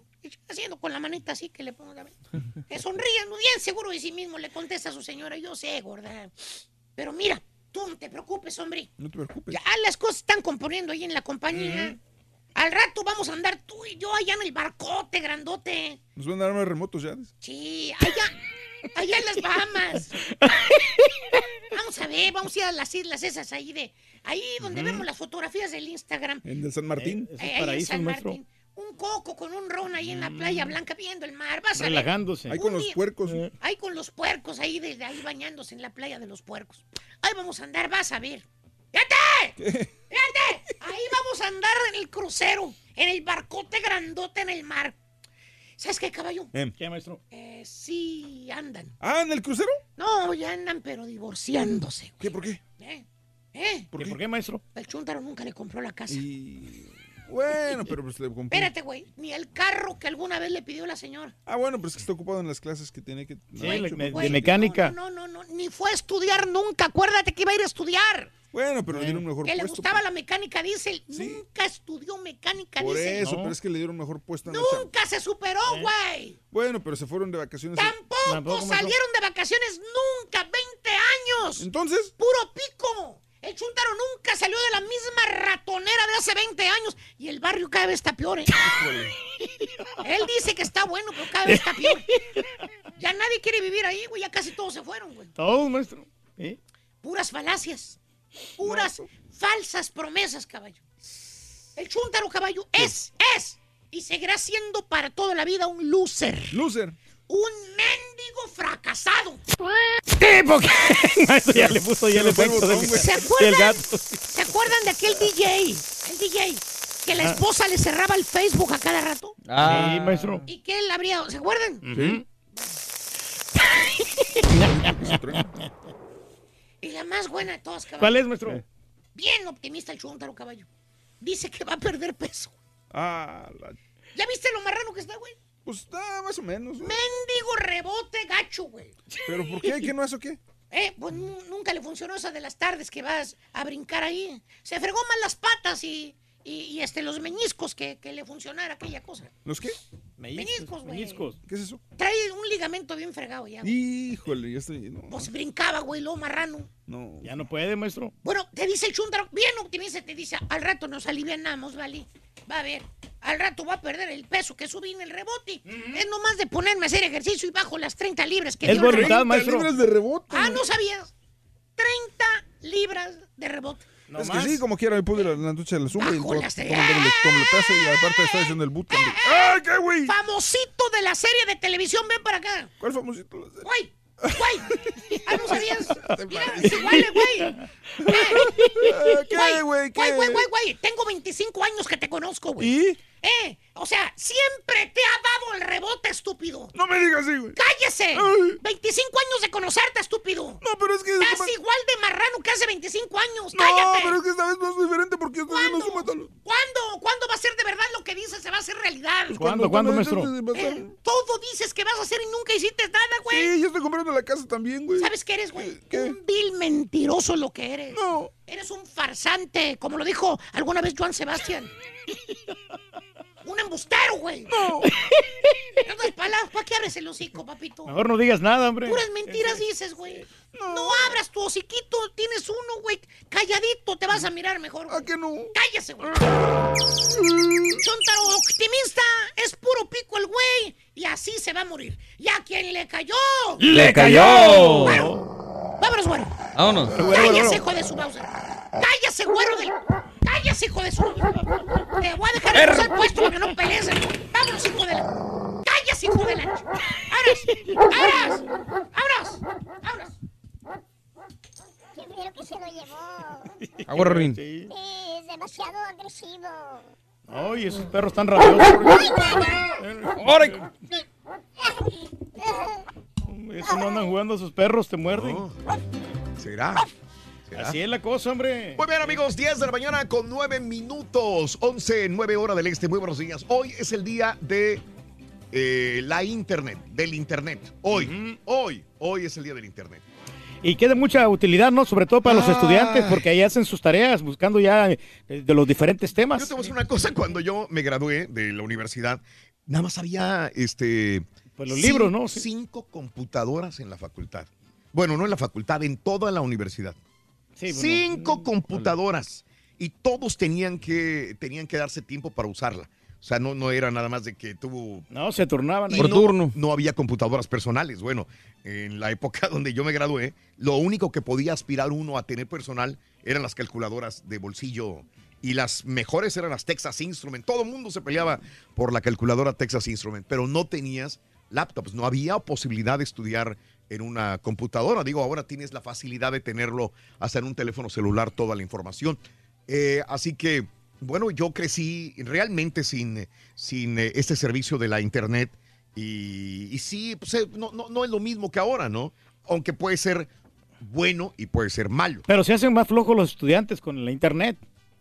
Haciendo con la manita así que le pongo a ver. Que sonríe, bien seguro de sí mismo, le contesta a su señora, yo sé, gorda. Pero mira, tú no te preocupes, hombre. No te preocupes. Ya las cosas están componiendo ahí en la compañía. Al rato vamos a andar tú y yo allá en el barcote grandote. Nos van a dar más remotos ya. Sí, allá, allá en las Bahamas. [LAUGHS] Vamos a ver, vamos a ir a las islas esas ahí de, ahí donde vemos las fotografías del Instagram. En el San Martín. Eh, ahí en San Martín. Un coco con un ron ahí en la playa blanca viendo el mar. Vas a ver. Relajándose. Ahí con los puercos. Ahí con los puercos, ahí desde ahí bañándose en la playa de los puercos. Ahí vamos a andar, vas a ver. ¡Fíjate! ¡Fíjate! Ahí vamos a andar en el crucero, en el barcote grandote en el mar. ¿Sabes qué, caballo? ¿Qué, maestro? Eh, sí, andan. Ah, ¿en el crucero? No, ya andan, pero divorciándose. ¿Qué? ¿Por qué? ¿Eh? ¿Eh? ¿Por qué, maestro? El chúntaro nunca le compró la casa. Bueno, pero pues le compré. Espérate, güey. Ni el carro que alguna vez le pidió la señora. Ah, bueno, pero es que está ocupado en las clases que tiene que. Sí, le- me- Güey, de mecánica. No, no, no, no, ni fue a estudiar nunca. Acuérdate que iba a ir a estudiar. Bueno, pero le dieron un mejor Que le puesto. gustaba la mecánica diésel. Nunca estudió mecánica Por diésel. eso, pero es que le dieron mejor puesto. Nunca se superó, güey. Bueno, pero se fueron de vacaciones. Tampoco salieron de vacaciones nunca. 20 años. Entonces. Puro pico. El Chuntaro nunca salió de la misma ratonera de hace 20 años. Y el barrio cada vez está peor, ¿eh? [LAUGHS] Él dice que está bueno, pero cada vez está peor. Ya nadie quiere vivir ahí, güey. Ya casi todos se fueron, güey. Todo, maestro. ¿Eh? Puras falacias. Puras falsas promesas, caballo. El Chuntaro, caballo, es, es y seguirá siendo para toda la vida un loser. Loser. Un mendigo fracasado. ¿Tipo? Maestro, [LAUGHS] ya le puso ya el efecto güey. ¿Se del acuerdan? gato. ¿Se acuerdan de aquel DJ? El DJ. Que la Ah. esposa le cerraba el Facebook a cada rato. Ah. Sí, maestro. Y que él abría. ¿Se acuerdan? Ujú. [LAUGHS] Y la más buena de todas, caballo. ¿Cuál es, maestro? Bien optimista el Chuntaro, caballo. Dice que va a perder peso. Ah, la- ¿Ya viste lo marrano que está, güey? pues está más o menos. ¿no? Mendigo rebote gacho, güey. ¿Pero por qué? ¿Qué no hace o qué? Eh, pues nu- nunca le funcionó esa de las tardes que vas a brincar ahí. Se fregó mal las patas y, y, y, este, los meñiscos que, que le funcionara aquella cosa. ¿Los qué? Meñiscos, güey. ¿Qué es eso? Trae un ligamento bien fregado ya. güey. Híjole, ya estoy. No, Pues brincaba, güey, lo marrano. no. Ya no puede, maestro. Bueno, te dice el chúntaro, bien optimista, te dice, al rato nos alivianamos, ¿vale? Va a ver, al rato va a perder el peso que subí en el rebote. Es nomás de ponerme a hacer ejercicio y bajo las 30 libras que Es voluntad, maestro. libras de rebote. Ah, ¿no sabías? 30 libras de rebote. No es más. que sí, como quiera, me pude la ducha de la zumba y de- el tomletazo y aparte está haciendo el bootcamp. ¡Ay, qué güey! Famosito de la serie de televisión, ven para acá. ¿Cuál famosito? Güey, güey. Ah, no sabías. [LAUGHS] Mira, igual, [LAUGHS] eh, güey. ¿Qué, güey? ¿Qué? Güey, güey, güey, güey. Tengo 25 años que te conozco, güey. ¿Y? Eh, o sea, siempre te ha dado el rebote, estúpido. No me digas así, güey. ¡Cállese! 25 años de conocerte, estúpido. No, pero es que... Estás igual de marrano que hace 25 años. No, ¡Cállate! pero es que esta vez no es diferente porque estoy haciendo su método. ¿Cuándo? ¿Cuándo va a ser de verdad lo que dices? Se va a hacer realidad. ¿Cuándo, cuándo, maestro? Eh, todo dices que vas a hacer y nunca hiciste nada, güey. Sí, yo estoy comprando la casa también, güey. ¿Sabes qué eres, güey? Un vil mentiroso lo que eres. No. Eres un farsante, como lo dijo alguna vez Joan Sebastián. [LAUGHS] un embustero, güey. No. ¿Para qué abres el hocico, papito? Mejor no digas nada, hombre. Puras mentiras dices, güey. No. abras tu hociquito, tienes uno, güey. Calladito, te vas a mirar mejor. ¿A qué no? Cállese, güey. Chontaro optimista, es puro pico el güey. Y así se va a morir. ¿Y a quién le cayó? ¡Le cayó! Bueno, vámonos, güero. Vámonos. Cállese, hijo de su Bowser. Cállese, güero del. Cállese, hijo de su. Te voy a dejar de usar puesto para que no pelees. Vámonos, hijo de la. Cállese, hijo de la. ¡Abras! ¡Abras! ¡Abras! ¡Abras! Yo creo que se lo llevó. Agua, Rorín. Sí, es demasiado agresivo. Ay, esos perros están rabiosos. ¡Ahora! Eso no andan jugando sus perros, te muerden. ¿Será? ¿Será? Así es la cosa, hombre. Muy bien, amigos, 10 de la mañana con 9 minutos, 11, 9 horas del este. Muy buenos días. Hoy es el día de eh, la Internet, del Internet. Hoy, hoy, hoy es el día del Internet. Y que de mucha utilidad, ¿no? Sobre todo para los Ay. estudiantes, porque ahí hacen sus tareas buscando ya eh, de los diferentes temas. Yo te voy a decir una cosa, cuando yo me gradué de la universidad, nada más había este. Pues los libros, ¿no? Cinco computadoras en la facultad. Bueno, no en la facultad, en toda la universidad. Sí, bueno, Cinco computadoras. Y todos tenían que, tenían que darse tiempo para usarla. O sea, no, no era nada más de que tuvo... No, se turnaban. Y no, No había computadoras personales. Bueno, en la época [LAUGHS] donde yo me gradué, lo único que podía aspirar uno a tener personal eran las calculadoras de bolsillo. Y las mejores eran las Texas Instrument. Todo el mundo se peleaba por la calculadora Texas Instrument, pero no tenías laptops. No había posibilidad de estudiar en una computadora. Digo, ahora tienes la facilidad de tenerlo hasta en un teléfono celular toda la información. Eh, así que, bueno, yo crecí realmente sin, sin eh, este servicio de la Internet. Y, y sí, pues, eh, no, no, no es lo mismo que ahora, ¿no? Aunque puede ser bueno y puede ser malo. Pero se hacen más flojos los estudiantes con la internet.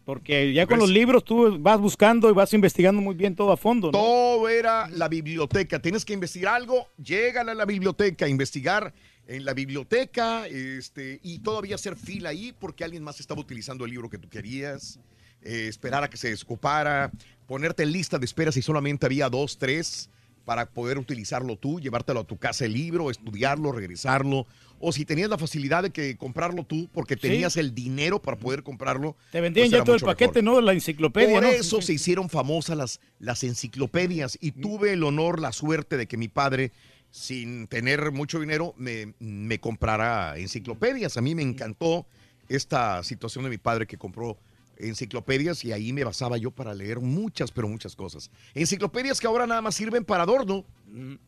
Porque ya con Pues- los libros tú vas buscando y vas investigando muy bien todo a fondo, ¿no? Todo era la biblioteca. Tienes que investigar algo, llegan a la biblioteca, investigar en la biblioteca este, y todavía hacer fila ahí porque alguien más estaba utilizando el libro que tú querías, eh, esperar a que se descopara, ponerte en lista de espera si solamente había dos, tres para poder utilizarlo tú, llevártelo a tu casa el libro, estudiarlo, regresarlo. O si tenías la facilidad de que comprarlo tú porque tenías el dinero para poder comprarlo. Te vendían pues ya todo el paquete, mejor. ¿no? La enciclopedia, Por ¿no? eso se hicieron famosas las, las enciclopedias y tuve el honor, la suerte de que mi padre, sin tener mucho dinero, me, me comprara enciclopedias. A mí me encantó esta situación de mi padre que compró enciclopedias y ahí me basaba yo para leer muchas, pero muchas cosas. Enciclopedias que ahora nada más sirven para adorno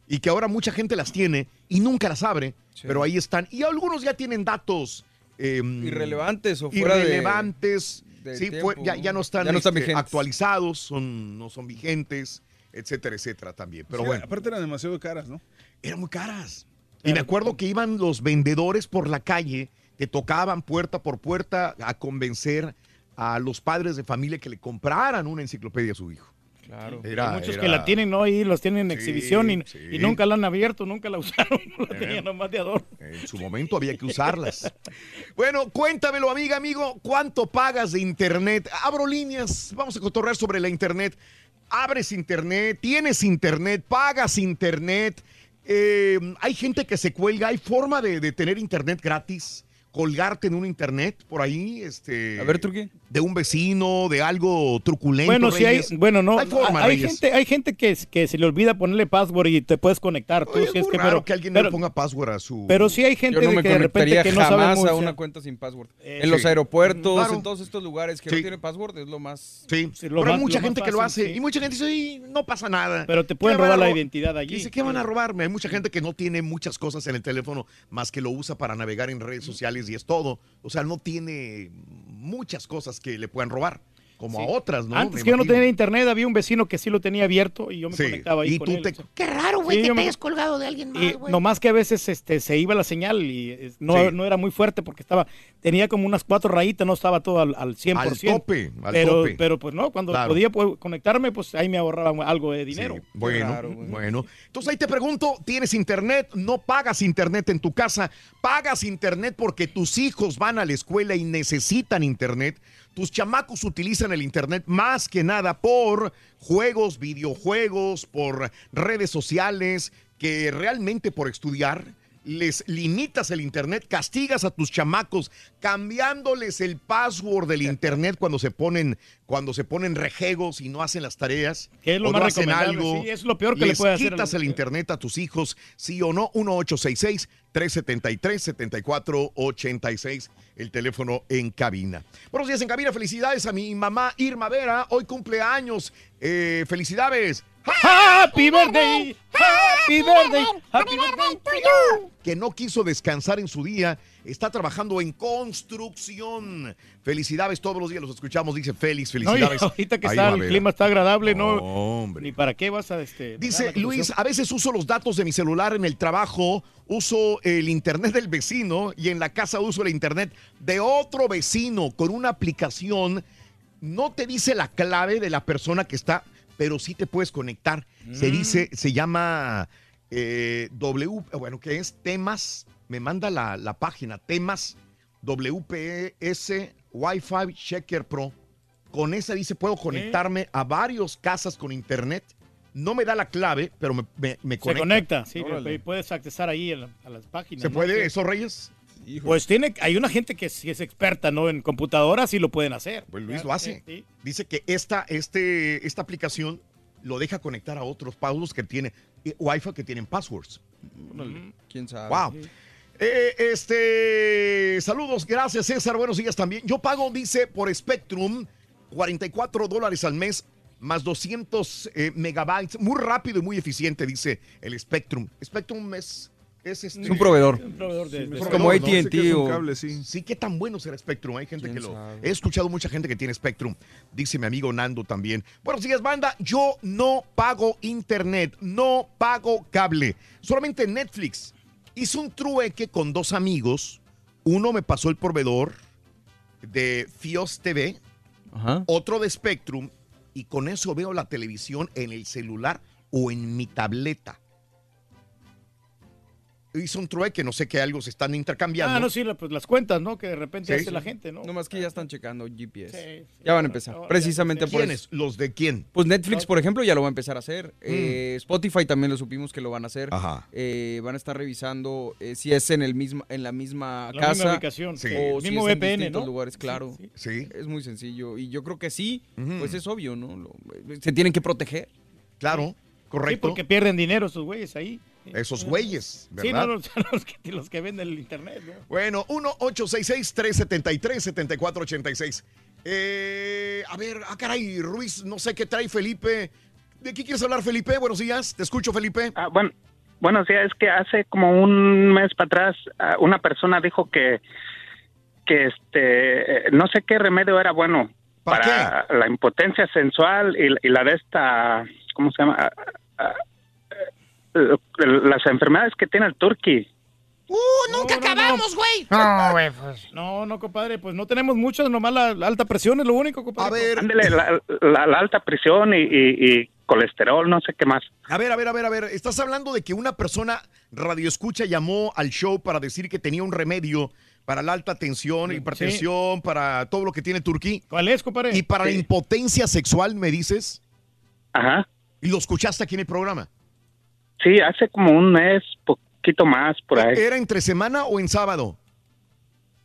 y que ahora mucha gente las tiene y nunca las abre, pero ahí están. Y algunos ya tienen datos. em, Irrelevantes o fuera de- irrelevantes. del sí, tiempo. fue- ya, ya no están, Ya no están este, actualizados, son, no son vigentes, etcétera, etcétera también. Pero bueno, Aparte eran demasiado caras, ¿no? eran muy caras. Y me acuerdo que iban los vendedores por la calle, que tocaban puerta por puerta a convencer a los padres de familia que le compraran una enciclopedia a su hijo. Claro. Era- Hay muchos era- que la tienen. Ahí los tienen en Sí, exhibición y, sí. y nunca la han abierto, nunca la usaron. [LAUGHS] La Eh. tenían nomás de adorno. En su momento había que usarlas. [LAUGHS] Bueno, cuéntamelo, amiga, amigo. ¿Cuánto pagas de internet? Abro líneas. Vamos a cotorrear sobre la internet. Abres internet, tienes internet, pagas internet. Eh, hay gente que se cuelga. Hay forma de, de tener internet gratis. Colgarte en un internet por ahí, este. A ver, Turquí. De un vecino, de algo truculento. Bueno, sí hay, Reyes? bueno, no, Hay forma, hay Reyes. gente, hay gente que, que se le olvida ponerle password y te puedes conectar. Tú, Oye, si es que, raro pero, que alguien pero, le ponga password a su. pero sí hay gente Yo no de me que de repente que no sabe jamás a una cuenta sin password. Eh, en los sí. aeropuertos, Claro. en todos estos lugares que Sí. no tienen password, es lo más... Sí, lo pero hay más- mucha lo más gente que lo hace sí. y mucha gente dice, "Ay, no pasa nada. Pero te pueden ¿Qué van a robar la identidad allí. Dice, ¿qué van a robarme? Hay mucha gente que no tiene muchas cosas en el teléfono más que lo usa para navegar en redes sociales y es todo. O sea, no tiene muchas cosas que le puedan robar, como Sí. a otras, ¿no? Antes Me que yo no tenía internet, había un vecino que sí lo tenía abierto y yo me Sí. conectaba ahí Y con tú él, te- o sea. Qué raro, güey, Sí, que te me- hayas colgado de alguien más, güey. nomás que a veces este, se iba la señal y eh, no, no era muy fuerte porque estaba tenía como unas cuatro rayitas, no estaba todo al, al 100%. Al tope, al pero, tope. pero pues no, cuando Claro. podía pues, conectarme, pues ahí me ahorraba algo de dinero. Sí, bueno, bueno. Entonces ahí te pregunto, ¿tienes internet? No pagas internet en tu casa, pagas internet porque tus hijos van a la escuela y necesitan internet. Tus chamacos utilizan el internet más que nada por juegos, videojuegos, por redes sociales, que realmente por estudiar. Les limitas el internet, castigas a tus chamacos cambiándoles el password del internet cuando se ponen cuando se ponen rejegos y no hacen las tareas Que es lo o más no hacen algo. sí, es lo peor que le les puede hacer a quitas el internet a tus hijos, sí o no, 1866 373 7486 el teléfono en cabina. Buenos días en cabina, felicidades a mi mamá Irma Vera, hoy cumpleaños. Eh, felicidades. Happy birthday, happy birthday, happy birthday to you. que no quiso descansar en su día, está trabajando en construcción. Felicidades todos los días, los escuchamos, dice Félix, No, felicidades. ahorita que está el clima está agradable, no, Hombre. ni para qué vas a este. Dice Luis, a veces uso los datos de mi celular en el trabajo, uso el internet del vecino y en la casa uso el internet de otro vecino con una aplicación. No te dice la clave de la persona que está, pero sí te puedes conectar. Se Mm. dice, se llama eh, W, bueno, que es temas, me manda la, la página, temas WPS Wi-Fi Checker Pro. Con esa dice, puedo conectarme a varios casas con internet. No me da la clave, pero me, me, me Se conecta. conecta, sí, Órale. puedes accesar ahí a, la- a las páginas. ¿Se ¿no? puede eso, Reyes? Pues tiene, hay una gente que es experta, ¿no? En computadoras y lo pueden hacer. Pues Luis lo hace. Dice que esta, este, esta aplicación lo deja conectar a otros passwords que tiene, eh, Wi-Fi que tienen passwords. ¿Quién sabe? Wow. Eh, este, saludos, gracias César, buenos días también. Yo pago, dice, por Spectrum, 44 dólares al mes, más 200 eh, megabytes, muy rápido y muy eficiente, dice el Spectrum. Spectrum es... Es, este- Es un proveedor. Un proveedor de- un de- proveedor, como. AT&T o- cable, sí. Sí, qué tan bueno será Spectrum. Hay gente ¿Quién que lo... sabe? He escuchado mucha gente que tiene Spectrum. Dice mi amigo Nando también. Buenos días, banda. Yo no pago internet, no pago cable. Solamente Netflix. Hice un trueque con dos amigos. Uno me pasó el proveedor de Fios TV, otro de Spectrum, y con eso veo la televisión en el celular o en mi tableta. Hice un trueque, no sé qué algo se están intercambiando. Ah, no, sí, pues las cuentas, ¿no? Que de repente Sí, hace sí. la gente, ¿no? No más que ya están checando GPS. Sí, sí, ya van a empezar. ahora precisamente por ¿Quiénes? eso. ¿Los de quién? Pues Netflix, por ejemplo, ya lo va a empezar a hacer. Eh, Spotify también lo supimos que lo van a hacer. Ajá. Eh, van a estar revisando eh, si es en el mismo, en la misma La casa. misma ubicación, sí. O El si mismo es en VPN, distintos ¿no? lugares, claro. Sí. Es muy sencillo. Y yo creo que sí, pues es obvio, ¿no? Lo- se tienen que proteger. Claro, Sí, correcto. porque pierden dinero esos güeyes ahí. Esos güeyes, Sí, ¿verdad? no, los, [LAUGHS] los que, los que venden el internet, ¿no? Bueno, 1-866-373-7486. Eh, a ver, ah, caray, Ruiz, no sé qué trae Felipe. ¿De qué quieres hablar, Felipe? Buenos días, te escucho, Felipe. Ah, bueno, bueno, sí, es que hace como un mes para atrás ah, una persona dijo que que este eh, no sé qué remedio era bueno para la impotencia sensual y, y la de esta ¿cómo se llama? Eh, las enfermedades que tiene el turqui. ¡Uh, nunca acabamos, güey! No, güey, pues. No, no, compadre, pues no tenemos muchas, nomás la, la alta presión es lo único, compadre. A ver. Ándele, la, la- la alta presión y, y- y colesterol, no sé qué más. A ver, a ver, a ver, a ver. Estás hablando de que una persona radioescucha llamó al show para decir que tenía un remedio para la alta tensión, hipertensión, para todo lo que tiene Turquía. ¿Cuál es, compadre? Y para la impotencia sexual, me dices. Ajá. Y lo escuchaste aquí en el programa. Sí, hace como un mes, poquito más por ahí. ¿Era entre semana o en sábado?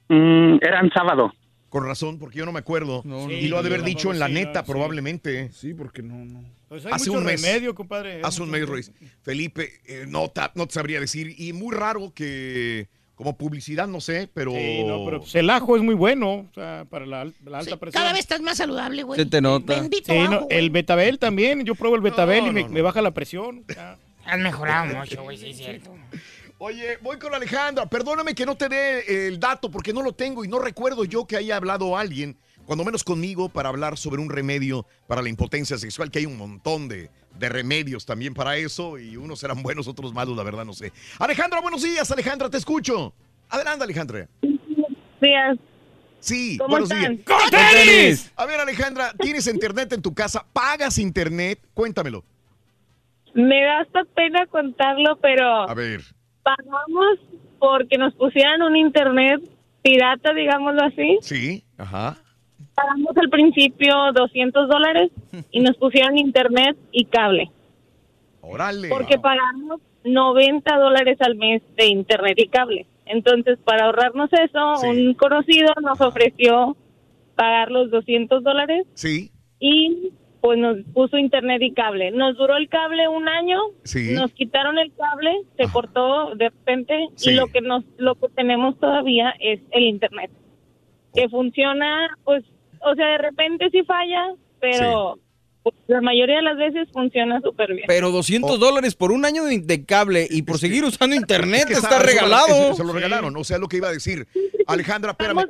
Mm, eran sábado. Con razón, porque yo no me acuerdo. no, y lo ha de haber dicho en la neta, sí. probablemente. Sí, porque no, no. Pues hay Hace mucho un mes. remedio, compadre. Hace un mes, Ruiz. Felipe, eh, no, ta- no te sabría decir. Y muy raro que, como publicidad, no sé, pero. Sí, no, pero pues, el ajo es muy bueno o sea, para la, la alta presión. Cada vez estás más saludable, güey. Se te nota. Bendito Sí, ajo, no, el betabel también. Yo pruebo el betabel No, y me, no, no. me baja la presión. ya. Has mejorado mucho, güey, sí es cierto. Oye, voy con Alejandra. Perdóname que no te dé el dato porque no lo tengo y no recuerdo yo que haya hablado alguien, cuando menos conmigo, para hablar sobre un remedio para la impotencia sexual, que hay un montón de, de remedios también para eso y unos serán buenos, otros malos, la verdad no sé. Alejandra, buenos días, Alejandra, te escucho. Adelante, Alejandra. días. Sí, ¿Cómo buenos están? días. ¡Con tenis! A ver, Alejandra, ¿tienes internet en tu casa? ¿Pagas internet? Cuéntamelo. Me da hasta pena contarlo, pero A ver. pagamos porque nos pusieran un internet pirata, digámoslo así. Sí, ajá. Pagamos al principio 200 dólares y nos pusieron internet y cable. Órale. Porque pagamos 90 dólares al mes de internet y cable. Entonces, para ahorrarnos eso, un conocido nos ofreció pagar los 200 dólares Sí. y pues nos puso internet y cable. Nos duró el cable un año, Sí. nos quitaron el cable, se cortó de repente Sí. y lo que nos lo que tenemos todavía es el internet. Que funciona, pues, o sea, de repente sí falla, pero pues, la mayoría de las veces funciona súper bien. Pero 200 dólares por un año de, de cable y por seguir usando internet Es que está regalado. Se lo regalaron, o sea, lo que iba a decir. Alejandra, espérame.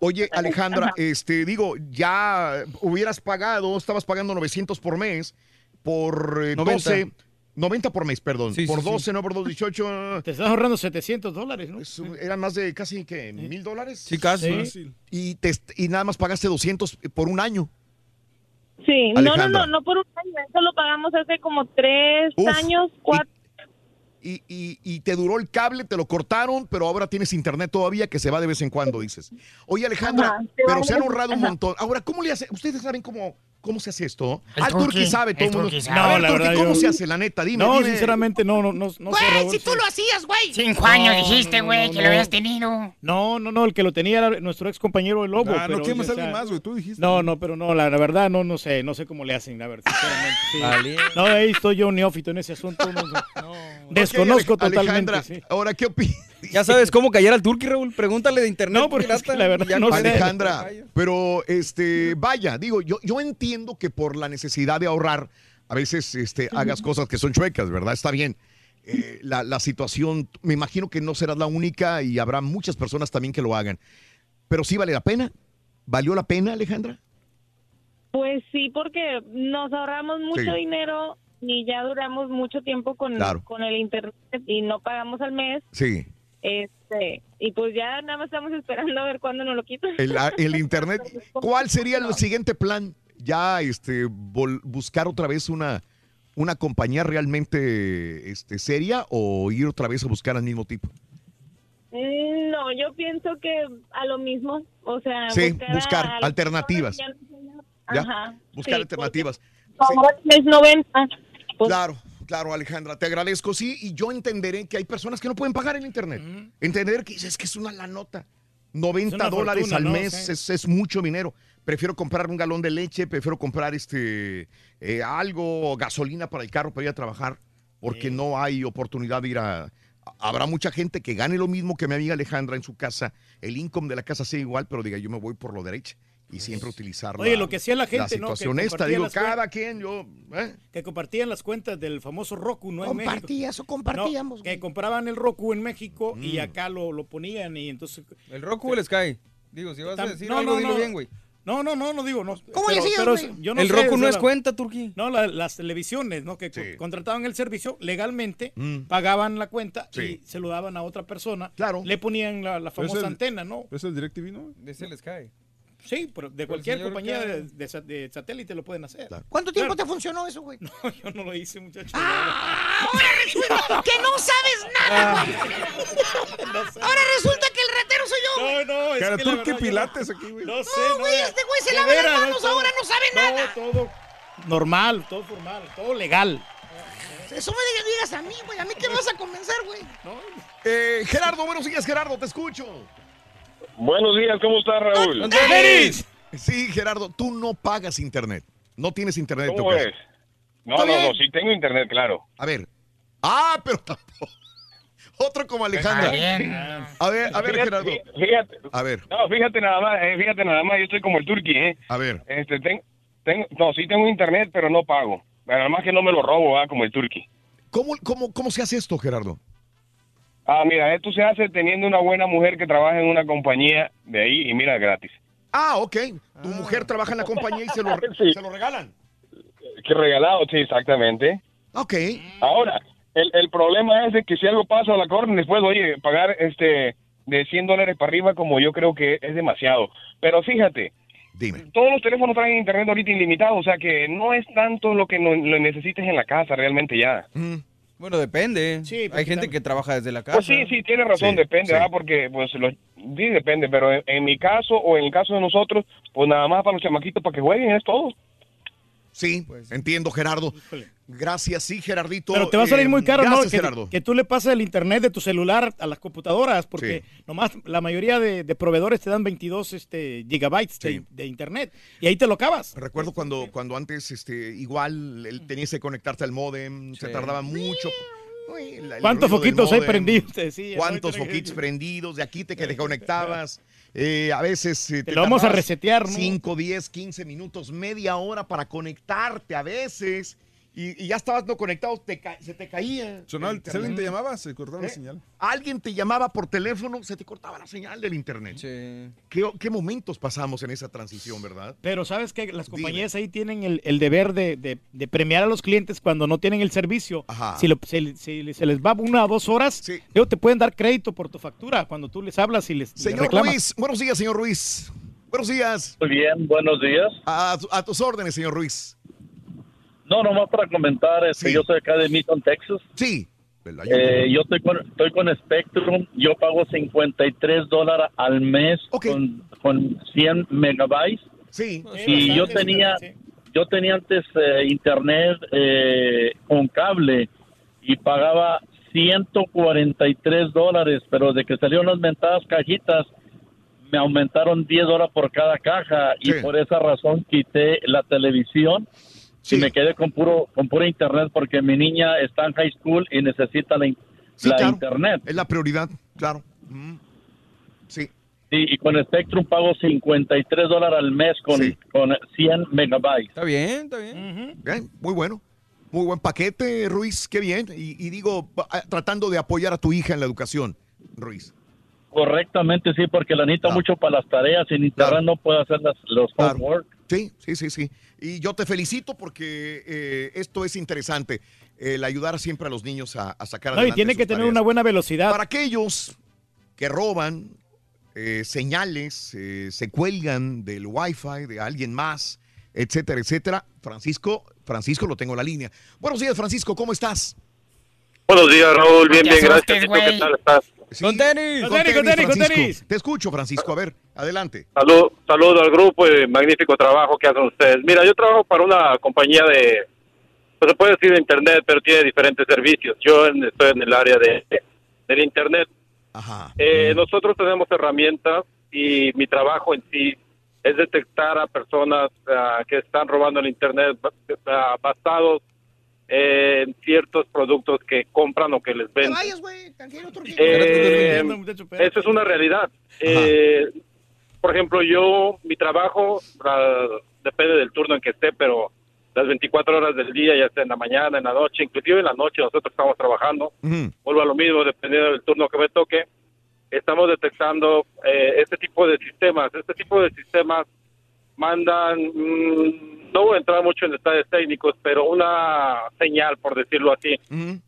Oye, Alejandra, este, digo, ya hubieras pagado, estabas pagando 900 por mes, por eh, 90. 12, 90 por mes, perdón, Sí, sí, por sí. 12, no por 2, 18. [LAUGHS] Te estás ahorrando 700 dólares, ¿no? Eran más de casi, que ¿Mil dólares? Sí, casi. Sí. Y, te, y nada más pagaste 200 por un año. Sí, no, no, Alejandra. no, no por un año, eso lo pagamos hace como tres Uf, años, cuatro. Y, y- y te duró el cable, te lo cortaron, pero ahora tienes internet todavía que se va de vez en cuando, dices. Oye, Alejandra, Ajá, pero se han ahorrado un montón. Ahora, ¿cómo le hace? ¿Ustedes saben cómo, cómo se hace esto? El ah, el Turki sabe, todo el A sabe. ver, No, la verdad, ¿cómo yo- se hace? La neta, dime. No, dime. sinceramente, no, no, no, no sé, Güey, Raúl, si sí. tú lo hacías, güey. Cinco años dijiste, güey, que lo habías tenido. No, no, no, el que lo tenía era nuestro ex compañero el Lobo. Ah, no pero, quemes o a sea, alguien más, güey, tú dijiste. No, no, pero no, la, la verdad no, no sé, no sé cómo le hacen, la verdad, sinceramente. sí. [LAUGHS] No, ahí estoy yo neófito en ese asunto. no sé. Desconozco Ok, Ale- totalmente. Alejandra, sí. ahora, ¿qué opinas? Ya sabes cómo callar al turqui, Raúl. Pregúntale de internet. No, pero es pirata. que la verdad Ya no sé. Alejandra, pero este, vaya, digo, yo, yo entiendo que por la necesidad de ahorrar, a veces este, hagas cosas que son chuecas, ¿verdad? Está bien. Eh, la, la situación, me imagino que no serás la única y habrá muchas personas también que lo hagan. Pero sí vale la pena. ¿Valió la pena, Alejandra? Pues sí, porque nos ahorramos mucho Sí. dinero y ya duramos mucho tiempo con, Claro. con el internet y no pagamos al mes. Sí. Este, y pues ya nada más estamos esperando a ver cuándo nos lo quitan. El, el [LAUGHS] internet. ¿Cuál sería el siguiente plan? Ya este, vol- buscar otra vez una, una compañía realmente este, seria o ir otra vez a buscar al mismo tipo. Mm, No, yo pienso que a lo mismo, o sea, Sí, buscar, buscar a- alternativas. Ya, Buscar sí, alternativas. ahora 90. Claro, claro, Alejandra, te agradezco, sí, y yo entenderé que hay personas que no pueden pagar el internet. Entender que es que es una la nota. 90 Es una dólares fortuna, al ¿no? mes Sí. es, es mucho dinero. Prefiero comprar un galón de leche, prefiero comprar este eh, algo, gasolina para el carro para ir a trabajar, porque no hay oportunidad de ir a. Habrá mucha gente que gane lo mismo que mi amiga Alejandra en su casa, el income de la casa sea igual, pero diga, yo me voy por lo derecho y siempre utilizar Oye, la, lo que hacía la gente, ¿no? Que situación esta. compartía Digo, cada quien, yo. ¿eh? Que compartían las cuentas del famoso Roku, ¿no? Compartías o compartíamos. No, que compraban el Roku en México y Mm. acá lo, lo ponían y entonces... ¿El Roku o el Sky? Digo, si vas a decir no, algo, no, dilo no. bien, güey. No, no, no, no digo, no. ¿Cómo pero- decías, pero güey? yo no el sé, Roku o no es la- cuenta, Turquí. No, la- las televisiones, ¿no? Que co- contrataban el servicio legalmente, Mm. pagaban la cuenta Sí. y se lo daban a otra persona. Claro. Le ponían la, la famosa el- antena, ¿no? ¿Es el DirecTV, no? Es el Sky. Sí, pero de cualquier señor compañía de, de sa- de satélite lo pueden hacer. ¿Cuánto tiempo Claro. te funcionó eso, güey? [LAUGHS] No, yo no lo hice, muchacho. Ah, ahora resulta que no sabes nada, güey. Ahora resulta que el ratero soy yo. güey. No, no, es Cara, que tú qué yo pilates aquí, güey. No sé, No, no, güey, este güey se lava las manos, ahora no sabe nada. todo normal, todo formal, todo legal. Eso me digas a mí, güey. ¿A mí qué me vas a convencer, güey? Eh, Gerardo, buenos días, Gerardo, te escucho. Buenos días, ¿cómo estás, Raúl? Sí, Gerardo, tú no pagas internet. No tienes internet en tu ¿Cómo casa. es? No, no, bien. no, sí tengo internet, claro. A ver. Ah, [LAUGHS] pero tampoco. Otro como Alejandra. A ver, a ver, Fíjate, Gerardo. Fíjate, A ver, no, fíjate nada más, eh, fíjate nada más, yo estoy como el turqui, ¿eh? a ver. Este, ten- tengo, no, sí tengo internet, pero no pago. Nada más que no me lo robo, ¿ah? como el turqui. ¿Cómo, cómo, ¿Cómo se hace esto, Gerardo? Ah, mira, esto se hace teniendo una buena mujer que trabaja en una compañía de ahí y mira, gratis. Ah, ok. Tu mujer trabaja en la compañía y se lo, [LAUGHS] se lo regalan. Qué regalado, sí, exactamente. Ok. Ahora, el, el problema es de que si algo pasa a la corte, después, oye, pagar este de 100 dólares para arriba, como yo creo que es demasiado. Pero fíjate, Dime. todos los teléfonos traen internet ahorita ilimitado, o sea que no es tanto lo que no, lo necesites en la casa realmente ya. Bueno, depende. Hay gente que trabaja desde la casa. Pues sí, sí, tiene razón, depende, ¿verdad? Porque, pues, lo- sí, depende, pero en, en mi caso o en el caso de nosotros, pues nada más para los chamaquitos, para que jueguen, es todo. Sí, Pues entiendo, Gerardo. Gracias, sí, Gerardito. Pero te va a salir Eh, muy caro, gracias, ¿no? Que, Gerardo. que tú le pases el internet de tu celular a las computadoras, porque nomás la mayoría de, de proveedores te dan 22 este, gigabytes de, de internet y ahí te lo acabas. Recuerdo cuando, cuando antes este, igual el- tenías que conectarte al modem, se tardaba mucho. Uy, la- ¿Cuántos foquitos hay prendidos? [LAUGHS] ¿Cuántos foquitos prendidos? De aquí te que te conectabas. Eh, a veces eh, Te lo vamos a resetear, ¿no? 5, 10, 15 minutos, media hora para conectarte a veces. Y, y ya estabas no conectado, te se te caía. Sonaba, el alguien te llamaba, se cortaba la ¿Eh? señal. Alguien te llamaba por teléfono, se te cortaba la señal del internet. ¿Qué, qué momentos pasamos en esa transición, verdad? Pero sabes que las compañías ahí tienen el, el deber de, de- de premiar a los clientes cuando no tienen el servicio. Ajá. Si, lo- se, si se les va una o dos horas, ellos te pueden dar crédito por tu factura cuando tú les hablas y les, les Señor reclamas. Ruiz, buenos días, señor Ruiz. Buenos días. Muy bien, buenos días. A, a tus órdenes, señor Ruiz. No, nomás para comentar, este, yo soy acá de Midtown, Texas. Sí. Eh, yo estoy con, estoy con Spectrum, yo pago 53 dólares al mes con, con 100 megabytes. Sí. Y yo tenía, yo tenía antes eh, internet eh, con cable y pagaba 143 dólares, pero de que salieron las mentadas cajitas, me aumentaron 10 dólares por cada caja y por esa razón quité la televisión y me quedé con puro con pura internet porque mi niña está en high school y necesita la, la claro. internet. Es la prioridad, claro. Mm. Sí. Sí, y con Spectrum pago 53 dólares al mes con, con 100 megabytes. Está bien, está bien. Bien, muy bueno. Muy buen paquete, Ruiz, qué bien. Y, y digo, ah, tratando de apoyar a tu hija en la educación, Ruiz. Correctamente, sí, porque la necesita mucho para las tareas. Sin internet no puede hacer las, los Claro. homework. Sí, sí, sí, sí. Y yo te felicito porque eh, esto es interesante, el ayudar siempre a los niños a, a sacar No, y adelante tiene sus que tener tareas. una buena velocidad. Para aquellos que roban eh, señales, eh, se cuelgan del Wi-Fi de alguien más, etcétera, etcétera. Francisco, Francisco lo tengo en la línea. Buenos días, Francisco, ¿cómo estás? Buenos días, Raúl. Bien, bien, gracias. ¿Y tú güey. qué tal estás? Con tenis, con tenis, con tenis, con Francisco. tenis. Te escucho, Francisco. A ver, adelante. Salud, saludo al grupo y magnífico trabajo que hacen ustedes. Mira, yo trabajo para una compañía de, pues se puede decir de internet, pero tiene diferentes servicios. Yo en- estoy en el área de del internet. Eh, Nosotros tenemos herramientas y mi trabajo en sí es detectar a personas ah, que están robando el internet ah, basados en ciertos productos que compran o que les venden. Eh, eso es una realidad. Eh, por ejemplo, yo, mi trabajo, depende del turno en que esté, pero las 24 horas del día, ya sea en la mañana, en la noche, inclusive en la noche nosotros estamos trabajando, vuelvo a lo mismo, dependiendo del turno que me toque, estamos detectando eh, este tipo de sistemas. Este tipo de sistemas mandan, mm, no voy a entrar mucho en detalles técnicos, pero una señal, por decirlo así,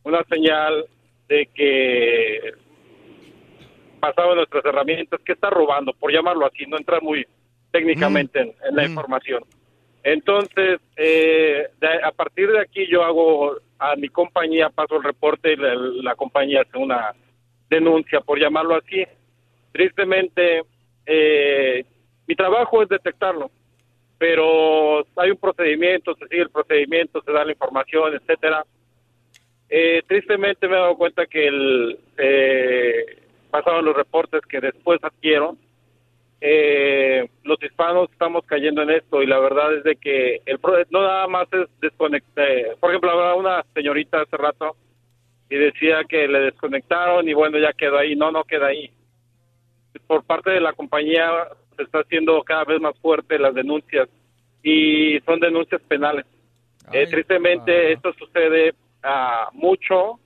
una señal de que en nuestras herramientas, que está robando, por llamarlo así, no entrar muy técnicamente en, en la información. Entonces, eh, de- a partir de aquí yo hago a mi compañía, paso el reporte y la, la compañía hace una denuncia, por llamarlo así. Tristemente, eh, mi trabajo es detectarlo, pero hay un procedimiento, se sigue el procedimiento, se da la información, etcétera. Eh, tristemente me he dado cuenta que el, eh, basado en los reportes que después adquiero, eh, los hispanos estamos cayendo en esto y la verdad es de que el no nada más es desconectar. Por ejemplo, hablaba una señorita hace rato y decía que le desconectaron y bueno, ya quedó ahí. No, no queda ahí. Por parte de la compañía se está haciendo cada vez más fuerte las denuncias y son denuncias penales. Eh, tristemente, esto sucede ah, mucho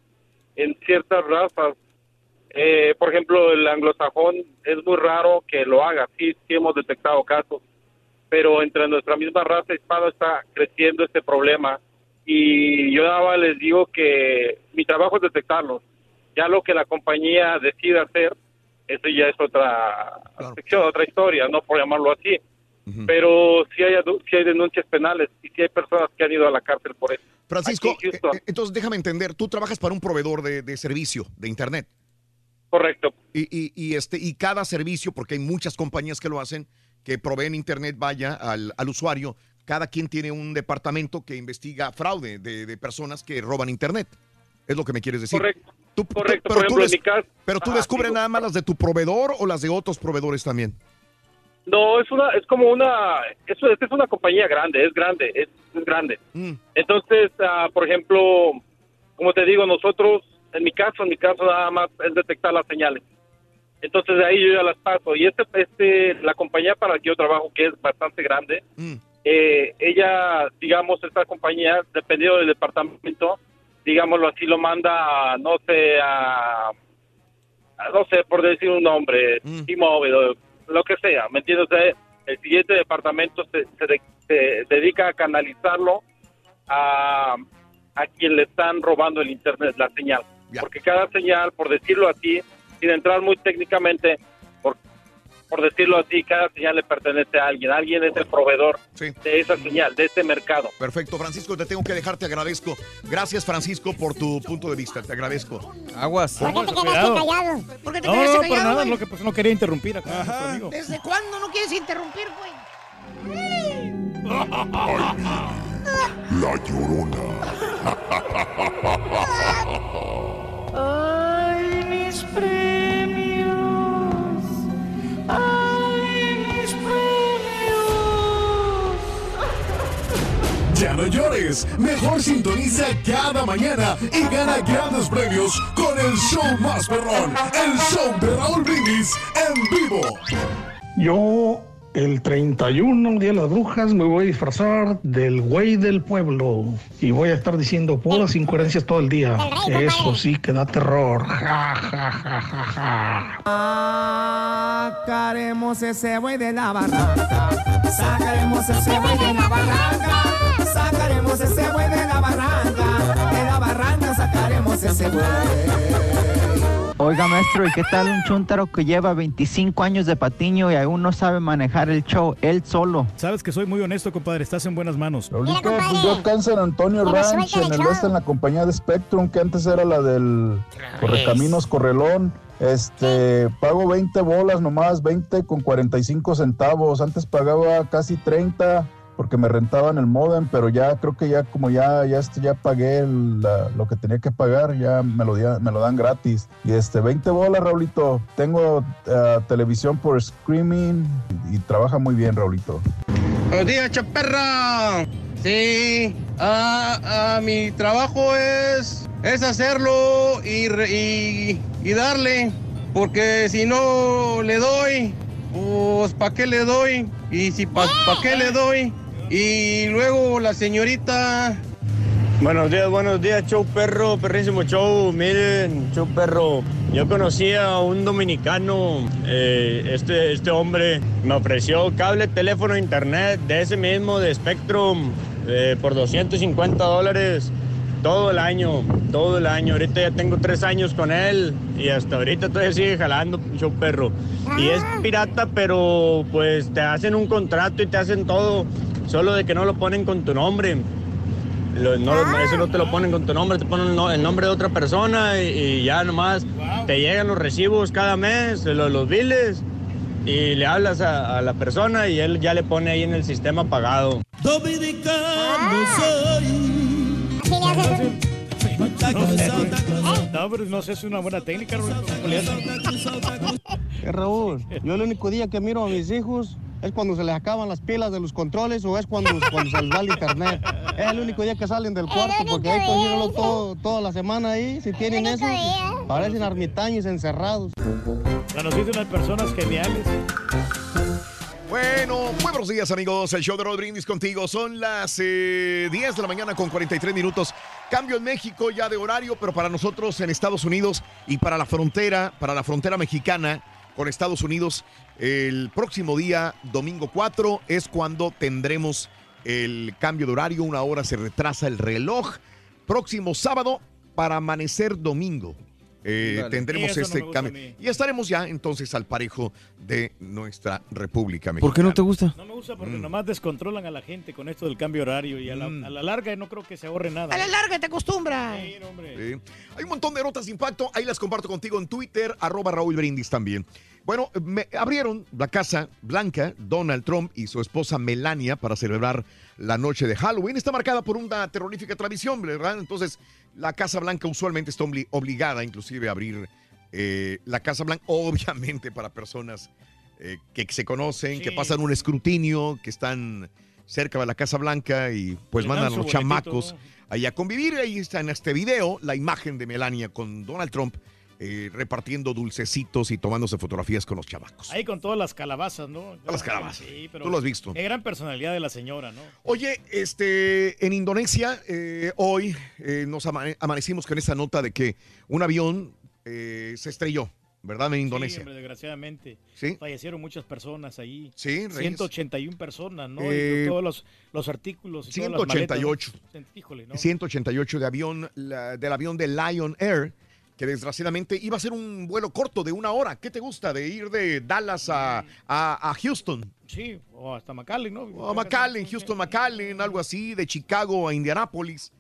en ciertas razas. Eh, por ejemplo, el anglosajón es muy raro que lo haga. Sí, sí hemos detectado casos, pero entre nuestra misma raza hispana está creciendo este problema. Y yo nada les digo que mi trabajo es detectarlos. Ya lo que la compañía decida hacer, eso ya es otra sección, otra historia, no por llamarlo así. Pero sí hay, sí hay denuncias penales y sí hay personas que han ido a la cárcel por eso. Francisco, en Houston. eh, entonces déjame entender, tú trabajas para un proveedor de, de servicio de internet. Correcto. Y, y- y este, y cada servicio, porque hay muchas compañías que lo hacen, que proveen internet, vaya al, al usuario, cada quien tiene un departamento que investiga fraude de, de personas que roban internet. Es lo que me quieres decir. Correcto. Tú- Correcto. pero Por tú ejemplo, en mi caso. Pero tú descubres digo. nada más las de tu proveedor o las de otros proveedores también. No, es una, es como una, esta es una compañía grande, es grande, es, es grande. Mm. Entonces, ah, por ejemplo, como te digo, nosotros, en mi caso, en mi caso nada más es detectar las señales. Entonces de ahí yo ya las paso. Y este, este, la compañía para la que yo trabajo, que es bastante grande, eh, ella, digamos, esta compañía, dependiendo del departamento, digámoslo así, lo manda, a, no sé, a, a, no sé, por decir un nombre, T-Mobile, o lo que sea, ¿me entiendes? O sea, el siguiente departamento se, se de- se dedica a canalizarlo a, a quien le están robando el internet, la señal. Porque cada señal, por decirlo así, sin entrar muy técnicamente, por, por decirlo así, cada señal le pertenece a alguien. Alguien es el proveedor de esa señal, de ese mercado. Perfecto, Francisco, te tengo que dejar, te agradezco. Gracias, Francisco, por tu punto de vista, te agradezco. Aguas. ¿Por qué te quedaste callado? ¿Por qué te No, quedaste no, callado, para nada, güey? lo que pues, no quería interrumpir acá. a nuestro amigo. ¿Desde cuándo no quieres interrumpir, güey? La Llorona. Ay, mis premios. Ya no llores, mejor sintoniza cada mañana y gana grandes premios con el show más perrón, el show de Raúl Brindis en vivo. Yo, el 31, Día de las Brujas, me voy a disfrazar del güey del pueblo. Y voy a estar diciendo puras incoherencias todo el día. Eso sí que da terror. Ja, ja, ja, ja, ja. Sacaremos ese buey de la barranca. Sacaremos ese buey de la barranca. Sacaremos ese buey de la barranca. De la barranca sacaremos ese buey. Oiga, maestro, ¿y qué tal un chúntaro que lleva 25 años de patiño y aún no sabe manejar el show él solo? Sabes que soy muy honesto, compadre. Estás en buenas manos. Ahorita, pues yo acá en San Antonio Ranch, en el este, en la compañía de Spectrum, que antes era la del Correcaminos Correlón. Este, pago 20 bolas nomás, 20 con 45 centavos. Antes pagaba casi 30 porque me rentaban el modem, pero ya creo que ya como ya ya este, ya pagué el- la- lo que tenía que pagar, ya me lo, dia- me lo dan gratis. Y este 20 bolas, Raulito. Tengo eh, televisión por streaming y, y trabaja muy bien, Raulito. Buenos días, chaperra. Sí, ah, ah, mi trabajo es, es hacerlo y, y, y darle, porque si no le doy, pues ¿para qué le doy? Y si ¿para qué le doy? Y luego la señorita... Buenos días, buenos días, show perro, perrísimo show. Miren, show perro. Yo conocí a un dominicano, eh, este, este hombre me ofreció cable, teléfono, internet de ese mismo, de Spectrum, eh, por 250 dólares todo el año, todo el año. Ahorita ya tengo tres años con él y hasta ahorita todavía sigue jalando, show perro. Y es pirata, pero pues te hacen un contrato y te hacen todo, solo de que no lo ponen con tu nombre. Lo- no, lo- eso no te lo ponen con tu nombre, te ponen el no- el nombre de otra persona y, y ya nomás te llegan los recibos cada mes, lo- los biles, y le hablas a, a la persona y él ya le pone ahí en el sistema pagado. Dominicano soy. No, pero no sé, es una buena técnica, Raúl. Eh, Raúl, yo el único día que miro a mis hijos es cuando se les acaban las pilas de los controles o es cuando, cuando se les va el internet. Es el único día que salen del cuarto porque hay que todo, toda la semana ahí. Si tienen eso, parecen ermitaños encerrados. La nos dice unas personas geniales. Bueno, buenos días amigos, el show de Rod Brindis contigo. Son las eh, 10 de la mañana con 43 minutos. Cambio en México ya de horario, pero para nosotros en Estados Unidos y para la frontera, para la frontera mexicana con Estados Unidos, el próximo día, domingo 4, es cuando tendremos el cambio de horario. Una hora se retrasa el reloj. Próximo sábado para amanecer domingo. Eh, tendremos Sí, no este cambio. Y estaremos ya entonces al parejo de nuestra República Mexicana. ¿Por qué no te gusta? No me gusta porque Mm. nomás descontrolan a la gente con esto del cambio horario y a la, a la larga no creo que se ahorre nada. A la larga te acostumbras. Sí. Hay un montón de notas de impacto. Ahí las comparto contigo en Twitter, arroba Raúl Brindis también. Bueno, me abrieron la Casa Blanca, Donald Trump y su esposa Melania para celebrar la noche de Halloween. Está marcada por una terrorífica tradición, ¿verdad? Entonces, la Casa Blanca usualmente está obli- obligada inclusive a abrir eh, la Casa Blanca, [LAUGHS] obviamente para personas eh, que se conocen, que pasan un escrutinio, que están cerca de la Casa Blanca y pues Le mandan a los chamacos ahí a convivir. Ahí está en este video la imagen de Melania con Donald Trump eh, repartiendo dulcecitos y tomándose fotografías con los chamacos. Ahí con todas las calabazas, ¿no? Las calabazas. Sí, pero Tú lo has visto. Qué gran personalidad de la señora, ¿no? Oye, este, en Indonesia, eh, hoy eh, nos amane- amanecimos con esa nota de que un avión eh, se estrelló, ¿verdad? En Sí, Indonesia. hombre, desgraciadamente. Sí. Fallecieron muchas personas ahí. Sí, Reyes. 181 personas, ¿no? Eh, y todos los, los artículos. Y todas las maletas, 188. ¿no? Híjole, ¿no? 188 de avión, la- del avión de Lion Air, que desgraciadamente iba a ser un vuelo corto de una hora. ¿Qué te gusta de ir de Dallas a, a- a Houston? Sí, o hasta McAllen, ¿no? O a McAllen, Houston, McAllen, algo así, de Chicago a Indianápolis.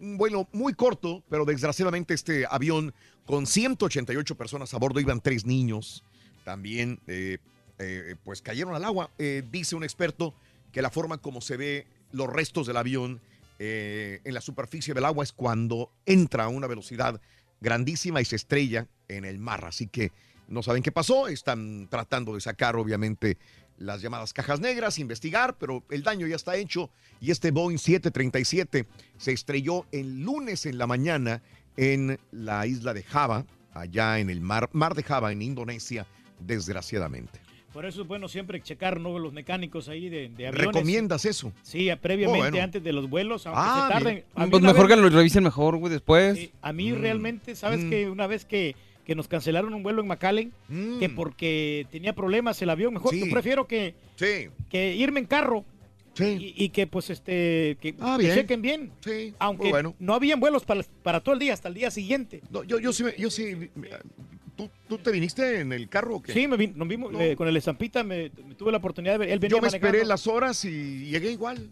Un vuelo muy corto, pero desgraciadamente este avión con 188 personas a bordo, iban tres niños, también eh, eh, pues cayeron al agua. Eh, dice un experto que la forma como se ve los restos del avión en la superficie del agua es cuando entra a una velocidad grandísima y se estrella en el mar. Así que no saben qué pasó, están tratando de sacar obviamente las llamadas cajas negras, investigar, pero el daño ya está hecho y este Boeing 737 se estrelló el lunes en la mañana en la isla de Java, allá en el mar, mar de Java, en Indonesia, desgraciadamente. Por eso es bueno siempre checar, ¿no? Los mecánicos ahí de, de aviones. ¿Recomiendas eso? Sí, previamente, Oh, bueno. antes de los vuelos, aunque Ah, se tarden. Pues mejor vez- que lo revisen mejor, güey, después. Sí, a mí Mm. realmente, ¿sabes Mm. que Una vez que, que nos cancelaron un vuelo en McAllen, que porque tenía problemas el avión, mejor Mm. Sí. yo prefiero que, que irme en carro. Y, y que pues este que, Ah, que chequen bien. Aunque muy bueno. no habían vuelos para, para todo el día, hasta el día siguiente. No, yo, yo sí, yo sí. ¿Tú, tú te viniste en el carro o qué? Sí, me vin- nos vimos eh, con el estampita, me, me tuve la oportunidad de ver. Él venía Yo me esperé las horas y llegué igual.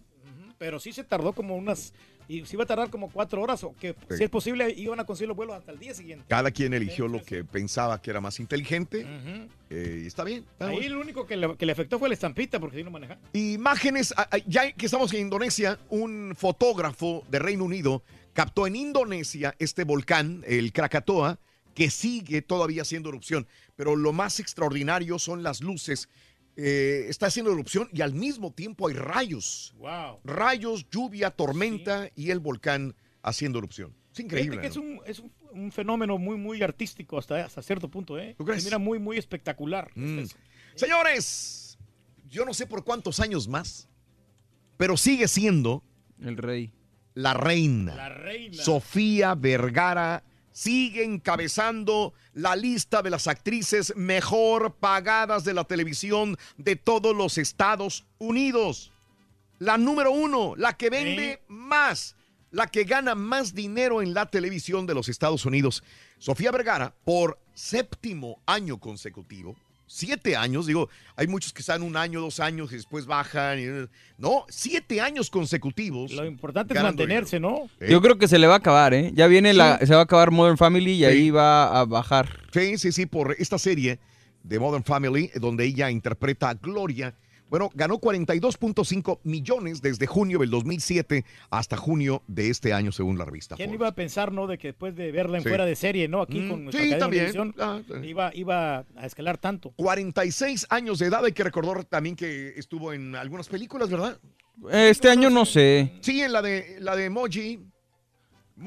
pero sí se tardó como unas, y sí iba a tardar como cuatro horas, o que Sí. si es posible iban a conseguir los vuelos hasta el día siguiente. Cada quien eligió lo que pensaba que era más inteligente. Eh, y está bien. está Ahí bueno. lo único que le, que le afectó fue el estampita, porque sí no manejaba. Imágenes, ya que estamos en Indonesia, un fotógrafo de Reino Unido captó en Indonesia este volcán, el Krakatoa, que sigue todavía haciendo erupción. Pero lo más extraordinario son las luces. Eh, está haciendo erupción y al mismo tiempo hay rayos. Wow. Rayos, lluvia, tormenta y el volcán haciendo erupción. Es increíble. Es, un, es un, un fenómeno muy, muy artístico hasta, hasta cierto punto, ¿eh? ¿Tú crees? Se mira muy, muy espectacular. Mm. Señores, yo no sé por cuántos años más, pero sigue siendo el rey. La reina. La reina. Sofía Vergara sigue encabezando la lista de las actrices mejor pagadas de la televisión de todos los Estados Unidos. La número uno, la que vende más, la que gana más dinero en la televisión de los Estados Unidos. Sofía Vergara, por séptimo año consecutivo, siete años, digo, hay muchos que están un año, dos años y después bajan. y- no, siete años consecutivos. Lo importante es mantenerse, ¿no? Yo creo que se le va a acabar, ¿eh? Ya viene la, se va a acabar Modern Family y ahí va a bajar. Sí, sí, sí, por esta serie de Modern Family, donde ella interpreta a Gloria, Bueno, ganó 42.5 millones desde junio del 2007 hasta junio de este año, según la revista. ¿Quién Forbes. iba a pensar, no, de que después de verla en Sí. fuera de serie, no, aquí Mm, con nuestra sí, también. televisión, Ah, sí. iba, iba a escalar tanto. 46 años de edad, hay que recordar también que estuvo en algunas películas, ¿verdad? Este año no sé. Sí, en la de la de Emoji.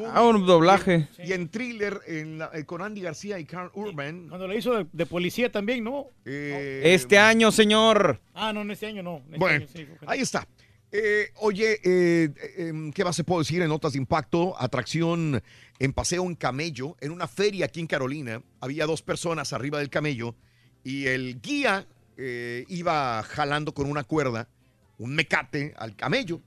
Ah, un doblaje. Y en thriller en la- eh, con Andy García y Carl Urban. Cuando lo hizo de, de policía también, ¿no? Este año, señor. Ah, no, en este año no. este Bueno, año sí, fue- ahí está. Eh, oye, eh, eh, ¿qué más se puede decir en notas de impacto? Atracción en paseo en camello. En una feria aquí en Carolina había dos personas arriba del camello y el guía eh, iba jalando con una cuerda un mecate al camello.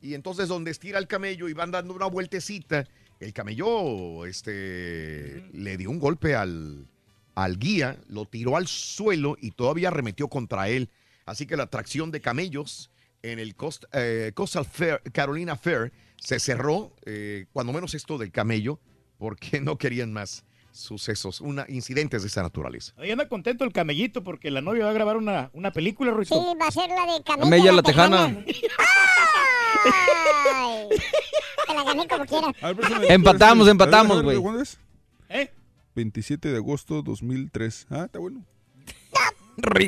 Y entonces donde estira el camello y van dando una vueltecita, el camello este, le dio un golpe al, al guía, lo tiró al suelo y todavía arremetió contra él. Así que la atracción de camellos en el Coast- eh, Coastal Fair, Carolina Fair se cerró, eh, cuando menos esto del camello, porque [LAUGHS] no querían más sucesos, una, incidentes de esa naturaleza. Ahí anda contento el camellito porque la novia va a grabar una, una película, Ruito. Sí, va a ser la de Camila. Camella la Tejana. [LAUGHS] Ay, te la gané como quiera. Empatamos, empatamos, güey. ¿Cuándo es? ¿Eh? 27 de agosto 2003. Ah, está bueno. [LAUGHS]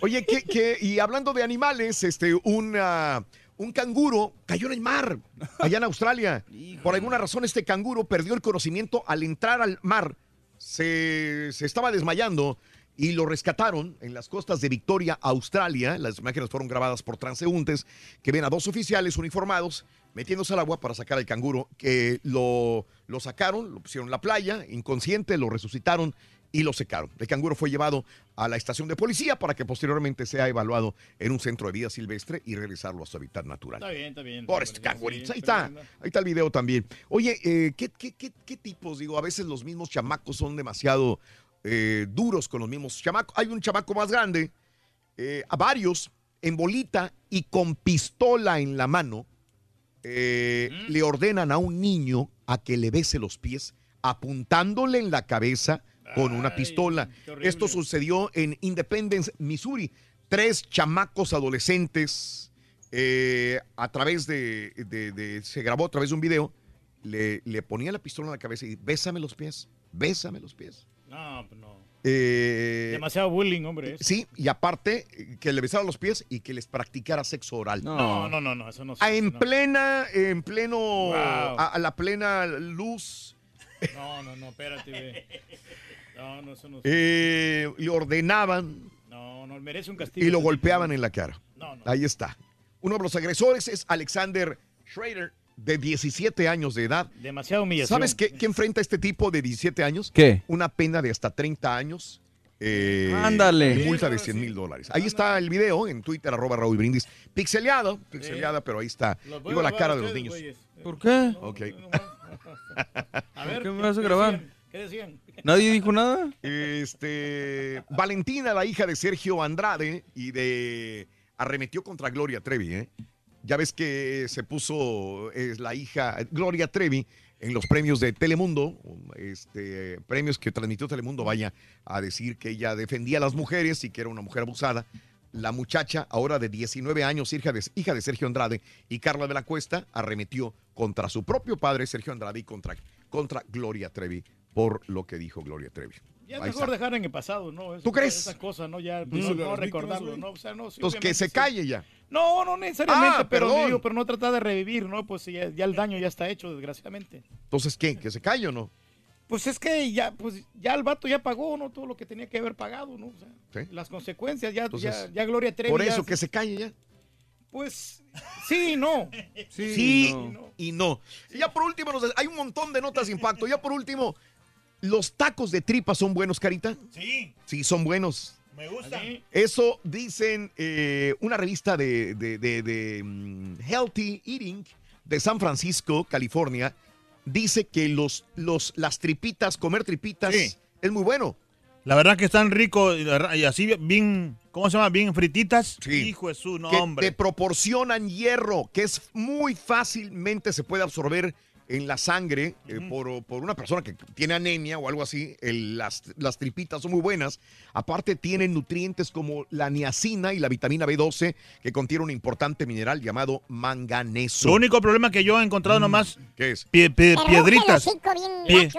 Oye, ¿qué, qué? y hablando de animales, este, una- un canguro cayó en el mar, [LAUGHS] allá en Australia. Por alguna razón, este canguro perdió el conocimiento al entrar al mar. Se, se estaba desmayando y lo rescataron en las costas de Victoria, Australia. Las imágenes fueron grabadas por transeúntes que ven a dos oficiales uniformados metiéndose al agua para sacar al canguro, que lo, lo sacaron, lo pusieron en la playa, inconsciente, lo resucitaron y lo secaron. El canguro fue llevado a la estación de policía para que posteriormente sea evaluado en un centro de vida silvestre y regresarlo a su hábitat natural. Está bien, está bien. Por este cangurito. Ahí está, ahí está el video también. Oye, eh, ¿qué, qué, qué, qué tipos? Digo, a veces los mismos chamacos son demasiado eh, duros con los mismos chamacos. Hay un chamaco más grande, eh, a varios, en bolita y con pistola en la mano, eh, le ordenan a un niño a que le bese los pies apuntándole en la cabeza con una pistola. Esto sucedió en Independence, Missouri. Tres chamacos adolescentes eh, a través de, de- de- se grabó a través de un video, le, le ponía la pistola en la cabeza y bésame los pies, bésame los pies. No, pues no. Eh, Demasiado bullying, hombre. eso. Sí, y aparte eh, que le besara los pies y que les practicara sexo oral. No, no, no, no, eso no. Ah, en no. plena, en pleno, Wow. a, a la plena luz, No, no, no, espérate, güey. No, no, eso no. eh, le ordenaban No, no, merece un castigo. y lo golpeaban en la cara. No, no. Ahí está. Uno de los agresores es Alexander Schrader, de 17 años de edad. tipo. Demasiada humillación. ¿Sabes qué, qué enfrenta este tipo de 17 años? ¿Qué? Una pena de hasta 30 años. eh, Ándale. multa de 100 mil dólares. Ahí está el video en Twitter, arroba Raúl Brindis. Pixeleado, pixeleada, pero ahí está. Digo la cara de los niños. güeyes. ¿Por qué? Ok. [LAUGHS] A ver, ¿Qué me vas a grabar? ¿Qué decían? ¿Nadie dijo nada? Este, Valentina, la hija de Sergio Andrade y de arremetió contra Gloria Trevi, ¿eh? Ya ves que se puso es la hija Gloria Trevi en los premios de Telemundo, este, premios que transmitió Telemundo, vaya a decir que ella defendía a las mujeres y que era una mujer abusada. La muchacha, ahora de 19 años, hija de, hija de Sergio Andrade y Carla de la Cuesta, arremetió contra su propio padre, Sergio Andrade, y contra, contra Gloria Trevi, por lo que dijo Gloria Trevi. Ya es mejor dejar en el pasado, ¿no? Eso- ¿Tú crees? Esas cosas, ¿no? Ya, pues, no, recordarlo. ¿no? O sea, no, Entonces, que se calle ya. No, no necesariamente, Ah, pero digo, pero no tratar de revivir, ¿no? Pues ya, ya el daño ya está hecho, desgraciadamente. Entonces, ¿qué? ¿Que se calle o no? Pues es que ya, pues ya el vato ya pagó, ¿no? Todo lo que tenía que haber pagado, ¿no? O sea, ¿Sí? las consecuencias, ya, Entonces, ya, ya Gloria Trevi. Por eso, que se calle ya. Pues sí, no. Sí, y no. Y ya por último, hay un montón de notas de impacto. Ya por último, ¿los tacos de tripa son buenos, Carita? Sí, Sí, son buenos. me gusta. Eso dicen eh, una revista de, de- de- de, mm, Healthy Eating de San Francisco, California. Dice que los, los, las tripitas, comer tripitas, Sí. es muy bueno. La verdad que están ricos y así bien, ¿cómo se llama? Bien frititas. Sí. Hijo de su que nombre. te proporcionan hierro, que es muy fácilmente se puede absorber en la sangre eh, por, por una persona que tiene anemia o algo así. el- las, las tripitas son muy buenas. Aparte tienen nutrientes como la niacina y la vitamina B12 que contiene un importante mineral llamado manganeso. Lo único problema que yo he encontrado nomás. ¿Qué es? pie- piedritas. Pie-.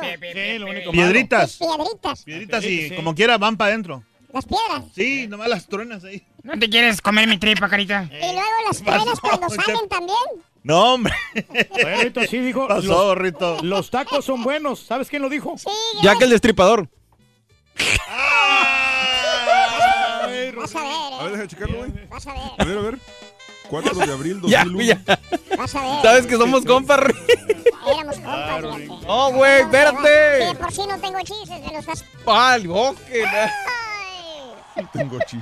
Piedritas. Piedritas. Piedritas y como quiera van para adentro. Las piedras. Sí, nomás las truenas ahí. ¿No te quieres comer mi tripa, carita? Y luego las piedras cuando [LAUGHS] salen también. No, hombre. Bueno, Rito, sí dijo. Pasó, los, Rito. Los tacos son buenos. ¿Sabes quién lo dijo? Sí, Ya que el destripador. Vas a ver, A ver, deja checarlo, güey. vas a ver. A ver, a ver. 4 de abril Ya, 2001. ya. Vas a ver. Sabes que somos compas, Éramos compas, fíjate. No, güey, Sí, espérate. de por sí no tengo chistes, me los estás... Al boque. Tengo chis.